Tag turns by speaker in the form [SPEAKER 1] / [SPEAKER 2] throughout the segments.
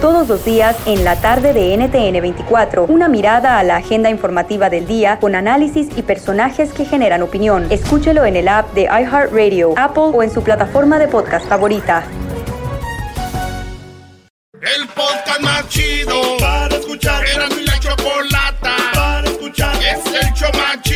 [SPEAKER 1] Todos los días en la tarde de NTN 24, una mirada a la agenda informativa del día con análisis y personajes que generan opinión. Escúchelo en el app de iHeartRadio, Apple o en su plataforma de podcast favorita.
[SPEAKER 2] El podcast más chido para escuchar. Era mi la chocolata para escuchar. Es el show más chido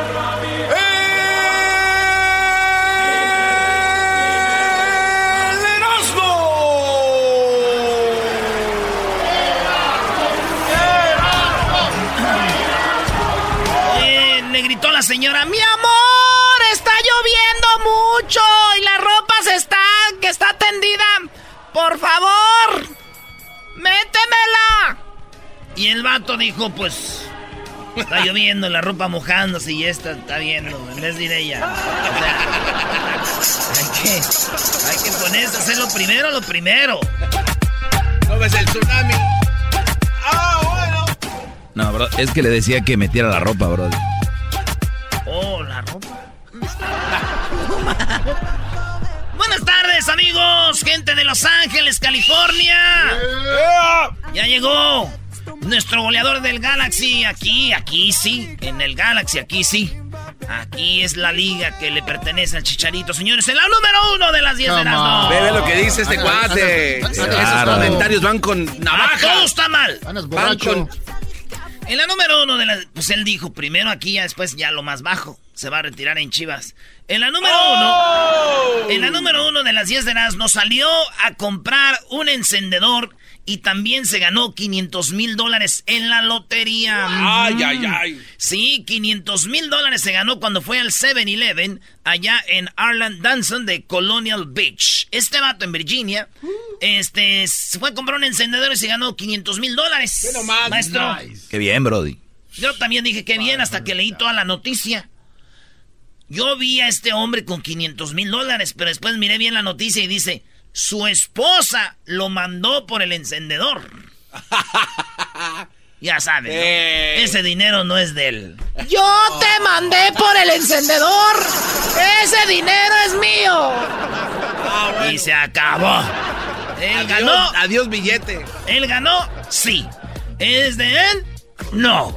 [SPEAKER 3] Le gritó la señora, mi amor, está lloviendo mucho y la ropa se está, que está tendida. Por favor, métemela. Y el vato dijo, pues, está lloviendo, la ropa mojándose y esta está viendo, en vez de ir ella. O sea, hay que, hay que ponerse a hacer lo primero, lo primero.
[SPEAKER 4] ¿No ves el tsunami?
[SPEAKER 5] ¡Ah, bueno!
[SPEAKER 6] No, bro, es que le decía que metiera la ropa, bro.
[SPEAKER 3] Amigos, gente de Los Ángeles, California. Ya llegó nuestro goleador del Galaxy. Aquí, aquí sí. En el Galaxy, aquí sí. Aquí es la liga que le pertenece al Chicharito, señores. En la número uno de las 10 de las
[SPEAKER 4] Ve, ve lo que dice este cuate. Esos comentarios van con navaja.
[SPEAKER 3] todo está mal.
[SPEAKER 4] Van con...
[SPEAKER 3] En la número uno de las... Pues él dijo, primero aquí, ya después ya lo más bajo. Se va a retirar en Chivas. En la número uno... En la número uno de las 10 de las nos salió a comprar un encendedor y también se ganó 500 mil dólares en la lotería.
[SPEAKER 4] Ay,
[SPEAKER 3] Mm.
[SPEAKER 4] ay, ay.
[SPEAKER 3] Sí, 500 mil dólares se ganó cuando fue al 7-Eleven allá en Arland Danson de Colonial Beach. Este vato en Virginia, este, se fue a comprar un encendedor y se ganó 500 mil dólares.
[SPEAKER 4] Ve nomás.
[SPEAKER 3] Maestro,
[SPEAKER 6] Qué bien, Brody.
[SPEAKER 3] yo también dije que bien hasta que leí toda la noticia. Yo vi a este hombre con 500 mil dólares, pero después miré bien la noticia y dice, su esposa lo mandó por el encendedor. ya saben, ¿no?
[SPEAKER 4] Eh.
[SPEAKER 3] ese dinero no es de él. Yo te mandé por el encendedor. Ese dinero es mío. Y se acabó. Él
[SPEAKER 4] Adiós,
[SPEAKER 3] ganó.
[SPEAKER 4] adiós billete.
[SPEAKER 3] ¿Él ganó? Sí. ¿Es de él? No.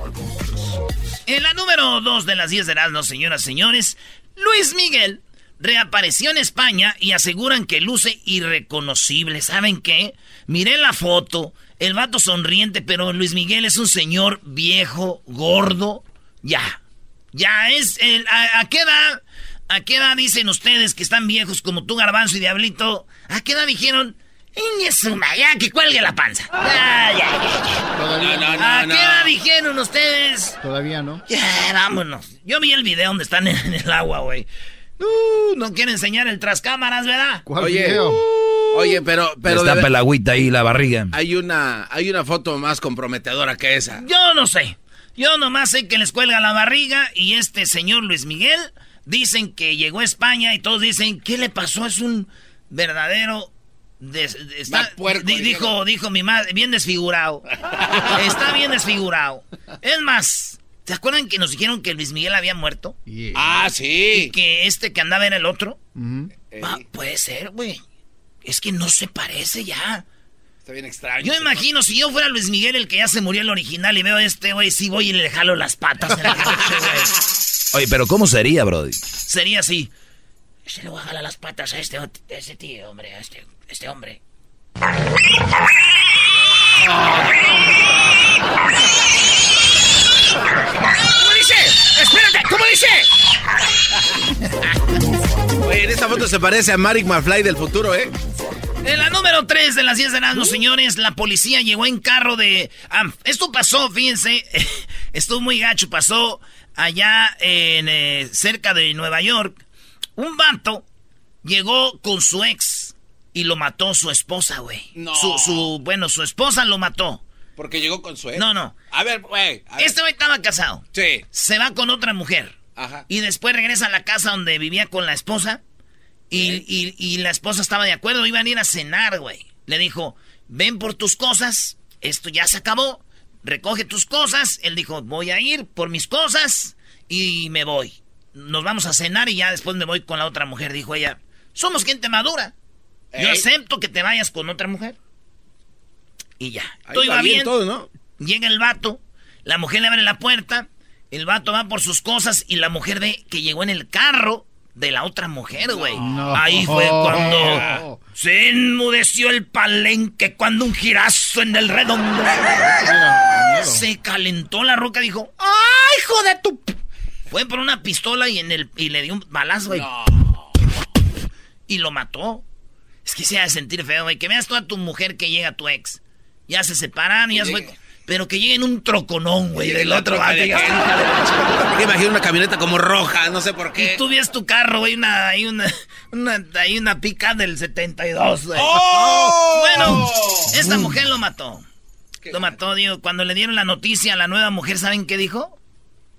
[SPEAKER 3] En la número 2 de las 10 de Erasmo, señoras y señores, Luis Miguel reapareció en España y aseguran que luce irreconocible. ¿Saben qué? Miré la foto, el vato sonriente, pero Luis Miguel es un señor viejo, gordo. Ya. Ya es el... ¿A, a qué edad? ¿A qué edad dicen ustedes que están viejos como tú, Garbanzo y Diablito? ¿A qué edad dijeron? "Ingue su ma- ya que cuelgue la panza. Ya, ya, ya, ya.
[SPEAKER 7] Todavía
[SPEAKER 4] No,
[SPEAKER 7] no.
[SPEAKER 4] no,
[SPEAKER 3] ¿A qué edad dijeron ustedes?
[SPEAKER 7] Todavía no.
[SPEAKER 3] Ya, vámonos. Yo vi el video donde están en el agua, güey. Uh, no quiere enseñar el tras cámaras, ¿verdad?
[SPEAKER 7] ¿Cuál
[SPEAKER 4] Oye,
[SPEAKER 7] video?
[SPEAKER 4] Oye, pero... pero
[SPEAKER 6] Está
[SPEAKER 4] de-
[SPEAKER 6] el agüita ahí, la barriga.
[SPEAKER 4] hay, una, hay una foto más comprometedora que esa.
[SPEAKER 3] Yo no sé. Yo nomás sé que les cuelga la barriga y este señor Luis Miguel dicen que llegó a España y todos dicen, ¿qué le pasó? Es un verdadero... des- está-
[SPEAKER 4] puerco,
[SPEAKER 3] di- dijo, dijo mi madre, bien desfigurado. está bien desfigurado. Es más, ¿te acuerdan que nos dijeron que Luis Miguel había muerto?
[SPEAKER 7] Yeah.
[SPEAKER 4] Ah,
[SPEAKER 3] Y
[SPEAKER 4] sí.
[SPEAKER 3] que este que andaba era el otro.
[SPEAKER 7] Ujú.
[SPEAKER 3] Ah, puede ser, güey. Es que no se parece ya.
[SPEAKER 4] Está bien extraño.
[SPEAKER 3] Yo me imagino, si yo fuera Luis Miguel, el que ya se murió el original, y veo a este güey, sí voy y le jalo las patas en la noche, güey.
[SPEAKER 6] Oye, pero ¿cómo sería, Brody?
[SPEAKER 3] Sería así. Se le voy a jalar las patas a este, a este tío, hombre, a este, este hombre. ¿Cómo dice? ¡Espérate! ¿Cómo dice?
[SPEAKER 4] Oye, en esta foto se parece a Marek McFly del futuro, ¿eh?
[SPEAKER 3] En la número 3 de las 10 de Erasmus, señores, la policía llegó en carro de... ah, esto pasó, fíjense, estuvo muy gacho, pasó allá en eh, cerca de Nueva York. Un vato llegó con su ex y lo mató su esposa, güey.
[SPEAKER 4] No.
[SPEAKER 3] Su, su, bueno, su esposa lo mató.
[SPEAKER 4] Porque llegó con su ex.
[SPEAKER 3] No, no.
[SPEAKER 4] A ver, güey.
[SPEAKER 3] Este güey estaba casado.
[SPEAKER 4] Sí.
[SPEAKER 3] Se va con otra mujer.
[SPEAKER 4] Ajá.
[SPEAKER 3] Y después regresa a la casa donde vivía con la esposa. Y, y- y la esposa estaba de acuerdo, iban a ir a cenar, güey. Le dijo, ven por tus cosas, esto ya se acabó, recoge tus cosas. Él dijo, voy a ir por mis cosas y me voy. Nos vamos a cenar y ya después me voy con la otra mujer, dijo ella. Somos gente madura. Yo acepto que te vayas con otra mujer. Y ya.
[SPEAKER 4] Ahí
[SPEAKER 3] Todo iba
[SPEAKER 4] bien
[SPEAKER 3] bien.
[SPEAKER 4] todo, ¿no?
[SPEAKER 3] Llega el vato, la mujer le abre la puerta, el vato va por sus cosas y la mujer ve que llegó en el carro de la otra mujer, güey. Ahí fue cuando se enmudeció el palenque, cuando un girazo en el redondo. Se calentó la roca, dijo, ¡ay, hijo de tu... p-". Fue por una pistola y, en el, y le dio un balazo, güey. Y lo mató. Es que se ha de sentir feo, güey. Que veas tú a tu mujer que llega a tu ex. Ya se separan y ya se fue. Pero que llegue en un troconón, güey, del otro.
[SPEAKER 4] Me imagino una camioneta como roja, no sé por qué.
[SPEAKER 3] Y tú ves tu carro, güey, una, hay una, una, hay una pica del 72, güey.
[SPEAKER 4] ¡Oh!
[SPEAKER 3] Bueno, esta mujer lo mató. Lo mató, digo, cuando le dieron la noticia a la nueva mujer, ¿saben qué dijo?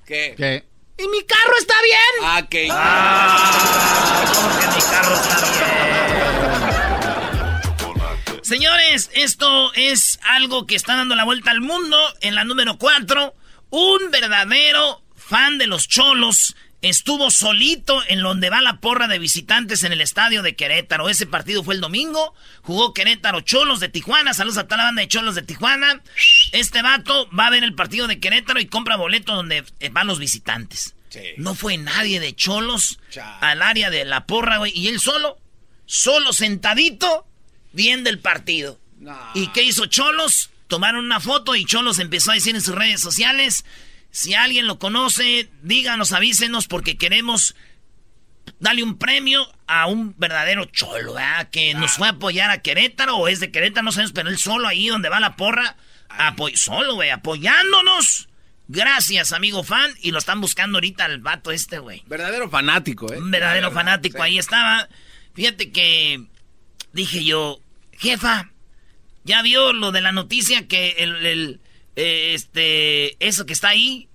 [SPEAKER 4] ¿Qué?
[SPEAKER 8] ¿Qué?
[SPEAKER 3] ¡Y mi carro está bien!
[SPEAKER 4] Ah, que...
[SPEAKER 3] Ah, ¿cómo que mi carro está bien? Señores, esto es algo que está dando la vuelta al mundo. En la número 4, un verdadero fan de los cholos estuvo solito en donde va la porra de visitantes en el estadio de Querétaro. Ese partido fue el domingo. Jugó Querétaro Cholos de Tijuana. Saludos a toda la banda de Cholos de Tijuana. Este vato va a ver el partido de Querétaro y compra boleto donde van los visitantes.
[SPEAKER 4] Sí.
[SPEAKER 3] No fue nadie de Cholos al área de la porra, güey. Y él solo, solo sentadito, viendo el partido. ¿Y qué hizo Cholos? Tomaron una foto y Cholos empezó a decir en sus redes sociales, si alguien lo conoce, díganos, avísenos porque queremos darle un premio a un verdadero cholo, ¿verdad? Que nos fue a apoyar a Querétaro o es de Querétaro, no sabemos, pero él solo ahí donde va la porra, apoy solo, güey, apoyándonos. Gracias, amigo fan, y lo están buscando ahorita al vato este, güey.
[SPEAKER 4] Verdadero fanático, ¿eh?
[SPEAKER 3] Un verdadero fanático,
[SPEAKER 4] sí.
[SPEAKER 3] ahí estaba. Fíjate que dije yo, jefa, ya vio lo de la noticia que el, el, eh, este, eso que está ahí.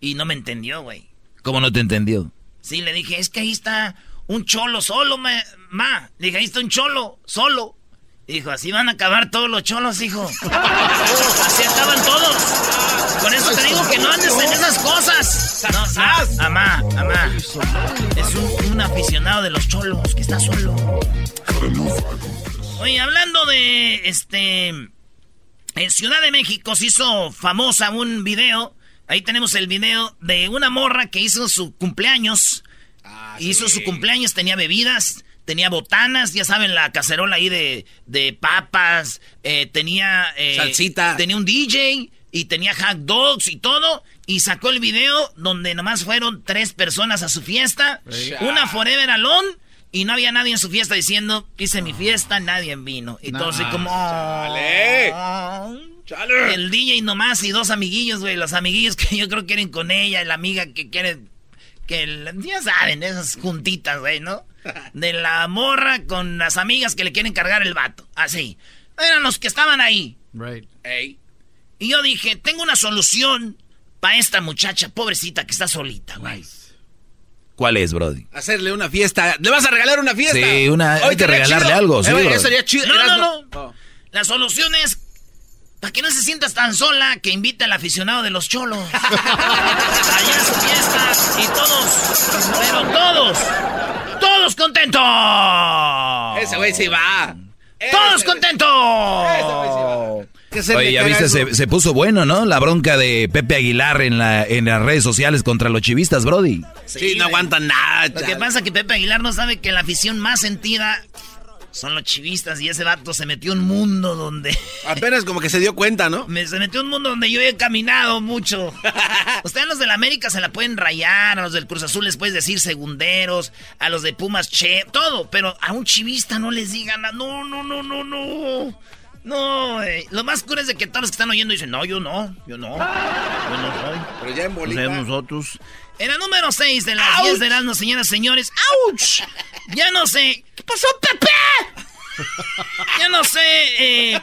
[SPEAKER 3] Y no me entendió, güey.
[SPEAKER 6] ¿Cómo no te entendió?
[SPEAKER 3] Sí, le dije, es que ahí está un cholo solo, ma. ma. Le dije, ahí está un cholo solo. Y dijo, así van a acabar todos los cholos, hijo. así acaban todos. Por eso te digo que no andes en esas cosas. No, no, amá, amá. Es un, un aficionado de los cholos que está solo. Oye, hablando de este. En Ciudad de México se hizo famosa un video. Ahí tenemos el video de una morra que hizo su cumpleaños.
[SPEAKER 4] Ah,
[SPEAKER 3] hizo
[SPEAKER 4] sí.
[SPEAKER 3] su cumpleaños, tenía bebidas, tenía botanas, ya saben, la cacerola ahí de, de papas, eh, tenía... eh,
[SPEAKER 4] Salsita.
[SPEAKER 3] Tenía un DJ y tenía hot dogs y todo. Y sacó el video donde nomás fueron tres personas a su fiesta. Una Forever Alone. Y no había nadie en su fiesta diciendo, hice mi fiesta, nadie vino. Y todo así como...
[SPEAKER 4] Chale.
[SPEAKER 3] "Ah".
[SPEAKER 4] ¡Chale!
[SPEAKER 3] El DJ nomás y dos amiguillos, güey. Los amiguillos que yo creo que quieren con ella, la amiga que quiere. Que el- ya saben, esas juntitas, güey, ¿no? De la morra con las amigas que le quieren cargar el vato. Así. Eran los que estaban ahí.
[SPEAKER 8] Right.
[SPEAKER 4] Ey.
[SPEAKER 3] Y yo dije, tengo una solución para esta muchacha pobrecita que está solita, güey.
[SPEAKER 6] ¿Cuál es, Brody?
[SPEAKER 4] Hacerle una fiesta. ¿Le vas a regalar una fiesta?
[SPEAKER 6] Sí, una- hay que regalarle
[SPEAKER 4] chido.
[SPEAKER 6] algo, sí,
[SPEAKER 4] Eh,
[SPEAKER 6] bro.
[SPEAKER 4] eso sería chido.
[SPEAKER 3] No, no,
[SPEAKER 4] Erasmo.
[SPEAKER 3] no. La solución es. Para que no se sientas tan sola, que invita al aficionado de los cholos. Allá a su fiesta y todos, pero todos, todos contentos.
[SPEAKER 4] Ese güey sí va.
[SPEAKER 3] Todos
[SPEAKER 4] Ese-
[SPEAKER 3] contentos.
[SPEAKER 4] Ese güey sí que se
[SPEAKER 6] Oye, ya viste, se, se, puso bueno, ¿no? La bronca de Pepe Aguilar en, la, en las redes sociales contra los chivistas, Brody.
[SPEAKER 4] Sí, sí no aguantan nada.
[SPEAKER 3] Lo que pasa es que Pepe Aguilar no sabe que la afición más sentida son los chivistas y ese vato se metió en un mundo donde...
[SPEAKER 4] Apenas como que se dio cuenta, ¿no?
[SPEAKER 3] Me, se metió en un mundo donde yo he caminado mucho. Ustedes los de la América se la pueden rayar, a los del Cruz Azul les puedes decir segunderos, a los de Pumas che, todo, pero a un chivista no les digan, no, no, no, no, no. No, eh. lo más cura es de que todos los que están oyendo dicen, no, yo no, yo no, yo no soy.
[SPEAKER 4] Pero ya en Bolivia.
[SPEAKER 3] nosotros. En la número 6 de las 10 de las señoras, señores. ¡Auch! Ya no sé. ¿Qué pasó, Pepe? ya no sé. Eh,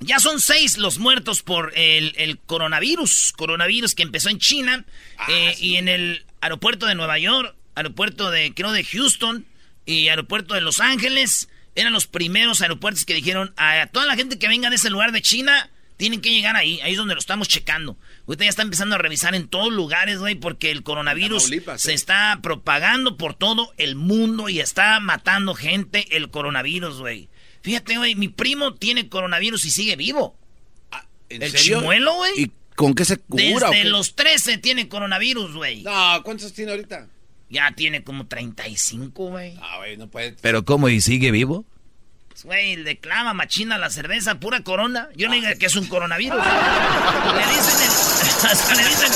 [SPEAKER 3] ya son seis los muertos por el, el, coronavirus. Coronavirus que empezó en China. Ah, eh, sí. Y en el aeropuerto de Nueva York, aeropuerto de, creo, de Houston y aeropuerto de Los Ángeles eran los primeros aeropuertos que dijeron a toda la gente que venga de ese lugar de China, tienen que llegar ahí. Ahí es donde lo estamos checando. Ahorita ya está empezando a revisar en todos lugares, güey, porque el coronavirus se está propagando por todo el mundo y está matando gente el coronavirus, güey. Fíjate, güey, mi primo tiene coronavirus y sigue vivo.
[SPEAKER 4] Ah, ¿En
[SPEAKER 3] el
[SPEAKER 4] serio?
[SPEAKER 3] chimuelo, güey.
[SPEAKER 4] ¿Y con qué se cura?
[SPEAKER 3] Desde los 13 tiene coronavirus, güey.
[SPEAKER 4] No, ¿cuántos tiene ahorita?
[SPEAKER 3] Ya tiene como 35, güey.
[SPEAKER 4] Ah, güey, no puede.
[SPEAKER 6] ¿Pero cómo? ¿Y sigue vivo?
[SPEAKER 3] Pues, güey, le clama machina la cerveza, pura corona. Yo no digo que es un coronavirus. le dicen el, hasta le dicen.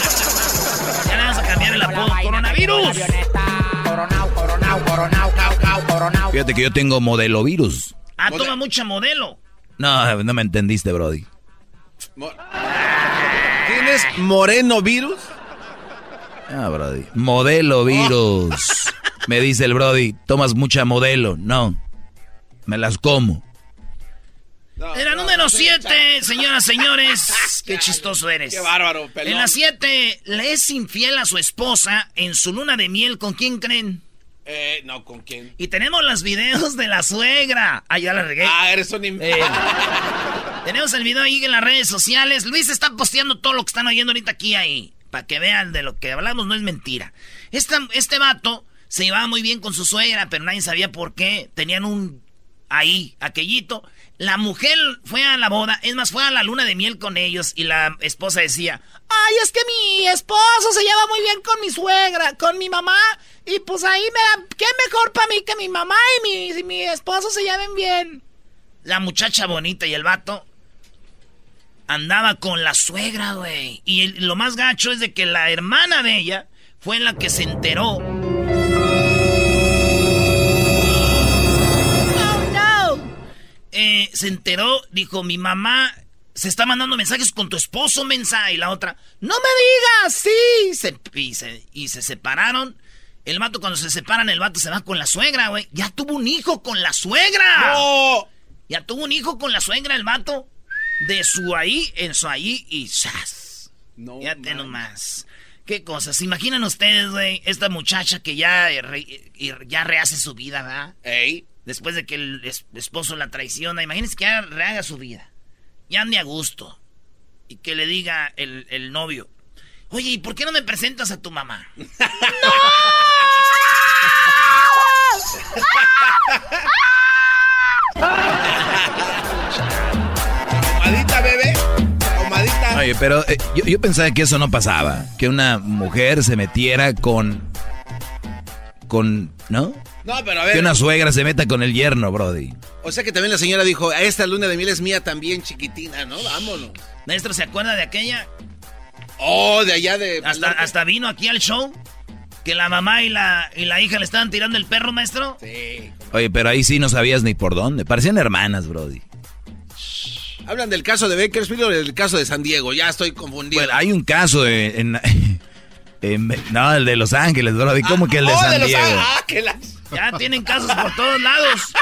[SPEAKER 3] Ya le vamos a cambiar el apodo. ¡Coronavirus!
[SPEAKER 8] Coronao, coronao, coronao, cao, cao, coronao.
[SPEAKER 6] Fíjate que yo tengo modelo virus.
[SPEAKER 3] Ah, toma mucha modelo.
[SPEAKER 6] No, no me entendiste, Brody.
[SPEAKER 4] Mo ¿Tienes moreno virus?
[SPEAKER 6] Ah, Brody. Modelo virus. Me dice el Brody, tomas mucha modelo. No, me las como.
[SPEAKER 3] No, en la no, número 7, no, señoras, señores. Qué chistoso eres.
[SPEAKER 4] Qué bárbaro, pelón.
[SPEAKER 3] En la 7, le es infiel a su esposa en su luna de miel. ¿Con quién creen?
[SPEAKER 4] Eh, no, ¿con quién?
[SPEAKER 3] Y tenemos los videos de la suegra. Ah, ya la regué.
[SPEAKER 4] Ah, eres un imbécil.
[SPEAKER 3] Eh, tenemos el video ahí en las redes sociales. Luis está posteando todo lo que están oyendo ahorita aquí ahí. Para que vean de lo que hablamos, no es mentira. Este, este vato se llevaba muy bien con su suegra, pero nadie sabía por qué. Tenían un ahí, aquellito. La mujer fue a la boda, es más, fue a la luna de miel con ellos y la esposa decía, ay, es que mi esposo se lleva muy bien con mi suegra, con mi mamá, y pues ahí me da, qué mejor para mí que mi mamá y mi, mi esposo se lleven bien. La muchacha bonita y el vato andaba con la suegra, güey. Y el, lo más gacho es de que la hermana de ella fue la que se enteró Eh, se enteró, dijo, mi mamá se está mandando mensajes con tu esposo, mensa. Y la otra, no me digas, sí. Se, y, se, y, se, separaron. El vato, cuando se separan, el vato se va con la suegra, güey. Ya tuvo un hijo con la suegra.
[SPEAKER 4] ¡No!
[SPEAKER 3] Ya tuvo un hijo con la suegra, el vato. De su ahí, en su ahí y ¡zas!
[SPEAKER 4] No,
[SPEAKER 3] ya te nomás. ¿Qué cosas? ¿Se imaginan ustedes, güey? Esta muchacha que ya, re, ya rehace su vida, ¿verdad?
[SPEAKER 4] Ey
[SPEAKER 3] después de que el esposo la traiciona. Imagínense que ya rehaga su vida. Ya ande a gusto. Y que le diga el, el novio. Oye, ¿y por qué no me presentas a tu mamá? ¡No!
[SPEAKER 6] Oye, pero eh, yo, yo pensaba que eso no pasaba. Que una mujer se metiera con. con. ¿No?
[SPEAKER 4] No, pero a ver.
[SPEAKER 6] Que una suegra se meta con el yerno, Brody.
[SPEAKER 4] O sea que también la señora dijo, esta luna de miel es mía también, chiquitina, ¿no? Vámonos.
[SPEAKER 3] Maestro, ¿se acuerda de aquella?
[SPEAKER 4] Oh, de allá de...
[SPEAKER 3] Hasta, hasta vino aquí al show. Que la mamá y la, y la hija le estaban tirando el perro, maestro.
[SPEAKER 4] Sí.
[SPEAKER 6] Oye, pero ahí sí no sabías ni por dónde. Parecían hermanas, Brody.
[SPEAKER 4] Hablan del caso de Bakersfield o del caso de San Diego. Ya estoy confundido.
[SPEAKER 6] Bueno, hay un caso de, en, en, no, el de Los Ángeles. ¿Cómo
[SPEAKER 4] ah,
[SPEAKER 6] que el de
[SPEAKER 4] oh,
[SPEAKER 6] San
[SPEAKER 4] de
[SPEAKER 6] Diego?
[SPEAKER 4] Los ah, que las...
[SPEAKER 3] Ya tienen casos por todos lados.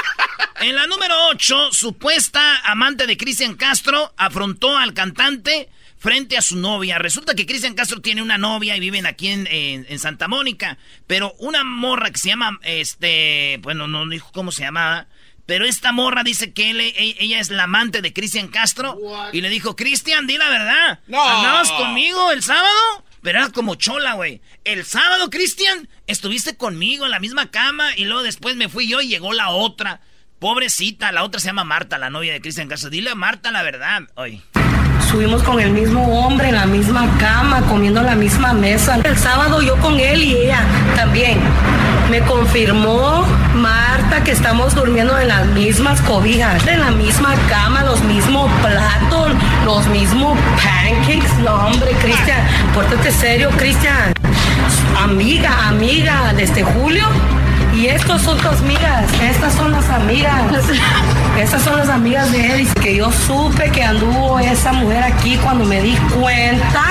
[SPEAKER 3] En la número 8, supuesta amante de Cristian Castro afrontó al cantante frente a su novia. Resulta que Cristian Castro tiene una novia y viven aquí en, en, en, Santa Mónica. Pero una morra que se llama, este, bueno, no dijo cómo se llamaba. Pero esta morra dice que él, ella es la amante de Cristian Castro. What? Y le dijo, Cristian, di la verdad.
[SPEAKER 4] No.
[SPEAKER 3] ¿Andabas conmigo el sábado? Pero era como chola, güey. El sábado, Cristian, estuviste conmigo en la misma cama y luego después me fui yo y llegó la otra. Pobrecita, la otra se llama Marta, la novia de Cristian Castro. Dile a Marta la verdad, hoy.
[SPEAKER 9] Subimos con el mismo hombre en la misma cama, comiendo en la misma mesa. El sábado yo con él y ella también. Me confirmó Marta que estamos durmiendo en las mismas cobijas, en la misma cama, los mismos platos, los mismos pancakes. No, hombre, Cristian, pórtate serio, Cristian. Amiga, amiga, desde julio. Y estos son tus amigas, estas son las amigas. Estas son las amigas de él. Y que yo supe que anduvo esa mujer aquí cuando me di cuenta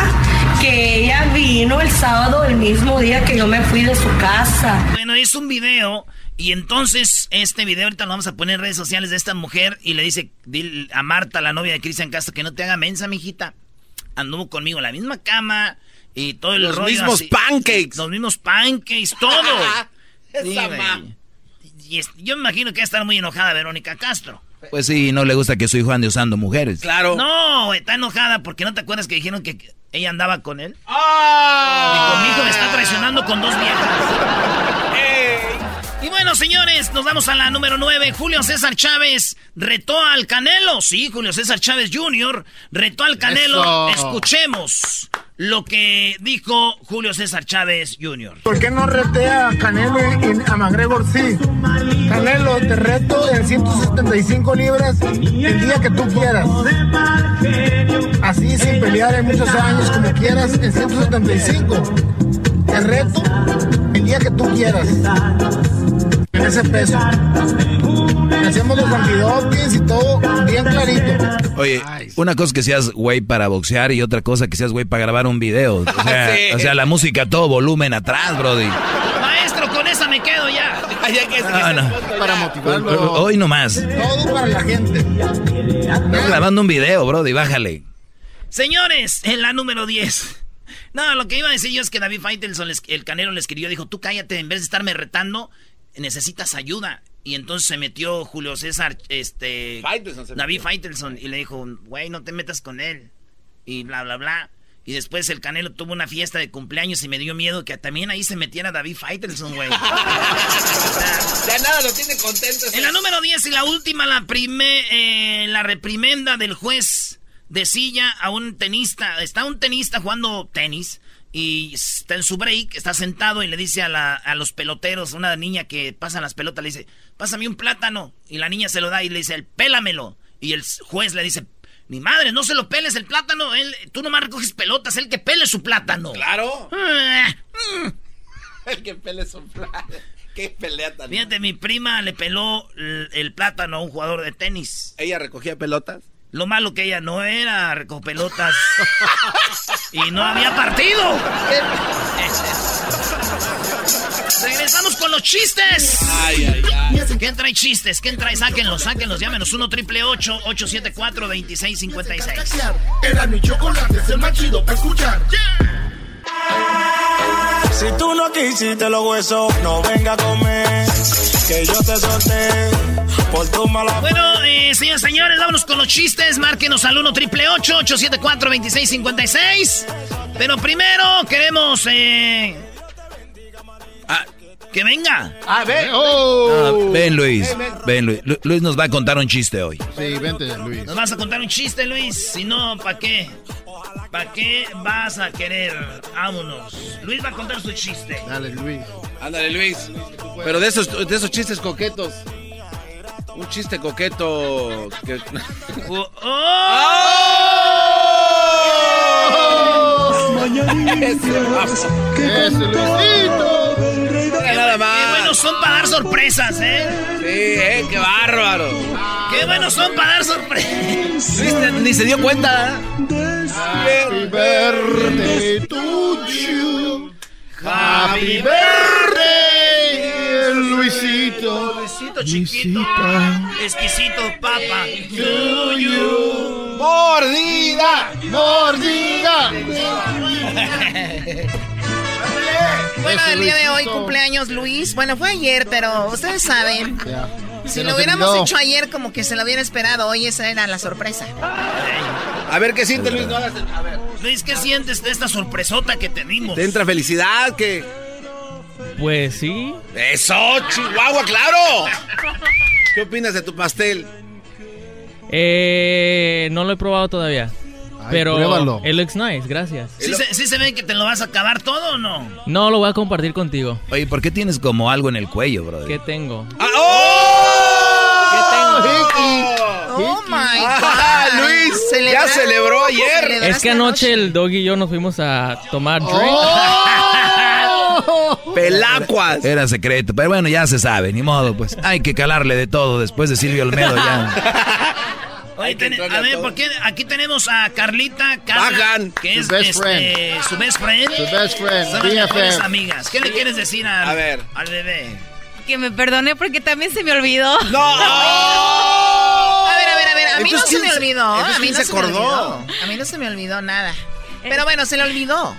[SPEAKER 9] que ella vino el sábado, el mismo día que yo me fui de su casa.
[SPEAKER 3] Bueno, es un video. Y entonces, este video ahorita lo vamos a poner en redes sociales de esta mujer. Y le dice a Marta, la novia de Cristian Castro, que no te haga mensa, mijita. Anduvo conmigo en la misma cama. Y todo el
[SPEAKER 4] Los
[SPEAKER 3] rollo
[SPEAKER 4] mismos
[SPEAKER 3] así.
[SPEAKER 4] pancakes.
[SPEAKER 3] Los mismos pancakes, todo.
[SPEAKER 4] Esa
[SPEAKER 3] Sí, güey.
[SPEAKER 4] ma-
[SPEAKER 3] Y es- yo me imagino que va a estar muy enojada Verónica Castro.
[SPEAKER 6] Pues sí, no le gusta que su hijo ande usando mujeres.
[SPEAKER 4] Claro.
[SPEAKER 3] No, está enojada porque no te acuerdas que dijeron que ella andaba con él.
[SPEAKER 4] ¡Ah!
[SPEAKER 3] Y con mi hijo me está traicionando con dos viejas. Bueno, señores, nos vamos a la número 9. Julio César Chávez retó al Canelo. Sí, Julio César Chávez Jr. retó al Canelo.
[SPEAKER 2] Eso.
[SPEAKER 3] Escuchemos lo que dijo Julio César Chávez Jr.
[SPEAKER 10] ¿Por qué no retea a Canelo y a McGregor sí? Canelo, te reto en 175 libras el día que tú quieras. Así sin pelear en muchos años como quieras en 175. Te reto el día que tú quieras. En ese peso. Hacemos los antidopings y todo bien clarito.
[SPEAKER 6] Oye, una cosa que seas güey para boxear y otra cosa que seas güey para grabar un video. O sea,
[SPEAKER 4] Sí.
[SPEAKER 6] o sea, la música todo volumen atrás, brody.
[SPEAKER 3] Maestro, con esa me quedo ya.
[SPEAKER 4] Que-
[SPEAKER 6] No, no.
[SPEAKER 10] Para motivarlo.
[SPEAKER 6] Hoy nomás.
[SPEAKER 10] Todo para la gente.
[SPEAKER 6] Estás grabando un video, brody, bájale.
[SPEAKER 3] Señores, en la número 10. No, lo que iba a decir yo es que David Faitelson, el canero, le escribió, dijo, tú cállate, en vez de estarme retando, necesitas ayuda. Y entonces se metió Julio César, este...
[SPEAKER 4] Faitelson
[SPEAKER 3] David. Faitelson, y le dijo, güey, no te metas con él. Y bla, bla, bla. Y después el Canelo tuvo una fiesta de cumpleaños y me dio miedo que también ahí se metiera David Faitelson, güey.
[SPEAKER 4] Ya nada lo tiene contento.
[SPEAKER 3] En la número 10 y la última, la, prime, eh, la reprimenda del juez de silla a un tenista. Está un tenista jugando tenis y está en su break, está sentado y le dice a, la- a los peloteros, una niña que pasa las pelotas, le dice, pásame un plátano. Y la niña se lo da y le dice, pélamelo. Y el juez le dice, mi madre, no se lo peles el plátano, él, tú nomás recoges pelotas, él que pele su plátano.
[SPEAKER 4] Claro. El que pelea su plata. Qué pelea tan.
[SPEAKER 3] Fíjate, mi prima le peló el, el plátano a un jugador de tenis.
[SPEAKER 4] Ella recogía pelotas.
[SPEAKER 3] Lo malo que ella no era recopelotas y no había partido. Regresamos con los chistes.
[SPEAKER 4] Ay, ay, ay.
[SPEAKER 3] ¿Quién trae chistes? ¿Quién trae? Sáquenlos, sáquenlos. Llámenos 1 triple 874 2656
[SPEAKER 2] Era mi chocolate, es el más chido para escuchar.
[SPEAKER 11] Si tú no quisiste los huesos, no venga a comer. Que yo te solté
[SPEAKER 3] Bueno, eh, señores, señores, vámonos con los chistes. Márquenos al 1 triple 874 2656 Pero primero queremos eh, ah, que venga.
[SPEAKER 10] A ver.
[SPEAKER 6] Ah, ven, Luis. Ven, Luis. Lu- Luis nos va a contar un chiste hoy.
[SPEAKER 10] Sí, vente, Luis.
[SPEAKER 3] Nos vas a contar un chiste, Luis. Si no, ¿para qué? ¿Para qué vas a querer? Vámonos. Luis va a contar su chiste.
[SPEAKER 10] Dale, Luis.
[SPEAKER 4] Ándale, Luis. Pero de esos, de esos chistes coquetos. Un chiste coqueto. Que...
[SPEAKER 3] Oh, oh.
[SPEAKER 10] Luisito.
[SPEAKER 4] Mira nada
[SPEAKER 3] Qué
[SPEAKER 4] más.
[SPEAKER 3] buenos son para dar sorpresas, ¿eh?
[SPEAKER 4] Sí, eh, qué bárbaro.
[SPEAKER 3] Qué buenos son para dar sorpresas.
[SPEAKER 4] Ni se dio cuenta.
[SPEAKER 10] Happy birthday to you. Happy birthday, Luisito.
[SPEAKER 3] Luisito chiquito. Exquisito, papa.
[SPEAKER 10] To you. Mordida, mordida.
[SPEAKER 12] Bueno, el día de hoy cumpleaños Luis. Bueno, fue ayer, pero ustedes saben. Si lo hubiéramos hecho ayer, como que se lo hubiera esperado. Hoy esa era la sorpresa.
[SPEAKER 4] A ver qué siente Luis, no hagas. A ver.
[SPEAKER 3] Luis, ¿qué sientes de esta sorpresota que tenemos?
[SPEAKER 4] Te entra felicidad, que.
[SPEAKER 13] Pues sí.
[SPEAKER 4] Eso, Chihuahua, claro. ¿Qué opinas de tu pastel?
[SPEAKER 13] Eh, no lo he probado todavía. pero
[SPEAKER 7] pruébalo.
[SPEAKER 13] it looks nice, gracias.
[SPEAKER 3] ¿Sí se, sí se ve que te lo vas a acabar todo o no?
[SPEAKER 13] No, lo voy a compartir contigo.
[SPEAKER 6] Oye, ¿por qué tienes como algo en el cuello, brother?
[SPEAKER 13] ¿Qué tengo?
[SPEAKER 12] Oh my God.
[SPEAKER 4] Ah, Luis, ya celebró ayer.
[SPEAKER 13] Es que anoche el dog y yo nos fuimos a tomar drink.
[SPEAKER 4] Pelacuas.
[SPEAKER 6] Era secreto, pero bueno, ya se sabe, ni modo, pues. Hay que calarle de todo después de Silvio Olmedo ya.
[SPEAKER 3] Oye, ten- a ver, ¿por qué? Aquí tenemos a Carlita Carla, que
[SPEAKER 7] Su
[SPEAKER 3] es
[SPEAKER 7] best
[SPEAKER 3] este,
[SPEAKER 7] friend.
[SPEAKER 3] su best friend.
[SPEAKER 7] Su best friend,
[SPEAKER 3] Son las amigas. ¿Qué le quieres decir al,
[SPEAKER 4] A ver.
[SPEAKER 3] al bebé?
[SPEAKER 14] Que me perdone porque también se me olvidó.
[SPEAKER 4] ¡No!
[SPEAKER 12] A ver, a ver, a ver. A mí no se me
[SPEAKER 4] ¿quién se-
[SPEAKER 12] olvidó. A mí
[SPEAKER 4] quién
[SPEAKER 12] no
[SPEAKER 4] se
[SPEAKER 12] se me
[SPEAKER 4] acordó?
[SPEAKER 12] olvidó. A mí no se me olvidó nada. Pero bueno, se le olvidó.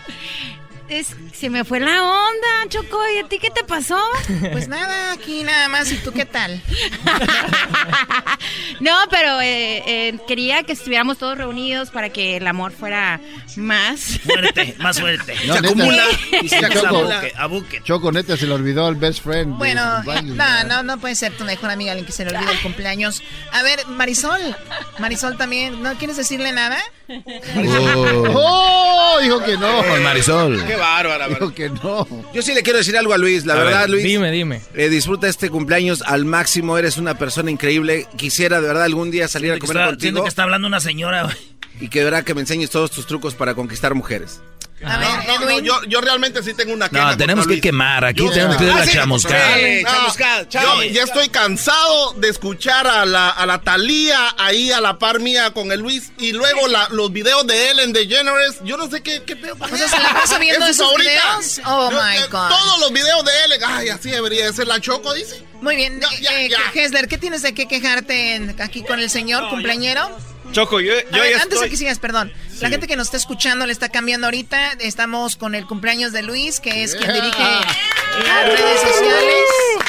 [SPEAKER 14] Es- se me fue la onda, Choco. ¿Y a ti qué te pasó?
[SPEAKER 12] Pues nada, aquí nada más. ¿Y tú qué tal?
[SPEAKER 14] no, pero eh, eh, quería que estuviéramos todos reunidos para que el amor fuera más.
[SPEAKER 3] Fuerte, más fuerte.
[SPEAKER 7] No,
[SPEAKER 4] Se
[SPEAKER 7] neta.
[SPEAKER 4] acumula.
[SPEAKER 3] Y se
[SPEAKER 7] Choco.
[SPEAKER 3] abuque, abuque.
[SPEAKER 7] Choco, neta, se le olvidó al best friend.
[SPEAKER 12] Bueno, no, no, no puede ser tu mejor amiga alguien que se le olvide el cumpleaños. A ver, Marisol. Marisol también. ¿No quieres decirle nada?
[SPEAKER 7] ¡Oh! Dijo que no.
[SPEAKER 6] Marisol.
[SPEAKER 4] Qué bárbara,
[SPEAKER 7] Dijo que no.
[SPEAKER 4] Yo sí le quiero decir algo a Luis. La
[SPEAKER 6] A
[SPEAKER 4] verdad,
[SPEAKER 6] ver,
[SPEAKER 4] Luis.
[SPEAKER 13] Dime, dime.
[SPEAKER 4] eh, disfruta este cumpleaños al máximo. Eres una persona increíble. Quisiera de verdad algún día salir a
[SPEAKER 3] Siento
[SPEAKER 4] comer
[SPEAKER 3] está, siento
[SPEAKER 4] contigo
[SPEAKER 3] que está hablando una señora. güey.
[SPEAKER 4] y que verá que me enseñes todos tus trucos para conquistar mujeres.
[SPEAKER 12] A ver,
[SPEAKER 2] No, no,
[SPEAKER 12] Edwin.
[SPEAKER 2] yo, yo realmente sí tengo una queja.
[SPEAKER 6] No, tenemos que quemar, aquí
[SPEAKER 2] Yo-
[SPEAKER 6] tenemos que dar
[SPEAKER 2] Ah,
[SPEAKER 6] la
[SPEAKER 2] sí,
[SPEAKER 6] chamuscada.
[SPEAKER 2] No,
[SPEAKER 4] chamuscada,
[SPEAKER 2] yo
[SPEAKER 4] chale.
[SPEAKER 2] ya estoy cansado de escuchar a la, a la Talía ahí a la par mía con el Luis y luego la- los videos de Ellen DeGeneres. Yo no sé qué, qué pedo
[SPEAKER 12] O sea, ¿se la pasa viendo
[SPEAKER 2] ¿Es su
[SPEAKER 12] esos videos? Oh,
[SPEAKER 2] Yo-
[SPEAKER 12] my
[SPEAKER 2] eh,
[SPEAKER 12] God.
[SPEAKER 2] Todos los videos de Ellen. Ay, así debería de ser la Choco, dice.
[SPEAKER 12] Muy bien.
[SPEAKER 2] Ya, ya,
[SPEAKER 12] eh,
[SPEAKER 2] ya.
[SPEAKER 12] Hesler, ¿qué tienes de qué quejarte en- aquí con el señor cumpleañero?
[SPEAKER 15] Choco, yo,
[SPEAKER 12] A
[SPEAKER 15] yo
[SPEAKER 12] ver,
[SPEAKER 15] ya
[SPEAKER 12] antes de
[SPEAKER 15] estoy...
[SPEAKER 12] que sigas, perdón. La gente que nos está escuchando le está cambiando ahorita. Estamos con el cumpleaños de Luis, que es quien dirige las redes sociales.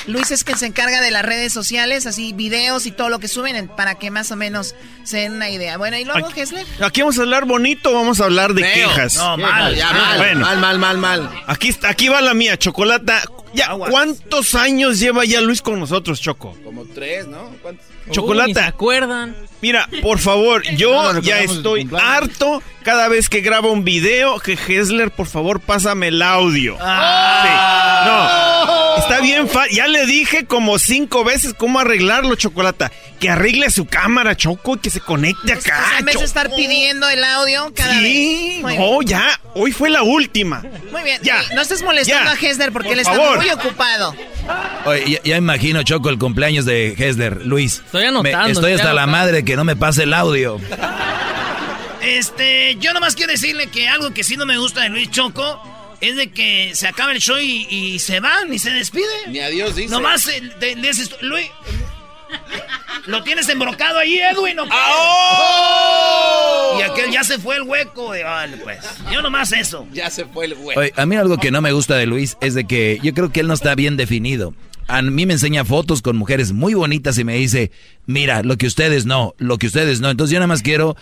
[SPEAKER 12] Luis es quien se encarga de las redes sociales, así videos y todo lo que suben en- para que más o menos se den una idea. Bueno, y luego, Hesler.
[SPEAKER 15] Aquí vamos a hablar bonito, vamos a hablar de quejas.
[SPEAKER 3] No, mal.
[SPEAKER 2] Ya, mal,
[SPEAKER 15] Bueno.
[SPEAKER 4] Mal, mal, mal, mal.
[SPEAKER 15] Aquí, está- aquí va la mía, Chocolata. Ya,
[SPEAKER 3] Aguas.
[SPEAKER 15] ¿cuántos años lleva ya Luis con nosotros, Choco?
[SPEAKER 4] Como tres, ¿no? ¿Cuántos?
[SPEAKER 13] Uy, ni se
[SPEAKER 15] Chocolata.
[SPEAKER 13] acuerdan?
[SPEAKER 15] Mira, por favor, yo
[SPEAKER 7] no
[SPEAKER 15] ya estoy harto cada vez que grabo un video que Hesler, por favor, pásame el audio. Sí. No, está bien, fa- ya le dije como cinco veces cómo arreglarlo, Chocolata. Que arregle su cámara, Choco, y que se conecte
[SPEAKER 12] O sea,
[SPEAKER 15] acá.
[SPEAKER 12] en vez de estar pidiendo el audio cada
[SPEAKER 15] Sí,
[SPEAKER 12] vez.
[SPEAKER 15] No,
[SPEAKER 12] bien.
[SPEAKER 15] ya, hoy fue la última.
[SPEAKER 12] Muy bien.
[SPEAKER 15] Ya.
[SPEAKER 12] No estés molestando
[SPEAKER 15] Ya.
[SPEAKER 12] a Hesler porque
[SPEAKER 15] Por
[SPEAKER 12] él está
[SPEAKER 15] favor.
[SPEAKER 12] muy ocupado.
[SPEAKER 6] Oye, ya, ya imagino, Choco, el cumpleaños de Hesler, Luis.
[SPEAKER 13] Estoy anotando,
[SPEAKER 6] Me- estoy
[SPEAKER 13] estoy
[SPEAKER 6] hasta la madre que no me pase el audio.
[SPEAKER 3] Este, yo nomás quiero decirle que algo que sí no me gusta de Luis Choco es de que se acaba el show y, y se van y se despide.
[SPEAKER 4] Ni adiós dice.
[SPEAKER 3] Nomás eh, de- de ese- Luis. Lo tienes embrocado ahí, Edwin. ¿o qué?
[SPEAKER 4] ¡Oh!
[SPEAKER 3] Y aquel ya se fue el hueco. de- Vale, pues. Yo nomás eso.
[SPEAKER 4] Ya se fue el güey.
[SPEAKER 6] Oye, a mí algo que no me gusta de Luis es de que yo creo que él no está bien definido. A mí me enseña fotos con mujeres muy bonitas y me dice, mira, lo que ustedes no, lo que ustedes no. Entonces yo nada más quiero,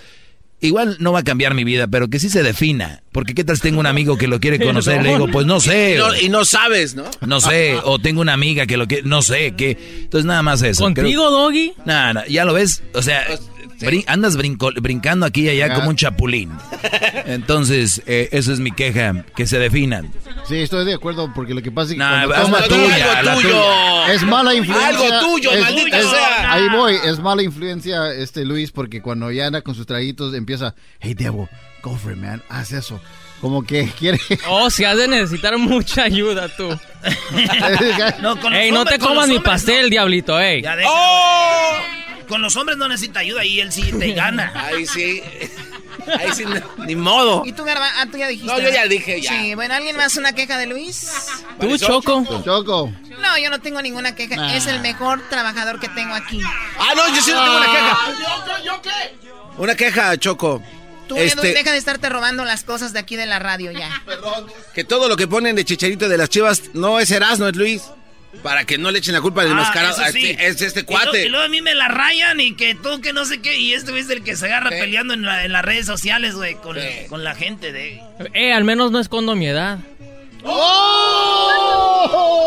[SPEAKER 6] igual no va a cambiar mi vida, pero que sí se defina. Porque qué tal tengo un amigo que lo quiere conocer y le digo, pues no
[SPEAKER 4] Y
[SPEAKER 6] sé.
[SPEAKER 4] no, y no sabes, ¿no?
[SPEAKER 6] No sé, o tengo una amiga que lo que no sé, que entonces nada más eso.
[SPEAKER 13] ¿Contigo, Doggy?
[SPEAKER 6] Nada, ya lo ves, o sea, brin- andas brinco- brincando aquí y allá
[SPEAKER 7] Ajá.
[SPEAKER 6] como un chapulín. Entonces, eh, eso es mi queja, que se definan.
[SPEAKER 7] Sí, estoy de acuerdo porque lo que pasa es que
[SPEAKER 6] Nah,
[SPEAKER 7] toma-
[SPEAKER 6] tuya, la tuya.
[SPEAKER 7] es mala influencia.
[SPEAKER 4] Algo tuyo,
[SPEAKER 7] es-
[SPEAKER 4] maldito
[SPEAKER 7] es-
[SPEAKER 4] sea.
[SPEAKER 7] Ahí voy, es mala influencia este Luis porque cuando ya anda con sus traguitos empieza, hey Debo, go for it, man, haz eso. Como que quiere.
[SPEAKER 13] Oh, si has de necesitar mucha ayuda tú.
[SPEAKER 3] No,
[SPEAKER 13] Ey, no
[SPEAKER 3] hombres-
[SPEAKER 13] te comas mi pastel, diablito, ey.
[SPEAKER 3] Ya.
[SPEAKER 4] ¡Oh!
[SPEAKER 3] Con los hombres no necesita ayuda y él sí te gana.
[SPEAKER 4] Ahí sí. Ahí sí, ni modo.
[SPEAKER 12] ¿Y tú, Garba? Ah, tú ya dijiste.
[SPEAKER 4] No, yo ya dije, ya.
[SPEAKER 12] Sí, bueno, ¿alguien más una queja de Luis?
[SPEAKER 13] Tú, Choco.
[SPEAKER 7] Choco.
[SPEAKER 12] No, yo no tengo ninguna queja.
[SPEAKER 7] Ah.
[SPEAKER 12] Es el mejor trabajador que tengo aquí.
[SPEAKER 4] Ah, no, yo sí no tengo una queja.
[SPEAKER 2] ¿Yo qué?
[SPEAKER 4] Una queja, Choco.
[SPEAKER 12] Tú,
[SPEAKER 4] Este-
[SPEAKER 12] deja de estarte robando las cosas de aquí de la radio ya.
[SPEAKER 4] Que todo lo que ponen de chicharito de las chivas no es Erasmo, es Luis. Para que no le echen la culpa del
[SPEAKER 3] Ah,
[SPEAKER 4] mascarado.
[SPEAKER 3] sí.
[SPEAKER 4] este- Es este
[SPEAKER 3] Y luego-
[SPEAKER 4] cuate.
[SPEAKER 3] Y luego a mí me la rayan y que tú que no sé qué. Y este es el que se agarra peleando en, la- en las redes sociales, güey, con, con la gente de...
[SPEAKER 13] Eh, al menos no escondo mi edad.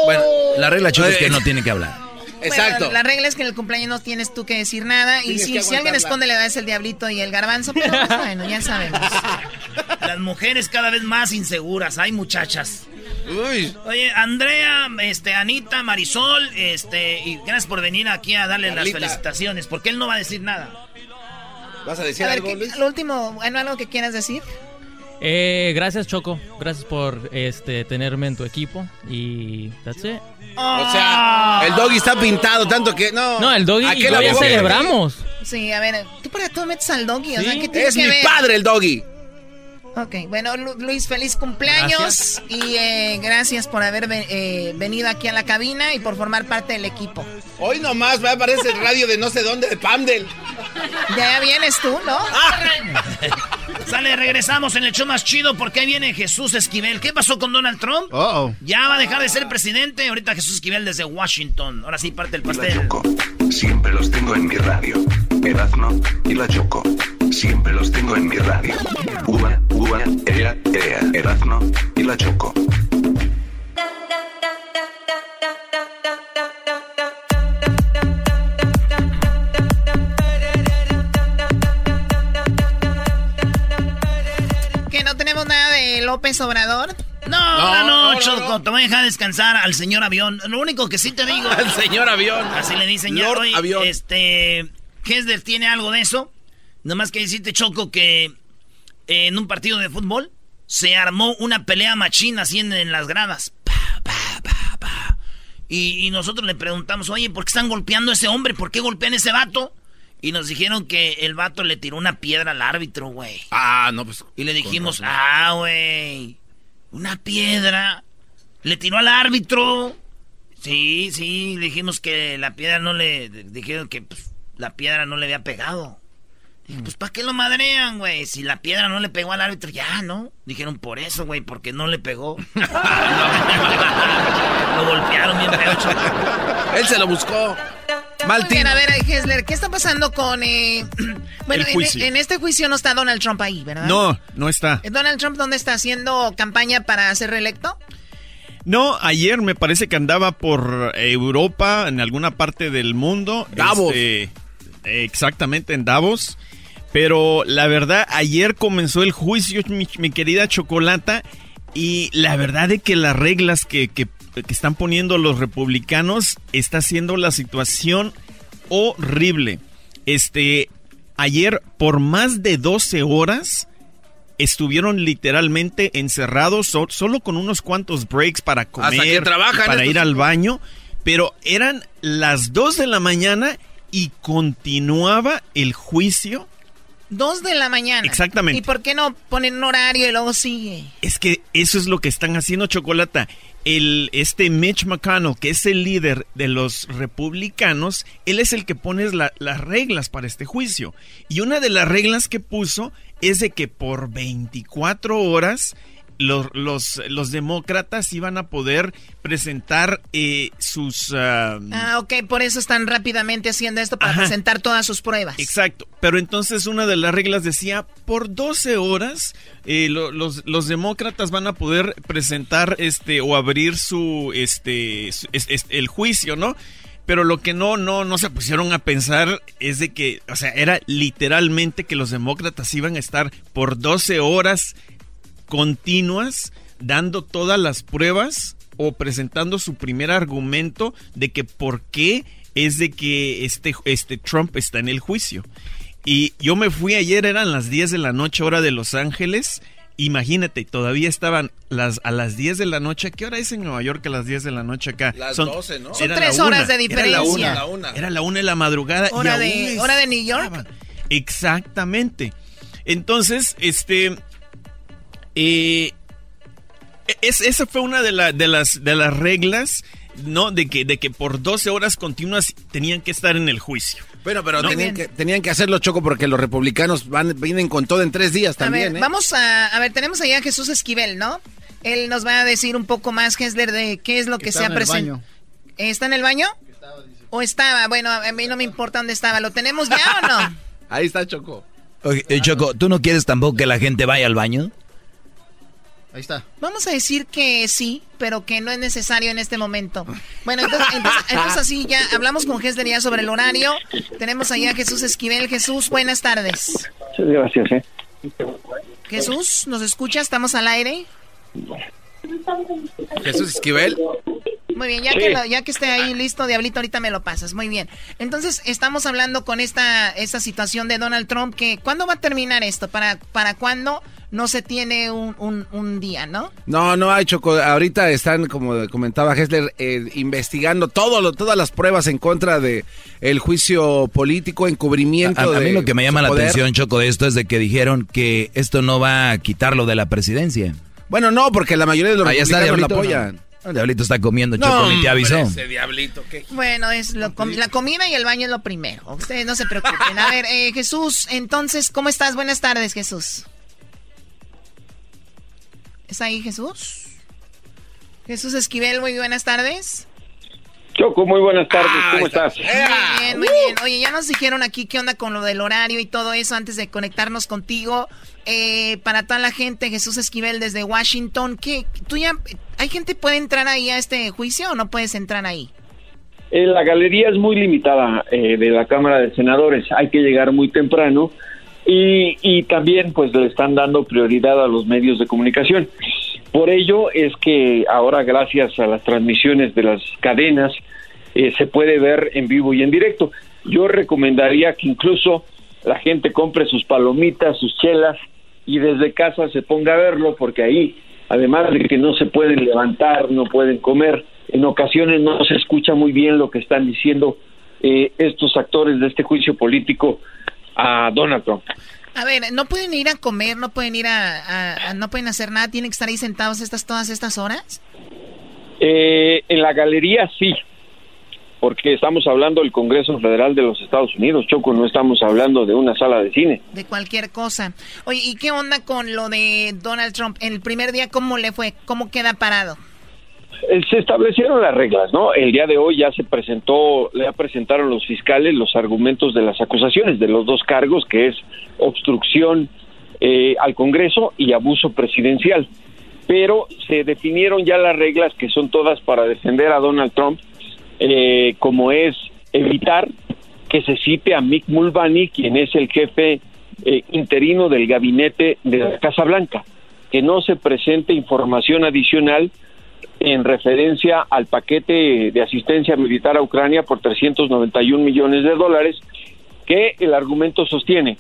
[SPEAKER 6] Bueno, la regla, Choco, es que no tiene que hablar.
[SPEAKER 4] Exacto.
[SPEAKER 12] la regla es que en el cumpleaños no tienes tú que decir nada.
[SPEAKER 4] Tienes
[SPEAKER 12] y si, alguien esconde, le das el diablito y el garbanzo. Pero pues, bueno, ya sabemos.
[SPEAKER 3] Las mujeres cada vez más inseguras, hay muchachas. Oye, Andrea, este, Anita, Marisol, este, y gracias por venir aquí a darle
[SPEAKER 4] Carlita.
[SPEAKER 3] las felicitaciones, porque él no va a decir nada.
[SPEAKER 4] ¿Vas a decir
[SPEAKER 12] A ver,
[SPEAKER 4] algo,
[SPEAKER 12] ¿qué-
[SPEAKER 4] Luis?
[SPEAKER 12] lo último, bueno, algo que quieras decir.
[SPEAKER 13] Eh, gracias Choco, gracias por este tenerme en tu equipo y that's it.
[SPEAKER 4] O sea, el doggy está pintado tanto que no.
[SPEAKER 13] No, el doggy y celebramos.
[SPEAKER 12] Sí, a ver, tú para todo metes al doggy, o sea, ¿qué tiene
[SPEAKER 4] Es
[SPEAKER 12] que
[SPEAKER 4] mi
[SPEAKER 12] ver?
[SPEAKER 4] padre el doggy.
[SPEAKER 12] Ok, bueno, Lu- Luis, feliz cumpleaños y eh, gracias por haber eh, venido aquí a la cabina y por formar parte del equipo.
[SPEAKER 4] Hoy nomás me aparece el radio de no sé dónde de Pamdel.
[SPEAKER 12] Ya vienes tú, ¿no?
[SPEAKER 3] Sale, regresamos en el show más chido porque ahí viene Jesús Esquivel. ¿Qué pasó con Donald Trump?
[SPEAKER 7] Uh-oh.
[SPEAKER 3] Ya va a dejar de ser presidente. Ahorita Jesús Esquivel desde Washington. Ahora sí parte el pastel.
[SPEAKER 16] Siempre los tengo en mi radio. Erazno y la Choco. Siempre los tengo en mi radio. Uva, uva, ea, ea. Erazno y la Choco.
[SPEAKER 12] Que no tenemos nada de López Obrador.
[SPEAKER 3] No, no, no, Choco, te voy a dejar descansar al señor avión. Lo único que sí te digo.
[SPEAKER 4] Al señor avión.
[SPEAKER 3] Así le dicen ya. Oye,
[SPEAKER 4] Avión.
[SPEAKER 3] Este. Hesler tiene algo de eso. Nomás que decirte, Choco, que eh, en un partido de fútbol se armó una pelea machina así en, en las gradas. Pa, pa, pa, pa. Y, y nosotros le preguntamos, oye, ¿por qué están golpeando a ese hombre? ¿Por qué golpean a ese vato? Y nos dijeron que el vato le tiró una piedra al árbitro, güey.
[SPEAKER 4] Ah, no, pues.
[SPEAKER 3] Y le dijimos, ah, güey, una piedra. Le tiró al árbitro. Sí, sí, dijimos que la piedra no le... Dijeron que pues, la piedra no le había pegado. Dije, pues ¿para qué lo madrean, güey? Si la piedra no le pegó al árbitro, ya, ¿no? Dijeron, por eso, güey, porque no le pegó. lo golpearon bien feo, Choco.
[SPEAKER 4] Él se lo buscó. Mal
[SPEAKER 12] bien, a ver, Hesler, ¿qué está pasando con... eh, bueno,
[SPEAKER 15] El
[SPEAKER 12] en-
[SPEAKER 15] juicio.
[SPEAKER 12] En, este juicio no está Donald Trump ahí, ¿verdad?
[SPEAKER 15] No, no está.
[SPEAKER 12] ¿Eh, ¿Donald Trump dónde está haciendo campaña para ser reelecto?
[SPEAKER 15] No, ayer me parece que andaba por Europa, en alguna parte del mundo.
[SPEAKER 4] Davos.
[SPEAKER 15] Este, exactamente, en Davos. Pero la verdad, ayer comenzó el juicio, mi, mi querida Chocolata. Y la verdad de que las reglas que, que- que están poniendo los republicanos está haciendo la situación horrible. Este, ayer por más de 12 horas estuvieron literalmente encerrados so- solo con unos cuantos breaks para comer,
[SPEAKER 4] trabajan
[SPEAKER 15] para ir al baño, pero eran las 2 de la mañana y continuaba el juicio.
[SPEAKER 12] Dos de la mañana.
[SPEAKER 15] Exactamente.
[SPEAKER 12] ¿Y por qué no ponen un horario y luego sigue?
[SPEAKER 15] Es que eso es lo que están haciendo Chocolata. El, este Mitch McConnell, que es el líder de los republicanos, él es el que pone la- las reglas para este juicio. Y una de las reglas que puso es de que por 24 horas los, los, los demócratas iban a poder presentar eh, sus... ah,
[SPEAKER 12] Ah, ok, por eso están rápidamente haciendo esto para
[SPEAKER 15] Ajá.
[SPEAKER 12] presentar todas sus pruebas.
[SPEAKER 15] Exacto, pero entonces una de las reglas decía, por 12 horas eh, lo- los, los demócratas van a poder presentar este o abrir su, este, su- el juicio, ¿no? Pero lo que no, no, no se pusieron a pensar es de que, o sea, era literalmente que los demócratas iban a estar por 12 horas continuas dando todas las pruebas o presentando su primer argumento de que por qué es de que este, este Trump está en el juicio. Y yo me fui ayer, eran las 10 de la noche, hora de Los Ángeles. Imagínate, todavía estaban las, a las 10 de la noche. ¿A qué hora es en Nueva York a las 10 de la noche acá?
[SPEAKER 4] Las 12, ¿no?
[SPEAKER 12] Son tres horas de
[SPEAKER 15] Era la una,
[SPEAKER 12] diferencia.
[SPEAKER 4] La una.
[SPEAKER 15] Era la una de la madrugada. y
[SPEAKER 12] Hora
[SPEAKER 15] aún
[SPEAKER 12] de, hora de New York.
[SPEAKER 15] Exactamente. Entonces, este. Eh, es, esa fue una de, la- de las, de las reglas, ¿no? De que, de que por 12 horas continuas tenían que estar en el juicio.
[SPEAKER 4] Bueno, pero
[SPEAKER 15] No.
[SPEAKER 4] tenían, que, tenían que hacerlo, Choco, porque los republicanos van, vienen con todo en tres días
[SPEAKER 12] A
[SPEAKER 4] también,
[SPEAKER 12] ver,
[SPEAKER 4] ¿eh?
[SPEAKER 12] vamos a, a ver, tenemos allá a Jesús Esquivel, ¿no? Él nos va a decir un poco más, Hesler, de qué es lo que, se ha
[SPEAKER 7] en el
[SPEAKER 12] presentado.
[SPEAKER 7] baño.
[SPEAKER 12] ¿Está en el baño? ¿O estaba? Bueno, a mí no me importa dónde estaba. ¿Lo tenemos ya o no?
[SPEAKER 4] Ahí está, Choco.
[SPEAKER 6] Eh, Choco, ¿tú no quieres tampoco que la gente vaya al baño?
[SPEAKER 7] Ahí está.
[SPEAKER 12] Vamos a decir que sí, pero que no es necesario en este momento. Bueno, entonces, entonces, entonces así ya hablamos con Gessler ya sobre el horario. Tenemos ahí a Jesús Esquivel. Jesús, buenas tardes.
[SPEAKER 17] Sí, gracias, ¿eh?
[SPEAKER 12] Jesús, ¿nos escucha? ¿Estamos al aire?
[SPEAKER 4] Jesús Esquivel.
[SPEAKER 12] Muy bien, ya, que lo- ya que esté ahí listo, Diablito, ahorita me lo pasas. Muy bien. Entonces, estamos hablando con esta, esta situación de Donald Trump, que ¿cuándo va a terminar esto? ¿Para, para cuándo? No se tiene un, un, un día, ¿no?
[SPEAKER 4] No, no hay Choco. Ahorita están, como comentaba Hessler, eh, investigando todo lo- todas las pruebas en contra de el juicio político, encubrimiento.
[SPEAKER 6] A, a mí
[SPEAKER 4] de
[SPEAKER 6] lo que me llama la
[SPEAKER 4] poder.
[SPEAKER 6] atención, Choco, de esto es de que dijeron que esto no va a quitarlo de la presidencia.
[SPEAKER 4] Bueno, no, porque la mayoría de los
[SPEAKER 6] Ahí está Diablito.
[SPEAKER 4] apoyan.
[SPEAKER 6] No, el Diablito está comiendo,
[SPEAKER 4] No,
[SPEAKER 6] Choco, ni te avisó.
[SPEAKER 4] ese diablito, ¿qué?
[SPEAKER 12] Bueno, es lo com- la comida y el baño es lo primero. Ustedes no se preocupen. A ver, eh, Jesús, entonces, ¿cómo estás? Buenas tardes, Jesús. ¿Es ahí, Jesús? Jesús Esquivel, muy buenas tardes.
[SPEAKER 17] Choco, muy buenas tardes.
[SPEAKER 12] Ah,
[SPEAKER 17] ¿Cómo estás?
[SPEAKER 12] Muy bien, muy bien. Oye, ya nos dijeron aquí qué onda con lo del horario y todo eso antes de conectarnos contigo. Eh, para toda la gente, Jesús Esquivel desde Washington, ¿qué, tú ya, ¿hay gente que puede entrar ahí a este juicio o no puedes entrar ahí?
[SPEAKER 17] Eh, la galería es muy limitada eh, de la Cámara de Senadores. Hay que llegar muy temprano y, también pues le están dando prioridad a los medios de comunicación. Por ello es que ahora gracias a las transmisiones de las cadenas eh, se puede ver en vivo y en directo. Yo recomendaría que incluso la gente compre sus palomitas, sus chelas y desde casa se ponga a verlo porque ahí, además de que no se pueden levantar, no pueden comer, en ocasiones no se escucha muy bien lo que están diciendo eh, estos actores de este juicio político a Donald Trump.
[SPEAKER 12] A ver, no pueden ir a comer, no pueden ir a, a- a- no pueden hacer nada, tienen que estar ahí sentados estas todas estas horas.
[SPEAKER 17] Eh, en la galería sí, porque estamos hablando del Congreso Federal de los Estados Unidos, Choco, no estamos hablando de una sala de cine.
[SPEAKER 12] de cualquier cosa. Oye, ¿y qué onda con lo de Donald Trump? El primer día, ¿cómo le fue? ¿Cómo queda parado?
[SPEAKER 17] Eh, Se establecieron las reglas, ¿no? El día de hoy ya se presentó, ya presentaron los fiscales los argumentos de las acusaciones de los dos cargos, que es obstrucción eh, al Congreso y abuso presidencial. Pero se definieron ya las reglas que son todas para defender a Donald Trump, eh, como es evitar que se cite a Mick Mulvaney, quien es el jefe eh, interino del gabinete de la Casa Blanca, que no se presente información adicional en referencia al paquete de asistencia militar a Ucrania por 391 millones de dólares, que el argumento sostiene.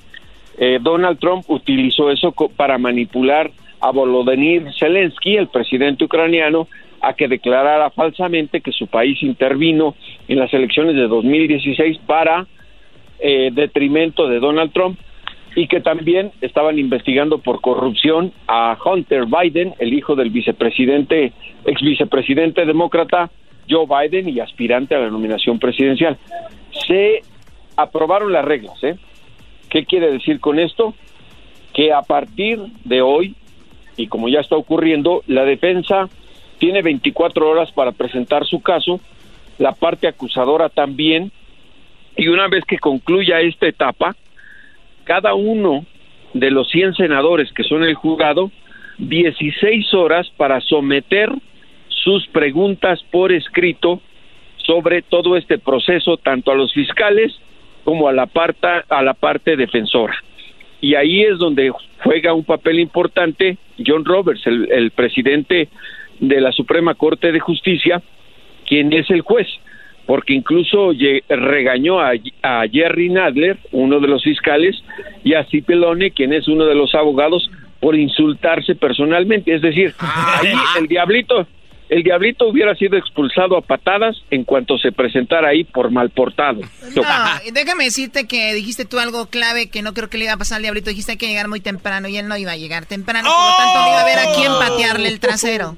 [SPEAKER 17] Eh, Donald Trump utilizó eso para manipular a Volodymyr Zelensky, el presidente ucraniano, a que declarara falsamente que su país intervino en las elecciones de 2016 para eh, detrimento de Donald Trump y que también estaban investigando por corrupción a Hunter Biden, el hijo del vicepresidente, ex vicepresidente demócrata Joe Biden y aspirante a la nominación presidencial. Se aprobaron las reglas, ¿eh? ¿Qué quiere decir con esto? Que a partir de hoy, y como ya está ocurriendo, la defensa tiene 24 horas para presentar su caso, la parte acusadora también, y una vez que concluya esta etapa, cada uno de los 100 senadores que son el jurado, 16 horas para someter sus preguntas por escrito sobre todo este proceso, tanto a los fiscales como a la parte, a la parte defensora. Y ahí es donde juega un papel importante John Roberts, el, el presidente de la Suprema Corte de Justicia, quien es el juez, porque incluso regañó a, a Jerry Nadler, uno de los fiscales, y a Cipelone, quien es uno de los abogados, por insultarse personalmente. Es decir, ahí el diablito, el diablito hubiera sido expulsado a patadas en cuanto se presentara ahí por mal portado.
[SPEAKER 12] No, déjame decirte que dijiste tú algo clave que no creo que le iba a pasar al diablito. Dijiste que llegar muy temprano y él no iba a llegar temprano. Por lo tanto, no iba a haber a quién patearle el trasero.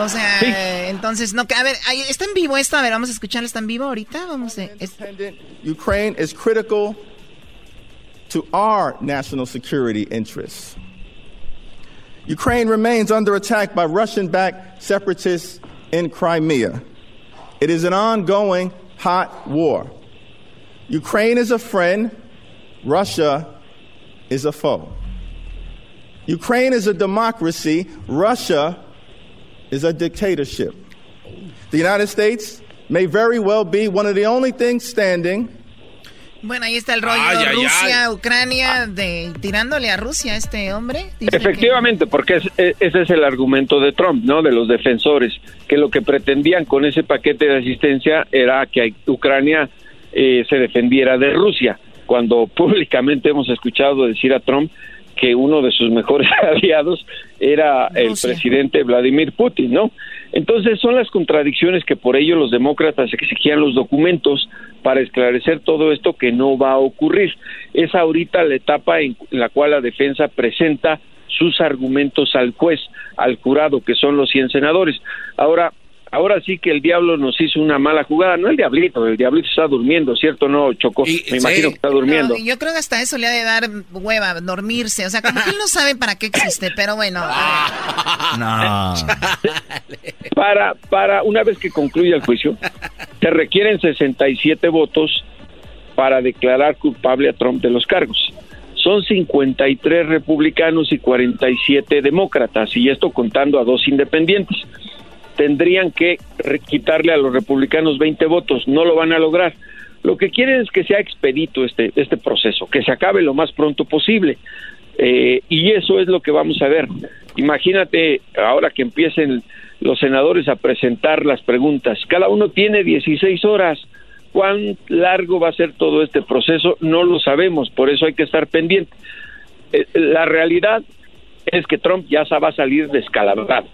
[SPEAKER 12] O sea, entonces, no. A ver, ¿está en vivo esto? A ver, vamos a escucharlo. ¿Está en vivo ahorita? Vamos a... es-
[SPEAKER 18] Ukraine is critical to our national security interests. Ukraine remains under attack by Russian backed separatists in Crimea. It is an ongoing hot war. Ukraine is a friend, Russia is a foe. Ukraine is a democracy, Russia is a dictatorship. The United States may very well be one of the only things standing
[SPEAKER 12] Bueno, ahí está el rollo
[SPEAKER 18] Ay, ay,
[SPEAKER 12] Rusia, Ucrania, de tirándole a Rusia este hombre.
[SPEAKER 17] Efectivamente, porque es- e- ese es el argumento de Trump, ¿no? De los defensores, que lo que pretendían con ese paquete de asistencia era que Ucrania eh, se defendiera de Rusia, cuando públicamente hemos escuchado decir a Trump que uno de sus mejores aliados era el presidente Vladimir Putin, ¿no? Entonces son las contradicciones que por ello los demócratas exigían los documentos para esclarecer todo esto que no va a ocurrir. Es ahorita la etapa en la cual la defensa presenta sus argumentos al juez, al jurado, que son los 100 senadores. Ahora, ahora sí que el diablo nos hizo una mala jugada, no el diablito, el diablito está durmiendo, ¿cierto? No, Chocó, me imagino que está durmiendo.
[SPEAKER 12] No, yo creo que hasta eso le ha de dar hueva, dormirse. O sea, como que él no sabe para qué existe, pero bueno.
[SPEAKER 6] No.
[SPEAKER 17] Para, para, una vez que concluya el juicio, se requieren 67 votos para declarar culpable a Trump de los cargos. Son 53 republicanos y 47 demócratas, y esto contando a dos independientes. Tendrían que quitarle a los republicanos 20 votos, no lo van a lograr. Lo que quieren es que sea expedito este, este proceso, que se acabe lo más pronto posible. Eh, y eso es lo que vamos a ver. Imagínate ahora que empiecen los senadores a presentar las preguntas. Cada uno tiene 16 horas. ¿Cuán largo va a ser todo este proceso? No lo sabemos, por eso hay que estar pendiente. Eh, la realidad es que Trump ya va a salir descalabrado,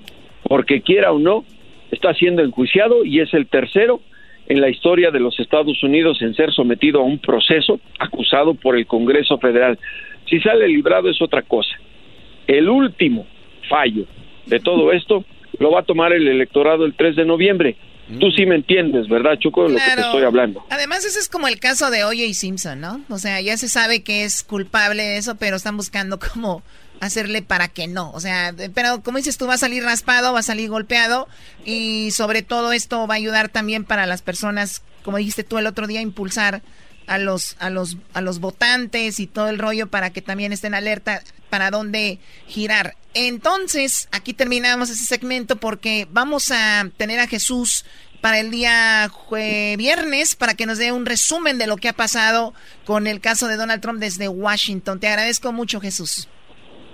[SPEAKER 17] porque quiera o no, está siendo enjuiciado y es el tercero en la historia de los Estados Unidos en ser sometido a un proceso acusado por el Congreso Federal. Si sale librado es otra cosa. El último fallo de todo esto lo va a tomar el electorado el 3 de noviembre. Tú sí me entiendes, ¿verdad, Choco, de lo que te estoy hablando?
[SPEAKER 12] Además, ese es como el caso de O.J. Simpson, ¿no? O sea, ya se sabe que es culpable de eso, pero están buscando cómo hacerle para que no. O sea, pero como dices tú, va a salir raspado, va a salir golpeado y sobre todo esto va a ayudar también para las personas, como dijiste tú el otro día, impulsar a los a los a los votantes y todo el rollo para que también estén alerta para dónde girar. Entonces, aquí terminamos ese segmento porque vamos a tener a Jesús para el día viernes para que nos dé un resumen de lo que ha pasado con el caso de Donald Trump desde Washington. Te agradezco mucho, Jesús.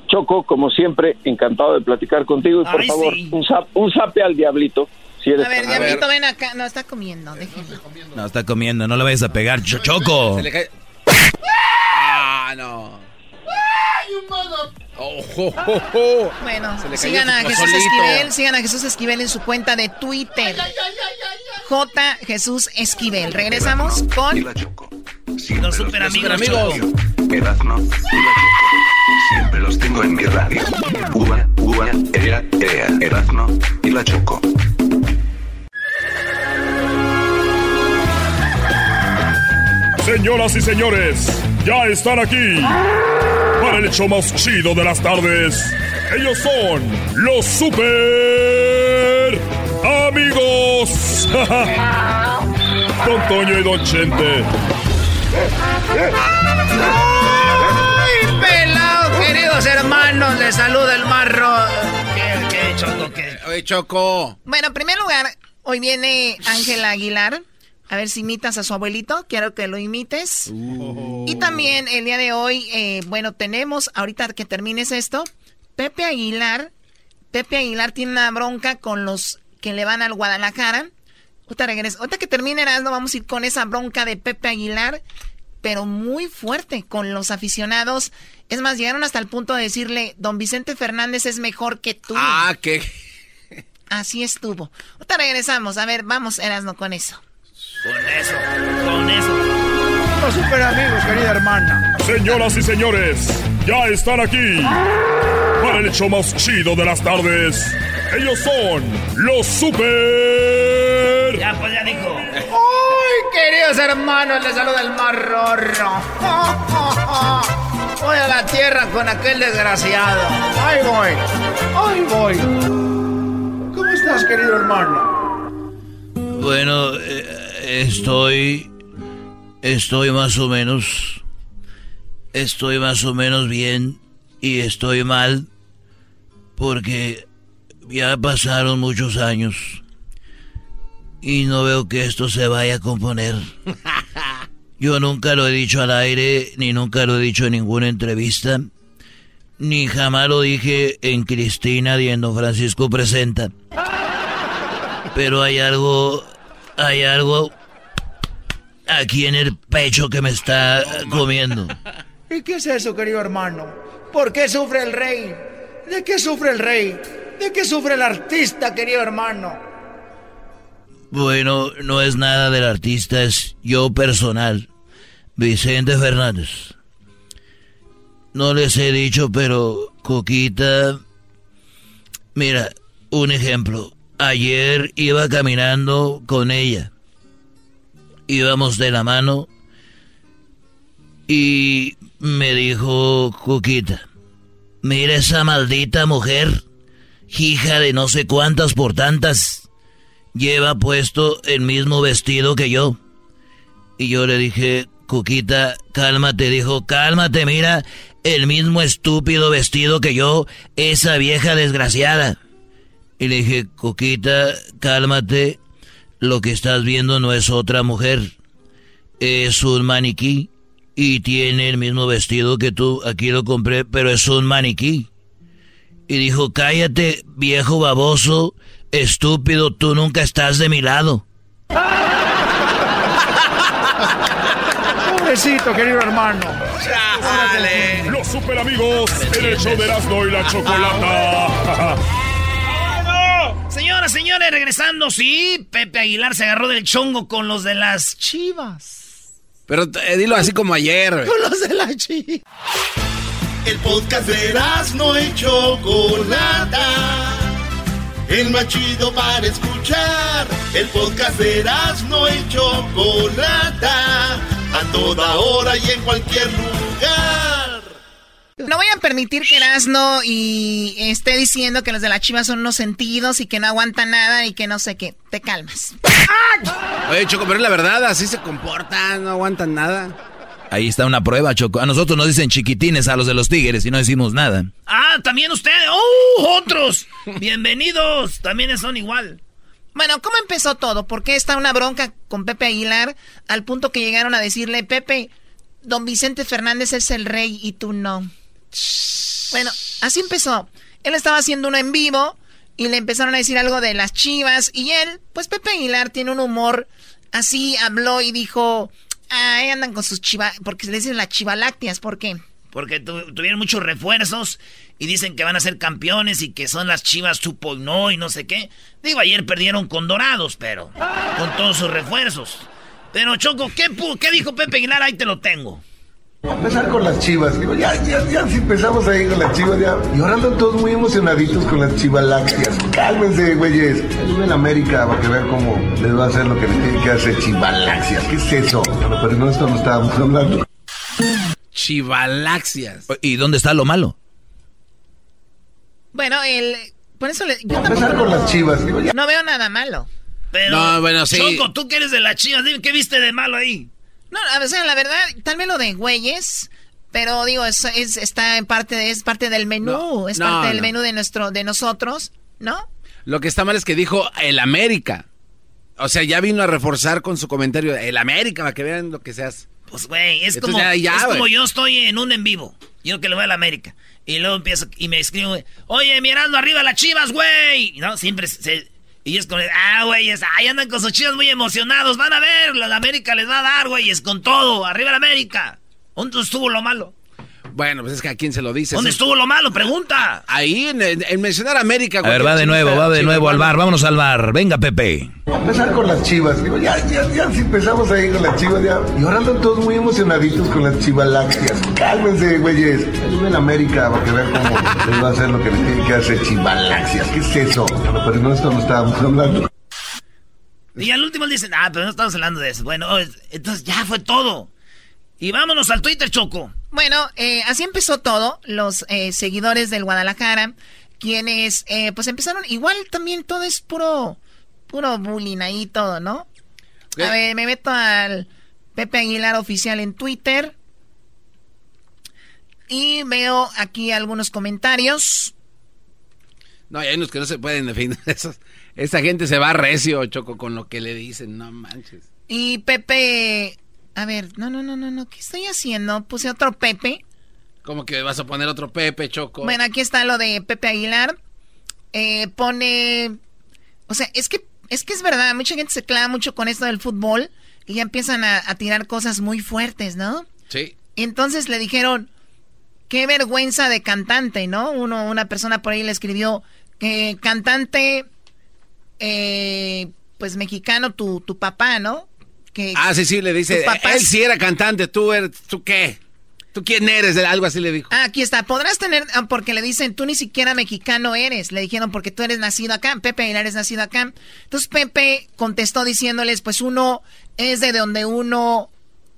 [SPEAKER 17] Choco, como siempre, encantado de platicar contigo y por
[SPEAKER 12] Ay,
[SPEAKER 17] favor,
[SPEAKER 12] sí.
[SPEAKER 17] un, zap- un zape al diablito. Si eres
[SPEAKER 12] A ver, Diablito, ven acá. No, está comiendo, déjenlo.
[SPEAKER 6] No, está comiendo, no le vayas a pegar, Cho- Choco.
[SPEAKER 4] Se le cae- Ah, no. Oh, oh, oh, oh.
[SPEAKER 12] Bueno,
[SPEAKER 4] Se le cayó
[SPEAKER 12] sigan a
[SPEAKER 4] su
[SPEAKER 12] Jesús. Esquivel, sigan a Jesús Esquivel en su cuenta de Twitter. J. Jesús Esquivel. Regresamos con
[SPEAKER 16] los
[SPEAKER 3] super amigos,
[SPEAKER 16] en mi
[SPEAKER 3] Choco.
[SPEAKER 16] Erazno y la Choco. Siempre los tengo en mi radio. Ua, ua, ea, ea. Erazno y la Choco.
[SPEAKER 19] Señoras y señores, ya están aquí para el hecho más chido de las tardes. Ellos son los super amigos. Don Toño y Don Chente.
[SPEAKER 12] ¡Ay, pelado, queridos hermanos! Les saluda el marro.
[SPEAKER 3] ¿Qué, qué, Choco, qué?
[SPEAKER 4] Oye, Choco.
[SPEAKER 12] Bueno, en primer lugar, hoy viene Ángela Aguilar. A ver si imitas a su abuelito. Quiero que lo imites. Y también el día de hoy, eh, bueno, tenemos, ahorita que termines esto, Pepe Aguilar. Pepe Aguilar tiene una bronca con los que le van al Guadalajara. Ahorita regreso. Ahorita que termine Erasmo, vamos a ir con esa bronca de Pepe Aguilar, pero muy fuerte con los aficionados. Es más, llegaron hasta el punto de decirle, don Vicente Fernández es mejor que tú.
[SPEAKER 4] Ah, qué.
[SPEAKER 12] Así estuvo. Ahorita regresamos. A ver, vamos, Erasmo, con eso.
[SPEAKER 3] Con eso, con eso.
[SPEAKER 19] Los super amigos, querida hermana. Señoras y señores, ya están aquí para el hecho más chido de las tardes. Ellos son los super
[SPEAKER 3] Ya, pues ya dijo.
[SPEAKER 8] ¡Ay, queridos hermanos! Les saluda el marrorro. Voy a la tierra con aquel desgraciado. ¡Ahí voy! ¡Ahí voy! ¿Cómo estás, querido hermano?
[SPEAKER 6] Bueno, eh, estoy. Estoy más o menos. Estoy más o menos bien. y estoy mal porque ya pasaron muchos años y no veo que esto se vaya a componer. Yo nunca lo he dicho al aire, ni nunca lo he dicho en ninguna entrevista, ni jamás lo dije en Cristina y en Don Francisco Presenta. Pero hay algo, hay algo aquí en el pecho que me está comiendo.
[SPEAKER 8] ¿Y qué es eso, querido hermano? ¿Por qué sufre el rey? ¿De qué sufre el rey? ¿De qué sufre el artista, querido hermano?
[SPEAKER 6] Bueno, no es nada del artista, es yo personal. Vicente Fernández. No les he dicho, pero Coquita... Mira, un ejemplo. Ayer iba caminando con ella. Íbamos de la mano y me dijo Coquita, mira esa maldita mujer, hija de no sé cuántas por tantas, lleva puesto el mismo vestido que yo. Y yo le dije, Coquita, cálmate, dijo, cálmate, mira, el mismo estúpido vestido que yo, esa vieja desgraciada. Y le dije, Coquita, cálmate, lo que estás viendo no es otra mujer, es un maniquí y tiene el mismo vestido que tú, aquí lo compré, pero es un maniquí. Y dijo, cállate, viejo baboso, estúpido, tú nunca estás de mi lado.
[SPEAKER 8] Pobrecito, querido hermano.
[SPEAKER 19] Los super amigos en el show de Erasmo y la Chocolata.
[SPEAKER 3] Señoras, señores, regresando, sí, Pepe Aguilar se agarró del chongo con los de las chivas.
[SPEAKER 4] Pero eh, dilo así como ayer.
[SPEAKER 8] Con los de la chivas.
[SPEAKER 2] El podcast de Erasmo y Chocolata. El más chido para escuchar. El podcast de Erasmo y Chocolata. A toda hora y en cualquier lugar.
[SPEAKER 12] No voy a permitir que Erasno y esté diciendo que los de la chivas son unos sentidos y que no aguantan nada y que no sé qué. Te calmas.
[SPEAKER 4] Oye, Choco, pero es la verdad, así se comportan, no aguantan nada.
[SPEAKER 6] Ahí está una prueba, Choco. A nosotros nos dicen chiquitines a los de los tigres y no decimos nada.
[SPEAKER 3] Ah, también ustedes. ¡Oh, otros! Bienvenidos. También son igual.
[SPEAKER 12] Bueno, ¿cómo empezó todo? ¿Por qué está una bronca con Pepe Aguilar al punto que llegaron a decirle, Pepe, don Vicente Fernández es el rey y tú no? Bueno, así empezó. Él estaba haciendo uno en vivo y le empezaron a decir algo de las chivas y él, pues Pepe Aguilar tiene un humor así, habló y dijo, ahí andan con sus chivas, porque se le dicen las chivalácteas, ¿por qué?
[SPEAKER 3] Porque tu- tuvieron muchos refuerzos y dicen que van a ser campeones y que son las chivas 2.0 y no sé qué. Digo, ayer perdieron con Dorados, pero con todos sus refuerzos. Pero Choco, ¿qué, qué dijo Pepe Aguilar? Ahí te lo tengo.
[SPEAKER 20] Empezar con las chivas. Digo, ya, ya, ya, si empezamos ahí con las chivas, ya. Y ahora andan todos muy emocionaditos con las chivalácteas. Cálmense, güeyes. Ayuden en América para que vean cómo les va a hacer lo que les tiene que hacer chivalácteas. ¿Qué es eso? Pero, pero no, esto no estábamos hablando.
[SPEAKER 4] Chivalaxias.
[SPEAKER 6] ¿Y dónde está lo malo?
[SPEAKER 12] Bueno, él, por eso le, yo
[SPEAKER 20] Empezar con las chivas. Digo, ya.
[SPEAKER 12] no veo nada malo.
[SPEAKER 3] Pero,
[SPEAKER 4] No, bueno, sí.
[SPEAKER 3] Choco, tú que eres de las chivas, dime, ¿qué viste de malo ahí?
[SPEAKER 12] No, a sea, la verdad, tal vez lo de güeyes, pero digo, es, es- está en parte de, es parte del menú,
[SPEAKER 4] No,
[SPEAKER 12] es
[SPEAKER 4] no,
[SPEAKER 12] parte del
[SPEAKER 4] no.
[SPEAKER 12] menú de nuestro, de nosotros, ¿no?
[SPEAKER 4] Lo que está mal es que dijo el América. O sea, ya vino a reforzar con su comentario el América para que vean lo que seas.
[SPEAKER 3] Pues, güey, es
[SPEAKER 4] Entonces
[SPEAKER 3] como,
[SPEAKER 4] ya- ya,
[SPEAKER 3] es como yo estoy en un en vivo. Yo que le voy a la América. Y luego empiezo y me escribo, oye, mirando arriba las chivas, güey. Y No, siempre se. Y es como, ah, güey, es- ahí andan con sus chivas muy emocionados. Van a ver, la América les va a dar, güey, es con todo. Arriba la América. ¿Dónde estuvo lo malo?
[SPEAKER 4] Bueno, pues es que a quién se lo dice.
[SPEAKER 3] ¿Dónde estuvo lo malo? Pregunta.
[SPEAKER 4] Ahí, en, en- en mencionar América.
[SPEAKER 6] A ver, va de nuevo, va de nuevo al bar. Vámonos al bar. Venga, Pepe.
[SPEAKER 20] Empezar con las chivas. Digo, ya, ya, ya, si empezamos ahí con las chivas, ya. Y ahora andan todos muy emocionaditos con las chivalácteas. Cálmense, güeyes. Ayuden en América para que vean cómo les va a hacer lo que les tiene que hacer chivalácteas. ¿Qué es eso? Pero, pero no, esto no estábamos hablando.
[SPEAKER 3] Y al último dicen, ah, pero no estamos hablando de eso. Bueno, es- entonces ya fue todo. Y vámonos al Twitter, Choco.
[SPEAKER 12] Bueno, eh, así empezó todo, los eh, seguidores del Guadalajara, quienes, eh, pues empezaron, igual también todo es puro, puro bullying ahí todo, ¿no? A ver, me meto al Pepe Aguilar oficial en Twitter. Y veo aquí algunos comentarios.
[SPEAKER 4] No, hay unos que no se pueden definir. Esos, esa gente se va recio, Choco, con lo que le dicen. No manches.
[SPEAKER 12] Y Pepe... A ver, no, no, no, no, no. ¿Qué estoy haciendo? Puse otro Pepe.
[SPEAKER 4] ¿Cómo que vas a poner otro Pepe, Choco?
[SPEAKER 12] Bueno, aquí está lo de Pepe Aguilar. Eh, pone... O sea, es que, es que es verdad, mucha gente se clava mucho con esto del fútbol y ya empiezan a, a tirar cosas muy fuertes, ¿no?
[SPEAKER 4] Sí.
[SPEAKER 12] Y entonces le dijeron, qué vergüenza de cantante, ¿no? Uno, una persona por ahí le escribió que cantante, eh, pues mexicano, tu, tu papá, ¿no? Que
[SPEAKER 4] Ah, sí, sí, le dice.
[SPEAKER 12] papás-
[SPEAKER 4] Él sí era cantante, tú eres. ¿Tú qué? ¿Tú quién eres? Algo así le dijo.
[SPEAKER 12] Ah, aquí está. Podrás tener, ah, porque le dicen, tú ni siquiera mexicano eres. Le dijeron, porque tú eres nacido acá. Pepe Aguilar es nacido acá. Entonces Pepe contestó diciéndoles, pues uno es de donde uno,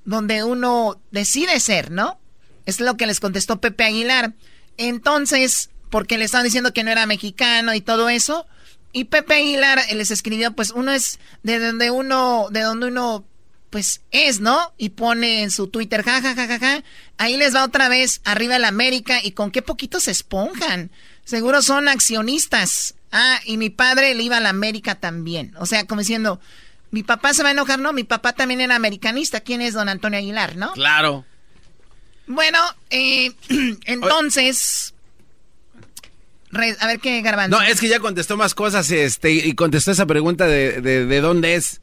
[SPEAKER 12] donde uno decide ser, ¿no? Es lo que les contestó Pepe Aguilar. Entonces, porque le estaban diciendo que no era mexicano y todo eso. Y Pepe Aguilar les escribió, pues uno es de donde uno, de donde uno, pues es, ¿no? Y pone en su Twitter, ja, ja, ja, ja, ja. Ahí les va otra vez arriba el América y con qué poquito se esponjan. Seguro son accionistas. Ah, y mi padre le iba a la América también. O sea, como diciendo, mi papá se va a enojar, no, mi papá también era americanista. ¿Quién es don Antonio Aguilar, no?
[SPEAKER 4] Claro.
[SPEAKER 12] Bueno, eh, entonces... re- a ver qué garbanzo.
[SPEAKER 4] No, es que ya contestó más cosas este, y contestó esa pregunta de, de, de dónde es.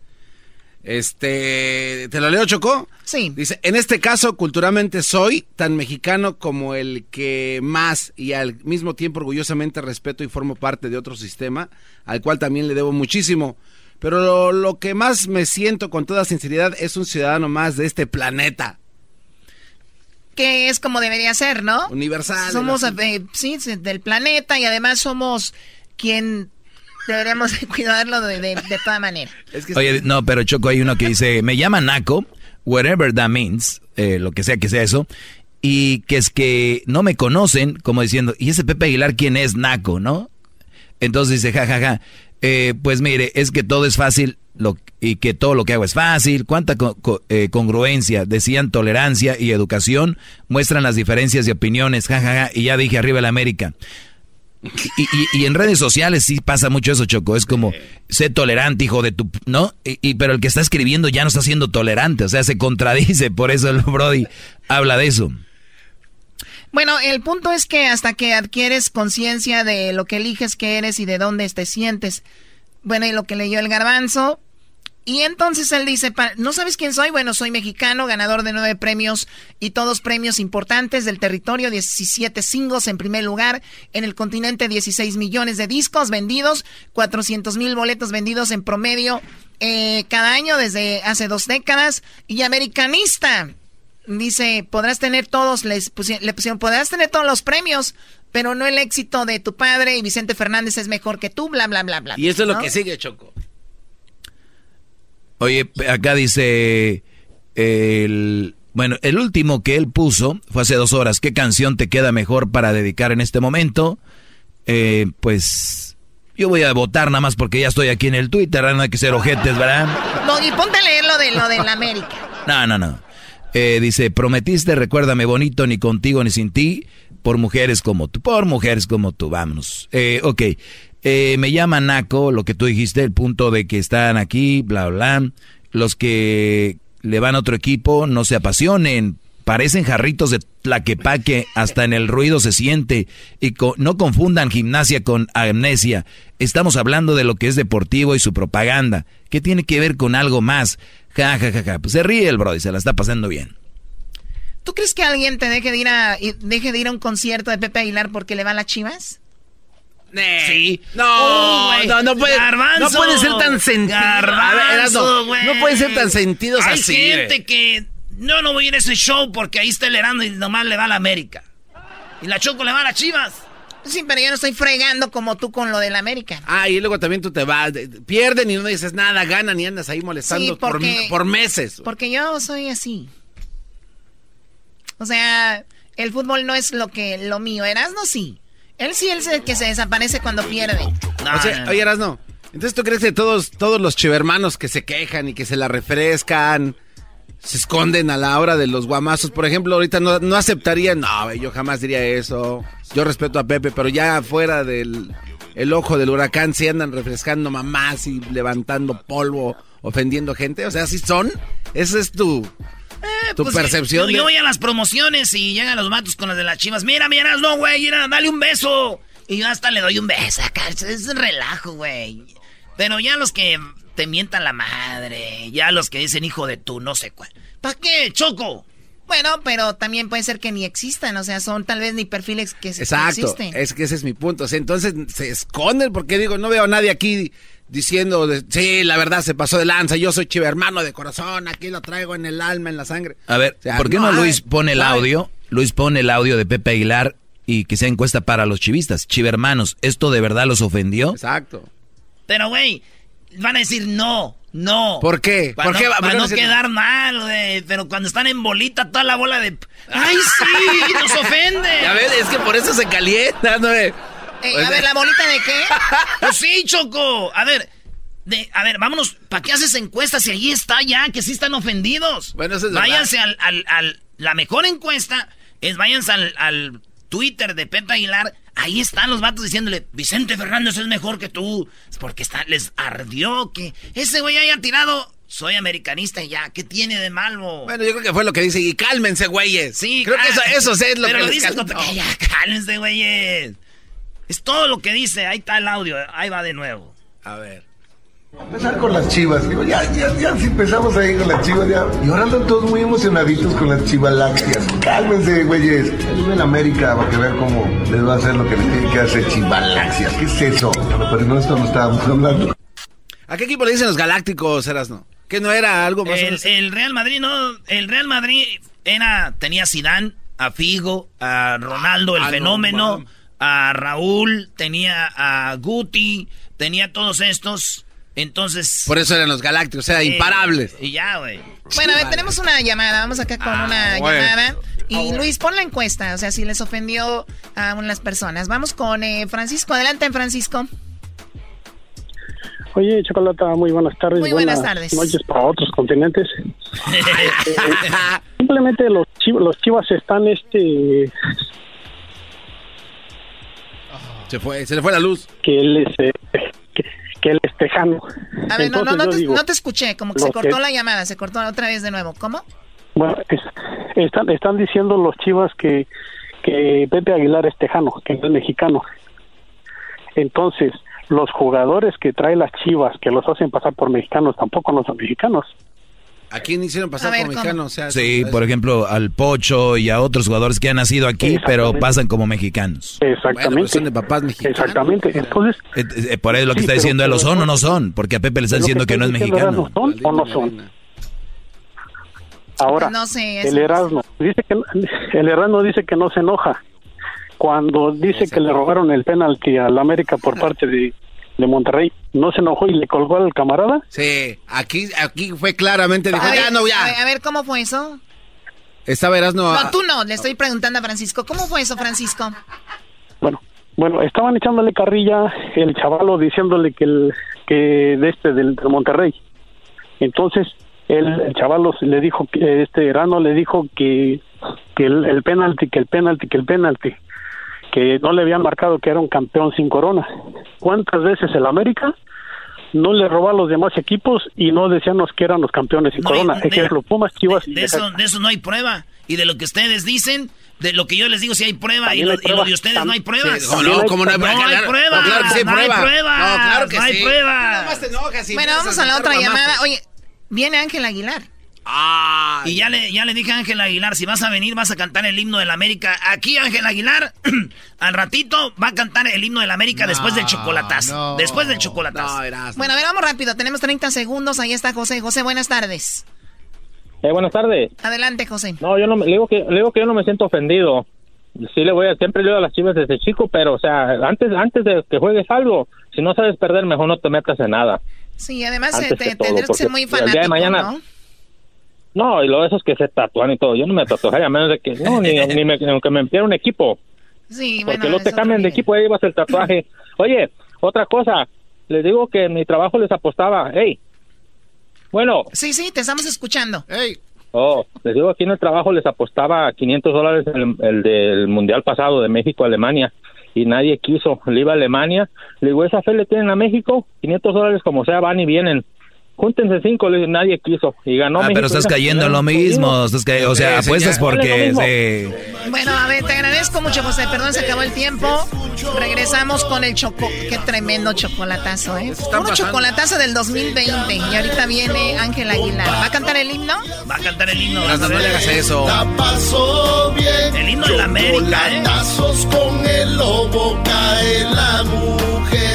[SPEAKER 4] Este, ¿te lo leo, Chocó?
[SPEAKER 12] Sí.
[SPEAKER 4] Dice, en este caso, culturalmente soy tan mexicano como el que más y al mismo tiempo orgullosamente respeto y formo parte de otro sistema, al cual también le debo muchísimo. Pero lo, lo que más me siento con toda sinceridad es un ciudadano más de este planeta.
[SPEAKER 12] Que es como debería ser, ¿no?
[SPEAKER 4] Universal.
[SPEAKER 12] Somos, eh, sí, del planeta y además somos quien deberíamos de cuidarlo de, de, de toda manera.
[SPEAKER 6] Oye, no, pero Choco, hay uno que dice, me llama Naco, whatever that means, eh, lo que sea que sea eso, y que es que no me conocen, como diciendo, ¿y ese Pepe Aguilar quién es Naco, no? Entonces dice, ja, ja, ja, eh, pues mire, es que todo es fácil lo, y que todo lo que hago es fácil, cuánta co- co- eh, congruencia, decían tolerancia y educación, muestran las diferencias de opiniones, ja, ja, ja, y ya dije arriba el América. Y, y- y en redes sociales sí pasa mucho eso, Choco. Es como, sé tolerante, hijo de tu... ¿No? Y, y- pero el que está escribiendo ya no está siendo tolerante. O sea, se contradice. Por eso el Brody habla de eso.
[SPEAKER 12] Bueno, el punto es que hasta que adquieres conciencia de lo que eliges que eres y de dónde te sientes. Bueno, y lo que leyó el garbanzo. Y entonces él dice, ¿no sabes quién soy? Bueno, soy mexicano, ganador de nueve premios y todos premios importantes del territorio, 17 singles en primer lugar, en el continente 16 millones de discos vendidos, 400 mil boletos vendidos en promedio eh, cada año desde hace dos décadas y americanista. Dice, podrás tener todos, les pusi- le pusieron, podrás tener todos los premios, pero no el éxito de tu padre y Vicente Fernández es mejor que tú, bla, bla, bla, bla.
[SPEAKER 4] Y eso es lo que sigue, Choco.
[SPEAKER 6] Oye, acá dice... El, bueno, el último que él puso fue hace dos horas. ¿Qué canción te queda mejor para dedicar en este momento? Eh, pues... Yo voy a votar nada más porque ya estoy aquí en el Twitter, no hay que ser ojetes, ¿verdad?
[SPEAKER 12] Doggy, ponte a leer lo de lo de la América.
[SPEAKER 6] No, no, no. Eh, dice, prometiste, recuérdame bonito, ni contigo ni sin ti, por mujeres como tú, por mujeres como tú, vámonos. Eh, ok, Eh, me llama Naco, lo que tú dijiste, el punto de que están aquí, bla, bla. Los que le van a otro equipo no se apasionen, parecen jarritos de tlaquepaque, hasta en el ruido se siente. Y no confundan gimnasia con amnesia. Estamos hablando de lo que es deportivo y su propaganda. ¿Qué tiene que ver con algo más? Ja, ja, ja, ja. Pues se ríe el Brody, se la está pasando bien.
[SPEAKER 12] ¿Tú crees que alguien te deje de ir a, y- deje de ir a un concierto de Pepe Aguilar porque le va a las chivas?
[SPEAKER 4] Sí. No,
[SPEAKER 3] Oh,
[SPEAKER 4] no, no puede,
[SPEAKER 3] Garbanzo.
[SPEAKER 4] no puede ser tan sentido.
[SPEAKER 3] Garbanzo,
[SPEAKER 4] ver, Erasmo, no pueden ser tan sentidos
[SPEAKER 3] Hay
[SPEAKER 4] así.
[SPEAKER 3] gente que no, no voy a ir a ese show porque ahí está el Herando y nomás le va a la América. Y la Choco le va a las Chivas.
[SPEAKER 12] Sí, pero yo no estoy fregando como tú con lo del América.
[SPEAKER 4] Ah, y luego también tú te vas, de- pierden y no dices nada, ganan y andas ahí molestando
[SPEAKER 12] Sí, porque-
[SPEAKER 4] por, por meses.
[SPEAKER 12] Porque yo soy así. O sea, el fútbol no es lo que lo mío. Erasno sí. Él sí es el que se desaparece cuando pierde.
[SPEAKER 4] o sea, oye, Erasno, entonces tú crees que todos, todos los chivermanos que se quejan y que se la refrescan, se esconden a la hora de los guamazos. Por ejemplo, ahorita no, no aceptaría, no, yo jamás diría eso. Yo respeto a Pepe, pero ya fuera del el ojo del huracán se andan refrescando mamás y levantando polvo, ofendiendo gente. O sea, así son. Esa es tu, tu
[SPEAKER 3] Pues,
[SPEAKER 4] percepción.
[SPEAKER 3] Yo,
[SPEAKER 4] de-
[SPEAKER 3] yo voy a las promociones y llegan los matos con las de las chivas. Mira, miras, no, güey, mira, dale un beso. Y yo hasta le doy un beso acá. Es un relajo, güey. Pero ya los que te mientan la madre, ya los que dicen hijo de tú, no sé cuál. ¿Para qué, Choco?
[SPEAKER 12] Bueno, pero también puede ser que ni existan, o sea, son tal vez ni perfiles que, que
[SPEAKER 4] Exacto,
[SPEAKER 12] existen.
[SPEAKER 4] es que ese es mi punto. O sea, entonces se esconden porque digo, no veo a nadie aquí diciendo, de, sí, la verdad se pasó de lanza, yo soy chiva hermano de corazón, aquí lo traigo en el alma, en la sangre.
[SPEAKER 6] A ver,
[SPEAKER 4] O sea,
[SPEAKER 6] ¿por qué no, Luis pone el audio? Luis pone el audio de Pepe Aguilar y que sea encuesta para los chivistas. Chivermanos, ¿esto de verdad los ofendió?
[SPEAKER 4] Exacto.
[SPEAKER 3] Pero, güey, van a decir no, no.
[SPEAKER 4] ¿Por qué?
[SPEAKER 3] Para
[SPEAKER 4] ¿Por
[SPEAKER 3] no,
[SPEAKER 4] qué
[SPEAKER 3] para no quedar mal, güey. Pero cuando están en bolita, toda la bola de... ¡Ay, sí! ¡Nos ofende!
[SPEAKER 4] A ver, es que por eso se calienta, ¿no? Eh,
[SPEAKER 12] a ver, ¿la bolita de qué?
[SPEAKER 3] Pues sí, Choco. A ver, de, a ver, vámonos. ¿Para qué haces encuestas si ahí está ya, que sí están ofendidos?
[SPEAKER 4] Bueno, eso es
[SPEAKER 3] Váyanse al, al, al- La mejor encuesta es váyanse al, al Twitter de Pepe Aguilar. Ahí están los vatos diciéndole, Vicente Fernández es mejor que tú. Porque está, les ardió que ese güey haya tirado. Soy americanista y ya, ¿qué tiene de malo?
[SPEAKER 4] Bueno, yo creo que fue lo que dice, y cálmense, güeyes.
[SPEAKER 3] Sí,
[SPEAKER 4] creo que eso, eso sí es lo
[SPEAKER 3] Pero
[SPEAKER 4] que
[SPEAKER 3] lo
[SPEAKER 4] les
[SPEAKER 3] dices Ya, cálmense, güeyes. Es todo lo que dice. Ahí está el audio. Ahí va de nuevo.
[SPEAKER 4] A ver.
[SPEAKER 20] Empezar con las chivas, digo, ya, ya, ya, si empezamos ahí con las chivas, ya. Y ahora andan todos muy emocionaditos con las chivalácteas. Cálmense, güeyes. Ayuden en América para que vean cómo les va a hacer lo que les tiene que hacer chivaláxias. ¿Qué es eso? Pero, no, esto no estábamos hablando.
[SPEAKER 4] ¿A qué equipo le dicen los galácticos, Erasno? ¿Que no era algo más
[SPEAKER 3] El, el Real Madrid, no. El Real Madrid era, tenía a Zidane, a Figo, a Ronaldo, el
[SPEAKER 4] Ah, no,
[SPEAKER 3] fenómeno. A Raúl, tenía a Guti, tenía todos estos. Entonces.
[SPEAKER 4] Por eso eran los galácticos, o sea,
[SPEAKER 3] eh,
[SPEAKER 4] imparables.
[SPEAKER 3] Y ya, güey.
[SPEAKER 12] Bueno, a ver, tenemos una llamada. Vamos acá con una
[SPEAKER 4] bueno.
[SPEAKER 12] llamada. Y Luis, pon la encuesta, o sea, si les ofendió a unas personas. Vamos con eh, Francisco. Adelante, Francisco.
[SPEAKER 21] Oye, Chocolata, muy buenas tardes.
[SPEAKER 12] Muy buenas tardes.
[SPEAKER 21] noches para otros continentes. Eh, simplemente los chivas, los chivas están, este,
[SPEAKER 4] Se fue, se le fue la luz.
[SPEAKER 21] que él es, eh, que, que él es tejano.
[SPEAKER 12] A ver, no, no, no te,
[SPEAKER 21] digo,
[SPEAKER 12] no te escuché, como que se cortó
[SPEAKER 21] que-
[SPEAKER 12] la llamada, se cortó otra vez de nuevo. ¿Cómo?
[SPEAKER 21] Bueno, es- están, están diciendo los chivas que, que Pepe Aguilar es tejano, que no es mexicano. Entonces, los jugadores que trae las chivas, que los hacen pasar por mexicanos, tampoco no son mexicanos.
[SPEAKER 4] ¿A quién hicieron pasar
[SPEAKER 21] ver,
[SPEAKER 4] como
[SPEAKER 21] ¿cómo?
[SPEAKER 4] mexicano? O sea,
[SPEAKER 6] Sí, por ejemplo, al Pocho y a otros jugadores que han nacido aquí, pero pasan como mexicanos.
[SPEAKER 21] Exactamente.
[SPEAKER 4] son de papás mexicanos.
[SPEAKER 21] Exactamente. Entonces,
[SPEAKER 6] Eh, eh, por eso lo que
[SPEAKER 21] Sí,
[SPEAKER 6] está diciendo él, ¿lo son o no son? Porque a Pepe le están
[SPEAKER 21] es lo
[SPEAKER 6] diciendo que no es mexicano.
[SPEAKER 21] ¿Erasmo, ¿Son o no son? Ahora,
[SPEAKER 12] No sé,
[SPEAKER 21] el Erasmo dice que el Erasmo dice que no se enoja cuando dice que le robaron el penalti al América por parte de, de Monterrey. No se enojó y le colgó al camarada.
[SPEAKER 4] Sí, aquí, aquí fue claramente, dijo,
[SPEAKER 12] A ver,
[SPEAKER 4] ya no,
[SPEAKER 12] A ver,
[SPEAKER 4] ya.
[SPEAKER 12] a ver, ¿cómo fue eso?
[SPEAKER 4] Estaba Erasno.
[SPEAKER 12] No, tú no, le estoy preguntando a Francisco. ¿Cómo fue eso, Francisco?
[SPEAKER 21] Bueno, estaban echándole carrilla el chavalo diciéndole que el que de este del, del Monterrey. Entonces el, el chavalo le dijo que este Erano le dijo que que el, el penalti, que el penalti, que el penalti, que no le habían marcado que era un campeón sin corona. ¿Cuántas veces el América no le robó a los demás equipos y no decíamos que eran los campeones sin
[SPEAKER 3] No hay-
[SPEAKER 21] corona?
[SPEAKER 3] de-
[SPEAKER 21] Ejemplo, Pumas, Chivas y
[SPEAKER 3] De eso, de eso no hay prueba. Y de lo que ustedes dicen, de lo que yo les digo, si hay prueba. Y lo,
[SPEAKER 21] hay
[SPEAKER 3] y lo
[SPEAKER 21] prueba.
[SPEAKER 3] de ustedes no hay pruebas.
[SPEAKER 4] Sí, ¿cómo no? ¿Cómo no hay prueba?
[SPEAKER 3] No hay prueba.
[SPEAKER 4] no, claro que sí hay
[SPEAKER 3] no hay
[SPEAKER 4] prueba.
[SPEAKER 3] prueba.
[SPEAKER 4] No, claro que
[SPEAKER 3] no hay
[SPEAKER 4] sí.
[SPEAKER 3] prueba.
[SPEAKER 12] Bueno, vamos a la otra llamada. Oye, viene Ángel Aguilar.
[SPEAKER 3] Y ya le, ya le dije a Ángel Aguilar, si vas a venir vas a cantar el himno del América. Aquí Ángel Aguilar, al ratito, va a cantar el himno del América después del chocolatazo. Después del chocolatazo.
[SPEAKER 12] Bueno, a ver, vamos rápido. Tenemos 30 segundos. Ahí está José. José, buenas tardes.
[SPEAKER 22] Eh, buenas tardes.
[SPEAKER 12] Adelante, José.
[SPEAKER 22] No, yo no me, le digo que le digo que yo no me siento ofendido. Sí le voy a siempre le digo a las Chivas desde chico, pero o sea, antes antes de que juegues algo, si no sabes perder, mejor no te metas en nada.
[SPEAKER 12] Sí, además
[SPEAKER 22] Antes
[SPEAKER 12] eh,
[SPEAKER 22] que
[SPEAKER 12] te,
[SPEAKER 22] todo,
[SPEAKER 12] tendrás que ser
[SPEAKER 22] porque
[SPEAKER 12] muy
[SPEAKER 22] el día de
[SPEAKER 12] fanático,
[SPEAKER 22] mañana-
[SPEAKER 12] ¿no?
[SPEAKER 22] No, y lo de esos que se tatúan y todo, yo no me tatuaría a menos de que no ni, ni, me, ni aunque me empiera un equipo,
[SPEAKER 12] Sí,
[SPEAKER 22] porque
[SPEAKER 12] bueno,
[SPEAKER 22] luego te
[SPEAKER 12] eso
[SPEAKER 22] cambian de equipo y ahí llevas el tatuaje. Oye, otra cosa, les digo que en mi trabajo les apostaba, hey, bueno,
[SPEAKER 12] Sí, sí, te estamos escuchando.
[SPEAKER 22] Oh, les digo, aquí en el trabajo les apostaba 500 dólares el, el del Mundial pasado de México-Alemania y nadie quiso. Le iba a Alemania, le digo, ¿esa fe le tienen a México? 500 dólares como sea, van y vienen. Júntense cinco, le nadie quiso. Y ganó
[SPEAKER 6] Ah,
[SPEAKER 22] México.
[SPEAKER 6] pero estás cayendo en lo mismo. Estás ca- o sea,
[SPEAKER 22] Sí,
[SPEAKER 6] apuestas porque... Sí.
[SPEAKER 12] Bueno, a ver, te agradezco mucho, José. Perdón, se acabó el tiempo. Regresamos con el choco. Qué tremendo chocolatazo, ¿eh? Puro chocolatazo del 2020. Y ahorita viene Ángel Aguilar. ¿Va a cantar el himno?
[SPEAKER 3] Va a cantar el himno.
[SPEAKER 4] Erasmo, no le hagas eso.
[SPEAKER 2] La pasó bien.
[SPEAKER 3] El himno de la América, ¿eh?
[SPEAKER 2] Con el lobo cae la mujer.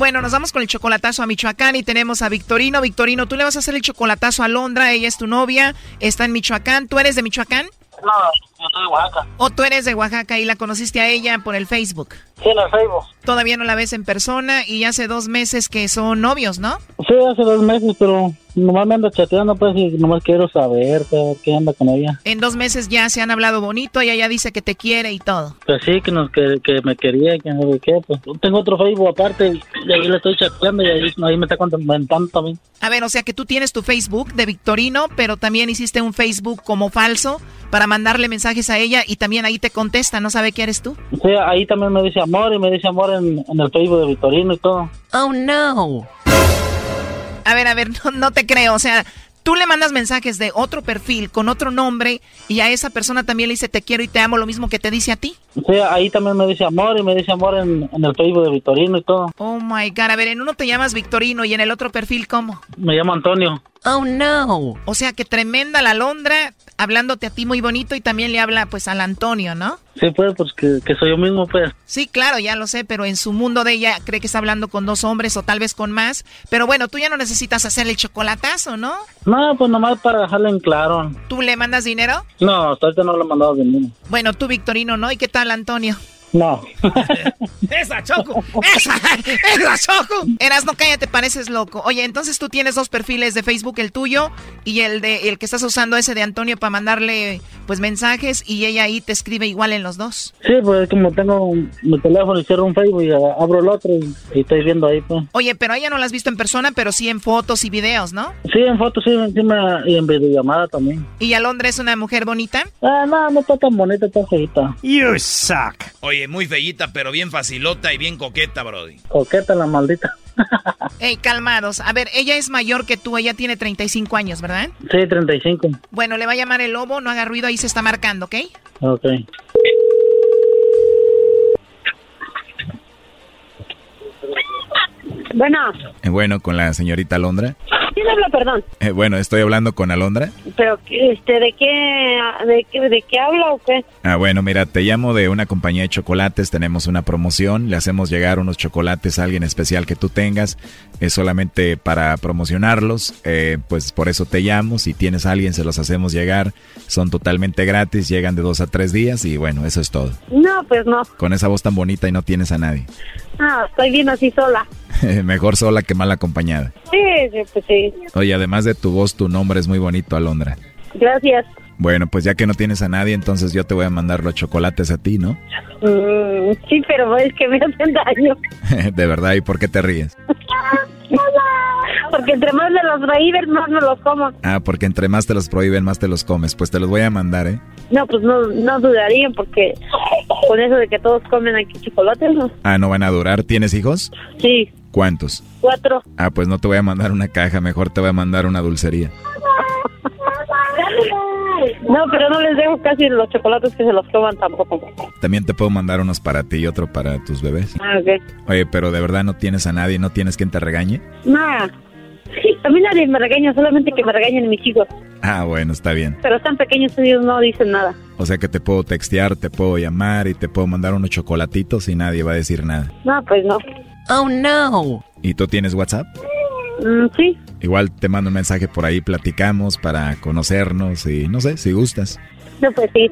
[SPEAKER 12] Bueno, nos vamos con el chocolatazo a Michoacán y tenemos a Victorino. Victorino, tú le vas a hacer el chocolatazo a Londra. Ella es tu novia. Está en Michoacán. ¿Tú eres de Michoacán?
[SPEAKER 23] No, yo soy de Oaxaca.
[SPEAKER 12] ¿O tú eres de Oaxaca y la conociste a ella por el Facebook?
[SPEAKER 23] Sí, en el Facebook.
[SPEAKER 12] Todavía no la ves en persona y hace dos meses que son novios, ¿no?
[SPEAKER 23] Sí, hace dos meses, pero nomás me ando chateando, pues, y nomás quiero saber qué, qué anda con ella.
[SPEAKER 12] En dos meses ya se han hablado bonito, ella ya dice que te quiere y todo.
[SPEAKER 23] Pues sí, que, nos, que, que me quería, que no sé qué, pues. Tengo otro Facebook aparte, y ahí le estoy chateando, y ahí, ahí me está comentando también.
[SPEAKER 12] A ver, o sea que tú tienes tu Facebook de Victorino, pero también hiciste un Facebook como falso para mandarle mensajes a ella y también ahí te contesta, no sabe que eres tú.
[SPEAKER 23] Sí, ahí también me dice amor, y me dice amor en, en el Facebook de Victorino y todo.
[SPEAKER 12] Oh no. A ver, a ver, no, no te creo, o sea, tú le mandas mensajes de otro perfil con otro nombre y a esa persona también le dice te quiero y te amo, lo mismo que te dice a ti.
[SPEAKER 23] Sí, ahí también me dice amor, y me dice amor en, en el Facebook de Victorino y todo.
[SPEAKER 12] Oh my god, a ver, en uno te llamas Victorino y en el otro perfil ¿cómo?
[SPEAKER 23] Me llamo Antonio.
[SPEAKER 12] Oh no. O sea que tremenda la Londra hablándote a ti muy bonito y también le habla pues al Antonio, ¿no?
[SPEAKER 23] Sí, pues, pues que, que soy yo mismo, pues.
[SPEAKER 12] Sí, claro, ya lo sé, pero en su mundo de ella cree que está hablando con dos hombres o tal vez con más. Pero bueno, tú ya no necesitas hacer el chocolatazo, ¿no?
[SPEAKER 23] No, pues nomás para dejarle en claro.
[SPEAKER 12] ¿Tú le mandas dinero?
[SPEAKER 23] No, hasta ahorita no le he mandado dinero.
[SPEAKER 12] Bueno, tú Victorino, ¿no? ¿Y qué tal Antonio?
[SPEAKER 23] No.
[SPEAKER 12] ¡Esa, Choco! ¡Esa! ¡Esa, Choco! Eras, no cállate, pareces loco. Oye, entonces tú tienes dos perfiles de Facebook, el tuyo y el de el que estás usando ese de Antonio para mandarle pues mensajes y ella ahí te escribe igual en los dos.
[SPEAKER 23] Sí, pues como tengo mi teléfono y cierro un Facebook y abro el otro y, y estoy viendo ahí, pues.
[SPEAKER 12] Oye, pero ella no la has visto en persona, pero sí en fotos y videos, ¿no?
[SPEAKER 23] Sí, en fotos, sí, encima y en videollamada también.
[SPEAKER 12] ¿Y Alondra es una mujer bonita?
[SPEAKER 23] Ah, no, no está tan bonita, está feita.
[SPEAKER 3] You suck. Oye, muy feíta, pero bien facilota y bien coqueta, Brody.
[SPEAKER 23] Coqueta la maldita.
[SPEAKER 12] Ey, calmados. A ver, ella es mayor que tú, ella tiene 35 años, ¿verdad?
[SPEAKER 23] Sí, 35.
[SPEAKER 12] Bueno, le va a llamar el lobo, no haga ruido, ahí se está marcando, ¿ok?
[SPEAKER 23] Ok.
[SPEAKER 24] Bueno,
[SPEAKER 6] Eh, bueno, con la señorita Alondra.
[SPEAKER 24] ¿Quién habla, perdón?
[SPEAKER 6] Eh, bueno, estoy hablando con Alondra.
[SPEAKER 24] Pero, este, ¿de qué, de qué, de qué habla o qué?
[SPEAKER 6] Ah, bueno, mira, te llamo de una compañía de chocolates, tenemos una promoción, le hacemos llegar unos chocolates a alguien especial que tú tengas, es solamente para promocionarlos, eh, pues por eso te llamo, si tienes a alguien se los hacemos llegar, son totalmente gratis, llegan de dos a tres días y bueno, eso es todo.
[SPEAKER 24] No, pues no.
[SPEAKER 6] Con esa voz tan bonita y no tienes a nadie.
[SPEAKER 24] Ah, estoy bien así sola.
[SPEAKER 6] Mejor sola que mal acompañada.
[SPEAKER 24] Sí, sí, pues sí.
[SPEAKER 6] Oye, además de tu voz, tu nombre es muy bonito, Alondra.
[SPEAKER 24] Gracias.
[SPEAKER 6] Bueno, pues ya que no tienes a nadie, entonces yo te voy a mandar los chocolates a ti, ¿no?
[SPEAKER 24] Mm, sí, pero es que me hacen daño.
[SPEAKER 6] de verdad, ¿y por qué te ríes?
[SPEAKER 24] Porque entre más me los prohíben, más me los como.
[SPEAKER 6] Ah, porque entre más te los prohíben, más te los comes. Pues te los voy a mandar, ¿eh?
[SPEAKER 24] No, pues no, no dudaría porque con eso de que todos comen aquí chocolates, ¿no?
[SPEAKER 6] Ah, ¿no van a durar? ¿Tienes hijos?
[SPEAKER 24] Sí,
[SPEAKER 6] ¿Cuántos?
[SPEAKER 24] cuatro.
[SPEAKER 6] Ah, pues no te voy a mandar una caja, mejor te voy a mandar una dulcería.
[SPEAKER 24] No, pero no les dejo casi los chocolates que se los coman tampoco.
[SPEAKER 6] También te puedo mandar unos para ti y otro para tus bebés.
[SPEAKER 24] Ah, ok.
[SPEAKER 6] Oye, pero de verdad no tienes a nadie, no tienes quien te regañe.
[SPEAKER 24] No. A mí nadie me regaña, solamente que me regañen mis hijos.
[SPEAKER 6] Ah, bueno, está bien.
[SPEAKER 24] Pero están pequeños, ellos no dicen nada.
[SPEAKER 6] O sea que te puedo textear, te puedo llamar y te puedo mandar unos chocolatitos y nadie va a decir nada.
[SPEAKER 24] No, pues no.
[SPEAKER 12] Oh, no.
[SPEAKER 6] ¿Y tú tienes WhatsApp?
[SPEAKER 24] Mm, sí.
[SPEAKER 6] Igual te mando un mensaje por ahí, platicamos para conocernos y no sé, si gustas.
[SPEAKER 24] No, pues sí.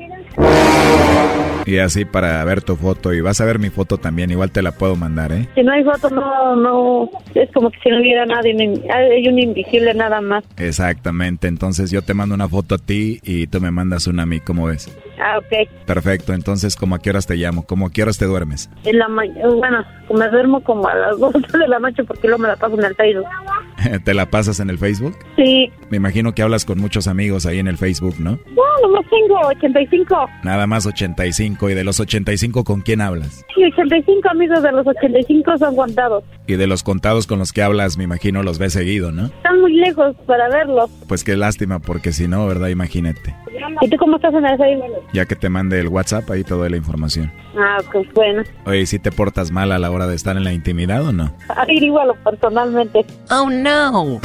[SPEAKER 6] Y así para ver tu foto y vas a ver mi foto también, igual te la puedo mandar, ¿eh?
[SPEAKER 24] Si no hay foto, no, no, es como que si no hubiera nadie, hay un invisible nada más.
[SPEAKER 6] Exactamente, entonces yo te mando una foto a ti y tú me mandas una a mí, ¿cómo ves?
[SPEAKER 24] Ah, ok.
[SPEAKER 6] Perfecto, entonces, ¿cómo a qué horas te llamo? ¿Cómo a qué horas te duermes?
[SPEAKER 24] En la mañana, bueno, me duermo como a las 12 de la noche porque luego me la paso en el Facebook.
[SPEAKER 6] ¿Te la pasas en el Facebook?
[SPEAKER 24] Sí.
[SPEAKER 6] Me imagino que hablas con muchos amigos ahí en el Facebook, ¿no?
[SPEAKER 24] No, nomás tengo 85.
[SPEAKER 6] Nada más 85. ¿Y de los 85 con quién hablas?
[SPEAKER 24] Sí, 85 amigos de los 85 son contados.
[SPEAKER 6] Y de los contados con los que hablas, me imagino los ves seguido, ¿no?
[SPEAKER 24] Están muy lejos para verlos.
[SPEAKER 6] Pues qué lástima, porque si no, ¿verdad? Imagínate.
[SPEAKER 24] ¿Y tú cómo estás en el Facebook?
[SPEAKER 6] Ya que te mande el WhatsApp, ahí te doy la información.
[SPEAKER 24] Ah, pues bueno.
[SPEAKER 6] Oye, ¿si te portas mal a la hora de estar en la intimidad o no?
[SPEAKER 24] Averígualo personalmente.
[SPEAKER 14] Oh, no.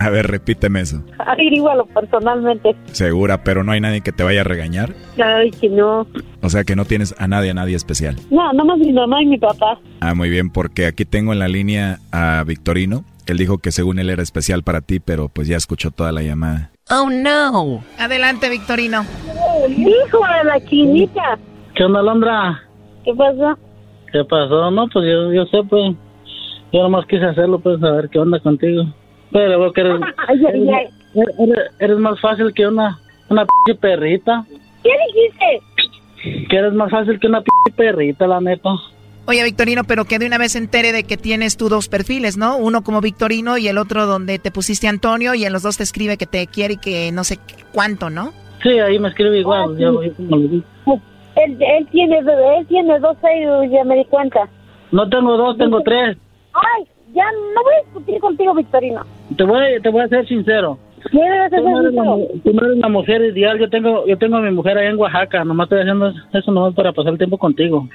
[SPEAKER 6] A ver, repíteme eso.
[SPEAKER 24] Averígualo personalmente.
[SPEAKER 6] Segura, pero no hay nadie que te vaya a regañar.
[SPEAKER 24] Ay, que no.
[SPEAKER 6] O sea que no tienes a nadie, a nadie especial.
[SPEAKER 24] No, nomás mi mamá y mi papá.
[SPEAKER 6] Ah, muy bien, porque aquí tengo en la línea a Victorino. Él dijo que según él era especial para ti, pero pues ya escuchó toda la llamada.
[SPEAKER 14] Oh, no.
[SPEAKER 12] Adelante, Victorino.
[SPEAKER 24] Hijo de la chinita.
[SPEAKER 23] ¿Qué onda, Londra?
[SPEAKER 24] ¿Qué pasó?
[SPEAKER 23] ¿Qué pasó? No, pues yo, yo sé, pues. Yo nomás quise hacerlo, pues, a ver qué onda contigo. Pero veo que eres,
[SPEAKER 24] Ay, ay, ay.
[SPEAKER 23] eres, eres- eres más fácil que una, una p perrita.
[SPEAKER 24] ¿Qué dijiste?
[SPEAKER 23] Que eres más fácil que una p perrita, la neta.
[SPEAKER 12] Oye, Victorino, pero que de una vez entere de que tienes tú dos perfiles, ¿no? Uno como Victorino y el otro donde te pusiste Antonio y en los dos te escribe que te quiere y que no sé cuánto, ¿no?
[SPEAKER 23] Sí, ahí me escribe igual.
[SPEAKER 24] Ah, sí.
[SPEAKER 23] yo como le digo.
[SPEAKER 24] Él, él tiene él tiene dos Facebook, ya me di cuenta.
[SPEAKER 23] No tengo dos, tengo tres.
[SPEAKER 24] Ay, ya no voy a discutir contigo, Victorino.
[SPEAKER 23] Te voy, te voy a ser sincero.
[SPEAKER 24] ¿Qué debes
[SPEAKER 23] Tú no, eres la,
[SPEAKER 24] hacer
[SPEAKER 23] mu- tú no eres la mujer ideal. Yo tengo, yo tengo a mi mujer allá en Oaxaca. Nomás estoy haciendo eso nomás para pasar el tiempo contigo.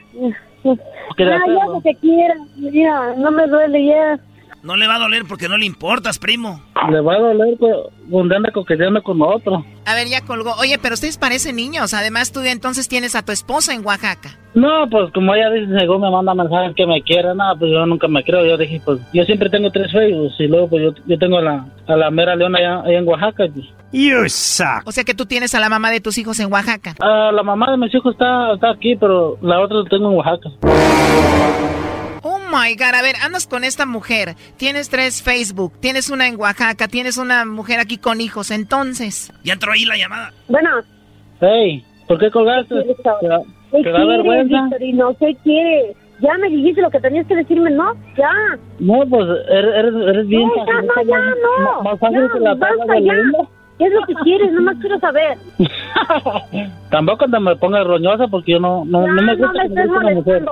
[SPEAKER 23] ¿Quieres
[SPEAKER 24] Ah, ya lo que quiera. Mira, no me duele ya.
[SPEAKER 3] No le va a doler porque no le importas, primo.
[SPEAKER 23] Le va a doler pues, donde anda coqueteando con otro.
[SPEAKER 12] A ver, ya colgó. Oye, pero ustedes parecen niños. Además, tú entonces tienes a tu esposa en Oaxaca.
[SPEAKER 23] No, pues como ella dice, según me manda mensajes que me quiere, nada, pues yo nunca me creo. Yo dije, pues yo siempre tengo tres Facebook y luego pues yo, yo tengo a la, a la mera leona allá, allá en Oaxaca. Pues.
[SPEAKER 12] You suck. O sea que tú tienes a la mamá de tus hijos en Oaxaca.
[SPEAKER 23] Ah, la mamá de mis hijos está, está aquí, pero la otra la tengo en Oaxaca.
[SPEAKER 12] My God, a ver, andas con esta mujer. Tienes tres Facebook, tienes una en Oaxaca, tienes una mujer aquí con hijos. Entonces.
[SPEAKER 3] Ya entró ahí la llamada.
[SPEAKER 24] Bueno.
[SPEAKER 23] Hey, ¿por qué colgaste? ¿Te da,
[SPEAKER 24] ¿Qué
[SPEAKER 23] te da
[SPEAKER 24] quieres,
[SPEAKER 23] vergüenza?
[SPEAKER 24] Victorino? ¿Qué quieres? Ya me dijiste lo que tenías que decirme, ¿no? Ya.
[SPEAKER 23] No, pues eres, eres, eres bien.
[SPEAKER 24] No, ya, no, ya, no.
[SPEAKER 23] Más fácil
[SPEAKER 24] Ya,
[SPEAKER 23] que la
[SPEAKER 24] basta, ya. ¿Qué es lo que quieres? Nomás quiero saber.
[SPEAKER 23] Tampoco te me pongas roñosa porque yo no, no, no me gusta
[SPEAKER 24] no me estés
[SPEAKER 23] una mujer.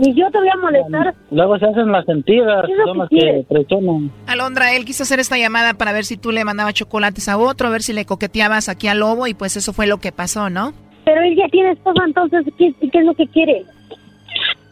[SPEAKER 24] Ni yo te voy a molestar.
[SPEAKER 23] Luego se hacen las sentidas,
[SPEAKER 24] ¿Qué es lo
[SPEAKER 23] son las que presionan.
[SPEAKER 12] Alondra, él quiso hacer esta llamada para ver si tú le mandabas chocolates a otro, a ver si le coqueteabas aquí al lobo y pues eso fue lo que pasó, ¿no?
[SPEAKER 24] Pero él ya tiene esposa, entonces, ¿qué, qué es lo que quiere?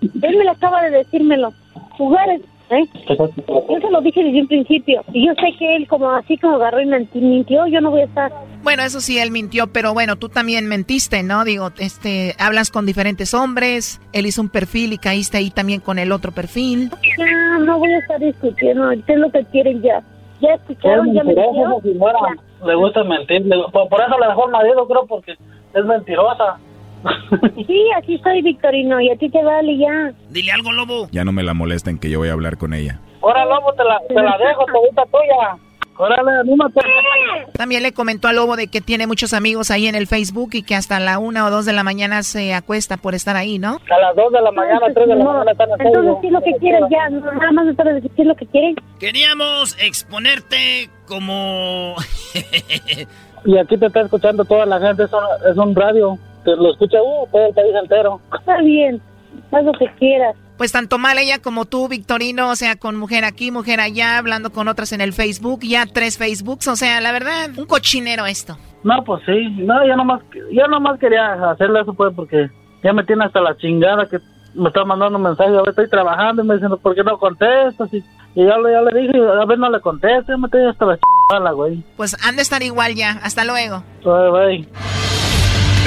[SPEAKER 24] Él me lo acaba de decírmelo. Jugar, es- ¿eh? Yo se lo dije desde un principio. Y yo sé que él, como así como agarró y mintió, yo no voy a estar.
[SPEAKER 12] Bueno, eso sí, él mintió, pero bueno, tú también mentiste, ¿no? Digo, este, hablas con diferentes hombres, él hizo un perfil y caíste ahí también con el otro perfil.
[SPEAKER 24] Ya, no voy a estar discutiendo. ¿Qué es lo que quieren ya? ¿Ya escucharon? ¿Ya
[SPEAKER 23] esa señora. Le gusta mentir. por, por eso le dejó el marido, creo, porque es mentirosa.
[SPEAKER 24] Sí, aquí soy, Victorino, y a ti te vale ya.
[SPEAKER 3] Dile algo, lobo.
[SPEAKER 6] Ya no me la molesten que yo voy a hablar con ella.
[SPEAKER 23] Ahora, lobo, te la, te la dejo, todita tuya. Órale, anímate.
[SPEAKER 12] También le comentó al lobo de que tiene muchos amigos ahí en el Facebook y que hasta la una o dos de la mañana se acuesta por estar ahí, ¿no?
[SPEAKER 23] A las dos de la mañana, tres de la
[SPEAKER 24] No,
[SPEAKER 23] mañana están en
[SPEAKER 24] Entonces,
[SPEAKER 23] Facebook.
[SPEAKER 24] ¿qué es lo que quieren ya? Nada más para decir qué es lo que quieren.
[SPEAKER 3] Queríamos exponerte como...
[SPEAKER 23] Y aquí te está escuchando toda la gente, es un, es un radio. Te lo escucha uh, todo el país entero.
[SPEAKER 24] Está bien, haz lo que quieras.
[SPEAKER 12] Pues tanto mal ella como tú, Victorino, o sea, con mujer aquí, mujer allá, hablando con otras en el Facebook, ya tres Facebooks, o sea, la verdad, un cochinero esto.
[SPEAKER 23] No, pues sí. No, yo nomás, yo nomás quería hacerle eso, pues, porque ya me tiene hasta la chingada que me está mandando mensajes. A ver, estoy trabajando y me dicen, ¿por qué no contestas? Y, y ya, le- ya le dije, a ver, no le contesto. Ya me tiene hasta la chingada, güey.
[SPEAKER 12] Pues han de estar igual ya, hasta luego.
[SPEAKER 23] Bye, bye.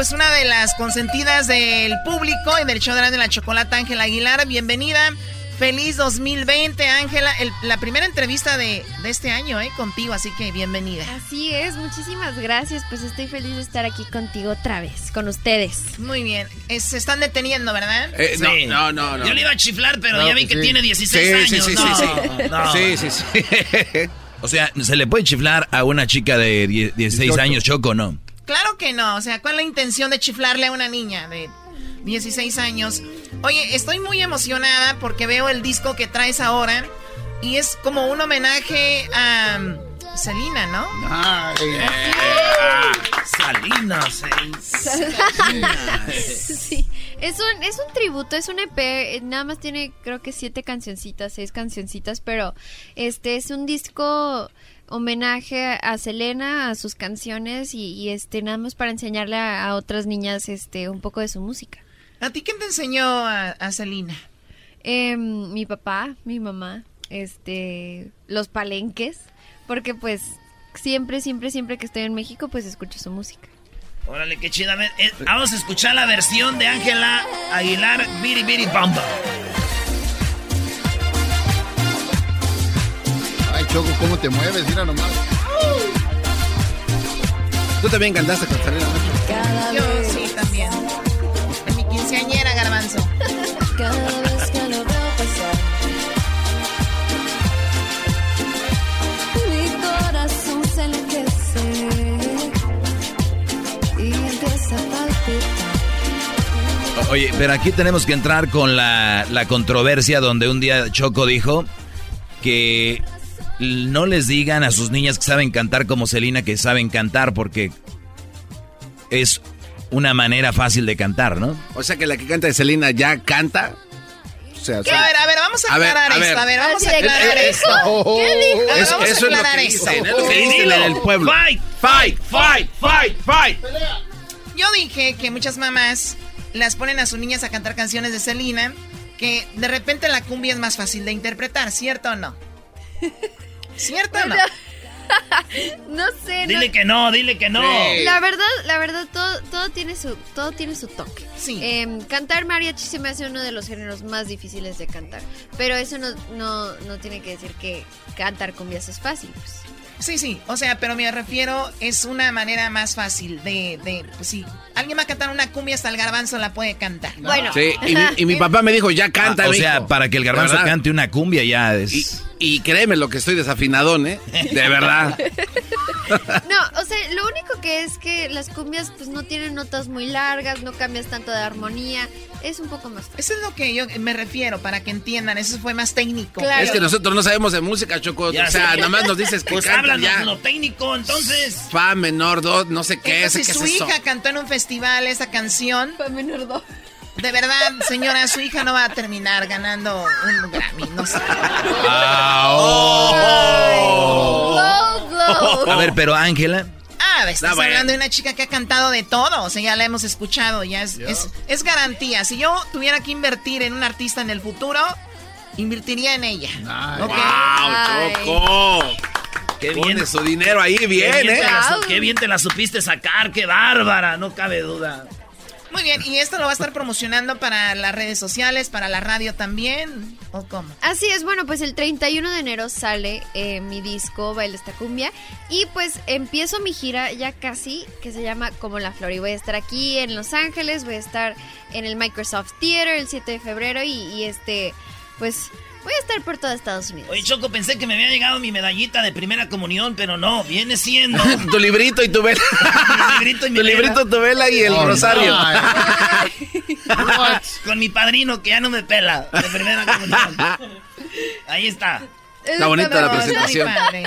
[SPEAKER 12] pues una de las consentidas del público y del show de la chocolate, Ángela Aguilar, bienvenida. Feliz 2020, Ángela. El- La primera entrevista de, de este año, ¿eh? Contigo, así que bienvenida.
[SPEAKER 25] Así es, muchísimas gracias. Pues estoy feliz de estar aquí contigo otra vez, con ustedes.
[SPEAKER 12] Muy bien. Se están deteniendo, ¿verdad?
[SPEAKER 4] Eh, no,
[SPEAKER 3] Sí.
[SPEAKER 4] no, no, no.
[SPEAKER 3] Yo le iba a chiflar, pero
[SPEAKER 4] No,
[SPEAKER 3] ya vi
[SPEAKER 4] pues
[SPEAKER 3] que
[SPEAKER 4] sí.
[SPEAKER 3] tiene 16
[SPEAKER 4] Sí,
[SPEAKER 3] años.
[SPEAKER 4] sí, sí,
[SPEAKER 3] no,
[SPEAKER 4] sí,
[SPEAKER 3] no.
[SPEAKER 4] sí. Sí.
[SPEAKER 6] O sea, ¿se le puede chiflar a una chica de die- 16 años, Choco, no?
[SPEAKER 12] Claro que no. O sea, ¿cuál es la intención de chiflarle a una niña de 16 años? Oye, estoy muy emocionada porque veo el disco que traes ahora y es como un homenaje a um, Selena, ¿no?
[SPEAKER 3] Salinas,
[SPEAKER 25] sí, es un, es un tributo, es un EP, eh, nada más tiene creo que siete cancioncitas, seis cancioncitas, pero este es un disco homenaje a Selena, a sus canciones y, y, este nada más para enseñarle a, a otras niñas este un poco de su música.
[SPEAKER 12] ¿A ti quién te enseñó a, a Selena?
[SPEAKER 25] Em, mi papá, mi mamá, este, los palenques, porque pues siempre, siempre, siempre que estoy en México, pues escucho su música.
[SPEAKER 3] Órale, qué chida. Eh, vamos a escuchar la versión de Ángela Aguilar, Biri Biri Bamba.
[SPEAKER 7] Choco, ¿cómo te mueves? Mira nomás.
[SPEAKER 4] Tú también cantaste con Selena, ¿no?
[SPEAKER 12] Yo sí, también. En mi quinceañera, garbanzo.
[SPEAKER 26] Cada vez que lo veo pasar, mi corazón se enloquece y empieza a palpitar.
[SPEAKER 6] O- Oye, pero aquí tenemos que entrar con la, la controversia donde un día Choco dijo que no les digan a sus niñas que saben cantar como Selena que saben cantar porque es una manera fácil de cantar, ¿no?
[SPEAKER 4] O sea que la que canta de Selena ya canta. O sea,
[SPEAKER 12] ¿Qué? A ver, a ver, vamos a
[SPEAKER 4] A ver,
[SPEAKER 12] aclarar
[SPEAKER 4] a ver.
[SPEAKER 12] esto. A ver, vamos a aclarar
[SPEAKER 25] ¿qué
[SPEAKER 12] esto.
[SPEAKER 25] ¿Qué dijo?
[SPEAKER 12] A ver,
[SPEAKER 4] Eso-
[SPEAKER 12] vamos
[SPEAKER 4] eso
[SPEAKER 12] a
[SPEAKER 4] es lo que
[SPEAKER 12] aclarar
[SPEAKER 4] dicen,
[SPEAKER 12] esto.
[SPEAKER 4] es lo que dicen en el pueblo.
[SPEAKER 3] Fight, fight, fight, fight, fight, fight.
[SPEAKER 12] Yo dije que muchas mamás las ponen a sus niñas a cantar canciones de Selena, que de repente la cumbia es más fácil de interpretar, ¿cierto o no? ¿Cierto o no?
[SPEAKER 25] No sé, no-
[SPEAKER 3] Dile que no, dile que no.
[SPEAKER 25] La verdad, la verdad, todo, todo tiene su, todo tiene su toque.
[SPEAKER 12] Sí.
[SPEAKER 25] Em, cantar mariachi se me hace uno de los géneros más difíciles de cantar. Pero eso no, no, no tiene que decir que cantar cumbias es fácil, pues.
[SPEAKER 12] Sí, sí, o sea, pero me refiero, es una manera más fácil de, de pues sí, alguien va a cantar una cumbia, hasta el garbanzo la puede cantar.
[SPEAKER 25] Bueno.
[SPEAKER 4] Sí, y mi, y mi papá me dijo, ya canta.
[SPEAKER 6] Ah, o
[SPEAKER 4] me
[SPEAKER 6] sea, para que el garbanzo cante una cumbia ya es...
[SPEAKER 4] Y, y créeme lo que estoy desafinadón, ¿eh? De verdad.
[SPEAKER 25] No, o sea, lo único que es que las cumbias pues no tienen notas muy largas, no cambias tanto de armonía, es un poco más fácil.
[SPEAKER 12] Eso es lo que yo me refiero, para que entiendan, eso fue más técnico.
[SPEAKER 25] Claro.
[SPEAKER 4] Es que nosotros no sabemos de música, Choco.
[SPEAKER 3] Ya
[SPEAKER 4] o sea,
[SPEAKER 3] sé.
[SPEAKER 4] nada más nos dices que
[SPEAKER 3] Pues háblanos
[SPEAKER 4] ya.
[SPEAKER 3] lo técnico, entonces.
[SPEAKER 4] Fa menor, do, no sé qué es.
[SPEAKER 12] Entonces,
[SPEAKER 4] ¿qué
[SPEAKER 12] su
[SPEAKER 4] es eso?
[SPEAKER 12] hija cantó en un festival esa canción.
[SPEAKER 25] Fa menor do.
[SPEAKER 12] De verdad, señora, su hija no va a terminar ganando un Grammy, no sé.
[SPEAKER 25] Glow, glow.
[SPEAKER 6] A ver, pero Ángela...
[SPEAKER 12] Ah, estás
[SPEAKER 4] bueno.
[SPEAKER 12] hablando de una chica que ha cantado de todo, o sea, ya la hemos escuchado, ya es, es, es garantía. Si yo tuviera que invertir en un artista en el futuro, invertiría en ella.
[SPEAKER 4] ¡Wow, Choco!
[SPEAKER 3] Qué bien.
[SPEAKER 4] Pone su dinero ahí
[SPEAKER 3] Qué
[SPEAKER 4] bien, ¿eh?
[SPEAKER 3] qué bien te la supiste sacar, qué bárbara, no cabe duda.
[SPEAKER 12] Muy bien, y esto lo va a estar promocionando para las redes sociales, para la radio también. ¿O cómo?
[SPEAKER 25] Así es, bueno, pues el 31 de enero sale eh, mi disco Baila esta cumbia y pues empiezo mi gira ya casi que se llama Como la Flor y voy a estar aquí en Los Ángeles, voy a estar en el Microsoft Theater el 7 de febrero y, y este, pues voy a estar por todo Estados Unidos.
[SPEAKER 3] Oye, Choco, pensé que me había llegado mi medallita de primera comunión, pero no, viene siendo.
[SPEAKER 4] tu librito y tu vela.
[SPEAKER 3] mi librito y mi
[SPEAKER 4] tu
[SPEAKER 3] vela.
[SPEAKER 4] librito, tu vela y el
[SPEAKER 3] Oh,
[SPEAKER 4] rosario.
[SPEAKER 3] Con mi padrino que ya no me pela de primera comunión. Ahí está.
[SPEAKER 4] Está bonita la
[SPEAKER 12] Está muy
[SPEAKER 4] presentación.
[SPEAKER 12] padre.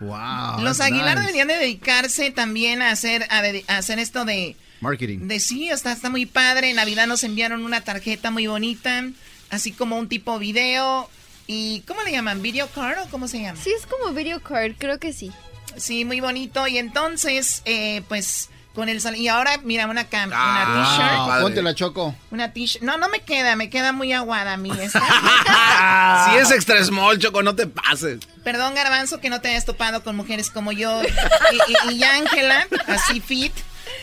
[SPEAKER 7] Wow.
[SPEAKER 12] Los Aguilar
[SPEAKER 7] nice.
[SPEAKER 12] deberían de dedicarse también a hacer, a hacer esto de...
[SPEAKER 7] Marketing.
[SPEAKER 12] De sí, está, está muy padre. En Navidad nos enviaron una tarjeta muy bonita, así como un tipo video. ¿Y cómo le llaman? ¿Video card o cómo se llama?
[SPEAKER 25] Sí, es como video card, creo que sí.
[SPEAKER 12] Sí, muy bonito. Y entonces, eh, pues, con el sal- Y ahora, mira, una, cam
[SPEAKER 7] Ah,
[SPEAKER 12] una t-shirt.
[SPEAKER 7] padre. Póntela, Choco.
[SPEAKER 12] Una t-shirt. No, no me queda, me queda muy aguada a mí. esta.
[SPEAKER 4] si es extra small, Choco, no te pases.
[SPEAKER 12] Perdón, Garbanzo, que no te hayas topado con mujeres como yo y, Ángela, así fit.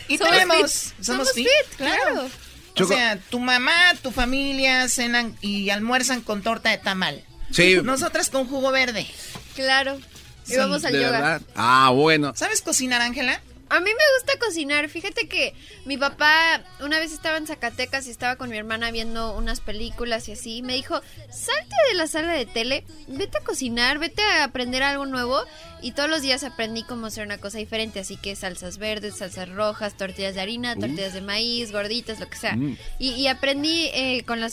[SPEAKER 12] Y
[SPEAKER 25] Somos
[SPEAKER 12] tenemos,
[SPEAKER 25] fit,
[SPEAKER 12] somos,
[SPEAKER 25] somos
[SPEAKER 12] fit,
[SPEAKER 25] fit,
[SPEAKER 12] claro.
[SPEAKER 25] claro.
[SPEAKER 4] Choco-
[SPEAKER 12] O sea, tu mamá, tu familia cenan y almuerzan con torta de tamal.
[SPEAKER 4] Sí.
[SPEAKER 12] Nosotras con jugo verde.
[SPEAKER 25] Claro. Y
[SPEAKER 12] Sí.
[SPEAKER 25] vamos al yoga.
[SPEAKER 4] verdad. Ah, bueno.
[SPEAKER 12] ¿Sabes cocinar, Ángela?
[SPEAKER 25] A mí me gusta cocinar. Fíjate que mi papá una vez estaba en Zacatecas y estaba con mi hermana viendo unas películas y así. y Me dijo, salte de la sala de tele, vete a cocinar, vete a aprender algo nuevo. Y todos los días aprendí cómo hacer una cosa diferente. Así que salsas verdes, salsas rojas, tortillas de harina, tortillas de maíz, gorditas, lo que sea.
[SPEAKER 6] Mm.
[SPEAKER 25] Y, y aprendí eh, con la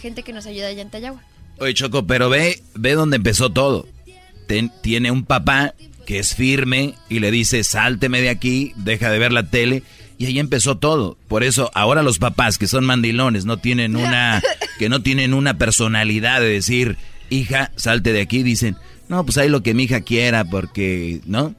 [SPEAKER 25] gente que nos ayuda allá en Tayagua.
[SPEAKER 6] Oye, Choco, pero ve, ve dónde empezó todo. Ten- tiene un papá que es firme y le dice, sálteme de aquí, deja de ver la tele. Y ahí empezó todo. Por eso ahora los papás que son mandilones no tienen una, que no tienen una personalidad de decir, hija, salte de aquí. Dicen, no, pues ahí lo que mi hija quiera porque, ¿no?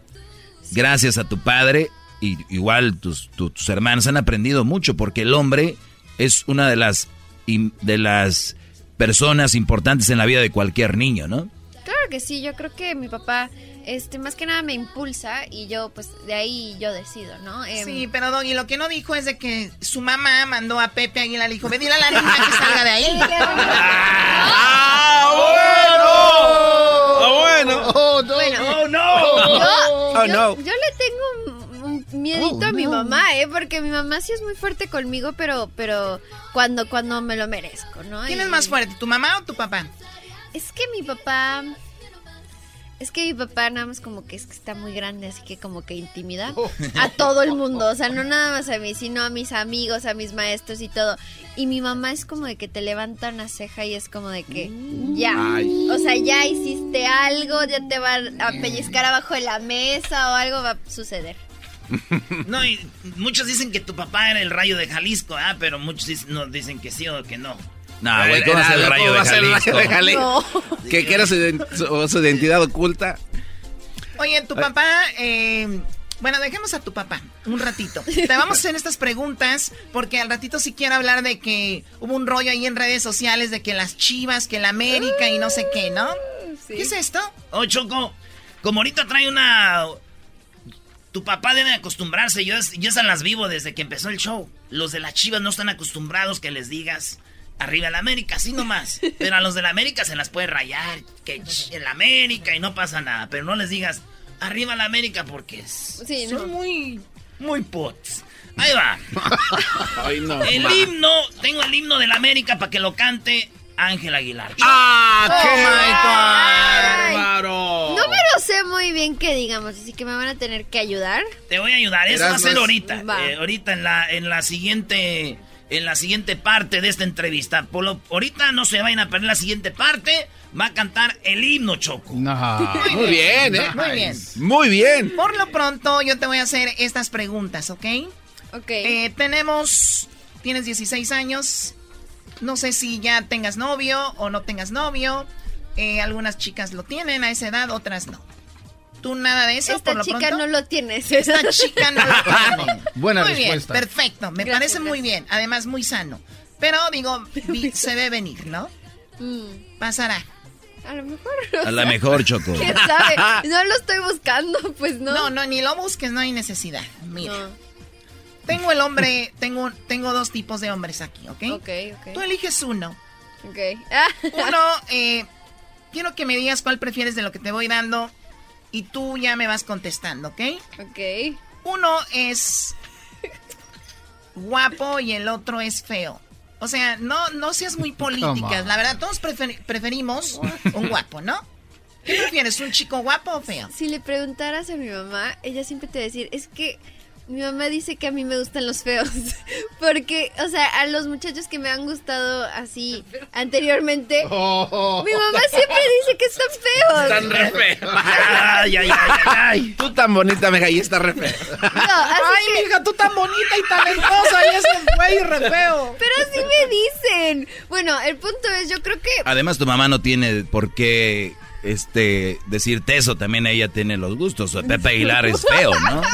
[SPEAKER 6] Gracias a tu padre y igual tus, tus, tus hermanos han aprendido mucho porque el hombre es una de las, de las personas importantes en la vida de cualquier niño, ¿no?
[SPEAKER 25] Claro que sí, yo creo que mi papá, este, más que nada me impulsa y yo, pues, de ahí yo decido, ¿no? Em,
[SPEAKER 12] Sí, pero Doggy, lo que no dijo es de que su mamá mandó a Pepe Aguilar, le dijo, ve dile a la niña que salga de ahí.
[SPEAKER 4] ¡Ah, bueno!
[SPEAKER 7] ¡Oh, no!
[SPEAKER 25] Bueno,
[SPEAKER 4] ¡Oh, no!
[SPEAKER 25] Yo,
[SPEAKER 4] Oh, no.
[SPEAKER 25] yo le tengo miedito
[SPEAKER 7] Oh,
[SPEAKER 25] a mi
[SPEAKER 7] no.
[SPEAKER 25] mamá, ¿eh? Porque mi mamá sí es muy fuerte conmigo, pero, pero cuando, cuando me lo merezco, ¿no?
[SPEAKER 12] ¿Quién
[SPEAKER 25] Y-
[SPEAKER 12] es más fuerte, tu mamá o tu papá?
[SPEAKER 25] Es que mi papá... Es que mi papá nada más como que es que está muy grande, así que como que intimida a todo el mundo. O sea, no nada más a mí, sino a mis amigos, a mis maestros y todo. Y mi mamá es como de que te levanta una ceja y es como de que ya.
[SPEAKER 4] Ay.
[SPEAKER 25] O sea, ya hiciste algo, ya te va a pellizcar abajo de la mesa o algo va a suceder.
[SPEAKER 3] No, y muchos dicen que tu papá era el rayo de Jalisco, ah, pero muchos dicen, no, dicen que sí o que no.
[SPEAKER 6] No, güey, ¿cómo es el
[SPEAKER 4] ¿Cómo
[SPEAKER 6] rayo
[SPEAKER 4] va
[SPEAKER 6] de
[SPEAKER 4] a ser el
[SPEAKER 6] Jalisco?
[SPEAKER 4] rayo de Jalisco?
[SPEAKER 25] No.
[SPEAKER 4] Que, que era su, ident- su- su identidad oculta.
[SPEAKER 12] Oye, tu papá, eh, bueno, dejemos a tu papá un ratito. Te vamos a hacer estas preguntas porque al ratito sí quiero hablar de que hubo un rollo ahí en redes sociales de que las chivas, que la América y no sé qué, ¿no? ¿Qué es esto?
[SPEAKER 3] Oh, Choco, como ahorita trae una... Tu papá debe acostumbrarse, yo, yo esas las vivo desde que empezó el show. Los de las chivas no están acostumbrados que les digas arriba el América, así nomás. Pero a los de la América se las puede rayar, que ch- el América y no pasa nada. Pero no les digas arriba la América porque es-
[SPEAKER 25] Sí,
[SPEAKER 3] son
[SPEAKER 25] no.
[SPEAKER 3] muy, muy pots. Ahí va.
[SPEAKER 4] Ay, no.
[SPEAKER 3] El
[SPEAKER 4] ma.
[SPEAKER 3] himno, tengo el himno de la América para que lo cante Ángel Aguilar.
[SPEAKER 4] ¡Ah, qué
[SPEAKER 25] Ay.
[SPEAKER 4] bárbaro!
[SPEAKER 25] No me lo sé muy bien que digamos, así que me van a tener que ayudar.
[SPEAKER 3] Te voy a ayudar, eso va a ser ahorita. Eh, ahorita en la, en la siguiente. En la siguiente parte de esta entrevista. Por lo- ahorita no se vayan a perder la siguiente parte. Va a cantar el himno Choco.
[SPEAKER 7] No.
[SPEAKER 4] Muy bien, ¿eh?
[SPEAKER 12] Muy bien.
[SPEAKER 4] Muy bien.
[SPEAKER 12] Por lo pronto, yo te voy a hacer estas preguntas, ¿ok?
[SPEAKER 25] Ok.
[SPEAKER 12] Eh, tenemos, tienes 16 años, no sé si ya tengas novio o no tengas novio. Eh, algunas chicas lo tienen a esa edad, otras no. ¿Tú nada de eso?
[SPEAKER 25] Esta
[SPEAKER 12] por lo
[SPEAKER 25] chica
[SPEAKER 12] pronto?
[SPEAKER 25] no lo tiene.
[SPEAKER 12] Esta chica no lo tiene.
[SPEAKER 7] Buena
[SPEAKER 12] muy
[SPEAKER 7] respuesta.
[SPEAKER 12] bien, perfecto. Me
[SPEAKER 25] Gracias,
[SPEAKER 12] parece muy bien. Además, muy sano. Pero digo, vi- se ve venir, ¿no?
[SPEAKER 25] Mm,
[SPEAKER 12] Pasará.
[SPEAKER 25] a lo mejor.
[SPEAKER 6] A lo mejor, Choco.
[SPEAKER 25] ¿Quién sabe? No lo estoy buscando, pues no.
[SPEAKER 12] No, no, ni lo busques, no hay necesidad. Mira.
[SPEAKER 25] No.
[SPEAKER 12] Tengo el hombre, tengo, tengo dos tipos de hombres aquí, ¿ok?
[SPEAKER 25] Ok, ok.
[SPEAKER 12] Tú eliges uno.
[SPEAKER 27] Ok.
[SPEAKER 12] Uno, eh, quiero que me digas cuál prefieres de lo que te voy dando y tú ya me vas contestando, ¿ok?
[SPEAKER 27] Ok.
[SPEAKER 12] Uno es guapo y el otro es feo. O sea, no, no seas muy políticas. La verdad, todos prefer- preferimos un guapo, ¿no? ¿Qué prefieres, un chico guapo o feo?
[SPEAKER 27] Si le preguntaras a mi mamá, ella siempre te va a decir, es que mi mamá dice que a mí me gustan los feos. Porque, o sea, a los muchachos que me han gustado así anteriormente, mi mamá siempre dice que están feos.
[SPEAKER 4] Están re feos.
[SPEAKER 6] Ay, ay, ay, ay, ay.
[SPEAKER 4] Tú tan bonita, meja, y está re fea.
[SPEAKER 12] Ay, mija, tú tan bonita y talentosa y ese güey re feo.
[SPEAKER 27] Pero así me dicen. Bueno, el punto es, yo creo que
[SPEAKER 6] Además, tu mamá no tiene por qué este decirte eso. También ella tiene los gustos. Pepe Aguilar es feo, ¿no?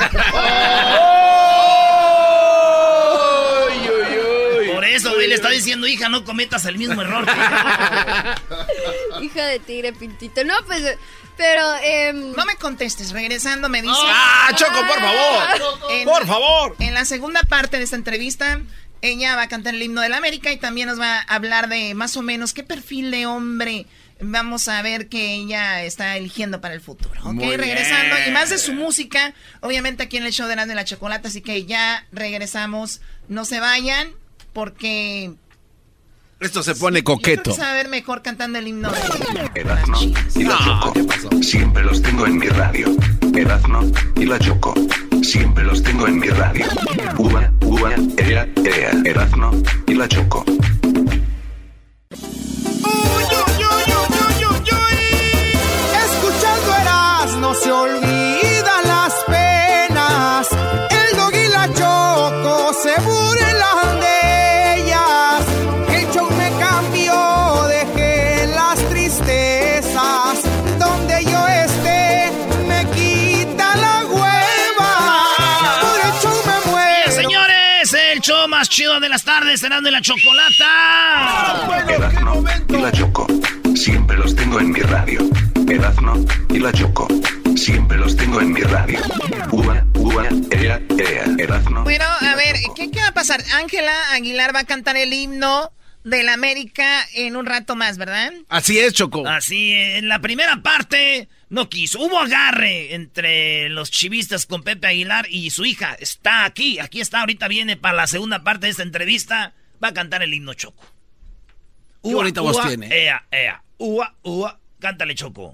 [SPEAKER 3] Por eso, güey, le está diciendo, hija, no cometas el mismo error. que yo".
[SPEAKER 27] hija de tigre pintito. No, pues, pero... em,
[SPEAKER 12] No me contestes, regresando me dice...
[SPEAKER 4] ¡Ah, Choco, por favor!
[SPEAKER 12] En-
[SPEAKER 4] ¡Por favor!
[SPEAKER 12] En la segunda parte de esta entrevista, ella va a cantar el himno de la América y también nos va a hablar de más o menos qué perfil de hombre vamos a ver que ella está eligiendo para el futuro. ¿Ok?
[SPEAKER 4] Muy
[SPEAKER 12] regresando.
[SPEAKER 4] bien.
[SPEAKER 12] Y más de su música, obviamente aquí en el show de Erasmo y la Chocolata, así que ya regresamos. No se vayan porque
[SPEAKER 4] Esto se pone coqueto.
[SPEAKER 12] vamos a ver mejor cantando el himno. de-
[SPEAKER 16] Erazno y la Choco. Siempre los tengo en mi radio. Erazno y la Choco. Siempre los tengo en mi radio. Ua, ua, ea, ea. Erazno y la Choco.
[SPEAKER 8] Escuchando no se olvidan las penas. El dog y la choco se burlan de ellas. El show me cambió, dejé las tristezas. Donde yo esté, me quita la hueva. Por el show me muero.
[SPEAKER 3] Señores, el show más chido de las tardes, cenando en la chocolata.
[SPEAKER 16] Erazno y la Choco. Siempre los tengo en mi radio. Erazno y la Choco. Siempre los tengo en mi radio. Ua, ua, ea, ea. Erazno.
[SPEAKER 12] Bueno, a ver, ¿qué, qué va a pasar? Ángela Aguilar va a cantar el himno de la América en un rato más, ¿verdad?
[SPEAKER 4] Así es, Choco.
[SPEAKER 3] Así, en la primera parte no quiso. Hubo agarre entre los chivistas con Pepe Aguilar y su hija. Está aquí, aquí está, ahorita viene para la segunda parte de esta entrevista. Va a cantar el himno Choco.
[SPEAKER 4] Qué bonita voz tiene.
[SPEAKER 3] Ea, ea. Ua, ua. Cántale, Choco.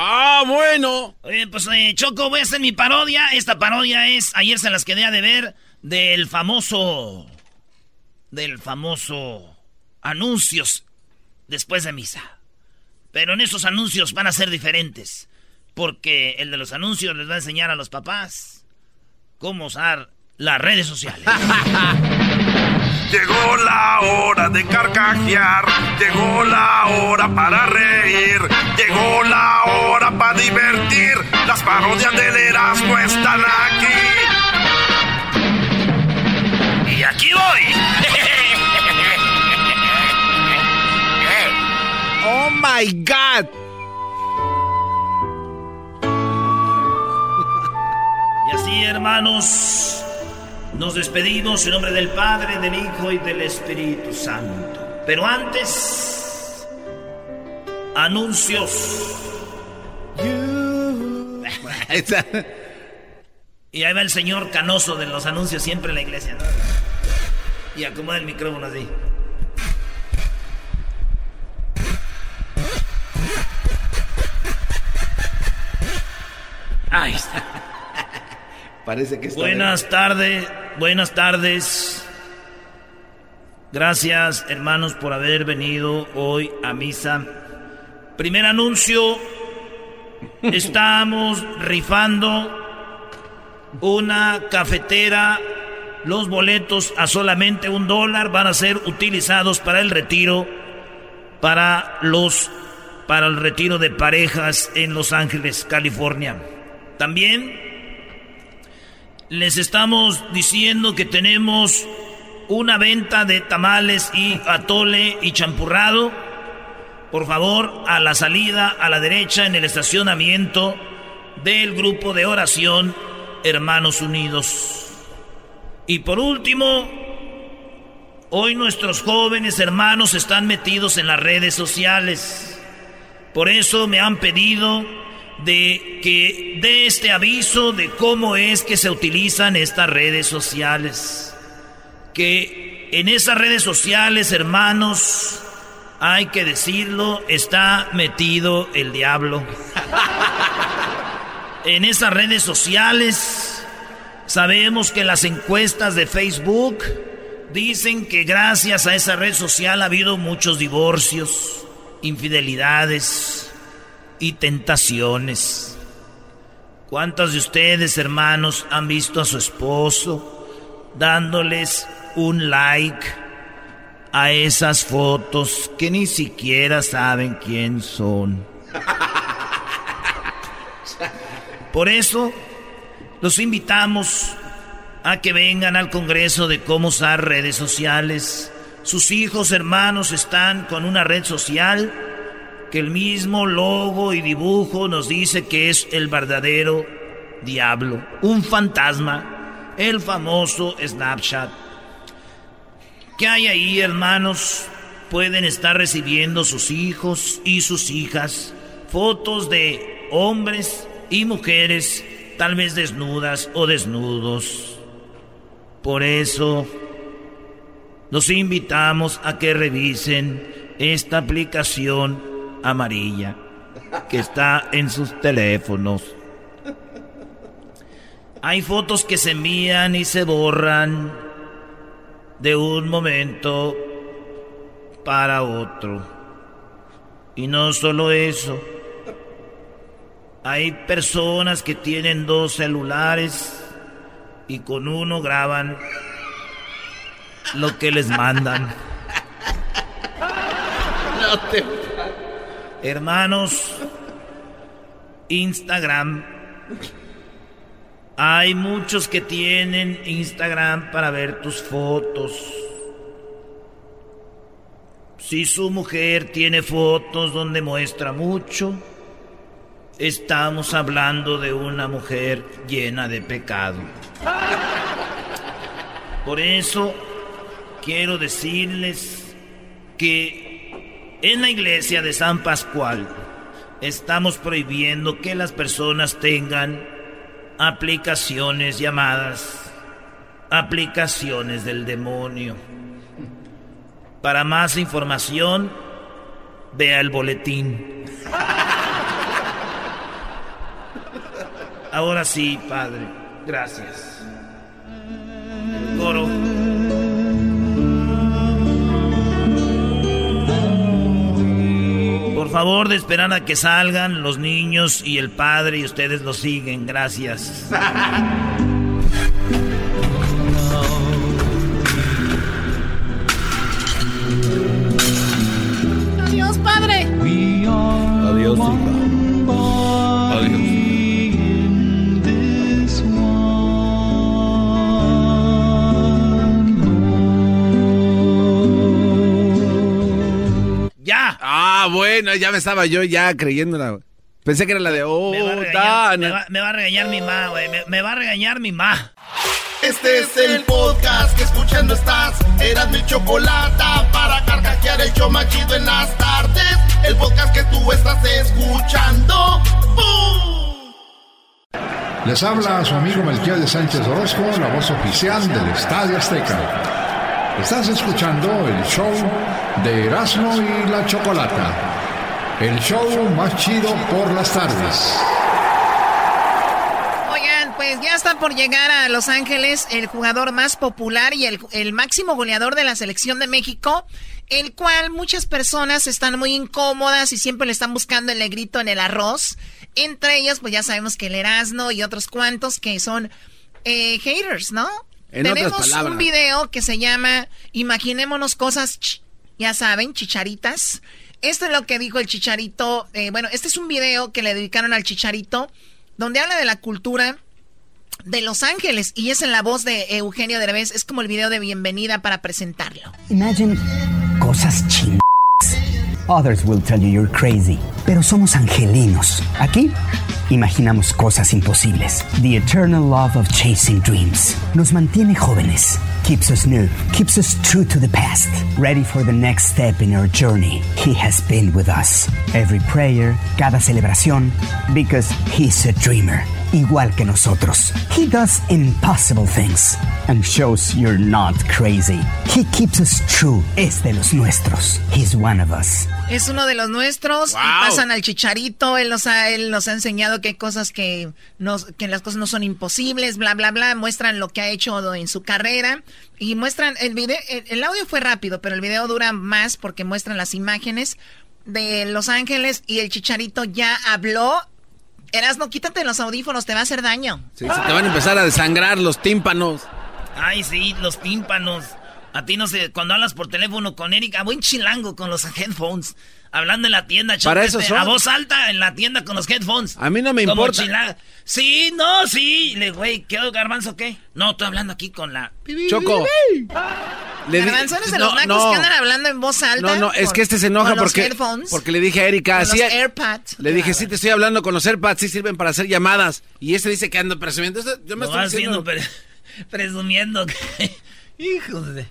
[SPEAKER 4] Ah, bueno.
[SPEAKER 3] Oye, pues eh, Choco, voy a hacer mi parodia. Esta parodia es, ayer se las quedé a deber, del famoso, del famoso anuncios después de misa. Pero en esos anuncios van a ser diferentes. Porque el de los anuncios les va a enseñar a los papás cómo usar las redes sociales.
[SPEAKER 2] Llegó la hora de carcajear, llegó la hora para reír, llegó la hora para divertir. Las parodias del Erasmo están aquí.
[SPEAKER 3] Y aquí voy.
[SPEAKER 4] Oh my God.
[SPEAKER 3] Y así, hermanos, nos despedimos en nombre del Padre, del Hijo y del Espíritu Santo. Pero antes, anuncios. y ahí va el señor canoso de los anuncios siempre en la iglesia. Y acomoda el micrófono así. Ahí está.
[SPEAKER 4] Parece que está
[SPEAKER 3] Buenas tardes, buenas tardes. Gracias, hermanos, por haber venido hoy a misa. Primer anuncio. Estamos rifando una cafetera. Los boletos a solamente un dólar van a ser utilizados para el retiro, para los, para el retiro de parejas en Los Ángeles, California. También les estamos diciendo que tenemos una venta de tamales y atole y champurrado. Por favor, a la salida, a la derecha, en el estacionamiento del grupo de oración Hermanos Unidos. Y por último, hoy nuestros jóvenes hermanos están metidos en las redes sociales. Por eso me han pedido de que dé este aviso de cómo es que se utilizan estas redes sociales. Que en esas redes sociales, hermanos, hay que decirlo, está metido el diablo. en esas redes sociales sabemos que las encuestas de Facebook dicen que gracias a esa red social ha habido muchos divorcios, infidelidades y tentaciones. ¿Cuántos de ustedes, hermanos, han visto a su esposo dándoles un like a esas fotos que ni siquiera saben quién son? Por eso los invitamos a que vengan al Congreso de cómo usar redes sociales. Sus hijos, hermanos, están con una red social que el mismo logo y dibujo nos dice que es el verdadero diablo, un fantasma, el famoso Snapchat. ¿Qué hay ahí, hermanos? Pueden estar recibiendo sus hijos y sus hijas fotos de hombres y mujeres, tal vez desnudas o desnudos. Por eso, los invitamos a que revisen esta aplicación amarilla que está en sus teléfonos. Hay fotos que se envían y se borran de un momento para otro. Y no solo eso, hay personas que tienen dos celulares y con uno graban lo que les mandan. No te... Hermanos, Instagram. Hay muchos que tienen Instagram para ver tus fotos. Si su mujer tiene fotos donde muestra mucho, estamos hablando de una mujer llena de pecado. Por eso quiero decirles que en la iglesia de San Pascual estamos prohibiendo que las personas tengan aplicaciones llamadas aplicaciones del demonio. Para más información, vea el boletín. Ahora sí, Padre. Gracias. Coro. Por favor, de esperar a que salgan los niños y el padre y ustedes lo siguen. Gracias.
[SPEAKER 12] Adiós, padre.
[SPEAKER 6] Adiós, hija.
[SPEAKER 3] ¡Ya!
[SPEAKER 4] Ah, bueno, ya me estaba yo ya creyéndola. Pensé que era la de oh,
[SPEAKER 3] Me va a regañar,
[SPEAKER 4] Dana.
[SPEAKER 3] me va- me va a regañar mi ma, güey. Me, me va a regañar mi ma.
[SPEAKER 2] Este es el podcast que escuchando estás. Eran mi chocolate para carcajear el show más chido en las tardes. El podcast que tú estás escuchando. ¡Bum!
[SPEAKER 28] Les habla su amigo Melquiel de Sánchez Orozco, la voz oficial del Estadio Azteca. Estás escuchando el show de Erasmo y la Chocolata. El show más chido por las tardes.
[SPEAKER 12] Pues ya está por llegar a Los Ángeles el jugador más popular y el, máximo goleador de la selección de México, el cual muchas personas están muy incómodas y siempre le están buscando el negrito en el arroz. Entre ellos, pues ya sabemos que el Erasmo y otros cuantos que son eh, haters, ¿no?
[SPEAKER 4] En otras
[SPEAKER 12] Tenemos
[SPEAKER 4] palabras.
[SPEAKER 12] un video que se llama Imaginémonos cosas, ch- ya saben, chicharitas. Esto es lo que dijo el chicharito. eh, bueno, este es un video que le dedicaron al chicharito, donde habla de la cultura de Los Ángeles y es en la voz de Eugenio Derbez. Es como el video de bienvenida para presentarlo.
[SPEAKER 29] Imagine cosas chingadas. Others will tell you you're crazy. Pero somos angelinos. Aquí imaginamos cosas imposibles. The eternal love of chasing dreams. Nos mantiene jóvenes. Keeps us new. Keeps us true to the past. Ready for the next step in our journey. He has been with us. Every prayer, cada celebración. Because he's a dreamer. Igual que nosotros. He does impossible things. And shows you're not crazy. He keeps us true. Es de los nuestros. He's one of us.
[SPEAKER 12] Es uno de los nuestros. Y pasan al chicharito. Él nos ha, él nos ha enseñado que hay cosas que, nos, que las cosas no son imposibles, bla, bla, bla. Muestran lo que ha hecho en su carrera. Y muestran el video. El, el audio fue rápido, pero el video dura más porque muestran las imágenes de Los Ángeles. Y el chicharito ya habló. Erasno, quítate los audífonos, te va a hacer daño.
[SPEAKER 4] Sí, se te van a empezar a desangrar los tímpanos.
[SPEAKER 3] Ay, sí, los tímpanos. A ti no sé, cuando hablas por teléfono con Erika, buen chilango con los headphones. Hablando en la tienda,
[SPEAKER 4] Para eso son.
[SPEAKER 3] A voz alta en la tienda con los headphones.
[SPEAKER 4] A mí no me
[SPEAKER 3] Como
[SPEAKER 4] importa.
[SPEAKER 3] Sí, no, sí. Le, güey, ¿qué garbanzo qué? No, estoy hablando aquí con la.
[SPEAKER 4] Choco. Le di-
[SPEAKER 12] Garbanzo, eres de
[SPEAKER 4] no,
[SPEAKER 12] los nacos
[SPEAKER 4] no.
[SPEAKER 12] que andan hablando en voz alta.
[SPEAKER 4] No, no, es que este se enoja
[SPEAKER 12] con los
[SPEAKER 4] porque,
[SPEAKER 12] headphones,
[SPEAKER 4] porque le dije a Erika,
[SPEAKER 12] con
[SPEAKER 4] sí,
[SPEAKER 12] los AirPods.
[SPEAKER 4] le dije, sí te estoy hablando con los AirPods, sí sirven para hacer llamadas. Y este dice que ando presumiendo. Yo me
[SPEAKER 3] Lo
[SPEAKER 4] estoy diciendo.
[SPEAKER 3] viendo presumiendo que. Hijos de.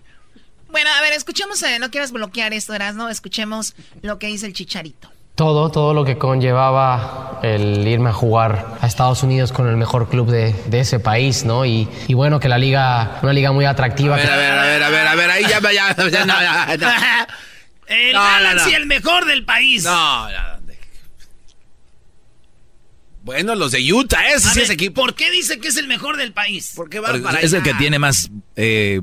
[SPEAKER 12] Bueno, a ver, escuchemos, eh, no quieras bloquear esto, Erasno, escuchemos lo que dice el chicharito.
[SPEAKER 30] Todo, todo lo que conllevaba el irme a jugar a Estados Unidos con el mejor club de, de ese país, ¿no? Y, y bueno, que la liga, una liga muy atractiva.
[SPEAKER 4] A ver,
[SPEAKER 30] que-
[SPEAKER 4] a ver, a ver, a ver, a ver, ahí ya, ya, ya, ya, no.
[SPEAKER 3] El
[SPEAKER 4] No, no,
[SPEAKER 3] Galaxy,
[SPEAKER 4] no.
[SPEAKER 3] el mejor del país.
[SPEAKER 4] No, no, de- Bueno, los de Utah, ese
[SPEAKER 3] A
[SPEAKER 4] sí
[SPEAKER 3] ver,
[SPEAKER 4] es equipo.
[SPEAKER 3] ¿Por qué dice que es el mejor del país?
[SPEAKER 4] Porque
[SPEAKER 6] Porque es el que tiene más eh,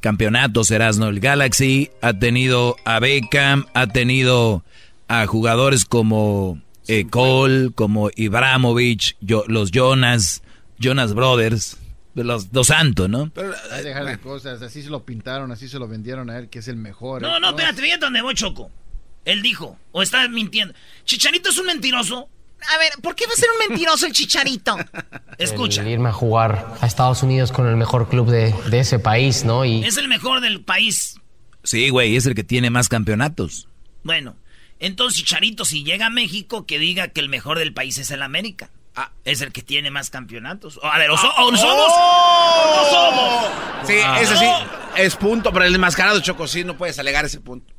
[SPEAKER 6] campeonatos, Erasmo. El Galaxy ha tenido a Beckham, ha tenido a jugadores como eh, Cole, como Ibrahimovic, yo- los Jonas, Jonas Brothers, los Dos Santos, ¿no?
[SPEAKER 7] Hay que dejar de cosas, así se lo pintaron, así se lo vendieron a él, que es el mejor.
[SPEAKER 3] No,
[SPEAKER 7] ¿eh?
[SPEAKER 3] no, espérate, fíjate dónde voy, Choco. Él dijo, o está mintiendo. Chicharito es un mentiroso.
[SPEAKER 12] A ver, ¿por qué va a ser un mentiroso el chicharito?
[SPEAKER 3] Escucha.
[SPEAKER 30] El irme a jugar a Estados Unidos con el mejor club de, de ese país, ¿no? Y
[SPEAKER 3] Es el mejor del país.
[SPEAKER 6] Sí, güey, es el que tiene más campeonatos.
[SPEAKER 3] Bueno, entonces Chicharito, si llega a México, que diga que el mejor del país es el América. Ah, es el que tiene más campeonatos. A ver, o, so- o somos. o no somos.
[SPEAKER 4] Sí,
[SPEAKER 3] Ah.
[SPEAKER 4] ese sí es punto, pero el enmascarado Choco sí no puedes alegar ese punto.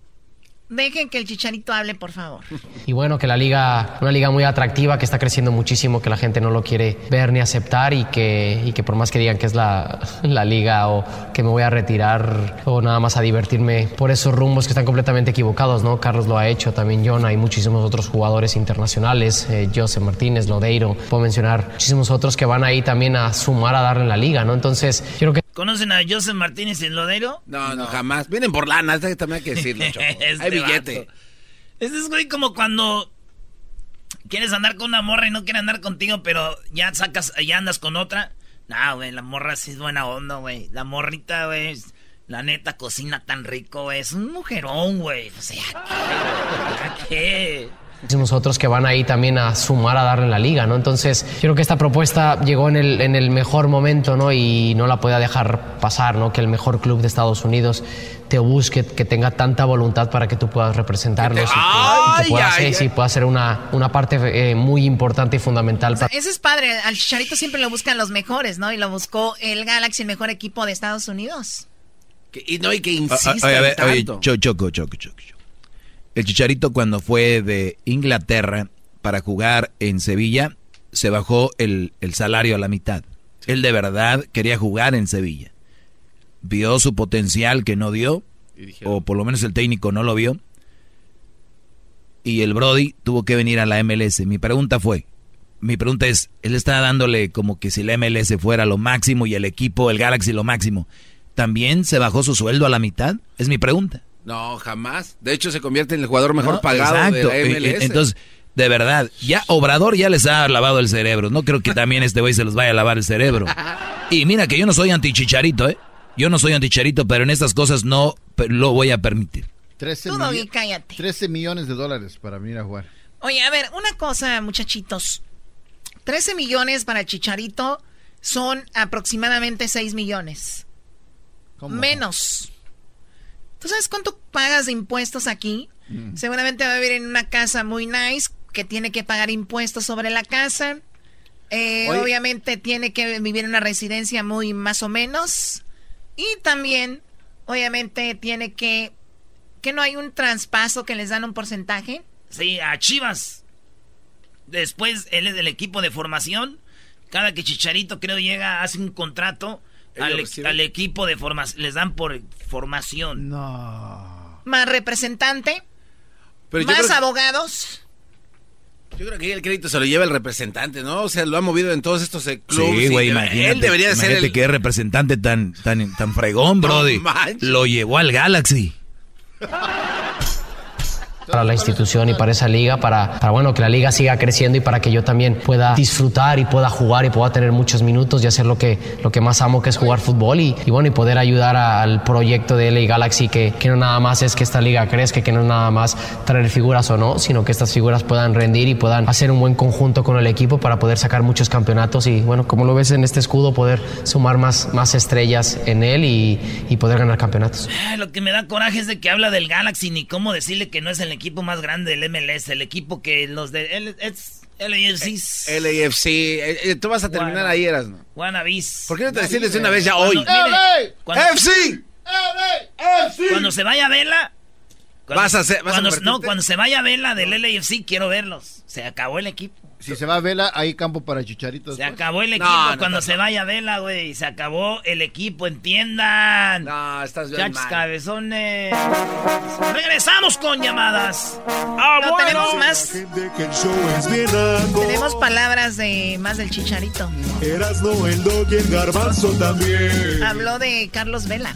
[SPEAKER 12] Dejen que el chicharito hable, por favor.
[SPEAKER 30] Y bueno, que la liga, una liga muy atractiva, que está creciendo muchísimo, que la gente no lo quiere ver ni aceptar y que, y que por más que digan que es la, la liga o que me voy a retirar o nada más a divertirme por esos rumbos que están completamente equivocados, ¿no? Carlos lo ha hecho, también John, hay muchísimos otros jugadores internacionales, eh, José Martínez, Lodeiro, puedo mencionar muchísimos otros que van ahí también a sumar a darle en la liga, ¿no? Entonces, yo que
[SPEAKER 3] ¿Conocen a Joseph Martínez en Lodero?
[SPEAKER 4] No, no, jamás. Vienen por lana, también hay que decirlo, Choco.
[SPEAKER 3] Este
[SPEAKER 4] hay billete.
[SPEAKER 3] vato. Este es güey como cuando quieres andar con una morra y no quiere andar contigo, pero ya sacas, ya andas con otra. Nah, güey, la morra sí es buena onda, güey. La morrita, güey, la neta cocina tan rico, güey. Es un mujerón, güey. O sea, ¿qué? ¿qué?
[SPEAKER 30] Muchísimos otros que van ahí también a sumar a darle en la liga, ¿no? Entonces, yo creo que esta propuesta llegó en el, en el mejor momento, ¿no? Y no la podía dejar pasar, ¿no? Que el mejor club de Estados Unidos te busque, que tenga tanta voluntad para que tú puedas representarlos y que, y que
[SPEAKER 12] Ay,
[SPEAKER 30] pueda
[SPEAKER 12] ay,
[SPEAKER 30] ser, sí, pueda ser una, una parte eh, muy importante y fundamental para...
[SPEAKER 12] Eso es padre. Al chicharito siempre lo buscan los mejores, ¿no? Y lo buscó el Galaxy, el mejor equipo de Estados Unidos.
[SPEAKER 4] Que- y no, y que
[SPEAKER 6] Ah, ah,
[SPEAKER 4] insisten
[SPEAKER 6] oye, a ver, oye,
[SPEAKER 4] tanto.
[SPEAKER 6] choco, choco, choco, choco. El Chicharito cuando fue de Inglaterra para jugar en Sevilla, se bajó el, el salario a la mitad. Él de verdad quería jugar en Sevilla. Vio su potencial que no dio, o por lo menos el técnico no lo vio. Y el Brody tuvo que venir a la MLS. Mi pregunta fue, mi pregunta es, él está dándole como que si el MLS fuera lo máximo y el equipo, el Galaxy lo máximo, ¿también se bajó su sueldo a la mitad? Es mi pregunta.
[SPEAKER 4] No, jamás. De hecho, se convierte en el jugador mejor pagado de la MLS.
[SPEAKER 6] Entonces, de verdad, ya Obrador ya les ha lavado el cerebro. No creo que también este güey se los vaya a lavar el cerebro. Y mira que yo no soy antichicharito, ¿eh? Yo no soy antichicharito, pero en estas cosas no lo voy a permitir.
[SPEAKER 7] 13,
[SPEAKER 12] Tú,
[SPEAKER 7] millo-
[SPEAKER 12] Doggy, cállate.
[SPEAKER 7] 13 millones de dólares para venir a jugar.
[SPEAKER 12] Oye, a ver, una cosa, muchachitos. 13 millones para Chicharito son aproximadamente 6 millones. Menos. ¿Tú sabes cuánto pagas de impuestos aquí?
[SPEAKER 7] Mm.
[SPEAKER 12] Seguramente va a vivir en una casa muy nice que tiene que pagar impuestos sobre la casa. Eh, obviamente tiene que vivir en una residencia muy más o menos. Y también, obviamente, tiene que... ¿Que no hay un traspaso que les dan un porcentaje?
[SPEAKER 3] Sí, a Chivas. Después él es del equipo de formación. Cada que Chicharito creo llega, hace un contrato al,
[SPEAKER 4] reciben.
[SPEAKER 3] al equipo de formación. Les dan por formación.
[SPEAKER 7] No.
[SPEAKER 12] Más representante,
[SPEAKER 4] Pero
[SPEAKER 12] más
[SPEAKER 4] que-
[SPEAKER 12] abogados.
[SPEAKER 4] yo creo que el crédito se lo lleva el representante, ¿no? O sea, lo ha movido en todos estos eh, clubes.
[SPEAKER 6] Sí, güey, imagínate.
[SPEAKER 4] Él debería de ser
[SPEAKER 6] imagínate
[SPEAKER 4] el...
[SPEAKER 6] que es representante tan, tan, tan fregón, brody.
[SPEAKER 4] manches.
[SPEAKER 6] Lo llevó al Galaxy.
[SPEAKER 30] para la institución y para esa liga, para, para bueno, que la liga siga creciendo y para que yo también pueda disfrutar y pueda jugar y pueda tener muchos minutos y hacer lo que, lo que más amo, que es jugar fútbol y, y bueno, y poder ayudar al proyecto de LA Galaxy, que, que no nada más es que esta liga crezca, que no nada más traer figuras o no, sino que estas figuras puedan rendir y puedan hacer un buen conjunto con el equipo para poder sacar muchos campeonatos y bueno, como lo ves en este escudo, poder sumar más, más estrellas en él y, y poder ganar campeonatos.
[SPEAKER 3] Lo que me da coraje es de que habla del Galaxy ni cómo decirle que no es el equipo más grande del MLS, el equipo que los de L- es LAFC.
[SPEAKER 4] LAFC. Eh, eh, tú vas a terminar
[SPEAKER 3] Bueno.
[SPEAKER 4] ahí, eras, ¿no?
[SPEAKER 3] Wannabis.
[SPEAKER 4] ¿Por qué no te decides de una vez ya hoy?
[SPEAKER 3] Cuando- mire, cuando-
[SPEAKER 4] ¡FC!
[SPEAKER 3] Cuando se vaya Vela. Cuando-
[SPEAKER 4] Vas a hacer- vas a
[SPEAKER 3] cuando,
[SPEAKER 4] convertirte-
[SPEAKER 3] no, cuando se vaya Vela del LAFC, quiero verlos. Se acabó el equipo.
[SPEAKER 7] Si se va a Vela, hay campo para Chicharitos.
[SPEAKER 3] Se acabó el equipo.
[SPEAKER 4] No, no,
[SPEAKER 3] cuando
[SPEAKER 4] no,
[SPEAKER 3] se vaya Vela, güey. Se acabó el equipo, entiendan.
[SPEAKER 4] No, estás bien
[SPEAKER 3] Chachos
[SPEAKER 4] mal.
[SPEAKER 3] cabezones. Regresamos con llamadas. Ah,
[SPEAKER 12] No,
[SPEAKER 3] bueno.
[SPEAKER 12] tenemos más. Tenemos palabras de más del chicharito.
[SPEAKER 2] Erasno, el dog y el garbanzo también.
[SPEAKER 12] Habló de Carlos Vela.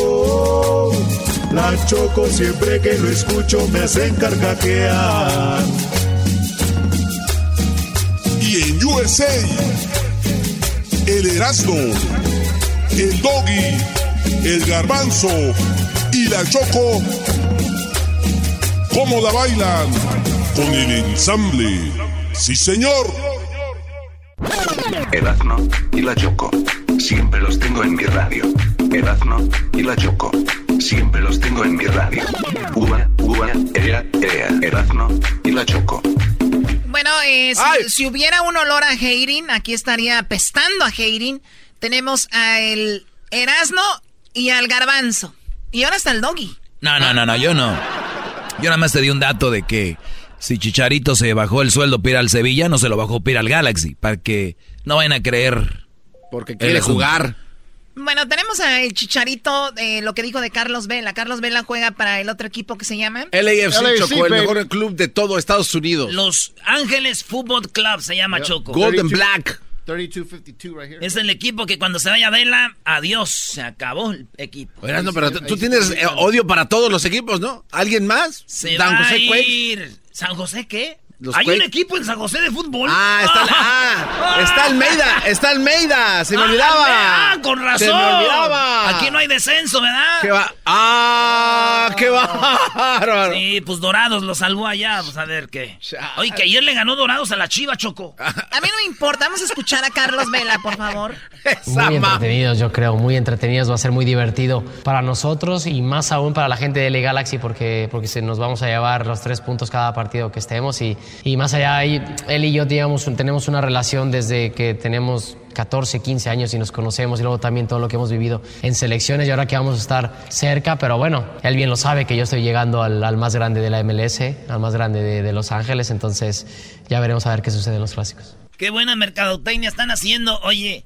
[SPEAKER 2] la choco siempre que lo escucho me hacen carcajear.
[SPEAKER 31] Y en USA, el Erasmo, el Doggy, el Garbanzo y la Choco, ¿cómo la bailan? Con el ensamble. Sí, señor.
[SPEAKER 16] Erazno y la Choco. Siempre los tengo en mi radio. Erazno y la Choco. Siempre los tengo en mi radio. Ua, ua, ea, ea. Erazno y la Choco.
[SPEAKER 12] Bueno, eh, si, si hubiera un olor a Heirin, aquí estaría apestando a Heirin. Tenemos a el Erasno y al Garbanzo. Y ahora está el Doggy.
[SPEAKER 6] No, no, no, no, yo no. Yo nada más te di un dato de que si Chicharito se bajó el sueldo para al Sevilla, no se lo bajó para al Galaxy, para que no vayan a creer.
[SPEAKER 4] Porque
[SPEAKER 6] quiere jugar.
[SPEAKER 12] Bueno, tenemos a el Chicharito, eh, lo que dijo de Carlos Vela. Carlos Vela juega para el otro equipo que se llama...
[SPEAKER 4] LAFC, Choco, el mejor club de todo Estados Unidos.
[SPEAKER 3] Los Ángeles Football Club se llama Choco.
[SPEAKER 4] Golden Black.
[SPEAKER 7] 3252 right here.
[SPEAKER 3] Es el equipo que cuando se vaya Vela, adiós, se acabó el equipo.
[SPEAKER 4] Erasno, pero tú- tienes eh, odio para todos los equipos, ¿no? ¿Alguien más?
[SPEAKER 3] Se
[SPEAKER 4] Dan
[SPEAKER 3] va
[SPEAKER 4] José
[SPEAKER 3] a ir. ¿San José qué?
[SPEAKER 4] Los
[SPEAKER 3] Hay un equipo en San José de fútbol.
[SPEAKER 4] Ah, está, ah, está Almeida, está Almeida, se me
[SPEAKER 3] Ah,
[SPEAKER 4] olvidaba.
[SPEAKER 3] Ah, con razón.
[SPEAKER 4] Se me olvidaba.
[SPEAKER 3] Aquí no hay descenso, ¿verdad?
[SPEAKER 4] ¿Qué va? Ah, qué bárbaro.
[SPEAKER 3] Sí, pues Dorados lo salvó allá, pues a ver qué. Oye, que ayer le ganó Dorados a la Chiva, Choco.
[SPEAKER 12] A mí no me importa, vamos a escuchar a Carlos Vela, por favor.
[SPEAKER 30] Muy entretenidos, yo creo, muy entretenidos, va a ser muy divertido para nosotros y más aún para la gente de LA Galaxy porque, porque se nos vamos a llevar los tres puntos cada partido que estemos y, y más allá, él y yo digamos, tenemos una relación desde que tenemos 14, 15 años y nos conocemos y luego también todo lo que hemos vivido en selecciones y ahora que vamos a estar cerca, pero bueno, él bien lo sabe que yo estoy llegando al, al más grande de la MLS, al más grande de, Los Ángeles, entonces ya veremos a ver qué sucede en los clásicos.
[SPEAKER 3] Qué buena mercadotecnia están haciendo. Oye,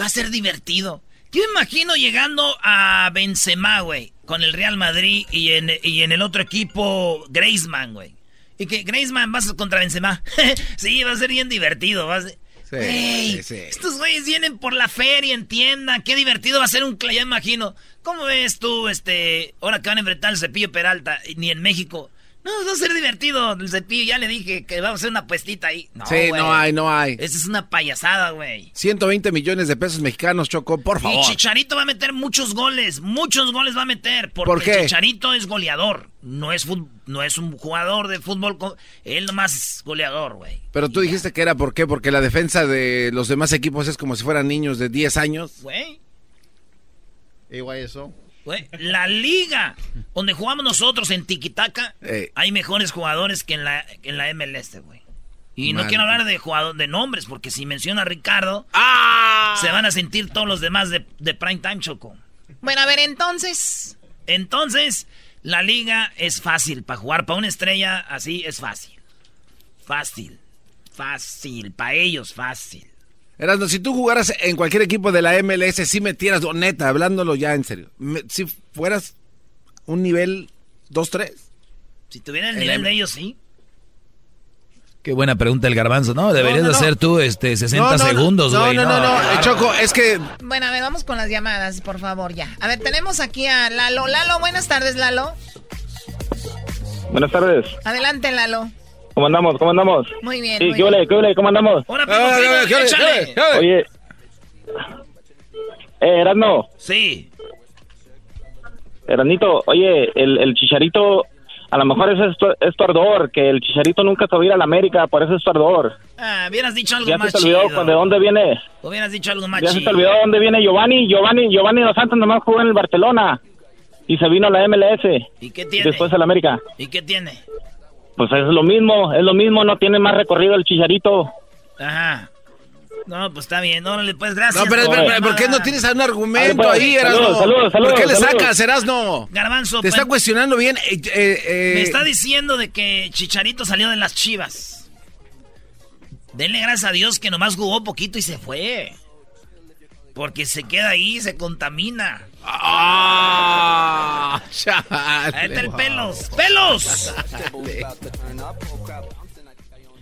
[SPEAKER 3] va a ser divertido. Yo imagino llegando a Benzema, güey, con el Real Madrid y en, y en el otro equipo Griezmann, güey. Y que Griezmann vas contra Benzema. sí, va a ser bien divertido. Va a ser- Güey, Estos güeyes vienen por la feria, entiendan. Qué divertido va a ser un ya imagino. ¿Cómo ves tú, este, ahora que van a enfrentar al cepillo Peralta, ni en México? No, va a ser divertido. El cepillo, ya le dije que vamos a hacer una puestita ahí. No,
[SPEAKER 4] sí, no hay, no hay.
[SPEAKER 3] Esa es una payasada, güey.
[SPEAKER 4] 120 millones de pesos mexicanos, Choco, por
[SPEAKER 3] Y
[SPEAKER 4] favor.
[SPEAKER 3] Chicharito va a meter muchos goles, muchos goles va a meter. Porque
[SPEAKER 4] ¿Por qué?
[SPEAKER 3] Chicharito es goleador. No es, fut- no es un jugador de fútbol. Él nomás es goleador, güey.
[SPEAKER 4] Pero tú dijiste que era por qué, porque la defensa de los demás equipos es como si fueran niños de 10 años.
[SPEAKER 3] Güey.
[SPEAKER 7] Igual eso.
[SPEAKER 3] Güey, La liga donde jugamos nosotros en Tiquitaca,
[SPEAKER 4] Eh.
[SPEAKER 3] hay mejores jugadores que en la, que en la MLS, güey. Y no quiero hablar de jugador, de nombres, porque si menciona a Ricardo,
[SPEAKER 4] ¡Ah!
[SPEAKER 3] se van a sentir todos los demás de, de Prime Time Choco.
[SPEAKER 12] Bueno, a ver, entonces.
[SPEAKER 3] Entonces, la liga es fácil para jugar. Para una estrella así es fácil. Fácil. Fácil. Para ellos, fácil.
[SPEAKER 4] Erasmo, si tú jugaras en cualquier equipo de la MLS, si metieras, neta, hablándolo ya en serio, me- si fueras un nivel 2-3.
[SPEAKER 3] Si tuviera el
[SPEAKER 4] El
[SPEAKER 3] nivel de ellos, sí.
[SPEAKER 6] Qué buena pregunta el garbanzo, ¿no? Deberías
[SPEAKER 4] No,
[SPEAKER 6] hacer
[SPEAKER 4] no.
[SPEAKER 6] tú este 60
[SPEAKER 4] No, no, no.
[SPEAKER 6] segundos,
[SPEAKER 4] No,
[SPEAKER 6] güey.
[SPEAKER 4] no, no, no, Choco, es que
[SPEAKER 12] Bueno, a ver, vamos con las llamadas, por favor, ya. A ver, tenemos aquí a Lalo. Lalo, buenas tardes, Lalo.
[SPEAKER 32] Buenas tardes.
[SPEAKER 12] Adelante, Lalo.
[SPEAKER 32] ¿Cómo andamos? ¿Cómo andamos?
[SPEAKER 12] Muy bien,
[SPEAKER 32] Sí,
[SPEAKER 12] muy
[SPEAKER 32] ¿qué ole? ¿Qué ole? ¿Cómo andamos?
[SPEAKER 3] Hola,
[SPEAKER 4] Ah, ¿qué ole?
[SPEAKER 3] échale.
[SPEAKER 4] ¿Qué ole?
[SPEAKER 32] Oye. Eh, Erasno.
[SPEAKER 3] Sí.
[SPEAKER 32] Eranito, oye, el, el chicharito, a lo mejor ese es tu, es tu ardor, que el chicharito nunca te va a ir a la América, por eso es tu ardor.
[SPEAKER 3] Ah, hubieras dicho algo
[SPEAKER 32] Ya se
[SPEAKER 3] más
[SPEAKER 32] te olvidó
[SPEAKER 3] chido.
[SPEAKER 32] de dónde viene.
[SPEAKER 3] Hubieras dicho algo más
[SPEAKER 32] Ya se te
[SPEAKER 3] chido.
[SPEAKER 32] olvidó de dónde viene Giovanni. Giovanni, Giovanni Dos Santos nomás jugó en el Barcelona. Y se vino a la MLS.
[SPEAKER 3] ¿Y qué tiene?
[SPEAKER 32] Después a la América.
[SPEAKER 3] ¿Y qué tiene?
[SPEAKER 32] Pues es lo mismo, es lo mismo, no tiene más recorrido el chicharito.
[SPEAKER 3] Ajá. No, pues está bien. Órale, pues gracias.
[SPEAKER 4] No, pero,
[SPEAKER 3] por
[SPEAKER 4] pero, ¿por qué no tienes un argumento
[SPEAKER 32] pues,
[SPEAKER 4] ahí,
[SPEAKER 32] saludos,
[SPEAKER 4] Erasmo?
[SPEAKER 32] saludos, saludos,
[SPEAKER 4] ¿Por qué le
[SPEAKER 32] saludos.
[SPEAKER 4] sacas, Erasmo?
[SPEAKER 3] Garbanzo,
[SPEAKER 4] Te está
[SPEAKER 3] pues,
[SPEAKER 4] cuestionando bien. eh, eh, eh,
[SPEAKER 3] me está diciendo de que Chicharito salió de las chivas. Denle gracias a Dios que nomás jugó poquito y se fue. Porque se queda ahí, se contamina.
[SPEAKER 4] ¡Ah! chale.
[SPEAKER 3] Ahí está el pelos. ¡Pelos!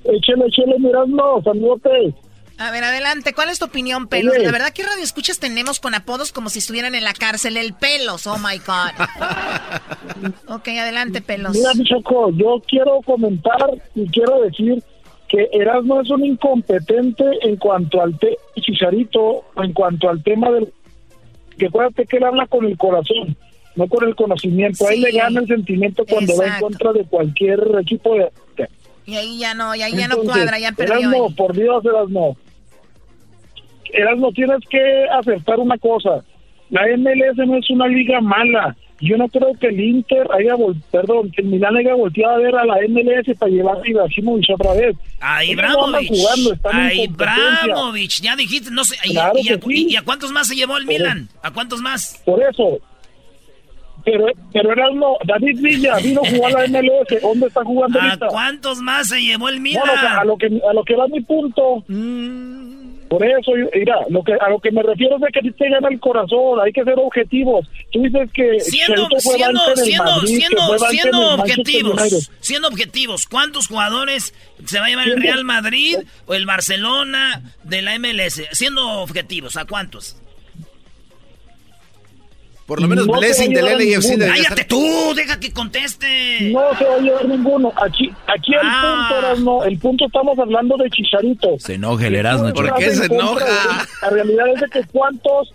[SPEAKER 33] Échale, échale, mirando, saludote.
[SPEAKER 12] A ver, adelante. ¿Cuál es tu opinión, Pelos?
[SPEAKER 33] Oye.
[SPEAKER 12] La verdad, ¿qué radio escuchas tenemos con apodos como si estuvieran en la cárcel? El Pelos, oh my God. ok, adelante, Pelos.
[SPEAKER 33] Mira, mi Choco, yo quiero comentar y quiero decir que Erasmo es un incompetente en cuanto al te Chicharito, en cuanto al tema del... Que acuérdate que él habla con el corazón, no con el conocimiento. Ahí
[SPEAKER 12] Sí.
[SPEAKER 33] le gana el sentimiento cuando va en contra de cualquier equipo de...
[SPEAKER 12] Y ahí ya no, y ahí ya no cuadra, ya perdió.
[SPEAKER 33] Erasmo,
[SPEAKER 12] ahí.
[SPEAKER 33] por Dios, Erasmo. Erasmo, tienes que aceptar una cosa. La MLS no es una liga mala. Yo no creo que el Inter haya, vol- perdón, que el Milán haya volteado a ver a la MLS para llevar a Ibrahimovic otra vez.
[SPEAKER 3] A
[SPEAKER 33] en
[SPEAKER 3] A. Ibramovich. Ya dijiste, no sé. ¿Y,
[SPEAKER 33] Claro
[SPEAKER 3] y a,
[SPEAKER 33] sí.
[SPEAKER 3] y- a cuántos más se llevó el Milan? ¿A cuántos más?
[SPEAKER 33] Por eso. Pero, pero Erasmo, David Villa vino a jugar a la MLS. ¿Dónde está jugando
[SPEAKER 3] ¿A
[SPEAKER 33] ahorita?
[SPEAKER 3] cuántos más se llevó el Milan?
[SPEAKER 33] Bueno, o sea, a lo que a lo que va mi punto. Por eso, mira, lo que a lo que me refiero es de que te gana el corazón, hay que ser objetivos. Tú dices que
[SPEAKER 3] Siendo,
[SPEAKER 33] fue
[SPEAKER 3] siendo,
[SPEAKER 33] en
[SPEAKER 3] siendo,
[SPEAKER 33] Madrid,
[SPEAKER 3] siendo, siendo objetivos, siendo objetivos, ¿cuántos jugadores se va a llevar el Real Madrid o el Barcelona de la MLS? Siendo objetivos, ¿a cuántos?
[SPEAKER 4] Por lo menos
[SPEAKER 33] No te
[SPEAKER 4] Blessing del LAFC
[SPEAKER 3] ¡Cállate tú! ¡Deja que conteste!
[SPEAKER 33] No se va a llevar ninguno. Aquí, aquí el
[SPEAKER 3] Ah.
[SPEAKER 33] punto, Erasmo, el punto estamos hablando de Chicharito.
[SPEAKER 6] Se enoja el Erasmo,
[SPEAKER 33] Tú
[SPEAKER 6] Choco.
[SPEAKER 33] estás en contra de él. La realidad es de que cuántos,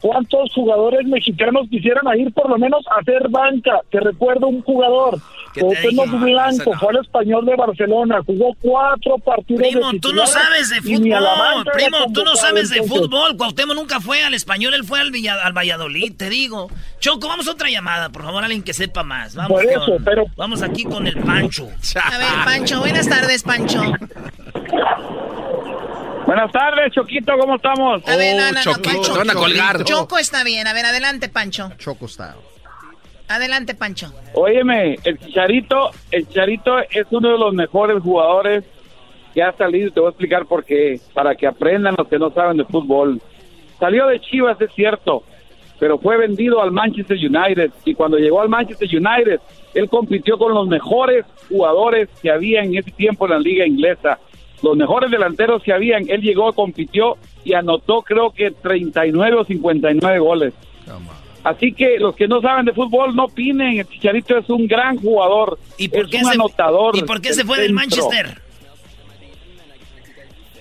[SPEAKER 33] ¿Cuántos jugadores mexicanos quisieran ir por lo menos a hacer banca? Te recuerdo un jugador, Cuauhtémoc Blanco, fue al español de Barcelona, jugó cuatro partidos
[SPEAKER 3] Primo,
[SPEAKER 33] de
[SPEAKER 3] tú no sabes de fútbol. Primo, tú no sabes de fútbol. Cuauhtémoc nunca fue al español, él fue al, Villa- al Valladolid, te digo. Choco, vamos a otra llamada, por favor, alguien que sepa más. Vamos,
[SPEAKER 33] Por eso,
[SPEAKER 3] con-
[SPEAKER 33] pero-
[SPEAKER 3] vamos aquí con el Pancho.
[SPEAKER 12] A ver, Pancho, buenas tardes, Pancho.
[SPEAKER 33] Buenas tardes, Choquito, ¿cómo estamos?
[SPEAKER 12] A ver, no, no, no, Pancho.
[SPEAKER 7] te van a colgar.
[SPEAKER 12] Choco está bien. A ver, adelante, Pancho.
[SPEAKER 7] Choco style.
[SPEAKER 12] Adelante, Pancho.
[SPEAKER 33] Óyeme, el Chicharito, el Chicharito es uno de los mejores jugadores que ha salido te voy a explicar por qué, para que aprendan los que no saben de fútbol. Salió de Chivas, es cierto, pero fue vendido al Manchester United y cuando llegó al Manchester United, él compitió con los mejores jugadores que había en ese tiempo en la liga inglesa. Los mejores delanteros que habían, él llegó, compitió y anotó creo que 39 o 59 goles. Así que los que no saben de fútbol no opinen, el Chicharito es un gran jugador,
[SPEAKER 3] ¿Y por
[SPEAKER 33] es
[SPEAKER 3] qué
[SPEAKER 33] un
[SPEAKER 3] se-
[SPEAKER 33] anotador.
[SPEAKER 3] ¿Y por qué se fue del. Manchester?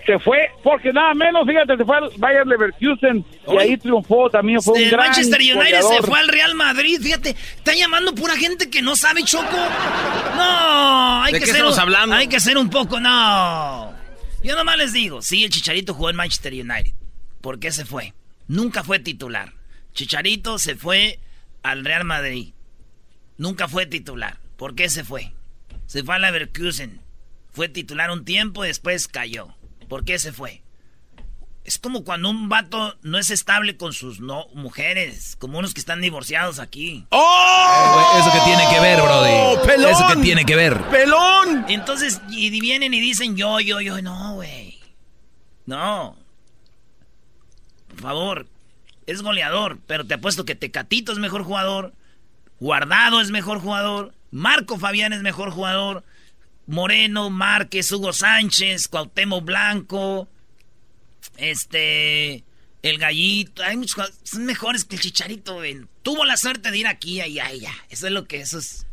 [SPEAKER 33] Se fue porque nada menos, fíjate, se fue al Bayern Leverkusen y ahí triunfó, también fue un
[SPEAKER 3] Del
[SPEAKER 33] gran
[SPEAKER 3] Manchester United se fue al Real Madrid, fíjate, está llamando pura gente que no sabe Choco. No, hay
[SPEAKER 4] ¿De
[SPEAKER 3] que
[SPEAKER 4] qué
[SPEAKER 3] ser un-
[SPEAKER 4] hablando?
[SPEAKER 3] Hay que ser un poco, no. Yo nomás les digo, sí, el Chicharito jugó en Manchester United. ¿Por qué se fue? Nunca fue titular. Chicharito se fue al Real Madrid. Nunca fue titular. ¿Por qué se fue? Se fue a Leverkusen. Fue titular un tiempo y después cayó. ¿Por qué se fue? Es como cuando un vato no es estable con sus no mujeres, como unos que están divorciados aquí.
[SPEAKER 6] Eh, Eso que tiene que ver, Brody.
[SPEAKER 3] pelón!
[SPEAKER 6] Eso que tiene que ver.
[SPEAKER 3] ¡Pelón! Entonces, y vienen y dicen yo, yo, yo. No, güey. No. Por favor. Es goleador, pero te apuesto que Tecatito es mejor jugador. Guardado es mejor jugador. Marco Fabián es mejor jugador. Moreno, Márquez, Hugo Sánchez, Cuauhtémoc Blanco. Este. El gallito. Hay muchos. Son mejores que el chicharito, güey. Tuvo la suerte de ir aquí, allá, allá. Eso es lo que. Eso es.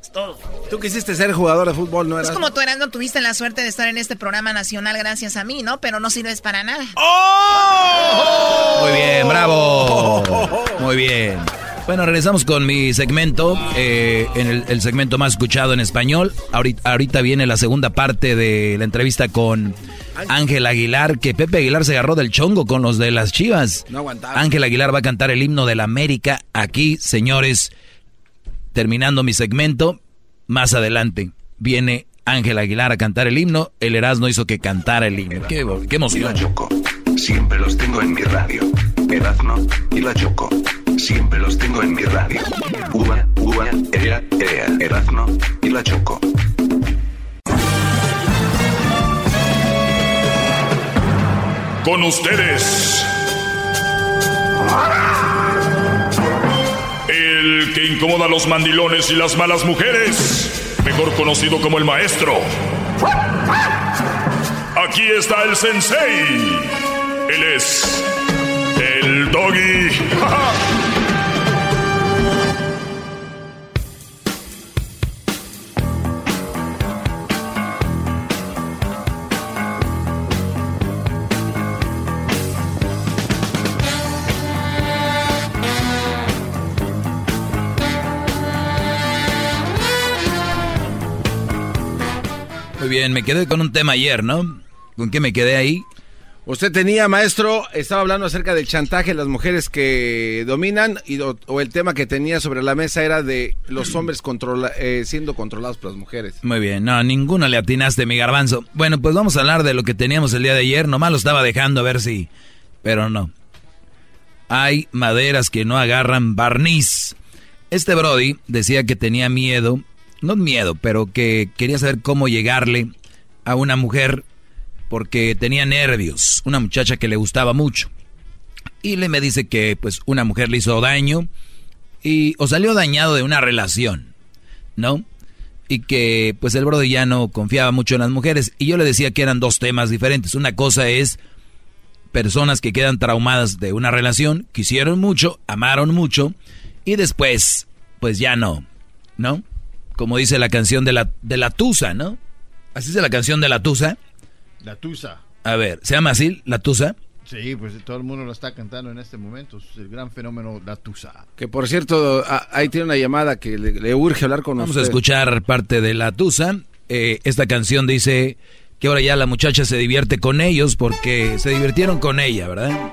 [SPEAKER 3] Es todo.
[SPEAKER 4] Tú quisiste ser jugador de fútbol, ¿no
[SPEAKER 12] Es
[SPEAKER 4] eras?
[SPEAKER 12] como tú eras, no tuviste la suerte de estar en este programa nacional gracias a mí, ¿no? Pero no sirves para nada.
[SPEAKER 6] Muy bien, bravo. Muy bien. Bueno, regresamos con mi segmento, eh, en el, el segmento más escuchado en español. Ahorita, ahorita viene la segunda parte de la entrevista con Ángel Aguilar, que Pepe Aguilar se agarró del chongo con los de las Chivas.
[SPEAKER 4] No aguantaba.
[SPEAKER 6] Ángel Aguilar va a cantar el himno de la América aquí, señores. Terminando mi segmento, más adelante viene Ángel Aguilar a cantar el himno. El Erasmo hizo que cantara el himno. Qué, qué
[SPEAKER 16] y la
[SPEAKER 6] emoción.
[SPEAKER 16] Choco. Siempre los tengo en mi radio. Erazno y la Choco. Siempre los tengo en mi radio. Uva, uva, ea, ea. Erazno y la Choco.
[SPEAKER 19] Con ustedes. El que incomoda a los mandilones y las malas mujeres. Mejor conocido como el maestro. Aquí está el sensei. Él es el doggy.
[SPEAKER 6] Muy bien, me quedé con un tema ayer, ¿no? ¿Con qué me quedé ahí?
[SPEAKER 4] Usted tenía, maestro, estaba hablando acerca del chantaje, las mujeres que dominan, y, o, o el tema que tenía sobre la mesa era de los hombres controla- eh, siendo controlados por las mujeres.
[SPEAKER 6] Muy bien, no, ninguno le atinaste, mi garbanzo. Bueno, pues vamos a hablar de lo que teníamos el día de ayer. Nomás lo estaba dejando a ver si... Pero no. Hay maderas que no agarran barniz. Este Brody decía que tenía miedo, no miedo, pero que quería saber cómo llegarle a una mujer porque tenía nervios, una muchacha que le gustaba mucho. Y le me dice que pues una mujer le hizo daño y o salió dañado de una relación, ¿no? Y que pues el Brody ya no confiaba mucho en las mujeres y yo le decía que eran dos temas diferentes. Una cosa es personas que quedan traumadas de una relación, quisieron mucho, amaron mucho y después pues ya no, ¿no? Como dice la canción de la de la Tusa, ¿no? Así es la canción de la Tusa.
[SPEAKER 7] La tusa.
[SPEAKER 6] A ver, ¿se llama así la Tusa?
[SPEAKER 7] Sí, pues todo el mundo lo está cantando en este momento. Es el gran fenómeno La Tusa.
[SPEAKER 4] Que por cierto, a- ahí tiene una llamada que le, le urge hablar con
[SPEAKER 6] Vamos
[SPEAKER 4] usted.
[SPEAKER 6] a escuchar parte de la Tusa. Eh, esta canción dice que ahora ya la muchacha se divierte con ellos porque se divirtieron con ella, ¿verdad?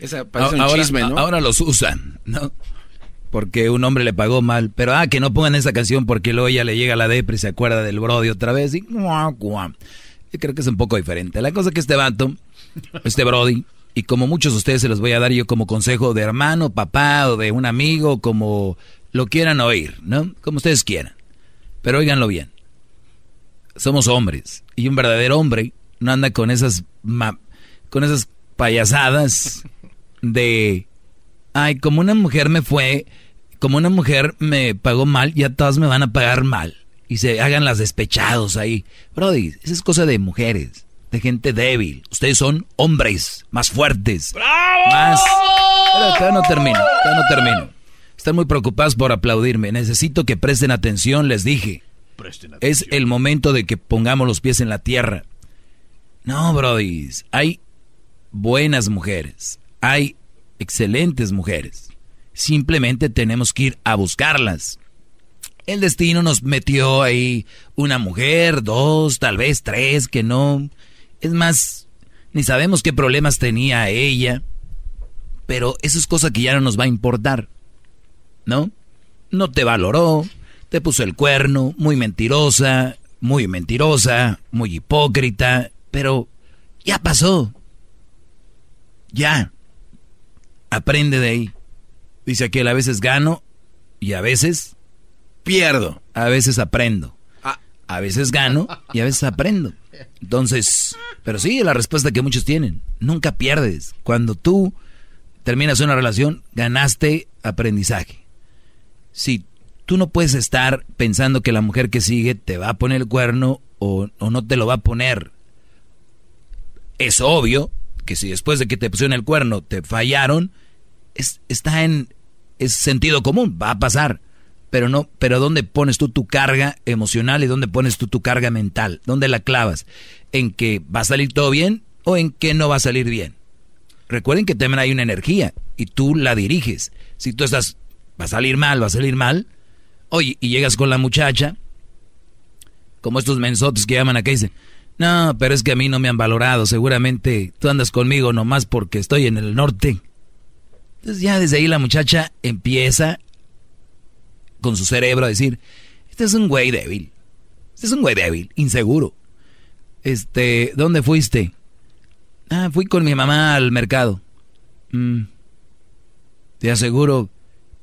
[SPEAKER 4] Esa parece un
[SPEAKER 6] ahora,
[SPEAKER 4] chisme, ¿no?
[SPEAKER 6] ahora los usan, ¿no? Porque un hombre le pagó mal. Pero, ah, que no pongan esa canción porque luego ella le llega la depre y se acuerda del Brody otra vez. Y, guau, guau. Yo creo que es un poco diferente. La cosa es que este vato, este Brody, y como muchos de ustedes se los voy a dar yo como consejo de hermano, papá o de un amigo, como lo quieran oír, ¿no? Como ustedes quieran. Pero óiganlo bien. Somos hombres. Y un verdadero hombre no anda con esas, ma- con esas payasadas de, ay, como una mujer me fue, como una mujer me pagó mal, ya todas me van a pagar mal. Y se hagan las despechados ahí. Brody, esa es cosa de mujeres, de gente débil. Ustedes son hombres, más fuertes. Más... Pero todavía no termino, todavía no termino. Están muy preocupados por aplaudirme. Necesito que presten atención, les dije. Es el momento de que pongamos los pies en la tierra. No, Brody, hay buenas mujeres, hay excelentes mujeres. Simplemente tenemos que ir a buscarlas. El destino nos metió ahí una mujer, dos, tal vez tres, que no. Es más, ni sabemos qué problemas tenía ella. Pero eso es cosa que ya no nos va a importar. ¿No? No te valoró, te puso el cuerno, muy mentirosa, muy mentirosa, muy hipócrita, pero ya pasó. Ya. Aprende de ahí. Dice aquel, a veces gano y a veces pierdo. A veces aprendo. A veces gano y a veces aprendo. Entonces, pero sí, la respuesta que muchos tienen. Nunca pierdes. Cuando tú terminas una relación, ganaste aprendizaje. Si tú no puedes estar pensando que la mujer que sigue te va a poner el cuerno o, o no te lo va a poner. Es obvio que si después de que te pusieron el cuerno te fallaron, es, está en es sentido común, va a pasar. Pero no, pero ¿dónde pones tú tu carga emocional y dónde pones tú tu carga mental? ¿Dónde la clavas? ¿En que va a salir todo bien o en que no va a salir bien? Recuerden que también hay una energía y tú la diriges. Si tú estás, va a salir mal, va a salir mal. Oye, y llegas con la muchacha, como estos mensotes que llaman acá y dicen, no, pero es que a mí no me han valorado, seguramente tú andas conmigo nomás porque estoy en el norte. Entonces ya desde ahí la muchacha empieza con su cerebro a decir, este es un güey débil, este es un güey débil, inseguro. Este, ¿dónde fuiste? Ah, fui con mi mamá al mercado. Mm. Te aseguro,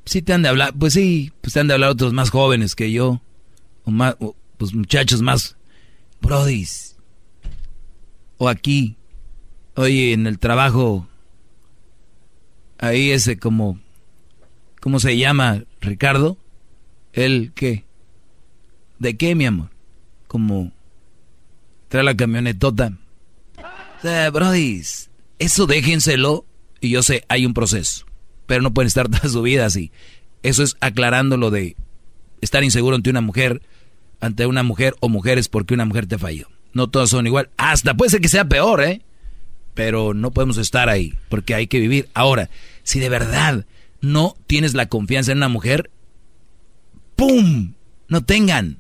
[SPEAKER 6] sí te han de hablar, pues sí, pues te han de hablar otros más jóvenes que yo, o más, pues muchachos más, brodis, o aquí, oye, en el trabajo, ahí ese como, ¿cómo se llama, Ricardo? ¿El qué? ¿De qué, mi amor? Como, trae la camionetota. O sea, brodis, eso déjenselo, y yo sé, hay un proceso, pero no pueden estar toda su vida así. Eso es aclarando lo de estar inseguro ante una mujer, ante una mujer o mujeres porque una mujer te falló. No todas son igual. Hasta puede ser que sea peor, ¿eh? Pero no podemos estar ahí porque hay que vivir. Ahora, si de verdad no tienes la confianza en una mujer, ¡pum! No tengan.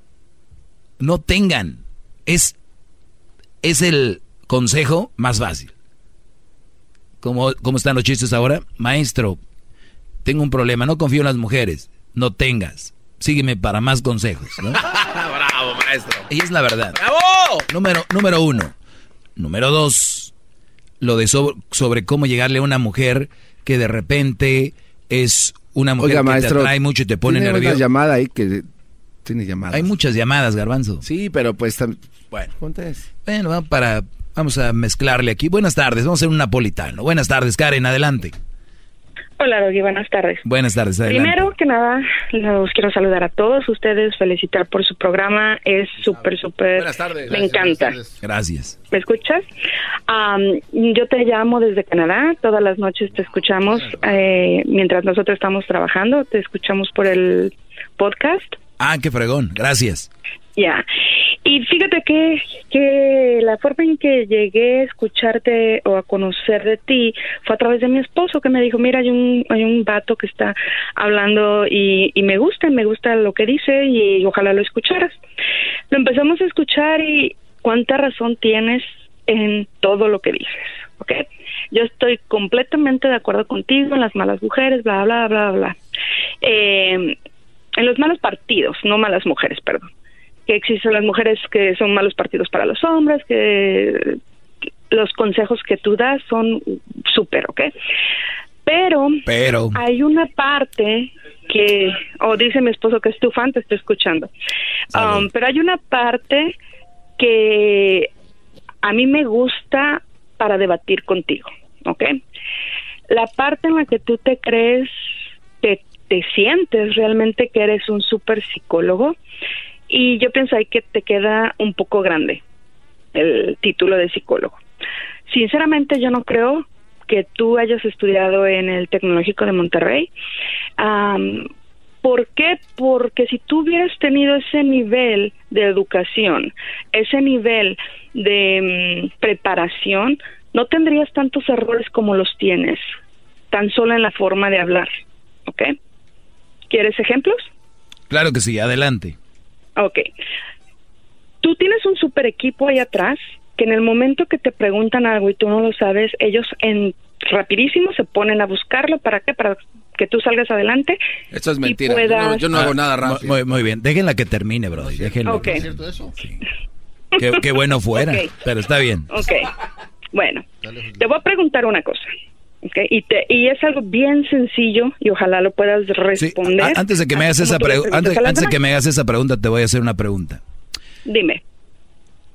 [SPEAKER 6] No tengan. Es, es el consejo más fácil. ¿Cómo, ¿Cómo están los chistes ahora? Maestro, tengo un problema, no confío en las mujeres. No tengas. Sígueme para más consejos. ¿no?
[SPEAKER 34] Bravo, maestro.
[SPEAKER 6] Y es la verdad.
[SPEAKER 34] ¡Bravo!
[SPEAKER 6] Número, número uno. Número dos, lo de sobre, sobre cómo llegarle a una mujer que de repente es una mujer
[SPEAKER 4] Oiga,
[SPEAKER 6] que
[SPEAKER 4] maestro,
[SPEAKER 6] te atrae mucho y te pone
[SPEAKER 4] tiene una
[SPEAKER 6] nervioso.
[SPEAKER 4] llamada ahí que Tiene llamadas.
[SPEAKER 6] Hay muchas llamadas, Garbanzo.
[SPEAKER 4] Sí, pero pues... Bueno.
[SPEAKER 6] Bueno, vamos para... Vamos a mezclarle aquí. Buenas tardes, vamos a hacer un napolitano. Buenas tardes, Karen, adelante.
[SPEAKER 35] Hola, Doggy, buenas tardes.
[SPEAKER 6] Buenas tardes, adelante.
[SPEAKER 35] Primero que nada, los quiero saludar a todos ustedes, felicitar por su programa, es súper, súper...
[SPEAKER 4] Buenas tardes.
[SPEAKER 35] Me encanta.
[SPEAKER 6] Gracias.
[SPEAKER 35] ¿Me escuchas? Am, yo te llamo desde Canadá, todas las noches te escuchamos eh, mientras nosotros estamos trabajando, te escuchamos por el podcast.
[SPEAKER 6] Ah, qué fregón, gracias.
[SPEAKER 35] Ya. Y fíjate que, que la forma en que llegué a escucharte o a conocer de ti fue a través de mi esposo que me dijo, mira, hay un, hay un vato que está hablando y, me gusta, me gusta lo que dice y ojalá lo escucharas. Lo empezamos a escuchar y cuánta razón tienes en todo lo que dices, ¿ok? Yo estoy completamente de acuerdo contigo en las malas mujeres, bla, bla, bla, bla. Eh, en los malos partidos, no malas mujeres, perdón que existen las mujeres que son malos partidos para los hombres, que los consejos que tú das son súper, ¿ok? Pero,
[SPEAKER 6] Pero.
[SPEAKER 35] hay una parte que, o dice mi esposo que es tu fan, te estoy escuchando, Um, pero hay una parte que a mí me gusta para debatir contigo, ¿ok? La parte en la que tú te crees que te sientes realmente que eres un súper psicólogo y yo pienso ahí que te queda un poco grande el título de psicólogo. Sinceramente yo no creo que tú hayas estudiado en el Tecnológico de Monterrey. ¿Por qué? Porque si tú hubieras tenido ese nivel de educación, ese nivel de mm, preparación, no tendrías tantos errores como los tienes, tan solo en la forma de hablar. ¿Ok? ¿Quieres ejemplos?
[SPEAKER 6] Claro que sí, adelante.
[SPEAKER 35] Ok. Tú tienes un super equipo ahí atrás que en el momento que te preguntan algo y tú no lo sabes, ellos en rapidísimo se ponen a buscarlo. ¿Para qué? Para que tú salgas adelante.
[SPEAKER 4] Eso es mentira.
[SPEAKER 35] puedas-
[SPEAKER 4] Yo no, yo no hago nada
[SPEAKER 6] Ah,
[SPEAKER 4] rápido.
[SPEAKER 6] Muy, muy bien, déjenla que termine, bro. Déjenla.
[SPEAKER 35] Ok.
[SPEAKER 6] Qué, qué bueno fuera, pero está bien.
[SPEAKER 35] Ok. Bueno, te voy a preguntar una cosa. Ok. Y, te, y es algo bien sencillo y ojalá lo puedas responder.
[SPEAKER 6] A- antes de que me hagas esa pregunta, antes, antes de que me hagas esa pregunta, te voy a hacer una pregunta.
[SPEAKER 35] Dime.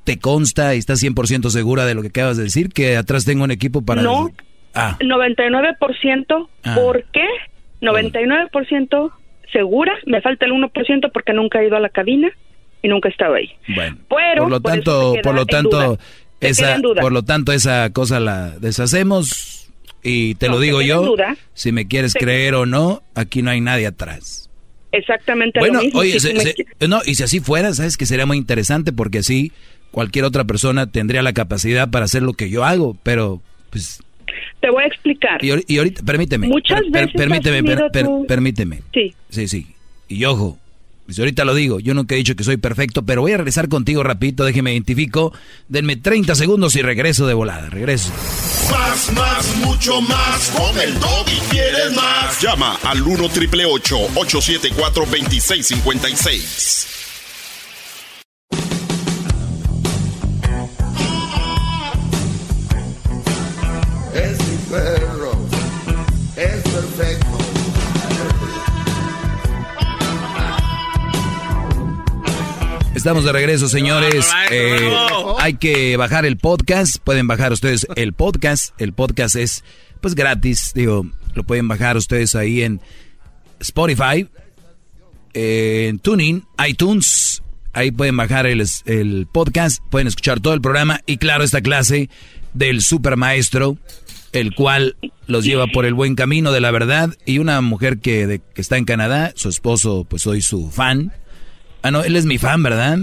[SPEAKER 6] ¿Te consta y estás 100% segura de lo que acabas de decir? Que atrás tengo un equipo para...
[SPEAKER 35] No.
[SPEAKER 6] Ah,
[SPEAKER 35] 99%.
[SPEAKER 6] Ah.
[SPEAKER 35] ¿Por qué? 99% segura. Me falta el 1% porque nunca he ido a la cabina y nunca he estado ahí.
[SPEAKER 6] bueno.
[SPEAKER 35] Pero
[SPEAKER 6] por lo
[SPEAKER 35] por
[SPEAKER 6] tanto, por lo tanto, esa, por lo tanto, esa cosa la deshacemos y te
[SPEAKER 35] No,
[SPEAKER 6] lo digo yo.
[SPEAKER 35] duda.
[SPEAKER 6] Si me quieres creer o no, aquí no hay nadie atrás.
[SPEAKER 35] Exactamente
[SPEAKER 6] Bueno,
[SPEAKER 35] lo mismo.
[SPEAKER 6] oye,
[SPEAKER 35] Si
[SPEAKER 6] se- se- no, y si así fuera, sabes que sería muy interesante porque así cualquier otra persona tendría la capacidad para hacer lo que yo hago, pero pues
[SPEAKER 35] te voy a explicar.
[SPEAKER 6] y, y ahorita permíteme,
[SPEAKER 35] Muchas
[SPEAKER 6] per- per-
[SPEAKER 35] veces has
[SPEAKER 6] permíteme, per- per-
[SPEAKER 35] tú-
[SPEAKER 6] permíteme.
[SPEAKER 35] Sí.
[SPEAKER 6] Sí, sí. Y ojo, pues ahorita lo digo, yo nunca he dicho que soy perfecto, pero voy a regresar contigo rapidito, déjeme identifico, denme 30 segundos y regreso de volada, regreso.
[SPEAKER 2] Más, más, mucho más. Con el y quieres más. Llama al 1 triple 874 2656.
[SPEAKER 6] Estamos de regreso, señores. Eh, hay que bajar el podcast. Pueden bajar ustedes el podcast. El podcast es, pues, gratis. Digo, lo pueden bajar ustedes ahí en Spotify, en Tuning, iTunes. Ahí pueden bajar el, el podcast. Pueden escuchar todo el programa. Y claro, esta clase del super maestro, el cual los lleva por el buen camino de la verdad. Y una mujer que, de- que está en Canadá, su esposo, pues soy su fan. Ah, no, él es mi fan, ¿verdad?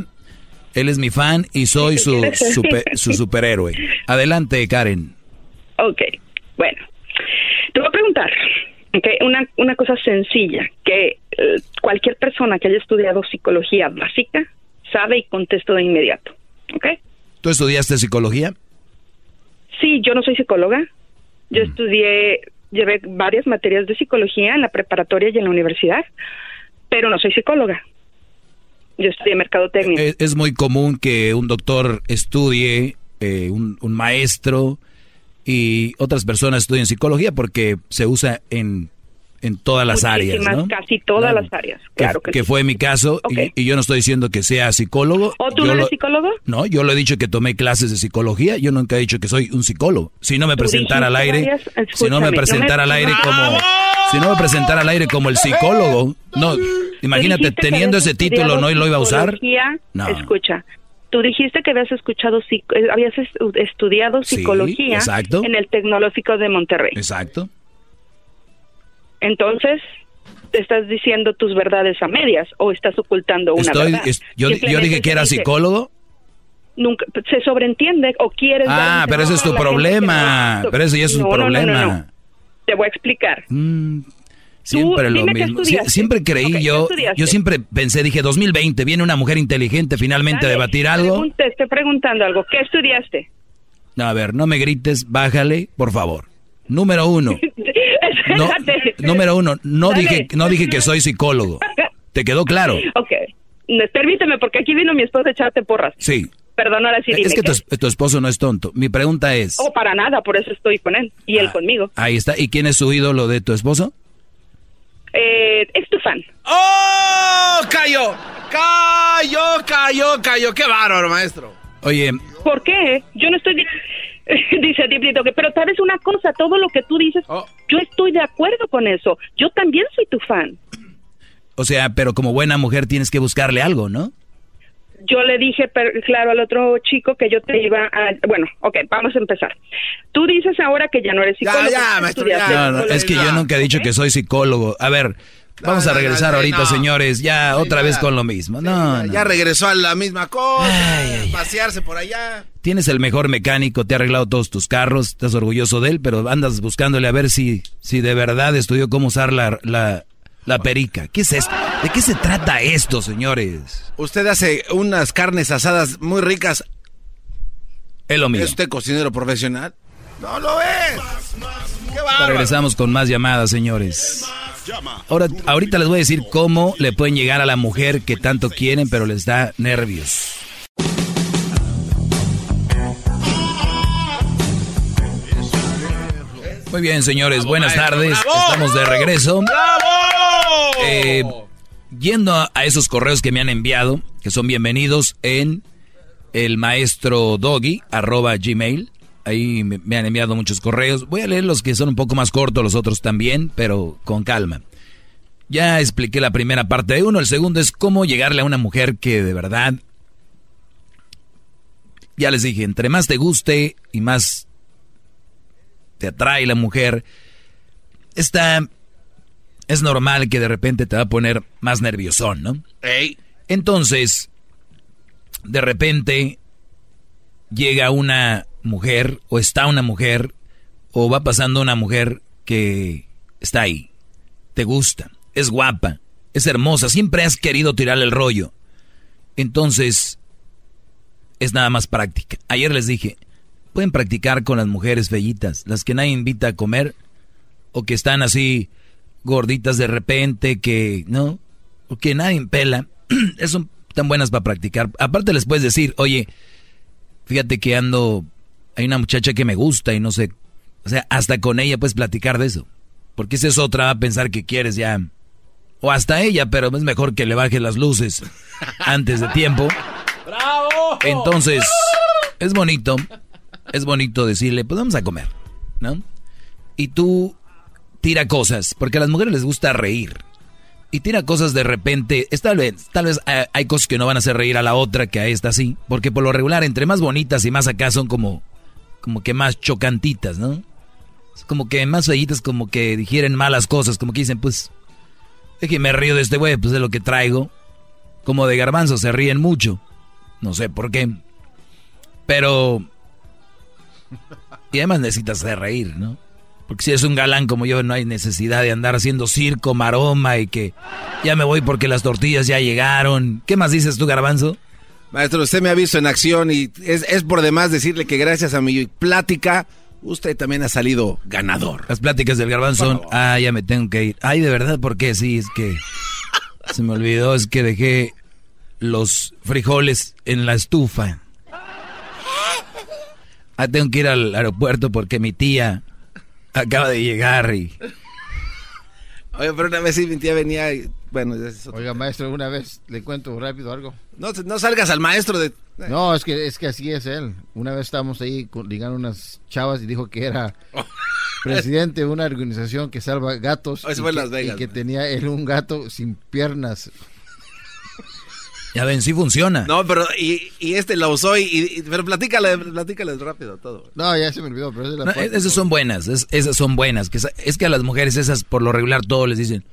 [SPEAKER 6] Él es mi fan y soy su, super- su superhéroe. Adelante, Karen.
[SPEAKER 35] Ok, bueno. Te voy a preguntar, ok, una, una cosa sencilla, que eh, cualquier persona que haya estudiado psicología básica sabe y contesto de inmediato, ¿ok?
[SPEAKER 6] ¿Tú estudiaste psicología?
[SPEAKER 35] Sí, yo no soy psicóloga. Yo estudié, llevé varias materias de psicología en la preparatoria y en la universidad, pero no soy psicóloga. Yo estudié mercadotecnia.
[SPEAKER 6] Es, es muy común que un doctor estudie, eh, un, un maestro y otras personas estudien psicología porque se usa en, en todas las áreas.
[SPEAKER 35] Casi todas
[SPEAKER 6] Claro.
[SPEAKER 35] las áreas,
[SPEAKER 6] Que-
[SPEAKER 35] claro que,
[SPEAKER 6] que
[SPEAKER 35] sí.
[SPEAKER 6] fue mi caso y- yo no estoy diciendo que sea psicólogo.
[SPEAKER 35] ¿O tú
[SPEAKER 6] Yo
[SPEAKER 35] no eres
[SPEAKER 6] lo-
[SPEAKER 35] psicólogo?
[SPEAKER 6] No, yo lo he dicho que tomé clases de psicología. Yo nunca he dicho que soy un psicólogo. Si no me presentara al aire,
[SPEAKER 35] varias-
[SPEAKER 6] si no me
[SPEAKER 35] no me-
[SPEAKER 6] presentara al aire como, si no me presentara al aire como el psicólogo, no. Imagínate
[SPEAKER 35] que
[SPEAKER 6] teniendo ese título, no y lo iba a usar. No.
[SPEAKER 35] Escucha, tú dijiste que habías escuchado, eh, habías estu- estudiado
[SPEAKER 6] Sí,
[SPEAKER 35] psicología
[SPEAKER 6] exacto.
[SPEAKER 35] en el Tecnológico de Monterrey.
[SPEAKER 6] Exacto.
[SPEAKER 35] Entonces, ¿te estás diciendo tus verdades a medias o estás ocultando una
[SPEAKER 6] Estoy,
[SPEAKER 35] verdad?
[SPEAKER 6] es- yo, yo dije que era
[SPEAKER 35] dice-
[SPEAKER 6] psicólogo.
[SPEAKER 35] Nunca, se sobreentiende o quieres...
[SPEAKER 6] Ah, pero ese es tu
[SPEAKER 35] a
[SPEAKER 6] problema. Pero ese ya es
[SPEAKER 35] No,
[SPEAKER 6] un
[SPEAKER 35] no, no, no,
[SPEAKER 6] problema.
[SPEAKER 35] Te voy a explicar.
[SPEAKER 6] Mm, Siempre lo mismo. Sie- siempre creí
[SPEAKER 35] Ok, ¿qué
[SPEAKER 6] yo, yo siempre pensé, dije, 2020, viene una mujer inteligente finalmente a
[SPEAKER 35] Dale,
[SPEAKER 6] debatir algo.
[SPEAKER 35] Te estoy preguntando algo. ¿Qué estudiaste?
[SPEAKER 6] No, a ver, no me grites, bájale, por favor. Número uno. No, número uno, no
[SPEAKER 35] Dale.
[SPEAKER 6] dije, no dije que soy psicólogo. ¿Te quedó claro?
[SPEAKER 35] Ok. Permíteme, porque aquí vino mi esposa a echarte porras.
[SPEAKER 6] Sí.
[SPEAKER 35] Perdón, ahora sí dime.
[SPEAKER 6] Es que es- tu esposo no es tonto. Mi pregunta es,
[SPEAKER 35] Oh, para nada, por eso estoy con él. Y
[SPEAKER 6] Ah.
[SPEAKER 35] él conmigo.
[SPEAKER 6] ahí está, ¿y quién es su ídolo de tu esposo?
[SPEAKER 35] Eh, es tu fan.
[SPEAKER 4] ¡Oh! ¡Cayó! ¡Cayó, cayó, cayó! ¡Qué bárbaro, maestro!
[SPEAKER 6] Oye,
[SPEAKER 35] ¿Por qué? Yo no estoy... di- Dice Diblito que, pero sabes una cosa, todo lo que tú dices,
[SPEAKER 6] Oh.
[SPEAKER 35] yo estoy de acuerdo con eso. Yo también soy tu fan.
[SPEAKER 6] o sea, pero como buena mujer tienes que buscarle algo, ¿no?
[SPEAKER 35] Yo le dije, per- claro, al otro chico que yo te iba a... Bueno, ok, vamos a empezar. Tú dices ahora que ya no eres psicólogo.
[SPEAKER 4] ya,
[SPEAKER 35] que
[SPEAKER 4] maestro,
[SPEAKER 6] No, no, es que yo nunca he dicho que soy psicólogo. A ver, vamos a regresar ahorita,
[SPEAKER 4] no.
[SPEAKER 6] señores, ya otra vez con lo mismo. No, no.
[SPEAKER 4] Ya regresó a la misma cosa, pasearse por allá.
[SPEAKER 6] Tienes el mejor mecánico, te ha arreglado todos tus carros, estás orgulloso de él, pero andas buscándole a ver si, si de verdad estudió cómo usar la, la, la perica. ¿Qué es esto? ¿De qué se trata esto, señores?
[SPEAKER 4] Usted hace unas carnes asadas muy ricas.
[SPEAKER 6] Es lo mío.
[SPEAKER 4] ¿Es usted cocinero profesional? No lo es. ¡Qué
[SPEAKER 6] Ahora
[SPEAKER 4] bárbaro!
[SPEAKER 6] Regresamos con más llamadas, señores. Ahora, ahorita les voy a decir cómo le pueden llegar a la mujer que tanto quieren, pero les da nervios. Muy bien, señores, buenas tardes. Estamos de regreso. Eh, yendo a, a esos correos que me han enviado, que son bienvenidos en el maestro doggy, arroba gmail. Ahí me, me han enviado muchos correos. Voy a leer los que son un poco más cortos, los otros también, pero con calma. Ya expliqué la primera parte de uno. El segundo es cómo llegarle a una mujer que de verdad... Ya les dije, entre más te guste y más te atrae la mujer, está... Es normal que de repente te va a poner más nerviosón, ¿no? Entonces, de repente llega una mujer o está una mujer o va pasando una mujer que está ahí. Te gusta, es guapa, es hermosa, siempre has querido tirarle el rollo. Entonces, es nada más práctica. Ayer les dije, pueden practicar con las mujeres bellitas, las que nadie invita a comer o que están así gorditas de repente, que no, o que nadie pela. Son tan buenas para practicar. Aparte les puedes decir, oye, fíjate que ando, hay una muchacha que me gusta y no sé, o sea, hasta con ella puedes platicar de eso. Porque esa es otra, va a pensar que quieres ya, o hasta ella, pero es mejor que le baje las luces antes de tiempo.
[SPEAKER 4] ¡Bravo!
[SPEAKER 6] Entonces, es bonito, es bonito decirle, pues vamos a comer, ¿no? Y tú tira cosas, porque a las mujeres les gusta reír. Y tira cosas de repente, es tal vez, tal vez hay, hay cosas que no van a hacer reír a la otra que a esta sí, porque por lo regular entre más bonitas y más acá son como, como que más chocantitas, ¿no? Como que más fellitas, como que digieren malas cosas, como que dicen, pues, es que me río de este güey, pues es lo que traigo. Como de garbanzo, se ríen mucho. No sé por qué. Pero... Y además necesitas de reír, ¿no? Porque si es un galán como yo, no hay necesidad de andar haciendo circo, maroma y que ya me voy porque las tortillas ya llegaron. ¿Qué más dices tú, garbanzo?
[SPEAKER 4] Maestro, usted me ha visto en acción y es, es por demás decirle que gracias a mi plática, usted también ha salido ganador.
[SPEAKER 6] Las pláticas del garbanzo son, ah, ya me tengo que ir. Ay, de verdad, ¿por qué? Sí, es que se me olvidó, es que dejé los frijoles en la estufa. Ah, tengo que ir al aeropuerto porque mi tía acaba de llegar y...
[SPEAKER 4] Oye, pero una vez sí mi tía venía y, bueno, ya es otro-
[SPEAKER 7] Oiga, maestro, una vez le cuento rápido algo.
[SPEAKER 4] no, no salgas al maestro de...
[SPEAKER 7] No, es que, es que así es él. Una vez estábamos ahí con- ligando unas chavas y dijo que era presidente de una organización que salva gatos.
[SPEAKER 4] Eso
[SPEAKER 7] y
[SPEAKER 4] fue en
[SPEAKER 7] que-
[SPEAKER 4] Las Vegas,
[SPEAKER 7] Y que tenía él un gato sin piernas.
[SPEAKER 6] Ya ven, sí funciona.
[SPEAKER 4] No, pero y, y este lo usó y, y- pero platícale, platícale rápido todo.
[SPEAKER 7] No, ya se me olvidó, pero esa es la
[SPEAKER 6] No,
[SPEAKER 7] parte-
[SPEAKER 6] esas son buenas, es- esas son buenas. Que es que a las mujeres esas por lo regular todos les dicen,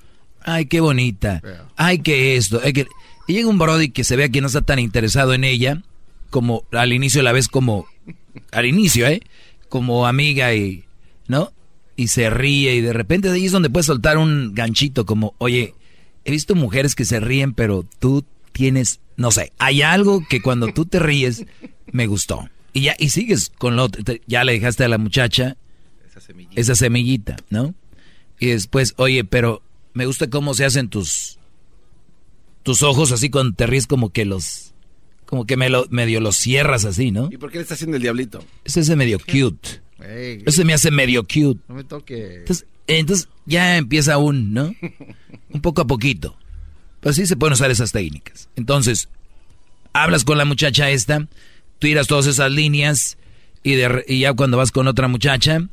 [SPEAKER 6] ay, qué bonita, ay, que esto, ay, que... Y llega un brody que se vea que no está tan interesado en ella, como al inicio la ves como, al inicio, ¿eh? Como amiga y, ¿no? Y se ríe y de repente de ahí es donde puedes soltar un ganchito como, oye, he visto mujeres que se ríen, pero tú tienes, no sé, hay algo que cuando tú te ríes me gustó. Y ya, y sigues con lo otro, ya le dejaste a la muchacha esa semillita, ¿no? Y después, oye, pero me gusta cómo se hacen tus tus ojos así cuando te ríes como que los como que me lo, medio los cierras así, ¿no?
[SPEAKER 4] ¿Y por qué le está haciendo el diablito?
[SPEAKER 6] Ese es medio cute. Ese me hace medio cute.
[SPEAKER 7] no me toque.
[SPEAKER 6] Entonces, entonces ya empieza un, ¿no? Un poco a poquito. Pero sí se pueden usar esas técnicas. Entonces, hablas con la muchacha esta, tiras todas esas líneas y, de y ya cuando vas con otra muchacha,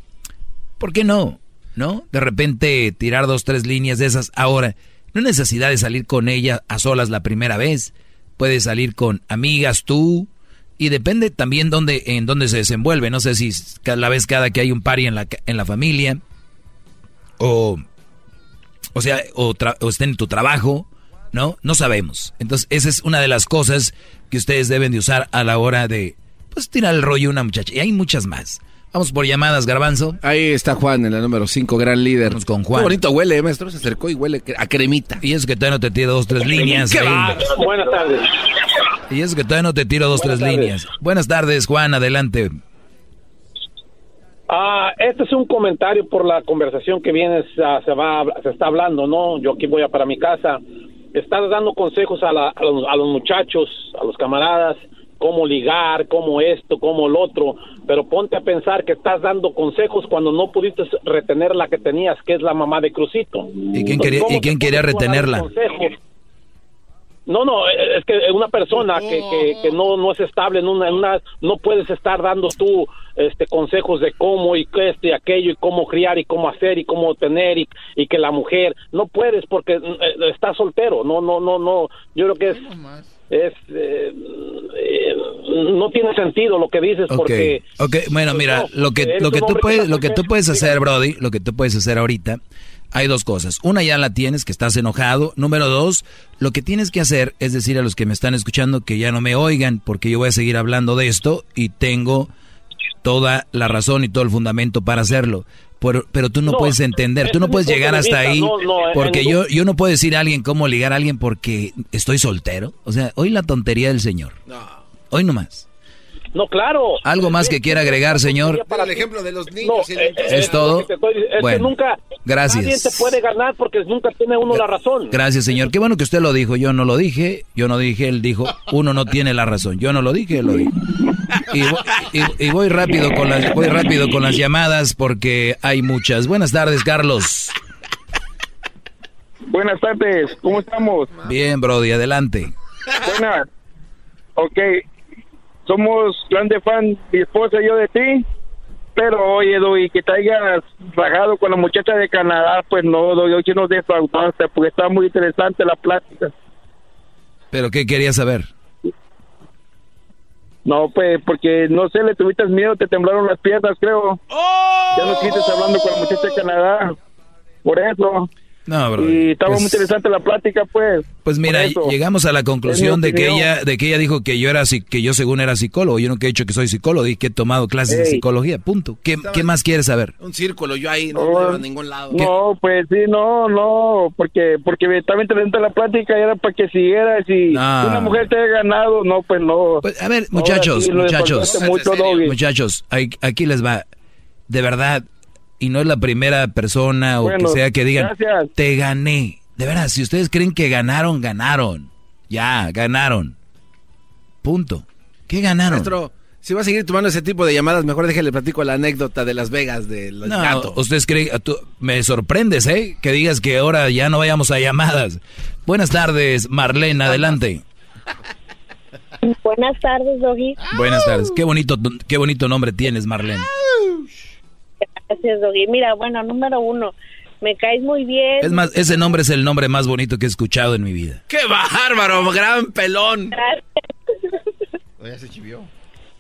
[SPEAKER 6] ¿por qué no? ¿No? De repente tirar dos, tres líneas de esas. Ahora, no hay necesidad de salir con ella a solas la primera vez. Puedes salir con amigas tú. Y depende también dónde, en dónde se desenvuelve. No sé si cada vez cada que hay un party en la, en la familia. O, o sea, o, tra- o estén en tu trabajo. ¿No? No sabemos. Entonces, esa es una de las cosas que ustedes deben de usar a la hora de, pues, tirar el rollo a una muchacha. Y hay muchas más. Vamos por llamadas, Garbanzo.
[SPEAKER 4] Ahí está Juan en la número 5, gran líder.
[SPEAKER 6] Vamos con Juan.
[SPEAKER 4] Qué bonito huele, eh, maestro. Se acercó y huele a cremita.
[SPEAKER 6] Y eso que todavía no te tiro dos, tres líneas.
[SPEAKER 4] ¿Qué va?
[SPEAKER 22] Buenas tardes.
[SPEAKER 6] Y eso que todavía no te tiro dos,
[SPEAKER 22] Buenas
[SPEAKER 6] tres
[SPEAKER 22] tardes.
[SPEAKER 6] líneas. Buenas tardes, Juan, adelante.
[SPEAKER 22] Ah, este es un comentario por la conversación que viene, ah, se va, se está hablando, ¿no? Yo aquí voy a para mi casa. Estás dando consejos a, la- a los, a los muchachos, a los camaradas, cómo ligar, cómo esto, cómo lo otro, pero ponte a pensar que estás dando consejos cuando no pudiste retener la que tenías, que es la mamá de Crucito.
[SPEAKER 6] ¿Y quién quería, y quién quería retenerla?
[SPEAKER 22] No, no, eh, es que una persona que, que, que no, no es estable en una, en una, no puedes estar dando tú este consejos de cómo y qué esto y aquello y cómo criar y cómo hacer y cómo tener y, y que la mujer no puedes porque eh, estás soltero, no, no, no, no, yo creo que es, es eh, eh, no tiene sentido lo que dices
[SPEAKER 6] Ok,
[SPEAKER 22] porque
[SPEAKER 6] bueno, mira, lo que, lo que tú puedes, lo que tú puedes hacer, Brody, lo que tú puedes hacer ahorita, hay dos cosas. Una ya la tienes, que estás enojado. Número dos, lo que tienes que hacer es decir a los que me están escuchando que ya no me oigan, porque yo voy a seguir hablando de esto y tengo toda la razón y todo el fundamento para hacerlo. Pero, pero tú no,
[SPEAKER 22] No,
[SPEAKER 6] puedes entender, tú no
[SPEAKER 22] es
[SPEAKER 6] puedes llegar hasta
[SPEAKER 22] vista,
[SPEAKER 6] ahí,
[SPEAKER 22] no, no, en
[SPEAKER 6] porque yo, yo no puedo decir a alguien cómo ligar a alguien porque estoy soltero. O sea, hoy la tontería del señor. Hoy nomás.
[SPEAKER 22] No claro
[SPEAKER 6] ¿Algo más que quiera agregar, señor?
[SPEAKER 4] Para el ejemplo de los niños.
[SPEAKER 22] No,
[SPEAKER 4] la-
[SPEAKER 22] eh,
[SPEAKER 6] ¿Es
[SPEAKER 22] eh,
[SPEAKER 6] todo?
[SPEAKER 22] que es que
[SPEAKER 6] Bueno,
[SPEAKER 22] nunca
[SPEAKER 6] gracias.
[SPEAKER 22] nadie te puede ganar porque nunca tiene uno la razón
[SPEAKER 6] Gracias, señor. Qué bueno que usted lo dijo. Yo no lo dije. Yo no dije. Él dijo. Uno no tiene la razón. Yo no lo dije. Él lo dijo. Y, y- y voy rápido con las voy rápido con las llamadas porque hay muchas. Buenas tardes, Carlos.
[SPEAKER 36] Buenas tardes, ¿cómo estamos?
[SPEAKER 6] Bien, Brody. Adelante.
[SPEAKER 36] Buenas. Ok, somos grande fan, mi esposa y yo de ti, pero oye, Doy, que te hayas rajado con la muchacha de Canadá, pues no, Doy, hoy sí nos defraudaste, porque está muy interesante la plática.
[SPEAKER 6] Pero qué quería saber.
[SPEAKER 36] No, pues, porque no sé, le tuviste miedo, te temblaron las piernas, creo. Ya no sigues hablando con la muchacha de Canadá, por eso.
[SPEAKER 6] No.
[SPEAKER 36] Y estaba muy
[SPEAKER 6] Pues-
[SPEAKER 36] interesante la plática, pues.
[SPEAKER 6] Pues mira, llegamos a la conclusión de que ella de que ella dijo que yo era que yo según era psicólogo. Yo nunca he dicho que soy psicólogo y que he tomado clases de psicología. Punto. ¿Qué, qué más quieres saber?
[SPEAKER 4] Un círculo, yo ahí no
[SPEAKER 36] Oh,
[SPEAKER 4] me llevo a ningún lado.
[SPEAKER 36] No, pues sí, no, no, porque porque estaba interesante la plática y era para que siguieras y
[SPEAKER 6] No.
[SPEAKER 36] una mujer te haya ganado, no, pues no.
[SPEAKER 6] a ver, Muchachos, muchachos,
[SPEAKER 36] mucho,
[SPEAKER 6] muchachos, aquí les va. De verdad, y no es la primera persona o
[SPEAKER 36] Bueno,
[SPEAKER 6] que sea que digan,
[SPEAKER 36] gracias.
[SPEAKER 6] te gané. De verdad, si ustedes creen que ganaron, ganaron. Ya, ganaron. Punto. ¿Qué ganaron?
[SPEAKER 4] Maestro, Si va a seguir tomando ese tipo de llamadas, mejor déjale platico la anécdota de Las Vegas del
[SPEAKER 6] No,
[SPEAKER 4] gato.
[SPEAKER 6] ustedes creen, tú- me sorprendes, ¿eh? Que digas que ahora ya no vayamos a llamadas. Buenas tardes, Marlene, adelante.
[SPEAKER 24] Buenas tardes, Doggy.
[SPEAKER 6] Buenas tardes. Qué bonito, qué bonito nombre tienes, Marlene.
[SPEAKER 24] Gracias, Doggy. Mira, bueno, número uno, me caes muy bien.
[SPEAKER 6] Es más, ese nombre es el nombre más bonito que he escuchado en mi vida.
[SPEAKER 4] ¡Qué bárbaro! ¡Gran pelón!
[SPEAKER 7] Ya se chivió.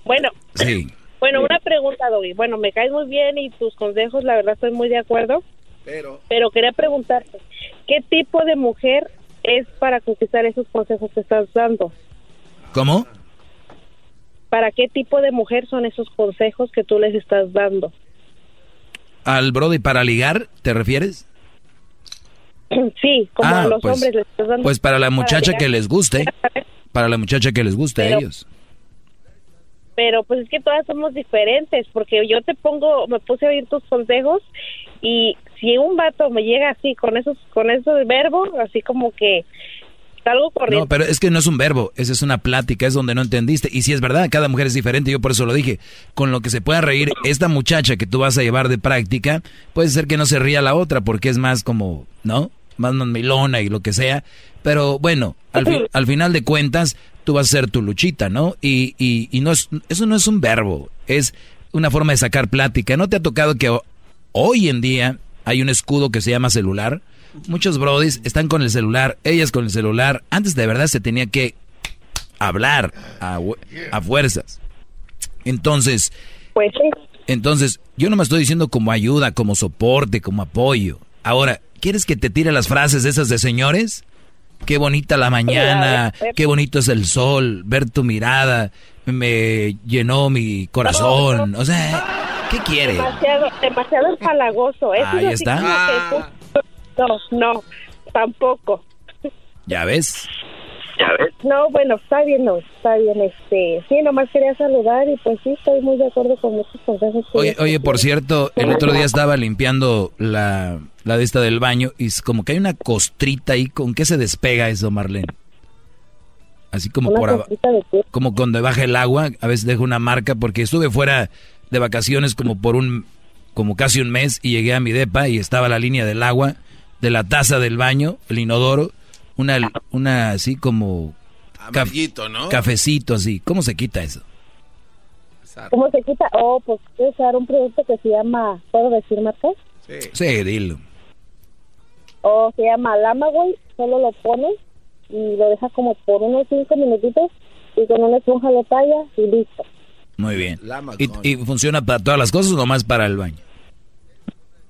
[SPEAKER 24] Bueno,
[SPEAKER 6] Sí.
[SPEAKER 24] bueno, una pregunta, Doggy. Bueno, me caes muy bien y tus consejos, la verdad, estoy muy de acuerdo.
[SPEAKER 4] Pero...
[SPEAKER 24] Pero quería preguntarte, ¿qué tipo de mujer es para conquistar esos consejos que estás dando?
[SPEAKER 6] ¿Cómo?
[SPEAKER 24] ¿Para qué tipo de mujer son esos consejos que tú les estás dando?
[SPEAKER 6] ¿Al Brody para ligar, te refieres?
[SPEAKER 24] Sí, como
[SPEAKER 6] Ah,
[SPEAKER 24] a los
[SPEAKER 6] pues-
[SPEAKER 24] hombres les estás dando.
[SPEAKER 6] Pues para la muchacha que les guste. Para la muchacha que les guste a ellos.
[SPEAKER 24] pero pues es que todas somos diferentes, porque yo te pongo, me puse a oír tus consejos y si un vato me llega así con esos, con esos verbos, así como que
[SPEAKER 6] No, pero es que no es un verbo, esa es una plática, es donde no entendiste. Y si es verdad, cada mujer es diferente, yo por eso lo dije. Con lo que se pueda reír, esta muchacha que tú vas a llevar de práctica, puede ser que no se ría la otra, porque es más como, ¿no? Más milona y lo que sea. Pero bueno, al, fi- al final de cuentas, tú vas a ser tu luchita, ¿no? Y, y, y no es, eso no es un verbo, es una forma de sacar plática. ¿No te ha tocado que ho- hoy en día hay un escudo que se llama celular? Muchos brodis están con el celular, ellas con el celular. Antes de verdad se tenía que hablar a, fuerzas. Entonces,
[SPEAKER 24] Pues sí.
[SPEAKER 6] entonces, yo no me estoy diciendo como ayuda, como soporte, como apoyo. Ahora, ¿quieres que te tire las frases de esas de señores? Qué bonita la mañana, qué bonito es el sol, ver tu mirada, me llenó mi corazón. O sea, ¿qué quiere?
[SPEAKER 24] Demasiado, demasiado empalagoso. Eso
[SPEAKER 6] Ahí está.
[SPEAKER 24] No, no, tampoco.
[SPEAKER 6] ¿Ya ves?
[SPEAKER 24] No, bueno, está bien, no, está bien. Este, sí, nomás quería saludar y pues sí, estoy muy de acuerdo con muchos consejos. que-
[SPEAKER 6] Oye, oye, por cierto, el otro día estaba limpiando la, la de esta del baño y es como que hay una costrita ahí. ¿Con qué se despega eso, Marlene? Así como
[SPEAKER 24] ¿Una
[SPEAKER 6] por aba-
[SPEAKER 24] costrita de qué?
[SPEAKER 6] como cuando baja el agua, a veces dejo una marca porque estuve fuera de vacaciones como por un, como casi un mes y llegué a mi depa y estaba la línea del agua, de la taza del baño, el inodoro, una, una así como
[SPEAKER 4] Amarillito, ¿no?
[SPEAKER 6] cafecito así. ¿Cómo se quita eso?
[SPEAKER 24] ¿Cómo se quita? Oh, pues usar un producto que se llama, ¿puedo decir marca?
[SPEAKER 6] Sí, dilo.
[SPEAKER 24] O se llama Lamaway, solo lo pones y lo dejas como por unos cinco minutitos y con una esponja lo tallas y listo.
[SPEAKER 6] Muy bien. ¿Y, y funciona para todas las cosas o nomás para el baño?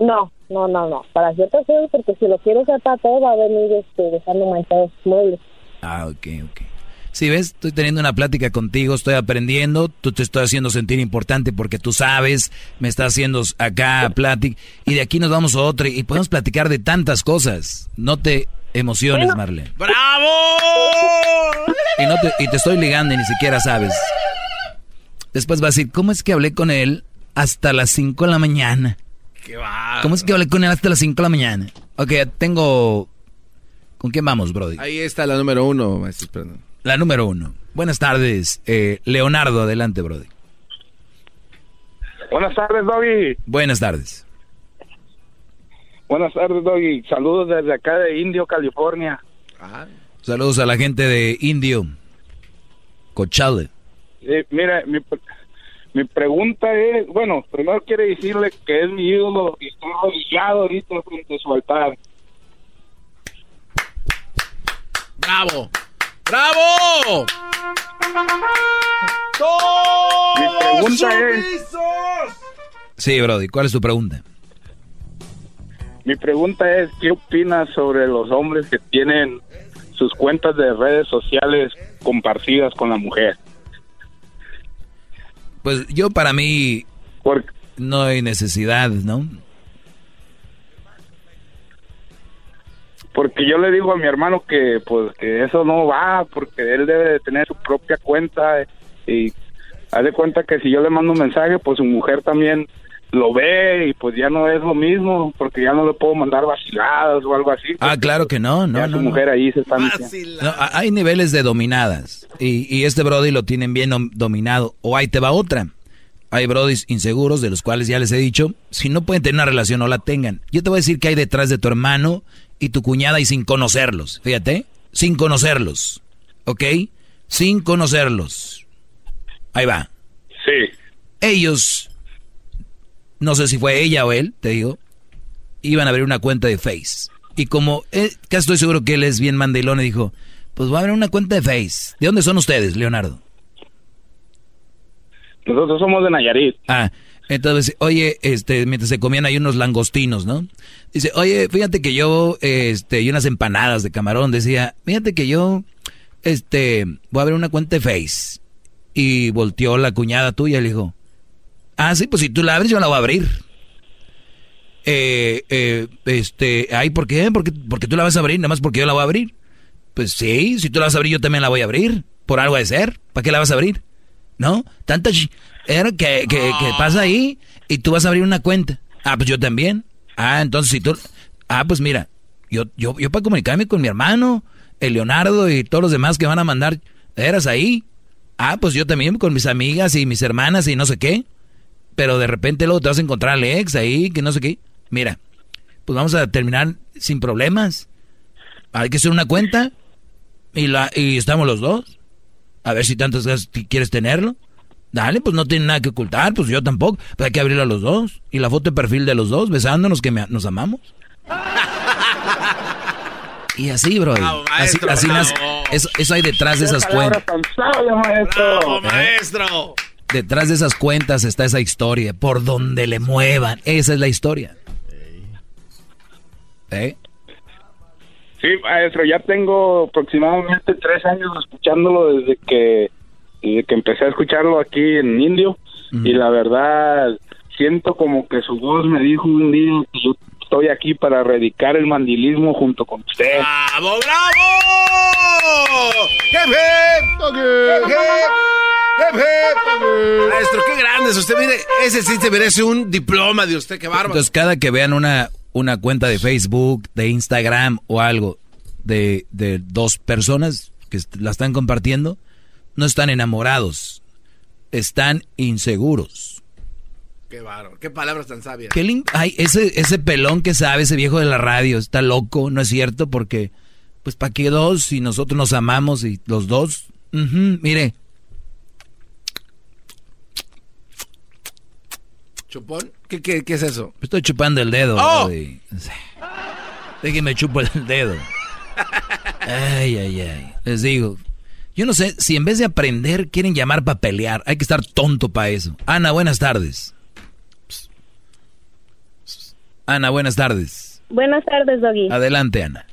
[SPEAKER 24] No, no, no, no, para ciertas cosas porque si lo quieres usar para todo va a venir este, dejando manchados muebles.
[SPEAKER 6] Ah, ok, ok. Si ves, estoy teniendo una plática contigo, estoy aprendiendo, tú te estoy haciendo sentir importante porque tú sabes, me estás haciendo acá plática y de aquí nos vamos a otra y podemos platicar de tantas cosas. No te emociones,
[SPEAKER 24] Bueno.
[SPEAKER 6] Marlene.
[SPEAKER 4] ¡Bravo!
[SPEAKER 6] Y, no te, y te estoy ligando y ni siquiera sabes. Después vas a decir, ¿cómo es que hablé con él hasta las 5 de la mañana?
[SPEAKER 4] ¡Qué va!
[SPEAKER 6] ¿Cómo es que hablé con él hasta las 5 de la mañana? Ok, tengo... ¿Con quién vamos, Brody?
[SPEAKER 4] Ahí está la número uno, maestro. Perdón.
[SPEAKER 6] La número uno. Buenas tardes, eh, Leonardo, adelante, Brody.
[SPEAKER 36] Buenas tardes, Doggy.
[SPEAKER 6] Buenas tardes.
[SPEAKER 36] Buenas tardes, Doggy. Saludos desde acá de Indio, California.
[SPEAKER 6] Saludos a la gente de Indio. Cochale.
[SPEAKER 36] Eh, mira, mi, mi pregunta es, bueno, primero quiero decirle que es mi ídolo y estoy arrodillado ahorita frente a su altar.
[SPEAKER 4] ¡Bravo! ¡Bravo!
[SPEAKER 36] Mi pregunta es,
[SPEAKER 6] Sí, Brody, ¿cuál es tu pregunta?
[SPEAKER 36] mi pregunta es, ¿qué opinas sobre los hombres que tienen sus cuentas de redes sociales compartidas con la mujer?
[SPEAKER 6] Pues yo para mí no hay necesidad, ¿no?
[SPEAKER 36] Porque yo le digo a mi hermano que pues que eso no va, porque él debe de tener su propia cuenta y haz de cuenta que si yo le mando un mensaje, pues su mujer también lo ve y pues ya no es lo mismo porque ya no le puedo mandar vaciladas o algo así.
[SPEAKER 6] Ah, claro que no, no,
[SPEAKER 36] ya
[SPEAKER 6] no.
[SPEAKER 36] su
[SPEAKER 6] no.
[SPEAKER 36] mujer ahí se está.
[SPEAKER 6] No, hay niveles de dominadas y, y este Brody lo tienen bien dom- dominado. O ahí te va otra. Hay Brodis inseguros de los cuales ya les he dicho, si no pueden tener una relación, no la tengan. Yo te voy a decir que hay detrás de tu hermano y tu cuñada y sin conocerlos. Fíjate, sin conocerlos. ¿Ok? Sin conocerlos. Ahí va.
[SPEAKER 36] Sí.
[SPEAKER 6] Ellos, no sé si fue ella o él, te digo, iban a abrir una cuenta de Face. Y como eh, casi estoy seguro que él es bien mandilón, y dijo, pues voy a abrir una cuenta de Face. ¿De dónde son ustedes, Leonardo?
[SPEAKER 36] Nosotros somos de Nayarit.
[SPEAKER 6] Ah, entonces, oye, este, mientras se comían ahí unos langostinos, ¿no? Dice, oye, fíjate que yo, este, y unas empanadas de camarón, decía, fíjate que yo, este, voy a abrir una cuenta de Face. Y volteó la cuñada tuya y le dijo, ah, sí, pues si tú la abres, yo la voy a abrir. Eh, eh, este, ay, ¿por qué? Porque, porque tú la vas a abrir, nada más porque yo la voy a abrir. Pues sí, si tú la vas a abrir, yo también la voy a abrir. Por algo de ser. ¿Para qué la vas a abrir? ¿No? Tanta ch- era que, que, que pasa ahí y tú vas a abrir una cuenta. Ah, pues yo también. Ah, entonces si tú... Ah, pues mira, yo, yo, yo para comunicarme con mi hermano, el Leonardo y todos los demás que van a mandar, eras ahí. Ah, pues yo también con mis amigas y mis hermanas y no sé qué. Pero de repente luego te vas a encontrar al ex ahí, que no sé qué. Mira, pues vamos a terminar sin problemas. Hay que hacer una cuenta y, la, y estamos los dos. A ver si tantas ti- quieres tenerlo. Dale, pues no tiene nada que ocultar, pues yo tampoco. Pues hay que abrirlo a los dos. Y la foto de perfil de los dos, besándonos que me- nos amamos. Y así, bro.
[SPEAKER 2] Bravo,
[SPEAKER 6] así,
[SPEAKER 2] maestro,
[SPEAKER 6] así
[SPEAKER 2] bravo.
[SPEAKER 6] nace- eso, eso hay detrás de esas cuentas.
[SPEAKER 2] ¡Bravo, maestro!
[SPEAKER 6] Detrás de esas cuentas está esa historia. Por donde le muevan. Esa es la historia. ¿Eh?
[SPEAKER 36] Sí, maestro, ya tengo aproximadamente tres años escuchándolo desde que, desde que empecé a escucharlo aquí en Indio y la verdad siento como que su voz me dijo un día que yo estoy aquí para erradicar el mandilismo junto con usted.
[SPEAKER 2] ¡Bravo, bravo!
[SPEAKER 4] Maestro, qué grande es usted. Mire, ese sí te merece un diploma de usted, qué bárbaro.
[SPEAKER 6] Entonces, cada que vean una, una cuenta de Facebook, de Instagram o algo de, de dos personas que la están compartiendo, no están enamorados, están inseguros.
[SPEAKER 4] Qué bárbaro, qué palabras tan sabias.
[SPEAKER 6] Qué Ay, ese, ese pelón que sabe, ese viejo de la radio, está loco, ¿no es cierto? Porque, pues, ¿para qué dos si nosotros nos amamos y los dos? Ujú, mire,
[SPEAKER 4] ¿Chupón? ¿Qué, qué, qué es eso?
[SPEAKER 6] estoy chupando el dedo.
[SPEAKER 4] ¡Oh!
[SPEAKER 6] Chupo el dedo. Ay, ay, ay. Les digo, yo no sé si en vez de aprender quieren llamar para pelear. Hay que estar tonto para eso. Ana, buenas tardes. Ana, buenas tardes.
[SPEAKER 37] Buenas tardes, Doggy.
[SPEAKER 6] Adelante, Ana.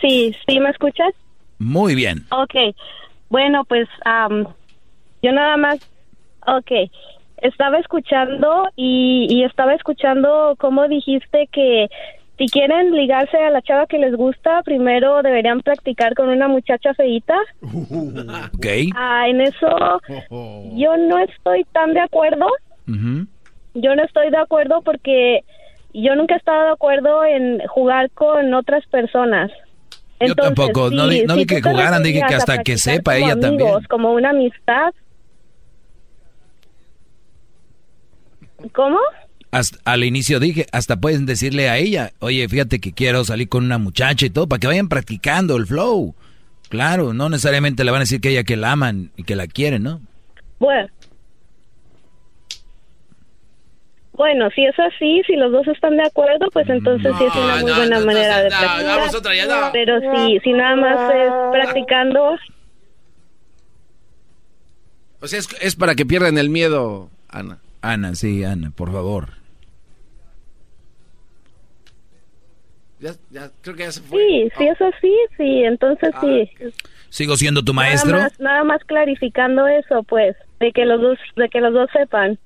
[SPEAKER 37] Sí, ¿sí me escuchas?
[SPEAKER 6] Muy bien.
[SPEAKER 37] Ok. Bueno, pues am, yo nada más, ok, estaba escuchando y, y estaba escuchando cómo dijiste que si quieren ligarse a la chava que les gusta, primero deberían practicar con una muchacha feíta.
[SPEAKER 6] Ok.
[SPEAKER 37] Ah, en eso yo no estoy tan de acuerdo. Yo no estoy de acuerdo porque yo nunca he estado de acuerdo en jugar con otras personas.
[SPEAKER 6] Yo tampoco, no di- no di que jugaran, dije que hasta que sepa ella también.
[SPEAKER 37] amigos, Como una amistad. ¿Cómo?
[SPEAKER 6] Hasta- al inicio dije, hasta pueden decirle a ella, oye, fíjate que quiero salir con una muchacha y todo, para que vayan practicando el flow. Claro, no necesariamente le van a decir que ella que la aman y que la quieren, ¿no?
[SPEAKER 37] Bueno. Bueno, si es así, si los dos están de acuerdo, pues entonces sí es una muy buena manera de practicar.
[SPEAKER 4] otra, ya no.
[SPEAKER 37] Pero si, si nada más es practicando,
[SPEAKER 4] O sea, es, es para que pierdan el miedo, Ana.
[SPEAKER 6] Ana, sí, Ana, por favor.
[SPEAKER 4] Ya, ya, creo que ya se fue.
[SPEAKER 37] sí, si es así, sí, entonces sí.
[SPEAKER 6] ¿Sigo siendo tu maestro?
[SPEAKER 37] Nada más, nada más clarificando eso, pues, de que los dos, de que los dos sepan.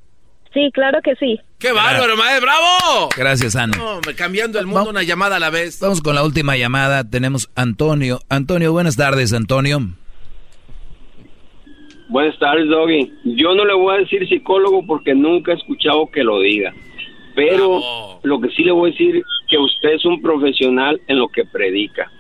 [SPEAKER 37] Sí, claro que sí.
[SPEAKER 4] ¡Qué bárbaro, maestro! ¡Bravo!
[SPEAKER 6] Gracias, Ana.
[SPEAKER 4] No, me cambiando el mundo una llamada a la vez.
[SPEAKER 6] Vamos con la última llamada. Tenemos Antonio. Antonio, buenas tardes, Antonio.
[SPEAKER 17] Buenas tardes, Doggy. Yo no le voy a decir psicólogo porque nunca he escuchado que lo diga. Pero lo que sí le voy a decir que usted es un profesional en lo que predica.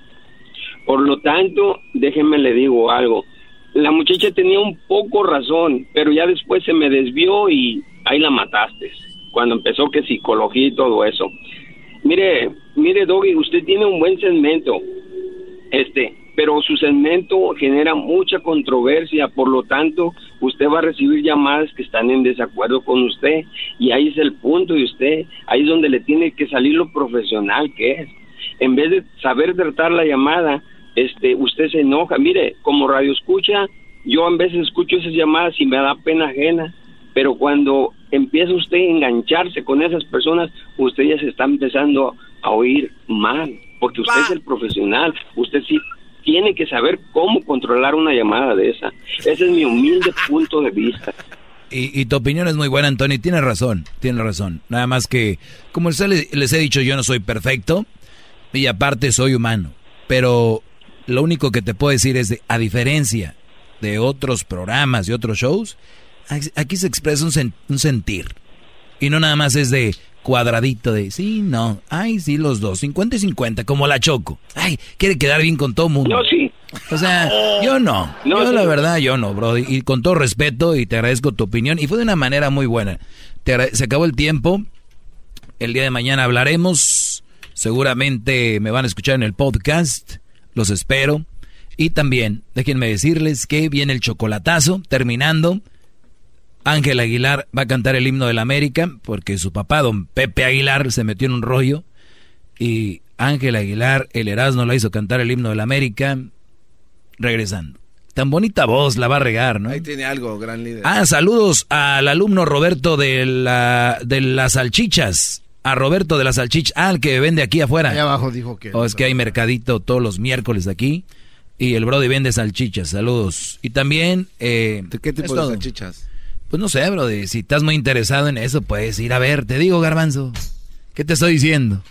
[SPEAKER 17] Por lo tanto, déjenme le digo algo. La muchacha tenía un poco razón, pero ya después se me desvió y ahí la mataste. Cuando empezó que psicología y todo eso. Mire, mire, Doggy, usted tiene un buen segmento. Este, pero su segmento genera mucha controversia, por lo tanto, usted va a recibir llamadas que están en desacuerdo con usted y ahí es el punto de usted, ahí es donde le tiene que salir lo profesional que es. En vez de saber tratar la llamada, este, usted se enoja. Mire, como radio escucha, yo a veces escucho esas llamadas y me da pena ajena, pero cuando empieza usted a engancharse con esas personas, usted ya se está empezando a oír mal, porque usted es el profesional, usted sí tiene que saber cómo controlar una llamada de esa. Ese es mi humilde punto de vista.
[SPEAKER 6] Y, tu opinión es muy buena, Antonio. Tiene razón, tiene razón. Nada más que, como les, les he dicho, yo no soy perfecto y aparte soy humano. Pero lo único que te puedo decir es, de, a diferencia de otros programas y otros shows, aquí se expresa un, un sentir. Y no nada más es de, cuadradito de sí, no, ay, sí, los dos, 50 y 50, como la Choco. Ay, quiere quedar bien con todo mundo.
[SPEAKER 17] No, sí.
[SPEAKER 6] O sea, yo no. yo la verdad, yo no, bro. Y con todo respeto y te agradezco tu opinión. Y fue de una manera muy buena. se acabó el tiempo. El día de mañana hablaremos. Seguramente me van a escuchar en el podcast. Los espero. Y también, déjenme decirles que viene el chocolatazo terminando. Ángel Aguilar va a cantar el himno de la América porque su papá, don Pepe Aguilar, se metió en un rollo y Ángel Aguilar, el Erasmo, la hizo cantar el himno de la América regresando. Tan bonita voz la va a regar, ¿no?
[SPEAKER 4] Ahí tiene algo, gran líder.
[SPEAKER 6] Ah, saludos al alumno Roberto de, la, de las salchichas. A Roberto de las salchichas. Ah, el que vende aquí afuera.
[SPEAKER 7] Ahí abajo dijo que...
[SPEAKER 6] O oh, es que hay mercadito todos los miércoles aquí. Y el Brody vende salchichas. Saludos. Y también... Eh,
[SPEAKER 4] ¿De qué tipo de salchichas?
[SPEAKER 6] Pues no sé, bro, si estás muy interesado en eso, puedes ir a ver. Te digo, garbanzo, ¿qué te estoy diciendo?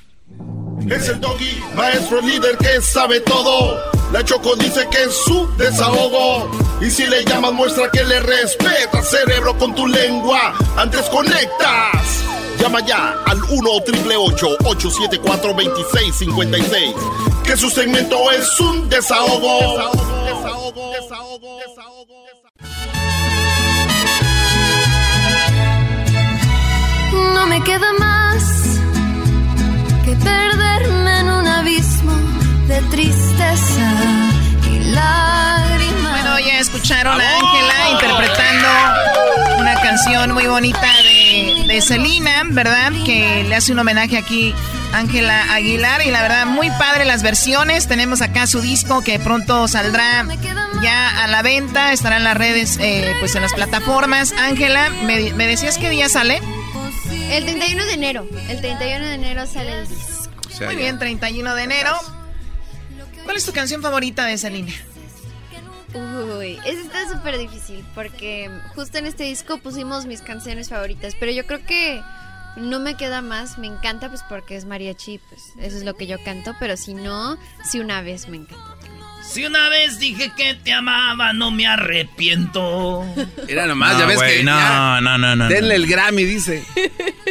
[SPEAKER 2] Es el doggy, maestro líder que sabe todo. La Choco dice que es su desahogo. Y si le llamas, muestra que le respeta, cerebro, con tu lengua. Antes conectas. Llama ya al 1-888-874-2656. Que su segmento es un desahogo. Desahogo, desahogo, desahogo, desahogo.
[SPEAKER 38] No me queda más que perderme en un abismo de tristeza y lágrimas.
[SPEAKER 12] Bueno, ya escucharon a Ángela interpretando una canción muy bonita de, de Selena, ¿verdad? Que le hace un homenaje aquí Ángela Aguilar y la verdad muy padre las versiones. Tenemos acá su disco que pronto saldrá ya a la venta, estará en las redes, eh, pues en las plataformas. Ángela, ¿me, ¿me decías qué día sale?
[SPEAKER 25] El 31 de enero. El 31 de enero sale el disco.
[SPEAKER 12] Muy bien, 31 de enero. ¿Cuál es tu canción favorita de Selena?
[SPEAKER 25] Uy, eso está súper difícil porque justo en este disco pusimos mis canciones favoritas, pero yo creo que no me queda más, me encanta pues porque es mariachi, pues eso es lo que yo canto, pero si no, si una vez me encanta.
[SPEAKER 3] Si una vez dije que te amaba, no me arrepiento.
[SPEAKER 4] Era nomás, ya ves que.
[SPEAKER 6] No, no, no, no.
[SPEAKER 4] Denle el Grammy, dice.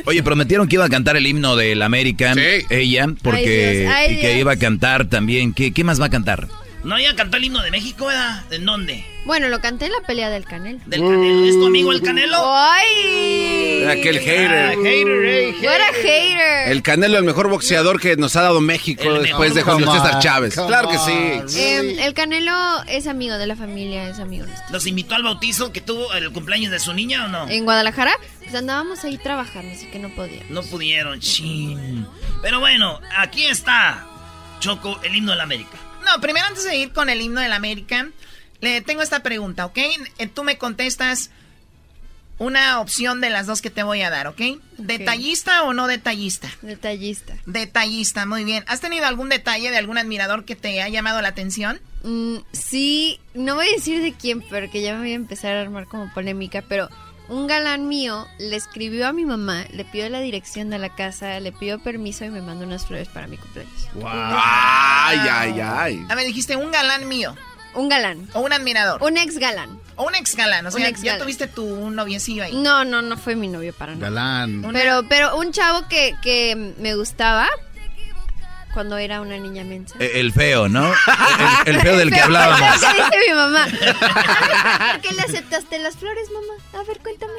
[SPEAKER 6] Oye, prometieron que iba a cantar el himno del American. Sí. Ella, porque. y que iba a cantar también. ¿Qué, ¿Qué más va a cantar?
[SPEAKER 3] No, ella cantó el himno de México, ¿verdad? ¿En dónde?
[SPEAKER 25] Bueno, lo canté en la pelea del Canelo.
[SPEAKER 3] ¿Del Canelo? ¿Es tu amigo el Canelo?
[SPEAKER 25] ¡Ay!
[SPEAKER 4] Aquel hater.
[SPEAKER 25] hater, hater.
[SPEAKER 4] El Canelo, el mejor boxeador que nos ha dado México después de Julio César Chávez. Claro que sí.
[SPEAKER 25] Em, el Canelo es amigo de la familia, es amigo nuestro.
[SPEAKER 3] ¿Los invitó al bautizo que tuvo el cumpleaños de su niña o no?
[SPEAKER 25] En Guadalajara, pues andábamos ahí trabajando, así que no podíamos.
[SPEAKER 3] No pudieron, chin. Pero bueno, aquí está, Choco, el himno de la América.
[SPEAKER 12] No, primero antes de ir con el himno de la América, le tengo esta pregunta, ¿ok? Eh, tú me contestas una opción de las dos que te voy a dar, ¿ok? ¿Detallista o no detallista?
[SPEAKER 25] Detallista.
[SPEAKER 12] Detallista, muy bien. ¿Has tenido algún detalle de algún admirador que te ha llamado la atención?
[SPEAKER 25] Mm, sí, no voy a decir de quién, porque ya me voy a empezar a armar como polémica, pero un galán mío le escribió a mi mamá, le pidió la dirección de la casa, le pidió permiso y me mandó unas flores para mi cumpleaños.
[SPEAKER 4] Wow. Ay, ay, ay.
[SPEAKER 12] A ver, dijiste un galán mío.
[SPEAKER 25] Un galán.
[SPEAKER 12] ¿O un admirador?
[SPEAKER 25] Un ex galán.
[SPEAKER 12] ¿O un ex galán? O sea, ya tuviste tu noviecillo ahí.
[SPEAKER 25] No, no, no fue mi novio para nada.
[SPEAKER 7] Galán.
[SPEAKER 25] Pero, pero un chavo que, que me gustaba cuando era una niña mensa.
[SPEAKER 6] Eh, El feo, ¿no? El, el feo del que
[SPEAKER 25] Feo,
[SPEAKER 6] hablábamos.
[SPEAKER 25] que dice mi mamá. ¿Por qué le aceptaste las flores, mamá? A ver, cuéntame.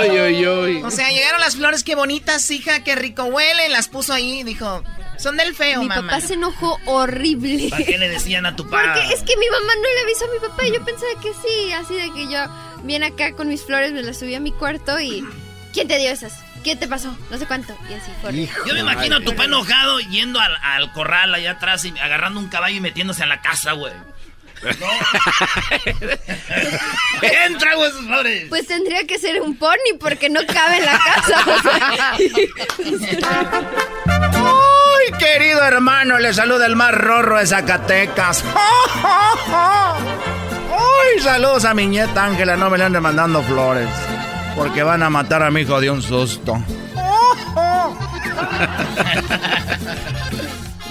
[SPEAKER 4] Oy.
[SPEAKER 12] O sea, llegaron las flores, qué bonitas, hija, qué rico huelen, las puso ahí y dijo, son del feo,
[SPEAKER 25] Mi
[SPEAKER 12] mamá.
[SPEAKER 25] papá se enojó horrible.
[SPEAKER 3] ¿Para qué le decían a tu papá?
[SPEAKER 25] Porque es que mi mamá no le avisó a mi papá y yo pensaba que sí, así de que yo bien acá con mis flores me las subí a mi cuarto y ¿quién te dio esas? ¿Qué te pasó? No sé cuánto. Y así fue.
[SPEAKER 3] Yo me imagino a tu papá enojado yendo al, al corral allá atrás y agarrando un caballo y metiéndose a la casa, güey. Entra, güey, esos flores.
[SPEAKER 25] Pues tendría que ser un pony porque no cabe en la casa.
[SPEAKER 39] Uy, querido hermano, le saluda el más rorro de Zacatecas. Uy, saludos a mi nieta Ángela, no me le anden mandando flores. Porque van a matar a mi hijo de un susto.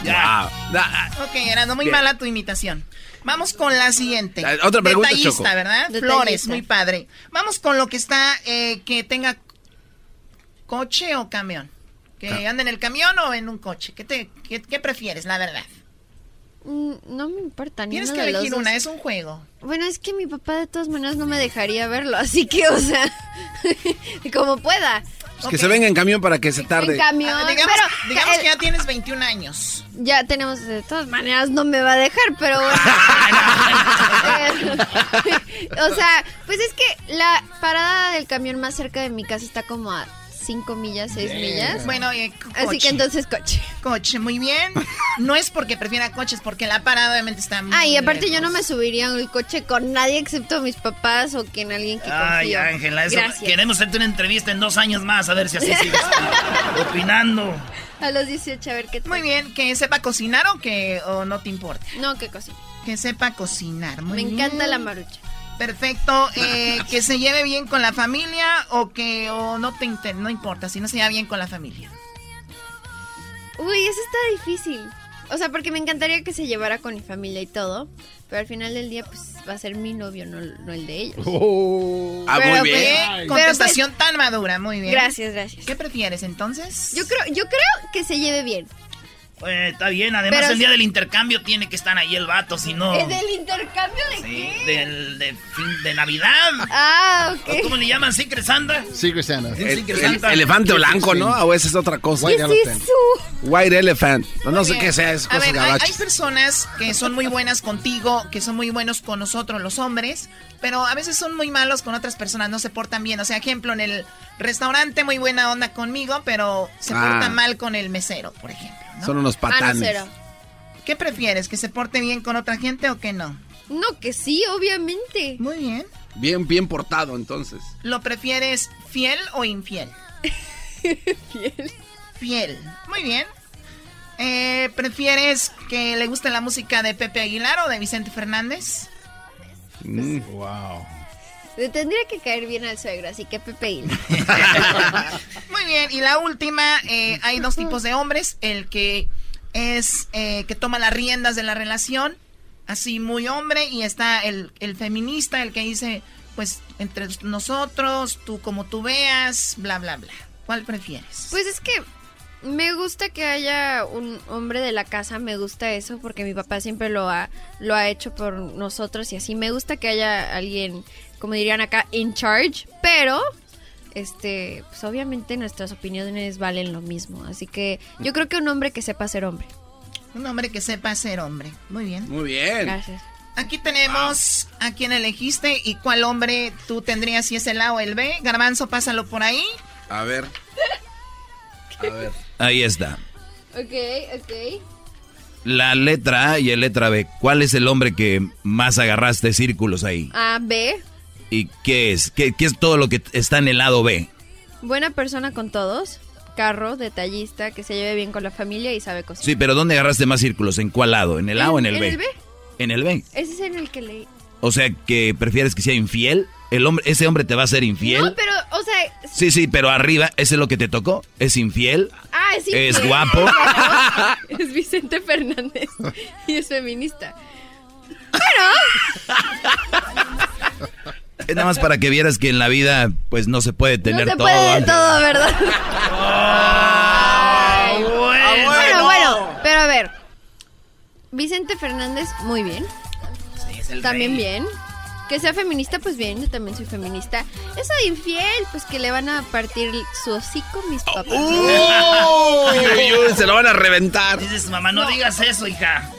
[SPEAKER 3] Ya.
[SPEAKER 12] Ok, Erasmo, muy
[SPEAKER 4] Bien.
[SPEAKER 12] mala tu imitación. Vamos con la siguiente.
[SPEAKER 4] Ah, otra pregunta,
[SPEAKER 12] Detallista,
[SPEAKER 4] Choco.
[SPEAKER 12] ¿verdad?
[SPEAKER 25] Detallista.
[SPEAKER 12] Flores, muy padre. Vamos con lo que está, eh, que tenga coche o camión. Que ande en el camión o en un coche. ¿Qué, te, qué, qué prefieres, la verdad?
[SPEAKER 25] Mm, No me importa ni
[SPEAKER 12] Tienes que elegir una, es un juego.
[SPEAKER 25] Bueno, es que mi papá de todas maneras no me dejaría verlo, así que, o sea, como pueda.
[SPEAKER 4] Pues Que se venga en camión para que se tarde.
[SPEAKER 25] En camión,
[SPEAKER 12] Ah, digamos
[SPEAKER 25] pero
[SPEAKER 12] digamos
[SPEAKER 25] el-
[SPEAKER 12] que ya tienes 21 años.
[SPEAKER 25] ya tenemos, de todas maneras no me va a dejar, pero bueno. Eh, o sea, pues es que la parada del camión más cerca de mi casa está como a 5 millas, 6 millas.
[SPEAKER 12] Bueno, eh,
[SPEAKER 25] Así que entonces coche.
[SPEAKER 12] Coche, muy bien. No es porque prefiera coches, porque la parada obviamente está muy
[SPEAKER 25] Ah, y aparte yo no me subiría en el coche con nadie excepto mis papás o con alguien que
[SPEAKER 3] Ay,
[SPEAKER 25] confío.
[SPEAKER 3] Ángela, eso
[SPEAKER 25] Gracias.
[SPEAKER 3] queremos hacerte una entrevista en dos años más, a ver si así sigues opinando.
[SPEAKER 25] A los 18, a ver qué tal.
[SPEAKER 12] Muy bien, que sepa cocinar o que o no te importa.
[SPEAKER 25] No, qué cosa.
[SPEAKER 12] Que sepa cocinar. Muy
[SPEAKER 25] Me
[SPEAKER 12] bien.
[SPEAKER 25] encanta la marucha.
[SPEAKER 12] Perfecto. Eh, que se lleve bien con la familia o que o no te inter- no importa si no se lleva bien con la familia.
[SPEAKER 25] Uy, eso está difícil. O sea, porque me encantaría que se llevara con mi familia y todo. Pero al final del día, pues va a ser mi novio, no, no el de ellos.
[SPEAKER 4] Ah,
[SPEAKER 25] Pero,
[SPEAKER 4] muy bien.
[SPEAKER 25] pues,
[SPEAKER 12] Contestación tan madura, muy bien.
[SPEAKER 25] Gracias, gracias.
[SPEAKER 12] ¿Qué prefieres entonces?
[SPEAKER 25] Yo creo, yo creo que se lleve bien.
[SPEAKER 3] Pues está bien, además
[SPEAKER 25] Pero
[SPEAKER 3] el día
[SPEAKER 25] si-
[SPEAKER 3] del intercambio tiene que estar ahí el vato, si no...
[SPEAKER 25] ¿Es del intercambio de
[SPEAKER 3] Sí,
[SPEAKER 25] qué?
[SPEAKER 3] del, de, fin- de Navidad.
[SPEAKER 25] Ah,
[SPEAKER 3] ¿O
[SPEAKER 25] ok.
[SPEAKER 3] ¿Cómo le llaman? ¿Secret Santa?
[SPEAKER 7] Secret Santa.
[SPEAKER 3] Sí,
[SPEAKER 4] El-
[SPEAKER 3] Secret
[SPEAKER 4] el-
[SPEAKER 3] Santa.
[SPEAKER 4] elefante blanco, ¿no? O esa es otra cosa.
[SPEAKER 7] White
[SPEAKER 25] ¿Qué es
[SPEAKER 7] elephant.
[SPEAKER 25] eso?
[SPEAKER 4] White elephant. No, no sé qué sea, es
[SPEAKER 12] A
[SPEAKER 4] cosas
[SPEAKER 12] ver, hay, personas que son muy buenas contigo, que son muy buenos con nosotros los hombres, pero a veces son muy malos con otras personas, no se portan bien. O sea, ejemplo, en el restaurante muy buena onda conmigo, pero se
[SPEAKER 4] Ah.
[SPEAKER 12] portan mal con el mesero, por ejemplo. ¿No?
[SPEAKER 4] Son unos
[SPEAKER 25] Ah,
[SPEAKER 4] patanes.
[SPEAKER 25] no.
[SPEAKER 12] ¿Qué prefieres? ¿Que se porte bien con otra gente o que no?
[SPEAKER 25] No, que sí, obviamente.
[SPEAKER 12] Muy bien.
[SPEAKER 4] Bien, bien portado, entonces.
[SPEAKER 12] ¿Lo prefieres fiel o infiel?
[SPEAKER 25] Fiel.
[SPEAKER 12] Fiel. Muy bien. Eh, ¿Prefieres que le guste la música de Pepe Aguilar o de Vicente Fernández?
[SPEAKER 4] Mm.
[SPEAKER 7] Wow.
[SPEAKER 25] Le tendría que caer bien al suegro, así que Pepe.
[SPEAKER 12] Muy bien, y la última, eh, hay dos tipos de hombres, el que es eh, que toma las riendas de la relación, así muy hombre, y está el, el feminista, el que dice, pues entre nosotros, tú como tú veas, bla, bla, bla. ¿Cuál prefieres?
[SPEAKER 25] Pues es que me gusta que haya un hombre de la casa, me gusta eso porque mi papá siempre lo ha lo ha hecho por nosotros y así me gusta que haya alguien, como dirían acá, in charge, pero este, pues obviamente nuestras opiniones valen lo mismo, así que yo creo que un hombre que sepa ser hombre.
[SPEAKER 12] Un hombre que sepa ser hombre. Muy bien.
[SPEAKER 4] Muy bien.
[SPEAKER 25] Gracias.
[SPEAKER 12] Aquí tenemos a quien elegiste y cuál hombre tú tendrías si es el A o el B. Garbanzo, pásalo por ahí.
[SPEAKER 4] A ver. A ver.
[SPEAKER 6] Ahí está.
[SPEAKER 25] Ok, ok.
[SPEAKER 6] La letra A y el letra B. ¿Cuál es el hombre que más agarraste círculos ahí?
[SPEAKER 25] A, B,
[SPEAKER 6] ¿Y qué es? ¿Qué, qué es todo lo que está en el lado B?
[SPEAKER 25] buena persona con todos, carro, detallista, que se lleve bien con la familia y sabe cocinar.
[SPEAKER 6] Sí, pero ¿dónde agarraste más círculos? ¿En cuál lado? ¿En el A o en el B?
[SPEAKER 25] En el B.
[SPEAKER 6] En el B.
[SPEAKER 25] Ese es en el que leí.
[SPEAKER 6] O sea, que prefieres que sea infiel. El hombre, ese hombre te va a ser infiel.
[SPEAKER 25] No, pero, o sea,
[SPEAKER 6] Sí, sí, pero arriba, ¿ese es lo que te tocó? ¿Es infiel?
[SPEAKER 25] ah, es
[SPEAKER 6] Es
[SPEAKER 25] infiel.
[SPEAKER 6] guapo.
[SPEAKER 25] Es Vicente Fernández y es feminista. Bueno,
[SPEAKER 6] Es nada más para que vieras que en la vida, pues no se puede tener
[SPEAKER 25] no se
[SPEAKER 6] todo.
[SPEAKER 25] puede de todo, ¿verdad? Ay, bueno, bueno, pero a ver. Vicente Fernández, muy bien. También bien. Que sea feminista, pues bien, yo también soy feminista. Eso de infiel, pues que le van a partir su hocico mis papás.
[SPEAKER 4] Uy, uy, uy, se lo van a reventar.
[SPEAKER 3] Dices, mamá, no, digas eso, hija.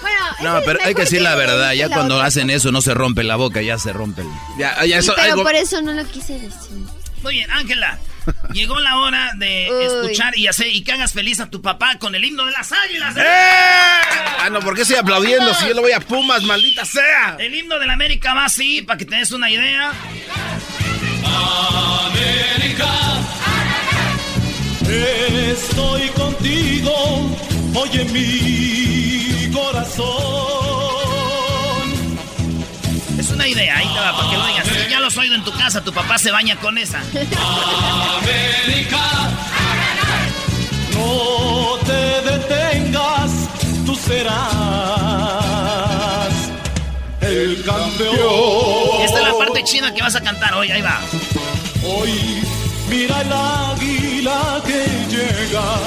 [SPEAKER 25] Bueno,
[SPEAKER 6] No, pero hay que decir la verdad. Ya
[SPEAKER 25] la
[SPEAKER 6] cuando
[SPEAKER 25] otra
[SPEAKER 6] hacen eso no se rompe la boca, ya se rompe el...
[SPEAKER 4] Ya,
[SPEAKER 25] Sí, pero por eso no lo quise decir.
[SPEAKER 3] Muy bien, Ángela. Llegó la hora de
[SPEAKER 25] Uy.
[SPEAKER 3] escuchar y hacer y que hagas feliz a tu papá con el himno de las águilas.
[SPEAKER 4] ¡Eh! Ah, no, ¿por qué estoy aplaudiendo si yo le voy a Pumas, maldita sea?
[SPEAKER 3] El himno de la América va así, para que te des una idea.
[SPEAKER 2] América. Estoy contigo, oye mi corazón.
[SPEAKER 3] Es una idea, ahí te va, para que lo digas. Si ya lo has oído en tu casa, tu papá se baña con esa.
[SPEAKER 2] América. No te detengas, tú serás el campeón.
[SPEAKER 3] Esta es la parte china que vas a cantar hoy, ahí va.
[SPEAKER 2] Hoy mira el águila que llega,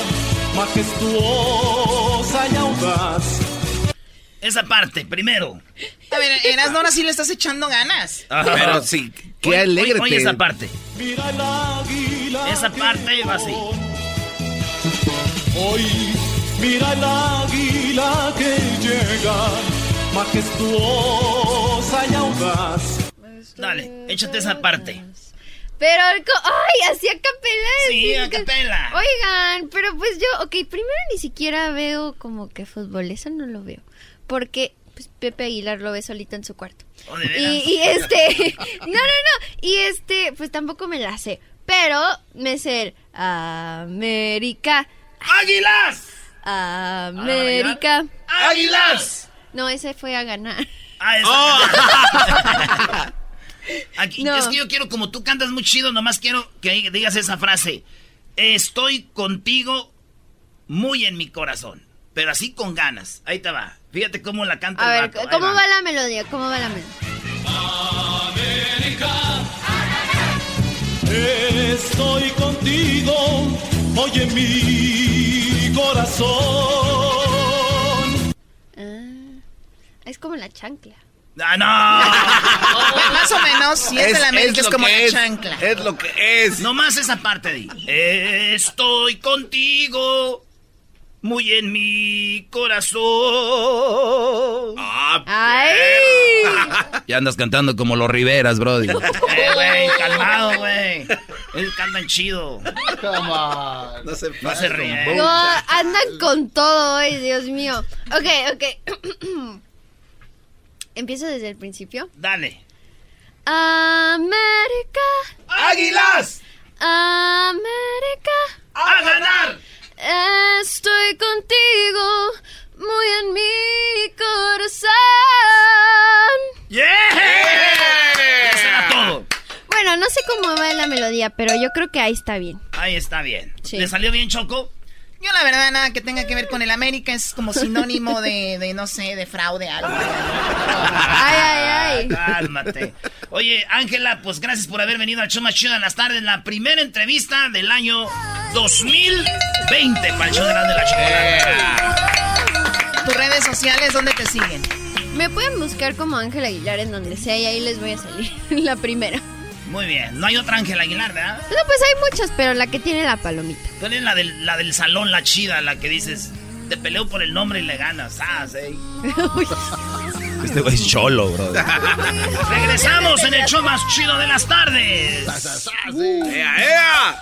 [SPEAKER 2] majestuosa y audaz.
[SPEAKER 3] Esa parte, primero.
[SPEAKER 12] A ver, Erasmo, ahora sí le estás echando ganas.
[SPEAKER 4] Pero sí, qué alegre.
[SPEAKER 3] Oye, esa parte.
[SPEAKER 2] Mira el águila.
[SPEAKER 3] Esa parte va así.
[SPEAKER 2] Hoy mira el águila que llega, majestuosa y audaz.
[SPEAKER 3] Dale, échate esa parte.
[SPEAKER 25] Pero, co- ay, así a capela.
[SPEAKER 3] Sí, a capela.
[SPEAKER 25] Oigan, pero pues yo, ok, primero ni siquiera veo como que fútbol, eso no lo veo. Porque pues, Pepe Aguilar lo ve solito en su cuarto.
[SPEAKER 3] Oh, ¿de
[SPEAKER 25] Y, este, no, no, no, y este, pues tampoco me la sé. Pero me sé el América.
[SPEAKER 3] ¡Águilas!
[SPEAKER 25] América.
[SPEAKER 3] ¡Águilas!
[SPEAKER 25] No, ese fue a ganar.
[SPEAKER 3] Ah, esa.
[SPEAKER 25] Oh.
[SPEAKER 3] Aquí,
[SPEAKER 25] No.
[SPEAKER 3] Es que yo quiero, como tú cantas muy chido, nomás quiero que digas esa frase. Estoy contigo muy en mi corazón. Pero así con ganas. Ahí te va. Fíjate cómo la canta
[SPEAKER 25] A
[SPEAKER 3] el
[SPEAKER 25] ver,
[SPEAKER 3] vato,
[SPEAKER 25] ¿cómo
[SPEAKER 3] va.
[SPEAKER 25] va la melodía? ¿Cómo va la melodía?
[SPEAKER 2] Estoy contigo, oye mi corazón.
[SPEAKER 25] Ah, es como la chancla.
[SPEAKER 3] ¡Ah, no!
[SPEAKER 12] Más o menos, si es, de la América, es,
[SPEAKER 3] lo
[SPEAKER 12] como
[SPEAKER 3] que
[SPEAKER 12] la
[SPEAKER 3] es.
[SPEAKER 12] chancla.
[SPEAKER 4] Es lo que es.
[SPEAKER 3] Nomás esa parte di. Estoy contigo muy en mi corazón.
[SPEAKER 4] Ah,
[SPEAKER 25] ¡Ay!
[SPEAKER 6] Ya andas cantando como los Riveras, brody.
[SPEAKER 3] Eh, güey, calmado, güey. Él cantan chido.
[SPEAKER 4] No se,
[SPEAKER 3] No se ríe.
[SPEAKER 25] No, andan con todo hoy, Dios mío. Ok, ok. Empiezo desde el principio.
[SPEAKER 3] Dale.
[SPEAKER 25] América.
[SPEAKER 3] ¡Águilas!
[SPEAKER 25] América.
[SPEAKER 3] ¡A ganar!
[SPEAKER 25] Estoy contigo, muy en mi corazón.
[SPEAKER 3] ¡Yeah! Eso era todo.
[SPEAKER 25] Bueno, no sé cómo va la melodía, pero yo creo que ahí está bien.
[SPEAKER 3] Ahí está bien.
[SPEAKER 25] Sí.
[SPEAKER 3] ¿Le salió bien, Choco?
[SPEAKER 12] Yo la verdad nada que tenga que ver con el América es como sinónimo de, de no sé, de fraude, algo.
[SPEAKER 25] Ay, ay, ay.
[SPEAKER 3] Cálmate. Oye, Ángela, pues gracias por haber venido al show más chido en las tardes. La primera entrevista del año 2020 para el show de la, de chocolata.
[SPEAKER 12] Tus redes sociales, ¿dónde te siguen?
[SPEAKER 25] Me pueden buscar como Ángel Aguilar en donde sea y ahí les voy a salir. La primera.
[SPEAKER 3] Muy bien. No hay otra Ángela Aguilar, ¿verdad?
[SPEAKER 25] No, pues hay muchas, pero la que tiene la palomita.
[SPEAKER 3] Tú eres la del, la del salón, la chida, la que dices, te peleo por el nombre y le ganas. Ah, sí.
[SPEAKER 6] Este güey es cholo, brody.
[SPEAKER 3] Regresamos en el show más chido de las tardes.
[SPEAKER 4] ¡Ea, ea!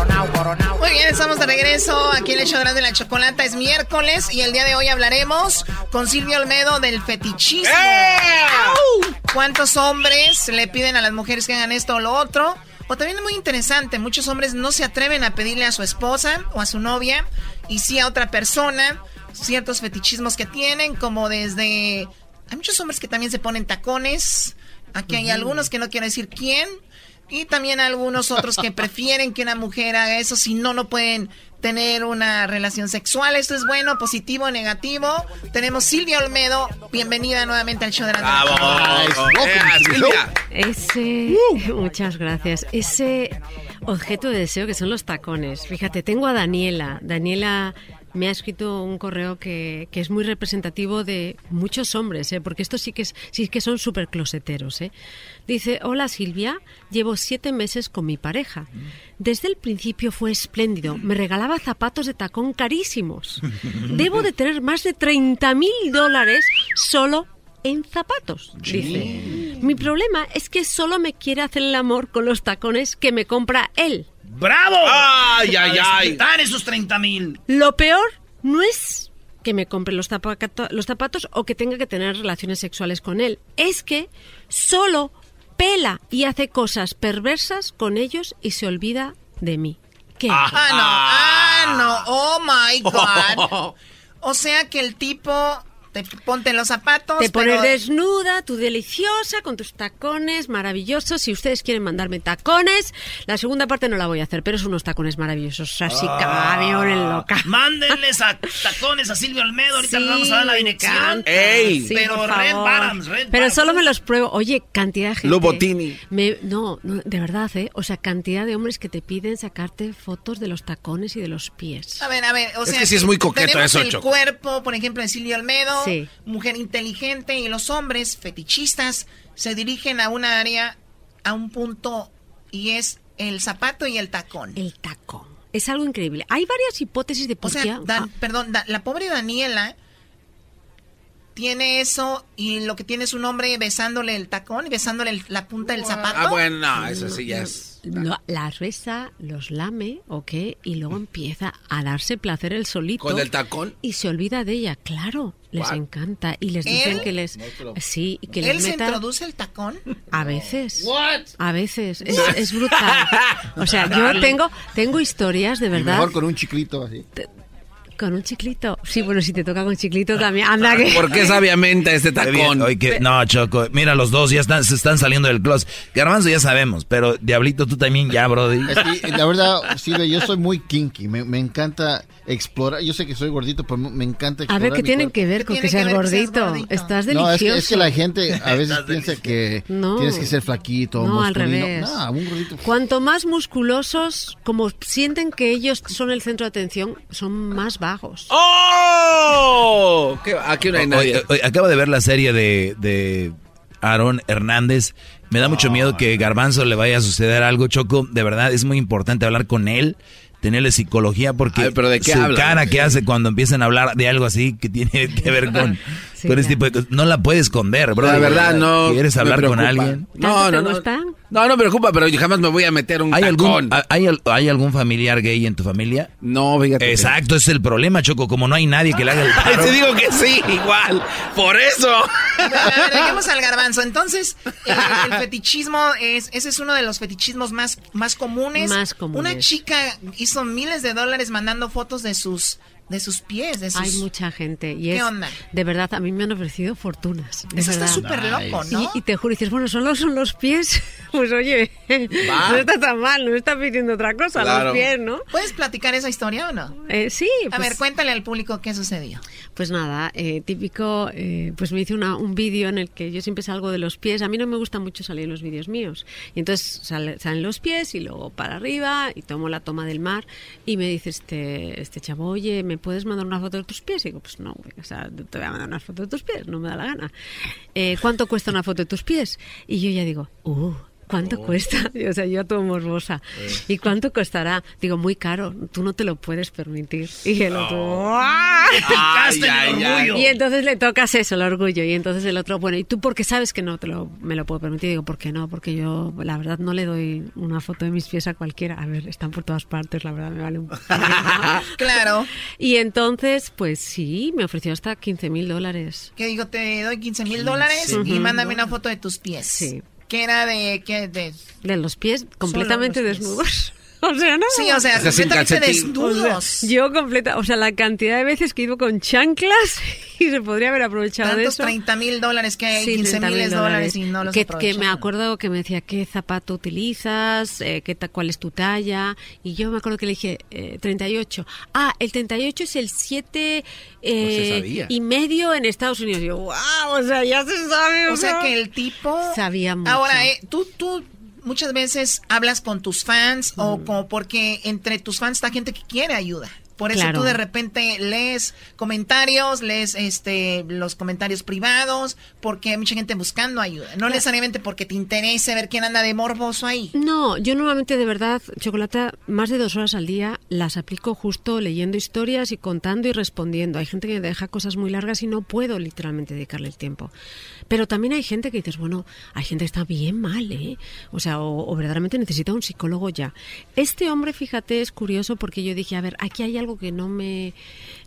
[SPEAKER 12] Muy bien, estamos de regreso aquí en el show de la chocolata. Es miércoles y el día de hoy hablaremos con Silvia Olmedo del fetichismo. ¡Eh! ¿Cuántos hombres le piden a las mujeres que hagan esto o lo otro? O también es muy interesante, muchos hombres no se atreven a pedirle a su esposa o a su novia y sí a otra persona ciertos fetichismos que tienen, como desde... Hay muchos hombres que también se ponen tacones. Aquí hay algunos que no quiero decir quién. Y también algunos otros que prefieren que una mujer haga eso, si no, no pueden tener una relación sexual. Esto es bueno, positivo, negativo. Tenemos Silvia Olmedo. Bienvenida nuevamente al show de la
[SPEAKER 4] ¡Bravo!
[SPEAKER 40] Silvia! Ese, muchas gracias. Ese objeto de deseo que son los tacones. Fíjate, tengo a Daniela. Daniela me ha escrito un correo que, que, es muy representativo de muchos hombres, ¿eh? porque estos sí que, es, sí que son súper closeteros. ¿eh? Dice, hola Silvia, llevo siete meses con mi pareja. Desde el principio fue espléndido, me regalaba zapatos de tacón carísimos. Debo de tener más de 30 mil dólares solo en zapatos, dice. Mi problema es que solo me quiere hacer el amor con los tacones que me compra él.
[SPEAKER 3] ¡Bravo!
[SPEAKER 4] ¡Ay, ay, ay!
[SPEAKER 3] Están esos 30 mil.
[SPEAKER 40] Lo peor no es que me compre los, los zapatos o que tenga que tener relaciones sexuales con él. Es que solo pela y hace cosas perversas con ellos y se olvida de mí. ¿Qué?
[SPEAKER 12] Ah, no, ah, no, oh my God. O sea que el tipo te ponte los zapatos.
[SPEAKER 40] Te
[SPEAKER 12] pero...
[SPEAKER 40] pones desnuda, tú deliciosa, con tus tacones maravillosos. Si ustedes quieren mandarme tacones, la segunda parte no la voy a hacer, pero son unos tacones maravillosos. Así
[SPEAKER 3] Ah.
[SPEAKER 40] camiones loca.
[SPEAKER 3] Mándenles a tacones a Silvia Olmedo. Ahorita
[SPEAKER 40] Sí,
[SPEAKER 3] le vamos a dar la dirección.
[SPEAKER 40] Sí,
[SPEAKER 3] pero
[SPEAKER 40] por
[SPEAKER 3] Red. Bottoms, Red
[SPEAKER 40] Pero solo me los pruebo. Oye, cantidad de gente.
[SPEAKER 4] Lobotini.
[SPEAKER 40] Me, no, no, de verdad, ¿eh? O sea, cantidad de hombres que te piden sacarte fotos de los tacones y de los pies.
[SPEAKER 12] A ver, a ver, o
[SPEAKER 4] Es
[SPEAKER 12] sea,
[SPEAKER 4] que sí es muy coqueto eso,
[SPEAKER 12] el
[SPEAKER 4] Choco.
[SPEAKER 12] cuerpo, por ejemplo, de Silvia Olmedo,
[SPEAKER 40] Sí.
[SPEAKER 12] mujer inteligente, y los hombres fetichistas se dirigen a un área, a un punto, y es el zapato y el tacón.
[SPEAKER 40] El tacón. Es algo increíble. Hay varias hipótesis de
[SPEAKER 12] O
[SPEAKER 40] por
[SPEAKER 12] sea,
[SPEAKER 40] qué.
[SPEAKER 12] Dan-
[SPEAKER 40] Ah,
[SPEAKER 12] perdón, Da- la pobre Daniela tiene eso y lo que tiene es un hombre besándole el tacón y besándole el- la punta del zapato.
[SPEAKER 4] Ah, bueno, no, eso sí ya es.
[SPEAKER 40] No, la besa, los lame, ¿ok? Y luego empieza a darse placer el solito.
[SPEAKER 4] ¿Con el tacón?
[SPEAKER 40] Y se olvida de ella, claro. Les
[SPEAKER 4] What?
[SPEAKER 40] encanta. Y les
[SPEAKER 12] ¿Él?
[SPEAKER 40] dicen que les. Sí, que
[SPEAKER 12] ¿Él
[SPEAKER 40] les
[SPEAKER 12] se
[SPEAKER 40] meta.
[SPEAKER 12] introduce el tacón?
[SPEAKER 40] A veces. A veces. Es, es brutal. O sea, yo tengo, tengo historias de
[SPEAKER 7] Y
[SPEAKER 40] verdad.
[SPEAKER 7] mejor con un chiclito así.
[SPEAKER 40] Con un chiclito. Sí, bueno, si te toca con chiclito también. Anda que.
[SPEAKER 4] ¿Por qué sabiamente este
[SPEAKER 6] Qué bien.
[SPEAKER 4] tacón?
[SPEAKER 6] Oye, que- no, Choco, mira, los dos ya están, se están saliendo del closet. Garbanzo ya sabemos, pero Diablito, tú también ya, Brody.
[SPEAKER 7] La verdad, Silvia, yo soy muy kinky. Me, me encanta explorar. Yo sé que soy gordito, pero me encanta
[SPEAKER 40] A
[SPEAKER 7] explorar.
[SPEAKER 40] ver, ¿qué tienen
[SPEAKER 7] cuerpo.
[SPEAKER 40] que ver con que
[SPEAKER 12] que
[SPEAKER 40] seas
[SPEAKER 12] ver que seas
[SPEAKER 40] gordito?
[SPEAKER 12] gordito?
[SPEAKER 40] Estás
[SPEAKER 7] No,
[SPEAKER 40] delicioso.
[SPEAKER 7] es que, es que la gente a veces piensa que
[SPEAKER 40] No.
[SPEAKER 7] tienes que ser flaquito,
[SPEAKER 40] No, al revés.
[SPEAKER 7] No, un gordito.
[SPEAKER 40] Cuanto más musculosos, como sienten que ellos son el centro de atención, son más vagos.
[SPEAKER 4] ¡Oh! ¿Qué- Aquí no hay nadie.
[SPEAKER 6] Oye, oye, acabo de ver la serie de, de Aaron Hernández. Me da mucho miedo que Garbanzo le vaya a suceder algo, Choco. De verdad, es muy importante hablar con él, tenerle psicología, porque
[SPEAKER 4] A ver, ¿pero de qué
[SPEAKER 6] su
[SPEAKER 4] habla?
[SPEAKER 6] cara que hace cuando empiezan a hablar de algo así que tiene que ver con,
[SPEAKER 40] Sí, ya.
[SPEAKER 6] tipo de cosas, no la puedes esconder, bro.
[SPEAKER 4] La verdad, no.
[SPEAKER 6] ¿Quieres hablar con alguien?
[SPEAKER 4] No,
[SPEAKER 40] ¿Tanto
[SPEAKER 4] no, no. No, no me preocupa, pero yo jamás me voy a meter un
[SPEAKER 6] ¿Hay algún, hay, ¿Hay algún familiar gay en tu familia?
[SPEAKER 4] No, fíjate.
[SPEAKER 6] Exacto, ese es el problema, Choco. Como no hay nadie que le haga el paro.
[SPEAKER 4] te digo que sí, igual. Por eso.
[SPEAKER 12] A ver, dejemos al garbanzo. Entonces, el, el fetichismo es, ese es uno de los fetichismos más, más comunes.
[SPEAKER 40] Más comunes.
[SPEAKER 12] Una chica hizo miles de dólares mandando fotos de sus, de sus pies, de sus.
[SPEAKER 40] Hay mucha gente. Y
[SPEAKER 12] ¿Qué
[SPEAKER 40] es,
[SPEAKER 12] onda?
[SPEAKER 40] De verdad, a mí me han ofrecido fortunas.
[SPEAKER 12] Eso está súper loco, ¿no?
[SPEAKER 40] Y, y te juro, dices, bueno, solo son los pies. pues oye,
[SPEAKER 12] Va.
[SPEAKER 40] no está tan mal, no está pidiendo otra cosa,
[SPEAKER 12] Claro.
[SPEAKER 40] los pies, ¿no?
[SPEAKER 12] ¿Puedes platicar esa historia o no?
[SPEAKER 40] Eh, sí.
[SPEAKER 12] A
[SPEAKER 40] pues-
[SPEAKER 12] ver, cuéntale al público qué sucedió.
[SPEAKER 40] Pues nada, eh, típico, eh, pues me hice una- un vídeo en el que yo siempre salgo de los pies. A mí no me gusta mucho salir los vídeos míos. Y entonces sale- salen los pies y luego para arriba y tomo la toma del mar y me dice este, este chavo, oye, ¿me puedes mandar una foto de tus pies? Y digo, pues no, te voy a mandar una foto de tus pies, no me da la gana. Eh, ¿Cuánto cuesta una foto de tus pies? Y yo ya digo, uh. ¿Cuánto cuesta? Y, O sea, yo todo morbosa. ¿Y cuánto costará? Digo, muy caro. Tú no te lo puedes permitir. Y el otro, ¡ah!
[SPEAKER 3] El orgullo.
[SPEAKER 40] Y entonces le tocas eso, el orgullo. Y entonces el otro, bueno, ¿y tú por qué sabes que no te lo, me lo puedo permitir? Digo, ¿por qué no? Porque yo, la verdad, no le doy una foto de mis pies a cualquiera. A ver, están por todas partes, la verdad, me vale un
[SPEAKER 12] Claro.
[SPEAKER 40] Y entonces, pues sí, me ofreció hasta 15 mil dólares.
[SPEAKER 12] Que digo, te doy 15 mil dólares y mándame una foto de tus pies.
[SPEAKER 40] Sí.
[SPEAKER 12] Que era de, ¿qué? De,
[SPEAKER 40] De los pies completamente
[SPEAKER 12] los
[SPEAKER 40] desnudos. O sea, no.
[SPEAKER 12] Sí, o sea,
[SPEAKER 40] O sea,
[SPEAKER 12] completamente desnudos.
[SPEAKER 40] O sea, yo completa, o sea, la cantidad de veces que iba con chanclas y se podría haber aprovechado de
[SPEAKER 12] Tantos
[SPEAKER 40] eso.
[SPEAKER 12] 30 mil dólares que hay,
[SPEAKER 40] Sí,
[SPEAKER 12] 15
[SPEAKER 40] 30.000
[SPEAKER 12] mil dólares y no los
[SPEAKER 40] que, que me acuerdo que me decía qué zapato utilizas, eh, qué ta- cuál es tu talla y yo me acuerdo que le dije eh, 38. Ah, el 38 es el 7 eh,
[SPEAKER 12] sabía.
[SPEAKER 40] y medio en Estados Unidos. Y yo, wow, o sea, ya se sabe.
[SPEAKER 12] O sea
[SPEAKER 40] ¿no?
[SPEAKER 12] que el tipo...
[SPEAKER 40] sabía mucho.
[SPEAKER 12] Ahora, eh, tú, tú muchas veces hablas con tus fans o como porque entre tus fans está gente que quiere ayuda. Por eso
[SPEAKER 40] Claro.
[SPEAKER 12] tú de repente lees comentarios, lees este los comentarios privados, porque hay mucha gente buscando ayuda. No necesariamente porque te interese ver quién anda de morboso ahí.
[SPEAKER 40] No, yo normalmente de verdad, Chocolata, más de dos horas al día las aplico justo leyendo historias y contando y respondiendo. Hay gente que me deja cosas muy largas y no puedo literalmente dedicarle el tiempo. Pero también hay gente que dices, bueno, hay gente que está bien mal, ¿eh? O sea, o, verdaderamente necesita un psicólogo ya. Este hombre, fíjate, es curioso porque yo dije, a ver, aquí hay algo que no me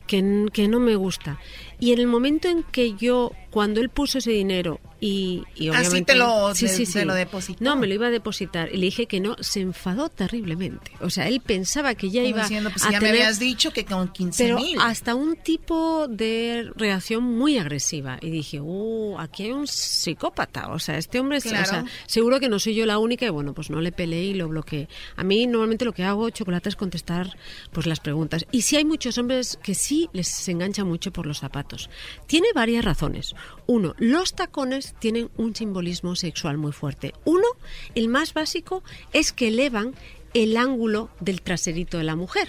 [SPEAKER 40] que, que no me gusta. Y en el momento en que yo, cuando él puso ese dinero y, y
[SPEAKER 12] Así
[SPEAKER 40] obviamente...
[SPEAKER 12] te lo-
[SPEAKER 40] Sí,
[SPEAKER 12] te-
[SPEAKER 40] sí,
[SPEAKER 12] te
[SPEAKER 40] sí.
[SPEAKER 12] lo depositó.
[SPEAKER 40] No, me lo iba a depositar. Y le dije que no, se enfadó terriblemente. O sea, él pensaba que ya
[SPEAKER 12] Como
[SPEAKER 40] iba
[SPEAKER 12] diciendo, pues
[SPEAKER 40] a
[SPEAKER 12] ya me
[SPEAKER 40] tener-
[SPEAKER 12] habías dicho que con 15
[SPEAKER 40] pero
[SPEAKER 12] mil.
[SPEAKER 40] hasta un tipo de reacción muy agresiva. Y dije, uh, aquí hay un psicópata. O sea, este hombre, es- o
[SPEAKER 12] Claro.
[SPEAKER 40] sea, seguro que no soy yo la única. Y bueno, pues no le peleé y lo bloqueé. A mí normalmente lo que hago, chocolate, es contestar pues las preguntas. Y sí hay muchos hombres que sí les engancha mucho por los zapatos. Tiene varias razones. Uno, los tacones tienen un simbolismo sexual muy fuerte. Uno, el más básico, es que elevan el ángulo del traserito de la mujer.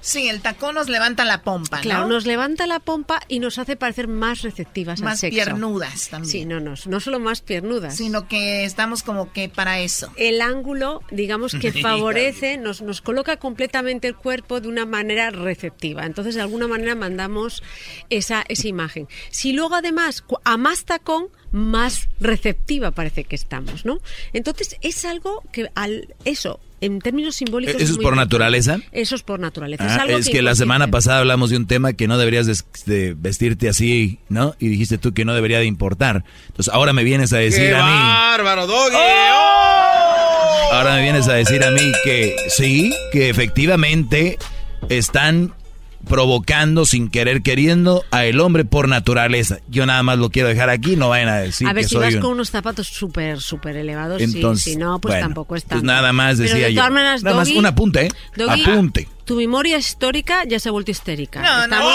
[SPEAKER 12] Sí, el tacón nos levanta la pompa,
[SPEAKER 40] Claro,
[SPEAKER 12] ¿no?
[SPEAKER 40] nos levanta la pompa y nos hace parecer más receptivas al
[SPEAKER 12] Más
[SPEAKER 40] sexo.
[SPEAKER 12] piernudas también.
[SPEAKER 40] Sí, no, no, no solo más piernudas.
[SPEAKER 12] Sino que estamos como que para eso.
[SPEAKER 40] El ángulo, digamos que favorece, nos, nos coloca completamente el cuerpo de una manera receptiva. Entonces, de alguna manera mandamos esa, esa imagen. Si luego además, a más tacón, más receptiva parece que estamos, ¿no? Entonces, es algo que al eso, en términos simbólicos...
[SPEAKER 6] ¿Eso es por
[SPEAKER 40] importante.
[SPEAKER 6] naturaleza?
[SPEAKER 40] Eso es por naturaleza.
[SPEAKER 6] Ah,
[SPEAKER 40] algo
[SPEAKER 6] es que la semana pasada hablamos de un tema que no deberías de, de vestirte así, ¿no? Y dijiste tú que no debería de importar. Entonces ahora me vienes a decir
[SPEAKER 34] ¡Qué
[SPEAKER 6] a mí,
[SPEAKER 34] bárbaro, Doggy!
[SPEAKER 6] ahora me vienes a decir a mí que sí, que efectivamente están provocando sin querer queriendo a el hombre por naturaleza. Yo nada más lo quiero dejar aquí, no vayan a decir
[SPEAKER 40] a ver,
[SPEAKER 6] que
[SPEAKER 40] si
[SPEAKER 6] soy
[SPEAKER 40] vas
[SPEAKER 6] un-
[SPEAKER 40] con unos zapatos súper, súper elevados, sí,
[SPEAKER 6] Entonces,
[SPEAKER 40] si no, pues
[SPEAKER 6] bueno,
[SPEAKER 40] tampoco está.
[SPEAKER 6] Pues nada más
[SPEAKER 40] Pero
[SPEAKER 6] decía
[SPEAKER 40] de
[SPEAKER 6] yo.
[SPEAKER 40] maneras,
[SPEAKER 6] nada más un apunte, ¿eh?
[SPEAKER 40] Doggy,
[SPEAKER 6] apunte.
[SPEAKER 40] Tu memoria histórica ya se ha vuelto histérica.
[SPEAKER 12] No, no.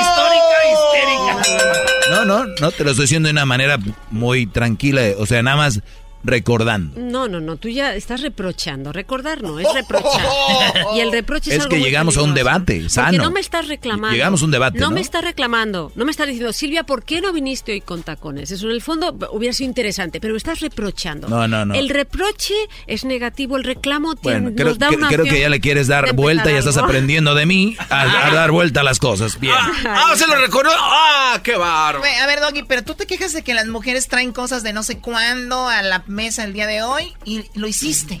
[SPEAKER 3] Histórica, histérica.
[SPEAKER 6] No, no, no, te lo estoy diciendo de una manera muy tranquila, o sea, nada más recordando.
[SPEAKER 40] No, no, no, tú ya estás reprochando. Recordar no, es reprochar. y el reproche es,
[SPEAKER 6] Es
[SPEAKER 40] algo
[SPEAKER 6] que
[SPEAKER 40] muy
[SPEAKER 6] llegamos a un debate
[SPEAKER 40] Porque
[SPEAKER 6] sano.
[SPEAKER 40] no me estás reclamando.
[SPEAKER 6] Llegamos a un debate, ¿no?
[SPEAKER 40] me estás reclamando. No me estás diciendo, Silvia, ¿por qué no viniste hoy con tacones? Eso en el fondo hubiera sido interesante, pero me estás reprochando.
[SPEAKER 6] No, no, no.
[SPEAKER 40] El reproche es negativo, el reclamo tiene,
[SPEAKER 6] Bueno, creo,
[SPEAKER 40] nos da
[SPEAKER 6] que-
[SPEAKER 40] una
[SPEAKER 6] creo que ya le quieres dar vuelta y estás aprendiendo de mí a, a dar vuelta a las cosas. Bien.
[SPEAKER 34] ¡Ah, se lo reconozco! ¡Ah, qué!
[SPEAKER 12] Ve, A ver, Doggy, pero tú te quejas de que las mujeres traen cosas de no sé cuándo a la mesa el día de hoy y lo hiciste.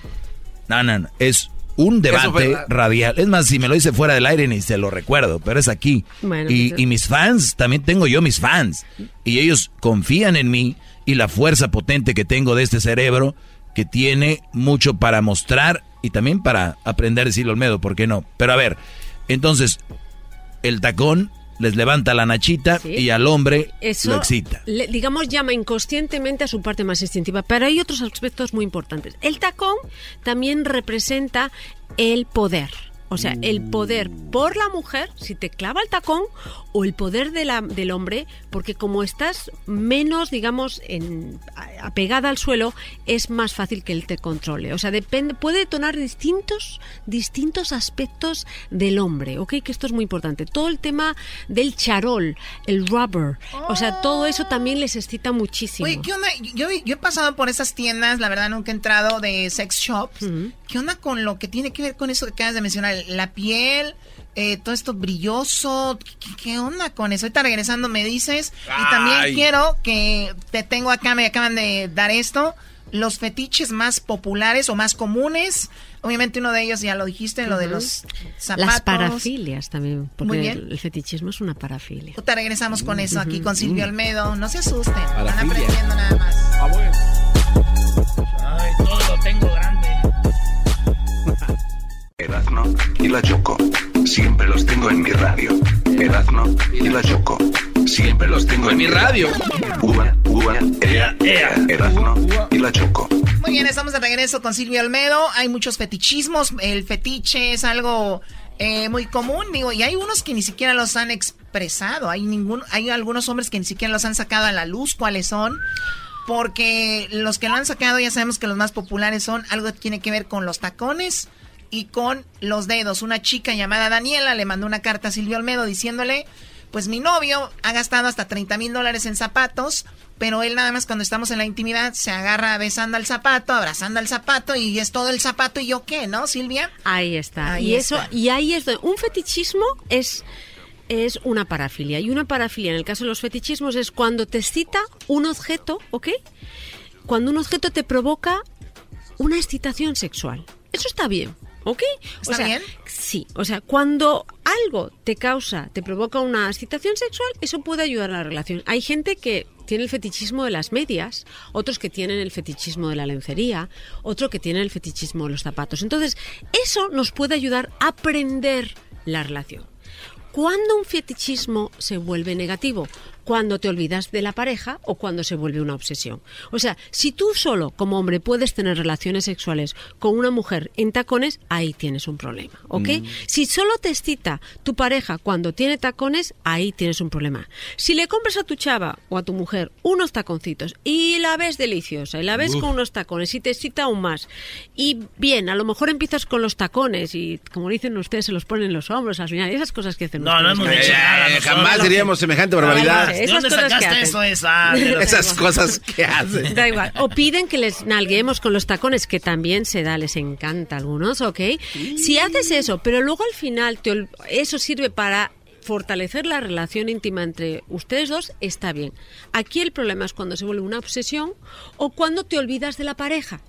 [SPEAKER 6] No, no, no. Es un debate radial. Es más, si me lo hice fuera del aire ni se lo recuerdo, pero es aquí.
[SPEAKER 40] Bueno,
[SPEAKER 6] y, y mis fans, también tengo yo mis fans. Y ellos confían en mí y la fuerza potente que tengo de este cerebro que tiene mucho para mostrar y también para aprender a decirlo Olmedo, ¿por qué no? Pero a ver, entonces, el tacón les levanta la nachita
[SPEAKER 40] Sí.
[SPEAKER 6] y al hombre
[SPEAKER 40] Eso,
[SPEAKER 6] lo excita.
[SPEAKER 40] le- digamos, llama inconscientemente a su parte más instintiva. Pero hay otros aspectos muy importantes. El tacón también representa el poder. O sea, el poder por la mujer, si te clava el tacón, o el poder de la- del hombre, porque como estás menos, digamos, en, apegada al suelo, es más fácil que él te controle. O sea, depende, puede detonar distintos, distintos aspectos del hombre, ¿ok? Que esto es muy importante. Todo el tema del charol, el rubber, o sea, todo eso también les excita muchísimo.
[SPEAKER 12] Oye, ¿qué onda? Yo, yo he pasado por esas tiendas, la verdad nunca he entrado de sex shops. ¿Qué onda con lo que tiene que ver con eso que acabas de mencionar? La piel, eh, todo esto brilloso. ¿Qué, qué onda con eso? Ahorita regresando me dices. Y también quiero que te tengo acá, me acaban de dar esto. Los fetiches más populares o más comunes. Obviamente uno de ellos ya lo dijiste, lo de los zapatos.
[SPEAKER 40] Las parafilias también, porque
[SPEAKER 12] Muy bien.
[SPEAKER 40] El, el fetichismo es una parafilia.
[SPEAKER 12] Ahorita regresamos con eso aquí con Silvio Olmedo. No se asusten, van
[SPEAKER 40] Parafilia.
[SPEAKER 12] aprendiendo nada más.
[SPEAKER 3] Ay, todo lo tengo.
[SPEAKER 41] Erazno y la Choco. Siempre los tengo en mi radio. Erazno y la Choco. Siempre los tengo en mi radio. Uva, uva, ea, ea. Erazno y la Choco.
[SPEAKER 12] Muy bien, estamos de regreso con Silvio Olmedo. Hay muchos fetichismos. El fetiche es algo eh, muy común, digo, y hay unos que ni siquiera los han expresado. Hay ningún, hay algunos hombres que ni siquiera los han sacado a la luz. ¿Cuáles son? Porque los que lo han sacado ya sabemos que los más populares son algo que tiene que ver con los tacones y con los dedos. Una chica llamada Daniela le mandó una carta a Silvio Olmedo diciéndole, pues mi novio ha gastado hasta 30 mil dólares en zapatos, pero él nada más cuando estamos en la intimidad se agarra besando al zapato, abrazando al zapato y es todo el zapato y yo qué, ¿no, Silvia?
[SPEAKER 40] Ahí está.
[SPEAKER 12] Ahí
[SPEAKER 40] y
[SPEAKER 12] está.
[SPEAKER 40] eso y ahí es donde un fetichismo es es una parafilia y una parafilia en el caso de los fetichismos es cuando te excita un objeto, ¿ok? Cuando un objeto te provoca una excitación sexual. Eso está bien, ¿ok?
[SPEAKER 12] ¿Está bien?
[SPEAKER 40] Sí, o sea, cuando algo te causa, te provoca una excitación sexual, eso puede ayudar a la relación. Hay gente que tiene el fetichismo de las medias, otros que tienen el fetichismo de la lencería, otro que tienen el fetichismo de los zapatos. Entonces, eso nos puede ayudar a aprender la relación. ¿Cuándo un fetichismo se vuelve negativo? Cuando te olvidas de la pareja o cuando se vuelve una obsesión. O sea, si tú solo como hombre puedes tener relaciones sexuales con una mujer en tacones, ahí tienes un problema, ¿ok?
[SPEAKER 2] Mm.
[SPEAKER 40] Si solo te excita tu pareja cuando tiene tacones, ahí tienes un problema. Si le compras a tu chava o a tu mujer unos taconcitos y la ves deliciosa y la ves
[SPEAKER 2] Uf.
[SPEAKER 40] con unos tacones y te excita aún más, y bien, a lo mejor empiezas con los tacones y como dicen ustedes, se los ponen en los hombros al final, y esas cosas que hacen
[SPEAKER 3] No, no hemos dicho nada.
[SPEAKER 4] Eh,
[SPEAKER 3] nosotros.
[SPEAKER 4] jamás diríamos semejante barbaridad.
[SPEAKER 3] ¿De
[SPEAKER 40] Esas
[SPEAKER 3] dónde
[SPEAKER 40] cosas que
[SPEAKER 3] sacaste eso? Esa,
[SPEAKER 4] Esas cosas que hacen.
[SPEAKER 40] Da igual. O piden que les nalguemos con los tacones, que también se da, les encanta a algunos, ¿ok? Si haces eso, pero luego al final te eso sirve para fortalecer la relación íntima entre ustedes dos, está bien. Aquí el problema es cuando se vuelve una obsesión o cuando te olvidas de la pareja.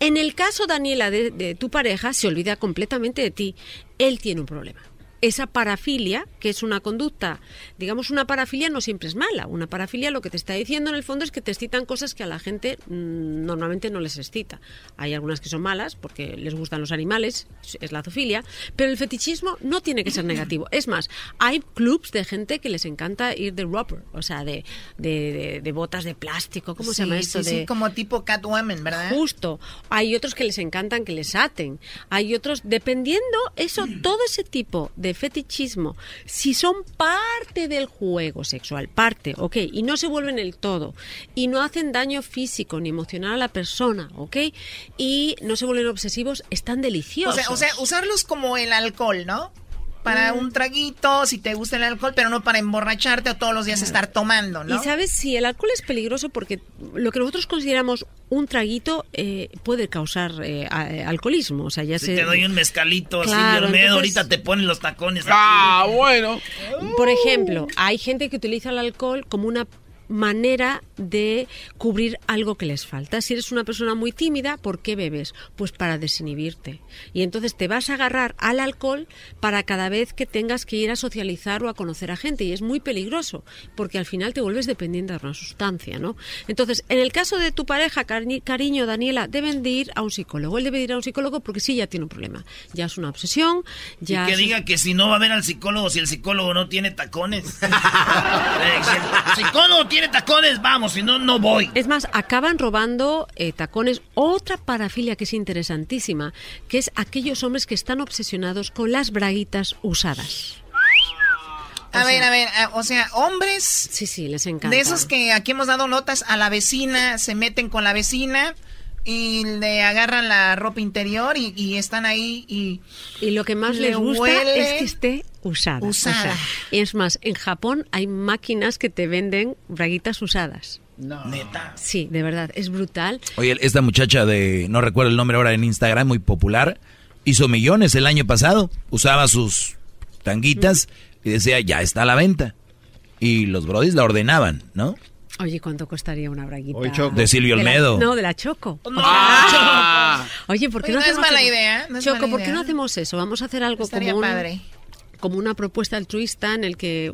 [SPEAKER 40] En el caso, Daniela, de, de tu pareja, se olvida completamente de ti. Él tiene un problema. Esa parafilia, que es una conducta, digamos, una parafilia no siempre es mala. Una parafilia lo que te está diciendo en el fondo es que te excitan cosas que a la gente mm, normalmente no les excita. Hay algunas que son malas porque les gustan los animales, es- la zoofilia, pero el fetichismo no tiene que ser negativo. Es más, hay clubs de gente que les encanta ir de rubber, o sea, de, de, de- de botas de plástico, ¿cómo se llama esto?
[SPEAKER 12] Sí, como tipo Catwoman, ¿verdad?
[SPEAKER 40] Justo. Hay otros que les encantan que les aten. Hay otros, dependiendo, eso, todo ese tipo de fetichismo, si son parte del juego sexual, parte, ok, y no se vuelven el todo, y no hacen daño físico ni emocional a la persona, ok, y no se vuelven obsesivos, están
[SPEAKER 12] O
[SPEAKER 40] deliciosos.
[SPEAKER 12] sea, o sea, usarlos como el alcohol, ¿no? Para un traguito, si te gusta el alcohol, pero no para emborracharte o todos los días estar tomando, ¿no?
[SPEAKER 40] Y sabes, si el alcohol es peligroso porque lo que nosotros consideramos un traguito eh, puede causar eh, a- eh, alcoholismo. O sea, ya
[SPEAKER 3] Si
[SPEAKER 40] se...
[SPEAKER 3] te doy un mezcalito,
[SPEAKER 40] Claro,
[SPEAKER 3] Olmedo,
[SPEAKER 40] entonces-
[SPEAKER 3] ahorita te ponen los tacones.
[SPEAKER 4] Ah, bueno.
[SPEAKER 40] Por ejemplo, hay gente que utiliza el alcohol como una manera de cubrir algo que les falta. Si eres una persona muy tímida, ¿por qué bebes? Pues para desinhibirte. Y entonces te vas a agarrar al alcohol para cada vez que tengas que ir a socializar o a conocer a gente. Y es muy peligroso, porque al final te vuelves dependiente de una sustancia, ¿no? Entonces, en el caso de tu pareja, cari- cariño, Daniela, deben de ir a un psicólogo. Él debe de ir a un psicólogo porque sí ya tiene un problema. Ya es una obsesión, ya...
[SPEAKER 3] y que
[SPEAKER 40] es-
[SPEAKER 3] diga que si no va a ver al psicólogo, si el psicólogo no tiene tacones. Eh, si el psicólogo tiene tacones, vamos, si no, no voy.
[SPEAKER 40] Es más, acaban robando eh, tacones. Otra parafilia que es interesantísima, que es aquellos hombres que están obsesionados con las braguitas usadas.
[SPEAKER 12] A ver, a ver, a- o sea, hombres...
[SPEAKER 40] Sí, sí, les encanta.
[SPEAKER 12] De esos que aquí hemos dado notas a la vecina, se meten con la vecina y le agarran la ropa interior y, y están ahí y...
[SPEAKER 40] Y lo que más
[SPEAKER 12] le
[SPEAKER 40] les gusta
[SPEAKER 12] huele-
[SPEAKER 40] es que esté usada.
[SPEAKER 12] Usada.
[SPEAKER 40] O sea, y es más, en Japón hay máquinas que te venden braguitas usadas.
[SPEAKER 3] Neta.
[SPEAKER 40] Sí, de verdad, es brutal.
[SPEAKER 6] Oye, esta muchacha de, no recuerdo el nombre ahora en Instagram, muy popular, hizo millones el año pasado. Usaba sus tanguitas y decía, ya está a la venta. Y los brodis la ordenaban, ¿no?
[SPEAKER 40] Oye, ¿cuánto costaría una braguita?
[SPEAKER 6] De Silvio
[SPEAKER 40] la-
[SPEAKER 6] Olmedo.
[SPEAKER 40] no, de la Choco.
[SPEAKER 12] No,
[SPEAKER 40] Ah. Oye, ¿por qué
[SPEAKER 12] Oye,
[SPEAKER 40] no,
[SPEAKER 12] no es
[SPEAKER 40] hacemos
[SPEAKER 12] mala
[SPEAKER 40] eso?
[SPEAKER 12] idea, no es
[SPEAKER 40] Choco,
[SPEAKER 12] mala
[SPEAKER 40] ¿por qué
[SPEAKER 12] idea.
[SPEAKER 40] no hacemos eso? Vamos a hacer algo
[SPEAKER 12] Estaría
[SPEAKER 40] como un-
[SPEAKER 12] padre.
[SPEAKER 40] como una propuesta altruista en el que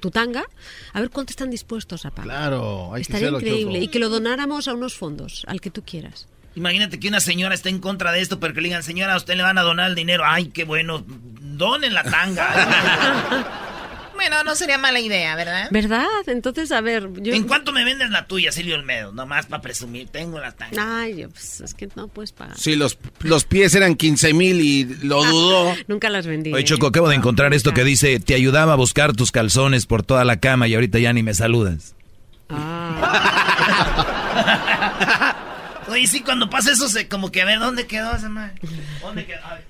[SPEAKER 40] tu tanga, a ver cuánto están dispuestos a pagar.
[SPEAKER 7] Claro, hay que
[SPEAKER 40] Estaría increíble
[SPEAKER 7] Choco.
[SPEAKER 40] y que lo donáramos a unos fondos, al que tú quieras.
[SPEAKER 3] Imagínate que una señora esté en contra de esto, pero que le digan, señora, a usted le van a donar el dinero. Ay, qué bueno, donen la tanga.
[SPEAKER 12] Bueno, no sería mala idea, ¿verdad?
[SPEAKER 40] ¿Verdad? Entonces, a ver, yo...
[SPEAKER 3] ¿En cuánto me vendes la tuya, Silvio Olmedo? Nomás para presumir, tengo la tanga.
[SPEAKER 40] Ay, yo, pues, es que no puedes pagar.
[SPEAKER 4] Sí, los, los pies eran 15 mil y lo dudó.
[SPEAKER 40] Nunca las vendí.
[SPEAKER 6] Oye,
[SPEAKER 40] ¿eh?
[SPEAKER 6] Choco, acabo de encontrar esto que dice, te ayudaba a buscar tus calzones por toda la cama y ahorita ya ni me saludas.
[SPEAKER 3] Oye, sí, cuando pasa eso, se, como que a ver, ¿dónde quedó esa madre? ¿Dónde quedó? Acá está.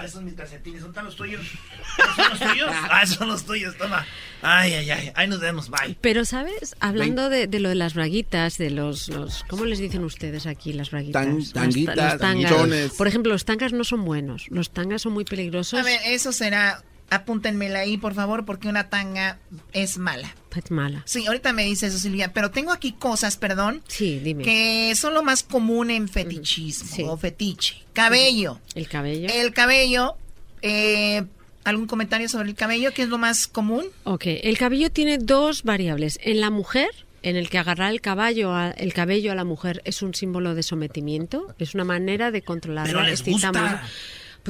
[SPEAKER 3] Ah, esos son mis calcetines. ¿Dónde están los tuyos? ¿Esos ¿Son los tuyos? Ah, son los tuyos, toma. Ay, ay, ay. Ahí nos vemos, bye.
[SPEAKER 40] Pero, ¿sabes? Hablando de, de lo de las braguitas, de los, los... ¿Cómo les dicen ustedes aquí las braguitas?
[SPEAKER 4] Tan- tanguitas,
[SPEAKER 40] los tangas.
[SPEAKER 4] tanguitones.
[SPEAKER 40] Por ejemplo, los tangas no son buenos. Los tangas son muy peligrosos.
[SPEAKER 12] A ver, eso será... Apúntenmela ahí, por favor, porque una tanga es mala.
[SPEAKER 40] Es mala.
[SPEAKER 12] Sí, ahorita me dice eso, Silvia, pero tengo aquí cosas, perdón,
[SPEAKER 40] Sí, dime.
[SPEAKER 12] que son lo más común en fetichismo o fetiche. Cabello.
[SPEAKER 40] El cabello.
[SPEAKER 12] El cabello, eh, ¿algún comentario sobre el cabello? ¿Qué es lo más común?
[SPEAKER 40] Ok, el cabello tiene dos variables. En la mujer, en el que agarrar el caballo, a- el cabello a la mujer es un símbolo de sometimiento, es una manera de controlarla.
[SPEAKER 3] Pero les gusta.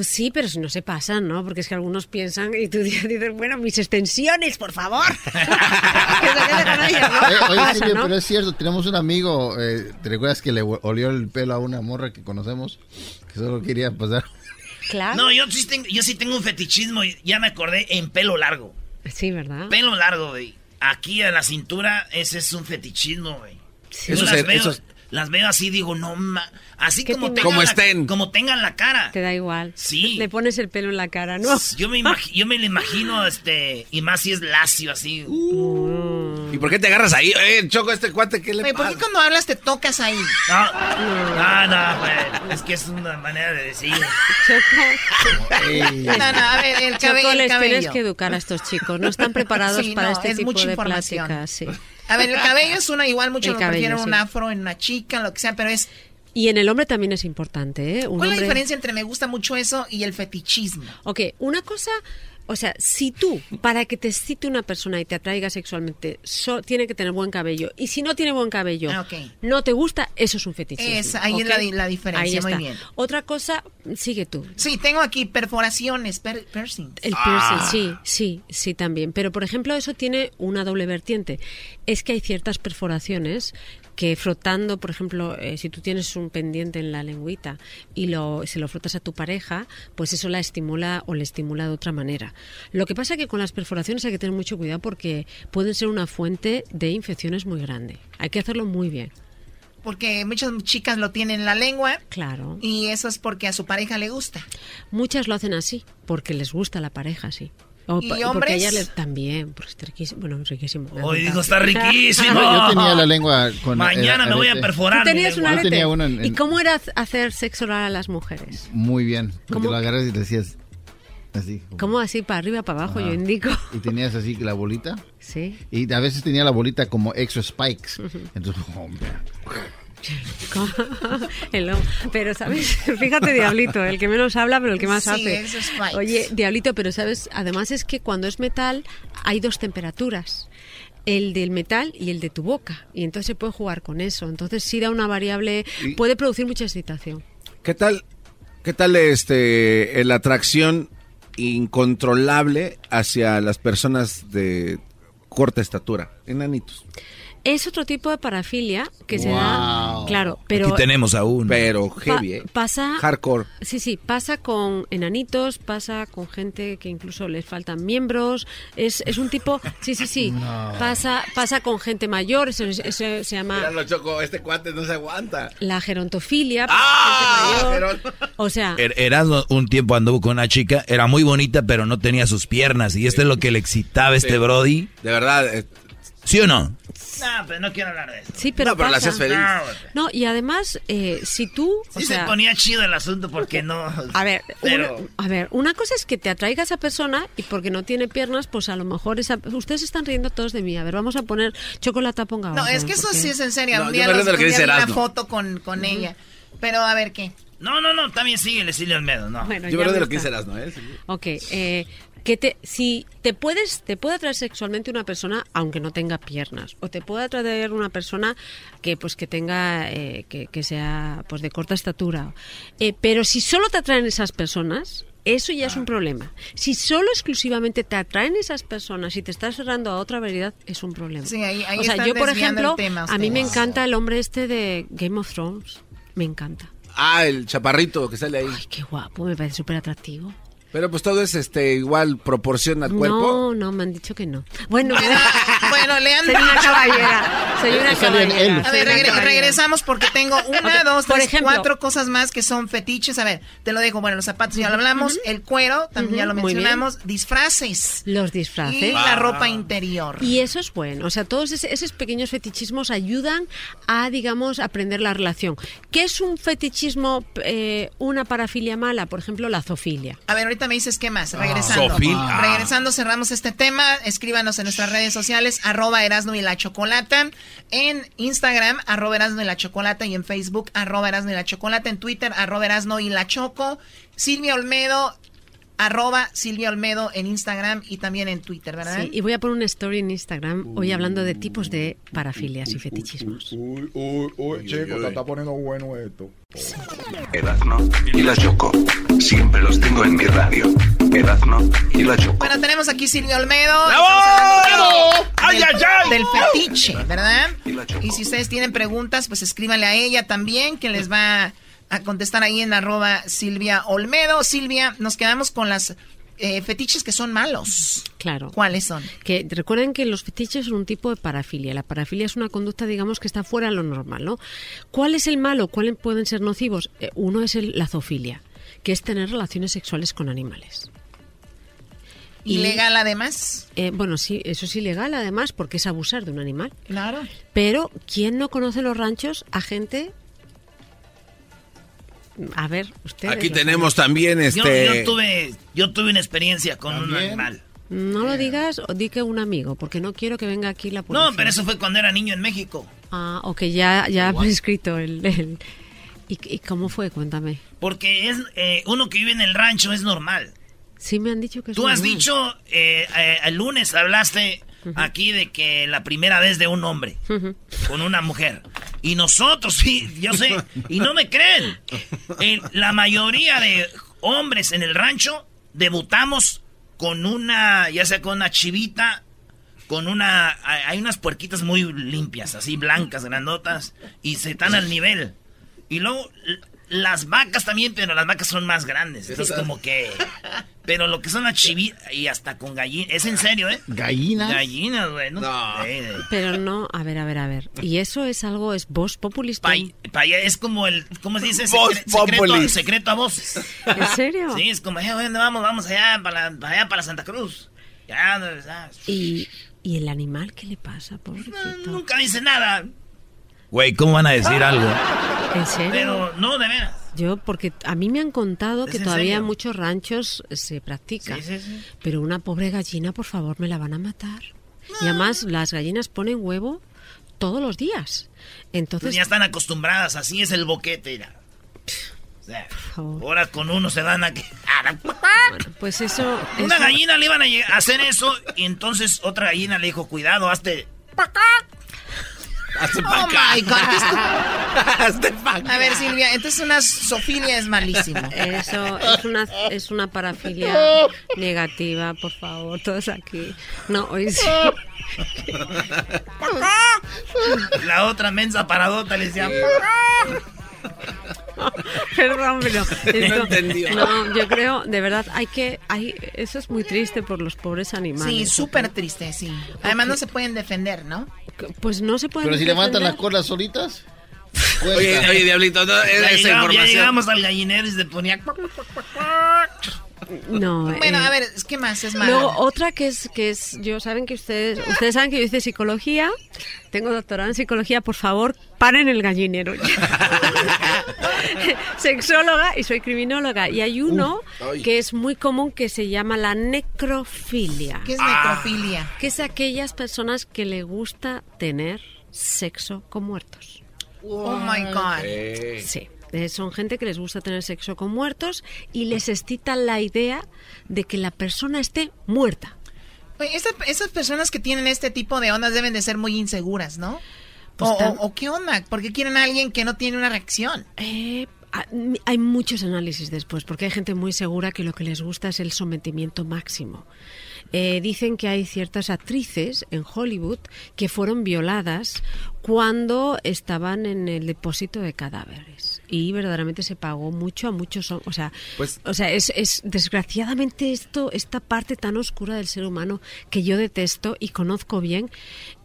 [SPEAKER 40] Pues sí, pero si no se pasan, ¿no? Porque es que algunos piensan y tú dices, bueno, mis extensiones, por favor. Que se quede con ellas, ¿no?
[SPEAKER 7] Oye,
[SPEAKER 40] Pasa,
[SPEAKER 7] Silvia,
[SPEAKER 40] ¿no?
[SPEAKER 7] pero es cierto, tenemos un amigo, eh, ¿te recuerdas que le olió el pelo a una morra que conocemos? Que solo quería pasar.
[SPEAKER 40] Claro.
[SPEAKER 3] No, yo sí, tengo, yo sí tengo un fetichismo, y ya me acordé, en pelo largo.
[SPEAKER 40] Sí, ¿verdad?
[SPEAKER 3] Pelo largo, güey. Aquí a la cintura, ese es un fetichismo, güey.
[SPEAKER 40] Sí.
[SPEAKER 4] Eso se-
[SPEAKER 3] veo,
[SPEAKER 4] eso es-
[SPEAKER 3] las veo así, digo, no, ma... Así
[SPEAKER 40] ¿Qué
[SPEAKER 3] como tengan,
[SPEAKER 4] Como
[SPEAKER 3] la,
[SPEAKER 4] estén.
[SPEAKER 3] como tengan la cara.
[SPEAKER 40] Te da igual.
[SPEAKER 3] Sí.
[SPEAKER 40] Le pones el pelo en la cara, ¿no?
[SPEAKER 3] Yo me, yo me lo imagino, este, y más si es lacio, así.
[SPEAKER 4] ¿Y por qué te agarras ahí? Eh, Choco, este cuate, ¿qué le
[SPEAKER 12] Oye, ¿por
[SPEAKER 4] pasa?
[SPEAKER 12] qué cuando hablas te tocas ahí?
[SPEAKER 3] No, no, no, güey. Es que es una manera de decir.
[SPEAKER 7] Ey.
[SPEAKER 12] No, no, a ver, el cabello.
[SPEAKER 40] Choco,
[SPEAKER 12] el
[SPEAKER 40] les
[SPEAKER 12] cabello.
[SPEAKER 40] tienes que educar a estos chicos. No están preparados
[SPEAKER 12] Sí,
[SPEAKER 40] para
[SPEAKER 12] no,
[SPEAKER 40] este
[SPEAKER 12] es
[SPEAKER 40] tipo
[SPEAKER 12] mucha
[SPEAKER 40] de pláticas. Sí.
[SPEAKER 12] A ver, el cabello es una igual, muchos lo prefieren un
[SPEAKER 40] sí.
[SPEAKER 12] afro en una chica, lo que sea, pero es...
[SPEAKER 40] Y en el hombre también es importante, ¿eh? Un
[SPEAKER 12] ¿Cuál es la
[SPEAKER 40] hombre-
[SPEAKER 12] diferencia entre me gusta mucho eso y el fetichismo?
[SPEAKER 40] Ok, una cosa, o sea, si tú, para que te excite una persona y te atraiga sexualmente, so- tiene que tener buen cabello. Y si no tiene buen cabello,
[SPEAKER 12] Ah, ok.
[SPEAKER 40] no te gusta, eso es un fetichismo.
[SPEAKER 12] Esa, ahí es la di- la diferencia,
[SPEAKER 40] Ahí
[SPEAKER 12] muy
[SPEAKER 40] está.
[SPEAKER 12] bien.
[SPEAKER 40] Otra cosa, sigue tú.
[SPEAKER 12] Sí, tengo aquí perforaciones, per- piercings.
[SPEAKER 40] El piercing, sí, sí, sí también. Pero, por ejemplo, eso tiene una doble vertiente. Es que hay ciertas perforaciones que frotando, por ejemplo, eh, si tú tienes un pendiente en la lengüita y lo, se lo frotas a tu pareja, pues eso la estimula o le estimula de otra manera. Lo que pasa que con las perforaciones hay que tener mucho cuidado porque pueden ser una fuente de infecciones muy grande. Hay que hacerlo muy bien.
[SPEAKER 12] Porque muchas chicas lo tienen en la lengua
[SPEAKER 40] Claro.
[SPEAKER 12] y eso es porque a su pareja le gusta.
[SPEAKER 40] Muchas lo hacen así, porque les gusta la pareja, sí. O
[SPEAKER 12] ¿Y
[SPEAKER 40] pa- Porque a
[SPEAKER 12] hombres?
[SPEAKER 40] ellas les también, porque es riquísimo. Bueno, riquísimo.
[SPEAKER 3] Hoy digo, está riquísimo.
[SPEAKER 7] Yo tenía la lengua con.
[SPEAKER 3] Mañana me voy a perforar.
[SPEAKER 40] ¿Tú tenías
[SPEAKER 3] mi
[SPEAKER 40] un
[SPEAKER 3] lengua.
[SPEAKER 7] Yo tenía uno en-
[SPEAKER 40] ¿Y
[SPEAKER 7] en-
[SPEAKER 40] cómo era hacer sexo oral a las mujeres?
[SPEAKER 7] Muy bien. Porque
[SPEAKER 40] ¿Cómo?
[SPEAKER 7] lo agarras y decías. Así.
[SPEAKER 40] ¿Cómo así? Para arriba, para abajo,
[SPEAKER 7] Ajá.
[SPEAKER 40] yo indico.
[SPEAKER 7] Y tenías así la bolita.
[SPEAKER 40] Sí.
[SPEAKER 7] Y a veces tenía la bolita como extra spikes. Entonces, hombre.
[SPEAKER 40] El. Pero, ¿sabes? Fíjate, Diablito, el que menos habla, pero el que más
[SPEAKER 12] Sí,
[SPEAKER 40] hace. Oye, Diablito, pero, ¿sabes? Además es que cuando es metal hay dos temperaturas. El del metal y el de tu boca. Y entonces se puede jugar con eso. Entonces sí da una variable, puede producir mucha excitación.
[SPEAKER 4] ¿Qué tal, qué tal este, la atracción incontrolable hacia las personas de corta estatura, enanitos?
[SPEAKER 40] Es otro tipo de parafilia que se da, claro, pero
[SPEAKER 6] Aquí tenemos a uno.
[SPEAKER 4] Pero heavy, ¿eh?
[SPEAKER 40] pasa
[SPEAKER 4] Hardcore.
[SPEAKER 40] Sí, sí, pasa con enanitos, pasa con gente que incluso les faltan miembros, es, es un tipo, sí, sí, sí,
[SPEAKER 4] No.
[SPEAKER 40] pasa pasa con gente mayor, eso, eso se llama
[SPEAKER 4] Míralo, Choco, este cuate no se aguanta.
[SPEAKER 40] la gerontofilia,
[SPEAKER 4] ¡Ah!
[SPEAKER 40] gente mayor. o sea,
[SPEAKER 6] Er- Erasmo un tiempo anduvo con una chica, era muy bonita, pero no tenía sus piernas. Y esto es lo que le excitaba a este
[SPEAKER 4] Sí.
[SPEAKER 6] Brody.
[SPEAKER 4] De verdad.
[SPEAKER 6] ¿Sí o no?
[SPEAKER 3] No, pero no quiero hablar de eso.
[SPEAKER 40] sí, pero
[SPEAKER 4] No, pero la haces feliz.
[SPEAKER 3] No,
[SPEAKER 40] y además, eh, si tú, o
[SPEAKER 3] Sí se
[SPEAKER 40] sea,
[SPEAKER 3] ponía chido el asunto porque no.
[SPEAKER 40] A ver,
[SPEAKER 3] pero.
[SPEAKER 40] una, a ver, una cosa es que te atraiga a esa persona y porque no tiene piernas, pues a lo mejor esa... Ustedes están riendo todos de mí. A ver, vamos a poner chocolate ponga
[SPEAKER 12] No, es que eso sí es en serio.
[SPEAKER 4] No,
[SPEAKER 12] un
[SPEAKER 4] yo
[SPEAKER 12] día,
[SPEAKER 4] me
[SPEAKER 12] los-
[SPEAKER 4] río de lo que
[SPEAKER 12] un día una foto con, con ella. Pero a ver qué.
[SPEAKER 3] No, no, no, también sigue Silvio Almedo, no.
[SPEAKER 40] Bueno,
[SPEAKER 4] Yo creo de lo que dice Erasmo, ¿eh? Sí.
[SPEAKER 40] Ok, eh, que te, si te puedes, te puede atraer sexualmente una persona aunque no tenga piernas, o te puede atraer una persona que pues que tenga, eh, que, que sea pues de corta estatura, Eh, pero si solo te atraen esas personas, eso ya es
[SPEAKER 4] Ah.
[SPEAKER 40] un problema. Si solo exclusivamente te atraen esas personas y te estás cerrando a otra variedad, es un problema.
[SPEAKER 12] Sí, ahí- ahí
[SPEAKER 40] o sea, yo por ejemplo,
[SPEAKER 12] tema
[SPEAKER 40] a mí me encanta el hombre este de Game of Thrones, me encanta.
[SPEAKER 4] Ah, el chaparrito que sale ahí.
[SPEAKER 40] Ay, qué guapo, me parece súper atractivo.
[SPEAKER 4] Pero pues todo es este igual proporción al cuerpo.
[SPEAKER 40] No, no, me han dicho que no. Bueno,
[SPEAKER 12] Bueno, Leandro.
[SPEAKER 40] soy una caballera. Soy una caballera.
[SPEAKER 7] él.
[SPEAKER 12] A ver, regre-
[SPEAKER 40] caballera.
[SPEAKER 12] regresamos porque tengo una,
[SPEAKER 40] Ok,
[SPEAKER 12] dos,
[SPEAKER 40] por
[SPEAKER 12] tres,
[SPEAKER 40] ejemplo.
[SPEAKER 12] cuatro cosas más que son fetiches. A ver, te lo dejo. Bueno, los zapatos ya lo hablamos. El cuero, también ya lo
[SPEAKER 40] Ujú, muy bien.
[SPEAKER 12] mencionamos. Disfraces.
[SPEAKER 40] Los
[SPEAKER 12] Y
[SPEAKER 40] disfraces.
[SPEAKER 12] la ropa interior.
[SPEAKER 40] Y eso es bueno. O sea, todos esos pequeños fetichismos ayudan a, digamos, aprender la relación. ¿Qué es un fetichismo, eh, una parafilia mala? Por ejemplo, la zoofilia.
[SPEAKER 12] A ver, ahorita me dices qué más. Regresando.
[SPEAKER 6] Sofía.
[SPEAKER 12] Regresando, cerramos este tema. Escríbanos en nuestras redes sociales, arroba Erasno y la Chocolata. En Instagram, arroba Erasno y la Chocolata. Y en Facebook, arroba Erasno y la Chocolata. En Twitter, arroba Erasno y la Choco. Silvia Olmedo, arroba Silvia Olmedo en Instagram y también en Twitter, ¿verdad?
[SPEAKER 40] Sí, y voy a poner un story en Instagram hoy hablando de tipos de parafilias y fetichismos.
[SPEAKER 2] Uy, uy, uy, chico, te está poniendo bueno esto.
[SPEAKER 41] Erazno y la Choco. Siempre los tengo en mi radio. Erazno y la Choco.
[SPEAKER 12] Bueno, tenemos aquí Silvia Olmedo.
[SPEAKER 3] ¡Bravo! ¡Ay,
[SPEAKER 12] del,
[SPEAKER 3] ay, ay!
[SPEAKER 12] del fetiche, ¿verdad? Y si ustedes tienen preguntas, pues escríbanle a ella también, que les va a contestar ahí en arroba Silvia Olmedo. Silvia, nos quedamos con las eh, fetiches que son malos.
[SPEAKER 40] Claro.
[SPEAKER 12] ¿Cuáles son?
[SPEAKER 40] Que recuerden que los fetiches son un tipo de parafilia. La parafilia es una conducta, digamos, que está fuera de lo normal, ¿no? ¿Cuál es el malo? ¿Cuáles pueden ser nocivos? Eh, uno es el, la zoofilia, que es tener relaciones sexuales con animales.
[SPEAKER 12] ¿Ilegal además?
[SPEAKER 40] Eh, bueno, sí, eso es ilegal además porque es abusar de un animal.
[SPEAKER 12] Claro.
[SPEAKER 40] Pero, ¿quién no conoce los ranchos a gente? A ver, ustedes.
[SPEAKER 4] Aquí tenemos también este.
[SPEAKER 3] yo tuve, yo tuve una experiencia con un animal.
[SPEAKER 40] No lo digas o di que un amigo, porque no quiero que venga aquí la policía.
[SPEAKER 3] No, pero eso fue cuando era niño en México.
[SPEAKER 40] Ah, ok, ya, ya ha prescrito el... el- ¿Y, y cómo fue? Cuéntame.
[SPEAKER 3] Porque es eh, uno que vive en el rancho es normal.
[SPEAKER 40] Sí me han dicho que es
[SPEAKER 3] Tú has
[SPEAKER 40] normal.
[SPEAKER 3] dicho, eh, eh, el lunes hablaste aquí de que la primera vez de un hombre con una mujer. Y nosotros, sí, yo sé, y no me creen. La mayoría de hombres en el rancho debutamos con una, ya sea con una chivita, con una, hay unas puerquitas muy limpias, así blancas, grandotas, y se están al nivel. Y luego las vacas también, pero las vacas son más grandes.
[SPEAKER 4] Eso
[SPEAKER 3] Es como que... Pero lo que son las chivitas, y hasta con gallinas, es en serio, ¿eh?
[SPEAKER 7] ¿Gallinas?
[SPEAKER 3] Gallinas, güey. No.
[SPEAKER 4] No.
[SPEAKER 3] Eh.
[SPEAKER 40] Pero no, a ver, a ver, a ver. ¿Y eso es algo, es voz populista?
[SPEAKER 3] Pa- pa- es como el, ¿cómo se dice?
[SPEAKER 4] Voz
[SPEAKER 3] Secre- secreto,
[SPEAKER 4] populi.
[SPEAKER 3] secreto a voces.
[SPEAKER 40] ¿En serio?
[SPEAKER 3] Sí, es como, eh, ¿dónde vamos? Vamos allá para, allá para Santa Cruz. Ya, no, ya.
[SPEAKER 40] ¿Y, ¿Y el animal qué le pasa, pobrecito?
[SPEAKER 3] Nunca dice nada.
[SPEAKER 6] Güey, ¿cómo van a decir algo?
[SPEAKER 40] ¿En serio?
[SPEAKER 3] Pero no, de veras.
[SPEAKER 40] Yo, porque a mí me han contado
[SPEAKER 3] ¿Es
[SPEAKER 40] que todavía en muchos ranchos eh, se practica.
[SPEAKER 3] Sí, sí, sí.
[SPEAKER 40] Pero una pobre gallina, por favor, me la van a matar. Y además, las gallinas ponen huevo todos los días. Entonces,
[SPEAKER 3] Pues ya están acostumbradas, así es el boquete. O sea, ahora con uno se dan a que...
[SPEAKER 40] pues eso...
[SPEAKER 3] Una
[SPEAKER 40] eso-
[SPEAKER 3] gallina le iban a hacer eso y entonces otra gallina le dijo, cuidado, hazte... Hazte pa'
[SPEAKER 12] Oh
[SPEAKER 3] acá.
[SPEAKER 12] my God. A ver, Silvia, entonces una sofilia es malísimo.
[SPEAKER 40] Eso es una, es una parafilia negativa, por favor, todos aquí. No, hoy sí.
[SPEAKER 3] La otra mensa paradota le decía...
[SPEAKER 40] Perdón, pero
[SPEAKER 3] No entendió.
[SPEAKER 40] no, yo creo, de verdad, hay que, hay, eso es muy triste por los pobres animales.
[SPEAKER 12] Sí, súper triste, sí. Además no se pueden defender, ¿no?
[SPEAKER 40] Pues no se pueden
[SPEAKER 7] Pero si levantan las
[SPEAKER 40] defender.
[SPEAKER 7] colas solitas.
[SPEAKER 4] Oye, oye, Diablito, no, esa
[SPEAKER 3] llegamos, ya
[SPEAKER 4] información.
[SPEAKER 3] llegamos al gallinero y se ponía...
[SPEAKER 40] No,
[SPEAKER 12] Bueno,
[SPEAKER 40] eh,
[SPEAKER 12] a ver, ¿qué más es malo?
[SPEAKER 40] Luego otra que es que es yo saben que ustedes ustedes saben que yo hice psicología, tengo doctorado en psicología, por favor, paren el gallinero. Sexóloga y soy criminóloga y hay uno que es muy común que se llama la necrofilia.
[SPEAKER 12] ¿Qué es necrofilia?
[SPEAKER 40] Que es aquellas personas que le gusta tener sexo con muertos.
[SPEAKER 12] Oh my God.
[SPEAKER 40] Sí. Eh, son gente que les gusta tener sexo con muertos y les excita la idea de que la persona esté muerta.
[SPEAKER 12] Oye, esa- esas personas que tienen este tipo de ondas deben de ser muy inseguras, ¿no?
[SPEAKER 40] Pues
[SPEAKER 12] o,
[SPEAKER 40] tan-
[SPEAKER 12] o- o qué onda? ¿Por qué quieren a alguien que no tiene una reacción?
[SPEAKER 40] Eh, hay muchos análisis después, porque hay gente muy segura que lo que les gusta es el sometimiento máximo. Eh, dicen que hay ciertas actrices en Hollywood que fueron violadas cuando estaban en el depósito de cadáveres. Y verdaderamente se pagó mucho a muchos o sea
[SPEAKER 4] Pues-
[SPEAKER 40] o sea es, es desgraciadamente esto esta parte tan oscura del ser humano que yo detesto y conozco bien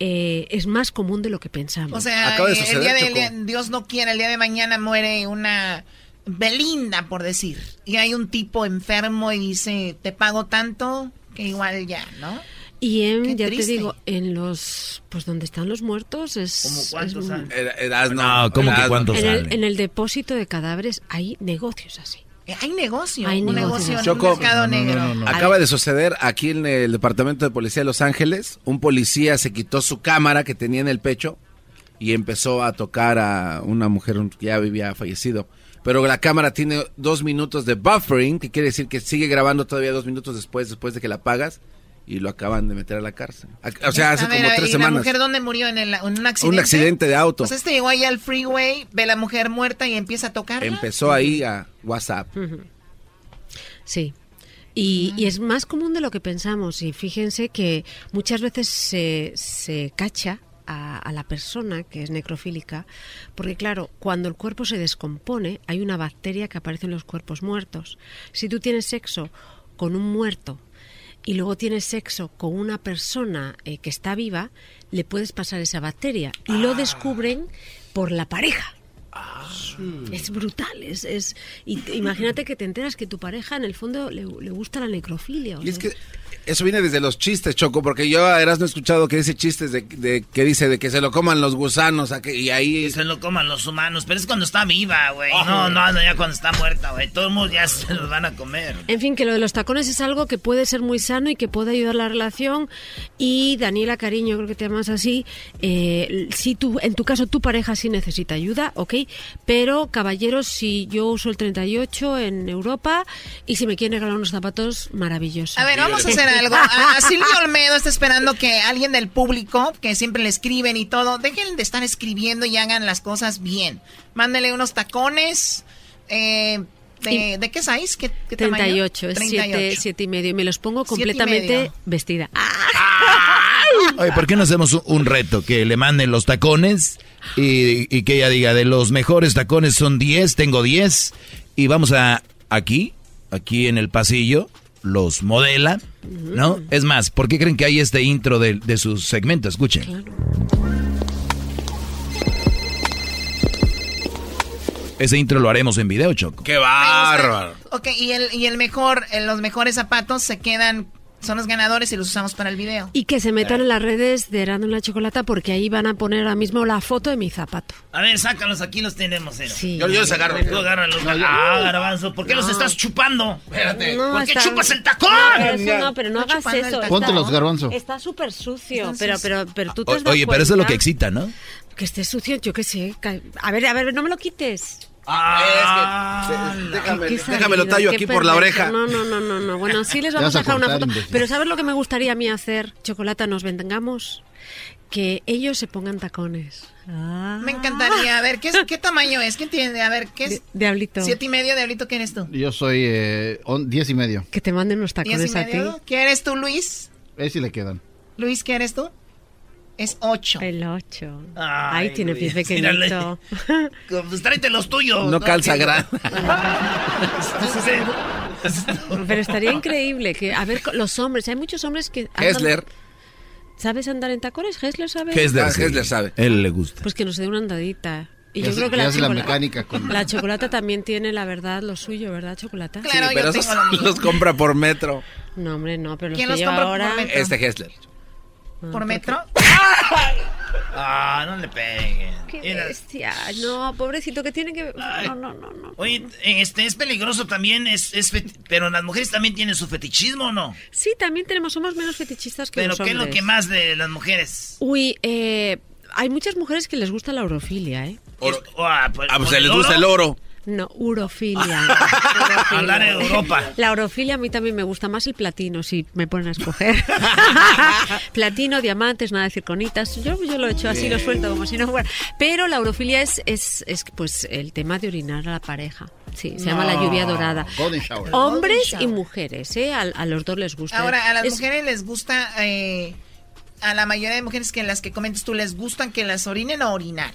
[SPEAKER 40] eh, es más común de lo que pensamos.
[SPEAKER 12] O sea, el día de, el día- Dios no quiera, el día de mañana muere una Belinda, por decir, y hay un tipo enfermo y dice, te pago tanto que igual ya, ¿no?
[SPEAKER 40] Y en,
[SPEAKER 12] Qué
[SPEAKER 40] ya
[SPEAKER 12] triste.
[SPEAKER 40] te digo, en los, pues donde están los muertos es...
[SPEAKER 3] ¿Cómo cuántos
[SPEAKER 40] es-
[SPEAKER 3] salen?
[SPEAKER 4] Era- Erasno,
[SPEAKER 6] No, ¿cómo que cuántos
[SPEAKER 40] en, el, en el depósito de cadáveres hay negocios así.
[SPEAKER 12] Eh, Hay negocio,
[SPEAKER 40] Hay
[SPEAKER 12] un
[SPEAKER 40] negocios.
[SPEAKER 12] negocio, en un
[SPEAKER 4] Choco,
[SPEAKER 12] mercado negro.
[SPEAKER 4] acaba de suceder aquí en el departamento de policía de Los Ángeles. Un policía se quitó su cámara que tenía en el pecho y empezó a tocar a una mujer que ya había fallecido. Pero la cámara tiene dos minutos de buffering, que quiere decir que sigue grabando todavía dos minutos después, después de que la apagas, y lo acaban de meter a la cárcel. O sea, hace
[SPEAKER 12] A ver,
[SPEAKER 4] como
[SPEAKER 12] ¿y
[SPEAKER 4] tres
[SPEAKER 12] la
[SPEAKER 4] semanas.
[SPEAKER 12] mujer dónde murió? ¿En, el- en un accidente?
[SPEAKER 4] Un accidente de auto.
[SPEAKER 12] Pues este llegó ahí al freeway, ve a la mujer muerta y empieza a tocar.
[SPEAKER 4] Empezó ahí a WhatsApp.
[SPEAKER 40] Sí. Y, y es más común de lo que pensamos. Y fíjense que muchas veces se, se cacha a, a la persona que es necrofílica, porque claro, cuando el cuerpo se descompone, hay una bacteria que aparece en los cuerpos muertos. Si tú tienes sexo con un muerto y luego tienes sexo con una persona eh, que está viva, le puedes pasar esa bacteria. Y lo descubren por la pareja. Es brutal, es, es y imagínate que te enteras que tu pareja en el fondo le, le gusta la necrofilia. o
[SPEAKER 4] Y es que eso viene desde los chistes, Choco, porque yo a Erasmo he escuchado que dice chistes de, de- que dice de que se lo coman los gusanos a que- y ahí
[SPEAKER 3] Que se lo coman los humanos, pero es cuando está viva, güey.
[SPEAKER 4] Ah.
[SPEAKER 3] No, no, no, ya cuando está muerta, güey. Todos mundo ya se los van a comer.
[SPEAKER 40] En fin, que lo de los tacones es algo que puede ser muy sano y que puede ayudar la relación. Y Daniela Cariño, creo que te llamas así, eh, si tú, en tu caso tu pareja sí necesita ayuda, ok, pero caballeros, si yo uso el 38 en Europa y si me quieren regalar unos zapatos, maravilloso.
[SPEAKER 12] A ver, vamos a hacer algo. A, a Silvio Olmedo está esperando que alguien del público, que siempre le escriben y todo, dejen de estar escribiendo y hagan las cosas bien. Mándele unos tacones. Eh, de,
[SPEAKER 40] Y-
[SPEAKER 12] ¿De qué size? ¿Qué, qué tamaño?
[SPEAKER 40] 38, es 7, 7 y medio. Y me los pongo completamente vestida.
[SPEAKER 6] Oye, ¿por qué no hacemos un, un reto? Que le manden los tacones y, y que ella diga, de los mejores tacones son 10, tengo 10. Y vamos a aquí, aquí en el pasillo, los modela, ¿no? Es más, ¿por qué creen que hay este intro de, de su segmento? Escuchen. Ese intro lo haremos en video, Choco.
[SPEAKER 4] ¡Qué bárbaro!
[SPEAKER 12] Ok, y el, y el mejor, eh, los mejores zapatos se quedan Son los ganadores y los usamos para el video.
[SPEAKER 40] Y que se metan en las redes de Erasmo la Chocolata porque ahí van a poner ahora mismo la foto de mi zapato.
[SPEAKER 3] A ver, sácalos, aquí los tenemos, Ero.
[SPEAKER 40] Sí.
[SPEAKER 4] Yo, yo les agarro.
[SPEAKER 3] Tú agárralos.
[SPEAKER 4] No, yo-
[SPEAKER 3] ah, garbanzo, ¿por qué los estás chupando?
[SPEAKER 4] Espérate.
[SPEAKER 40] No,
[SPEAKER 3] ¿Por qué
[SPEAKER 40] está-
[SPEAKER 3] chupas el tacón?
[SPEAKER 40] No, eso no, pero no
[SPEAKER 12] Está
[SPEAKER 40] hagas
[SPEAKER 12] chupando el
[SPEAKER 40] eso.
[SPEAKER 12] tacón.
[SPEAKER 7] Ponte los
[SPEAKER 40] Está-
[SPEAKER 7] garbanzo.
[SPEAKER 40] Está súper sucio, pero, pero, pero tú te
[SPEAKER 6] O-
[SPEAKER 40] has dado
[SPEAKER 6] oye, pero eso es lo que excita, ¿no?
[SPEAKER 40] Que esté sucio, yo qué sé. ca- A ver, a ver, no me lo quites.
[SPEAKER 3] Ah,
[SPEAKER 4] Es que- déjame,
[SPEAKER 40] Qué
[SPEAKER 4] déjame lo tallo
[SPEAKER 40] qué
[SPEAKER 4] aquí por la oreja.
[SPEAKER 40] No, no, no, no, no. Bueno, sí les vamos a
[SPEAKER 7] a
[SPEAKER 40] dejar una foto.
[SPEAKER 7] imbécil.
[SPEAKER 40] Pero ¿sabes lo que me gustaría a mí hacer? Chocolata, nos vengamos. Que ellos se pongan tacones. Ah.
[SPEAKER 12] Me encantaría. A ver, ¿qué, es- qué tamaño es? ¿Quién tiene? A ver, ¿qué es?
[SPEAKER 40] Diablito.
[SPEAKER 12] Siete y medio, Diablito, ¿quién eres tú?
[SPEAKER 7] Yo soy eh, on- diez y medio.
[SPEAKER 40] Que te manden unos
[SPEAKER 12] ¿Diez y
[SPEAKER 40] tacones a ti.
[SPEAKER 12] ¿Qué eres tú, Luis?
[SPEAKER 7] Ahí sí le quedan.
[SPEAKER 12] Luis, ¿qué eres tú? Es ocho.
[SPEAKER 40] El 8.
[SPEAKER 3] Ay,
[SPEAKER 40] Ay, tiene pie pequeñito.
[SPEAKER 3] Pues tráete los tuyos.
[SPEAKER 4] No calza
[SPEAKER 3] Que-
[SPEAKER 4] grande.
[SPEAKER 40] Pero estaría increíble que, a ver, los hombres, hay muchos hombres que... andan-
[SPEAKER 4] Hessler.
[SPEAKER 40] ¿Sabes andar en tacones? ¿Hessler sabe?
[SPEAKER 6] Hessler,
[SPEAKER 4] Ah,
[SPEAKER 6] sí.
[SPEAKER 4] Hessler sabe.
[SPEAKER 6] Él le gusta.
[SPEAKER 40] Pues que nos dé una andadita. Y yo creo que la,
[SPEAKER 7] la mecánica con-
[SPEAKER 40] la chocolata también tiene, la verdad, lo suyo, ¿verdad, chocolata?
[SPEAKER 12] Claro,
[SPEAKER 4] Sí,
[SPEAKER 12] yo
[SPEAKER 4] pero
[SPEAKER 12] tengo
[SPEAKER 4] esos los compra por metro.
[SPEAKER 40] No, hombre, no, pero los
[SPEAKER 12] ¿Quién
[SPEAKER 40] que
[SPEAKER 12] los
[SPEAKER 40] lleva
[SPEAKER 12] compra por
[SPEAKER 40] ahora...
[SPEAKER 12] metro?
[SPEAKER 4] Este Hessler.
[SPEAKER 12] ¿Por metro?
[SPEAKER 3] Ah, no le peguen.
[SPEAKER 40] ¡Qué bestia! No, pobrecito, que tiene que... No, no, no, no.
[SPEAKER 3] Oye, este es peligroso también, es, es feti- pero las mujeres también tienen su fetichismo, ¿o no?
[SPEAKER 40] Sí, también tenemos, somos menos fetichistas que
[SPEAKER 3] Pero
[SPEAKER 40] los
[SPEAKER 3] ¿qué es lo
[SPEAKER 40] hombres.
[SPEAKER 3] que más de las mujeres?
[SPEAKER 40] Uy, eh, hay muchas mujeres que les gusta la orofilia, ¿eh?
[SPEAKER 4] Oro-
[SPEAKER 3] Ah, pues,
[SPEAKER 4] Ah, pues
[SPEAKER 3] ¿con
[SPEAKER 4] les gusta el oro.
[SPEAKER 40] No, urofilia.
[SPEAKER 3] Hablar de Europa.
[SPEAKER 40] La orofilia a mí también me gusta más el platino, si me ponen a escoger. platino, diamantes, nada de circonitas. Yo, yo lo he hecho así, lo suelto como si no fuera. Pero la orofilia es, es, es pues el tema de orinar a la pareja. Sí, se llama la lluvia dorada. Hombres y mujeres, ¿eh? A, a los dos les gusta.
[SPEAKER 12] Ahora, a las
[SPEAKER 40] Es-
[SPEAKER 12] mujeres les gusta, eh, a la mayoría de mujeres que las que comentas tú, ¿les gustan que las orinen o orinar?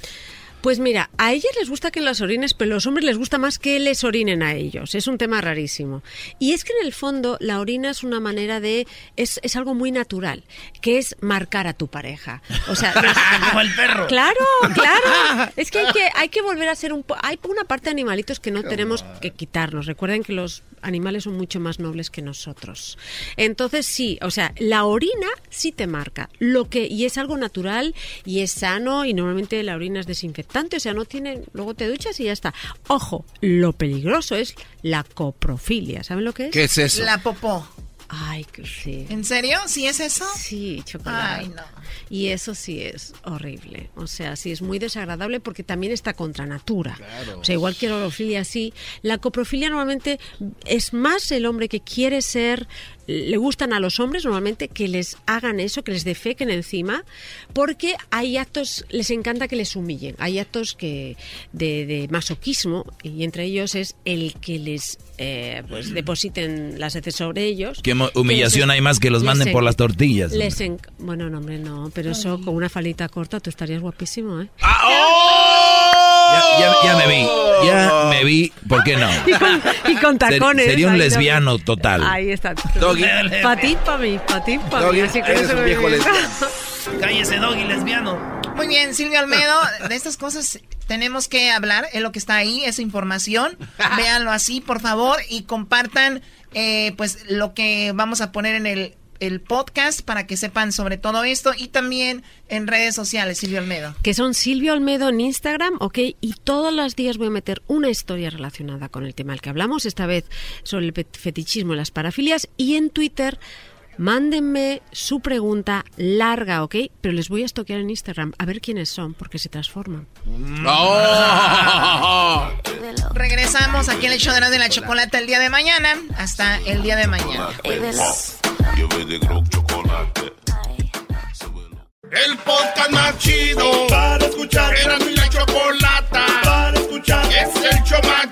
[SPEAKER 40] Pues mira, a ellas les gusta que las orines, pero a los hombres les gusta más que les orinen a ellos. Es un tema rarísimo. Y es que en el fondo la orina es una manera de... Es, es algo muy natural, que es marcar a tu pareja. O sea,
[SPEAKER 3] Como el perro.
[SPEAKER 40] Claro, claro. Es que hay que, hay que volver a ser un... po- Hay una parte de animalitos que no tenemos que quitarnos. Recuerden que los animales son mucho más nobles que nosotros. Entonces sí, o sea, la orina sí te marca. Lo que y es algo natural y es sano y normalmente la orina es desinfectante, o sea, no tiene, luego te duchas y ya está. Ojo, lo peligroso es la coprofilia. ¿Saben lo que es?
[SPEAKER 4] ¿Qué es eso?
[SPEAKER 12] La popó.
[SPEAKER 40] Ay, que sí.
[SPEAKER 12] ¿En serio? ¿Sí es eso?
[SPEAKER 40] Sí, chocolate.
[SPEAKER 12] Ay, no.
[SPEAKER 40] Y eso sí es horrible. O sea, sí es muy desagradable porque también está contra natura. O sea, igual que la orofilia, sí. La coprofilia normalmente es más el hombre que quiere ser. Le gustan a los hombres normalmente que les hagan eso, que les defequen encima, porque hay actos, les encanta que les humillen. Hay actos que de, de masoquismo y entre ellos es el que les eh, pues depositen las heces sobre ellos.
[SPEAKER 6] ¿Qué mo-
[SPEAKER 40] Que
[SPEAKER 6] humillación
[SPEAKER 40] les-
[SPEAKER 6] hay más que los manden
[SPEAKER 40] en-
[SPEAKER 6] por las tortillas?
[SPEAKER 40] les bueno, no, hombre, no, pero eso con una falita corta tú estarías guapísimo, ¿eh?
[SPEAKER 6] Ya, ya- ya me vi, ya me vi, ¿por qué no?
[SPEAKER 40] Y con, y con
[SPEAKER 6] Ser-
[SPEAKER 40] tacones.
[SPEAKER 6] sería un lesbiano total.
[SPEAKER 40] Ahí está.
[SPEAKER 4] Doggy.
[SPEAKER 40] Pa' ti, pa' mí, pa' ti, pa' mí.
[SPEAKER 4] Doggy,
[SPEAKER 40] así que
[SPEAKER 4] eres un viejo lesbiano.
[SPEAKER 3] Cállese, doggy lesbiano.
[SPEAKER 12] Muy bien, Silvio Almedo, de estas cosas tenemos que hablar, es lo que está ahí, esa información. Véanlo así, por favor, y compartan eh, pues lo que vamos a poner en el, el podcast para que sepan sobre todo esto y también en redes sociales, Silvio Almedo.
[SPEAKER 40] Que son Silvio Olmedo en Instagram, ¿ok? Y todos los días voy a meter una historia relacionada con el tema del que hablamos, esta vez sobre el fet- fetichismo y las parafilias. Y en Twitter, mándenme su pregunta larga, ¿ok? Pero les voy a estoquear en Instagram a ver quiénes son, porque se transforman.
[SPEAKER 4] ¡Oh!
[SPEAKER 12] Regresamos aquí en el show de la, de la chocolate el día de mañana. Hasta el día de mañana.
[SPEAKER 2] El podcast más chido para escuchar. Era mi la chocolata para escuchar. Es el show más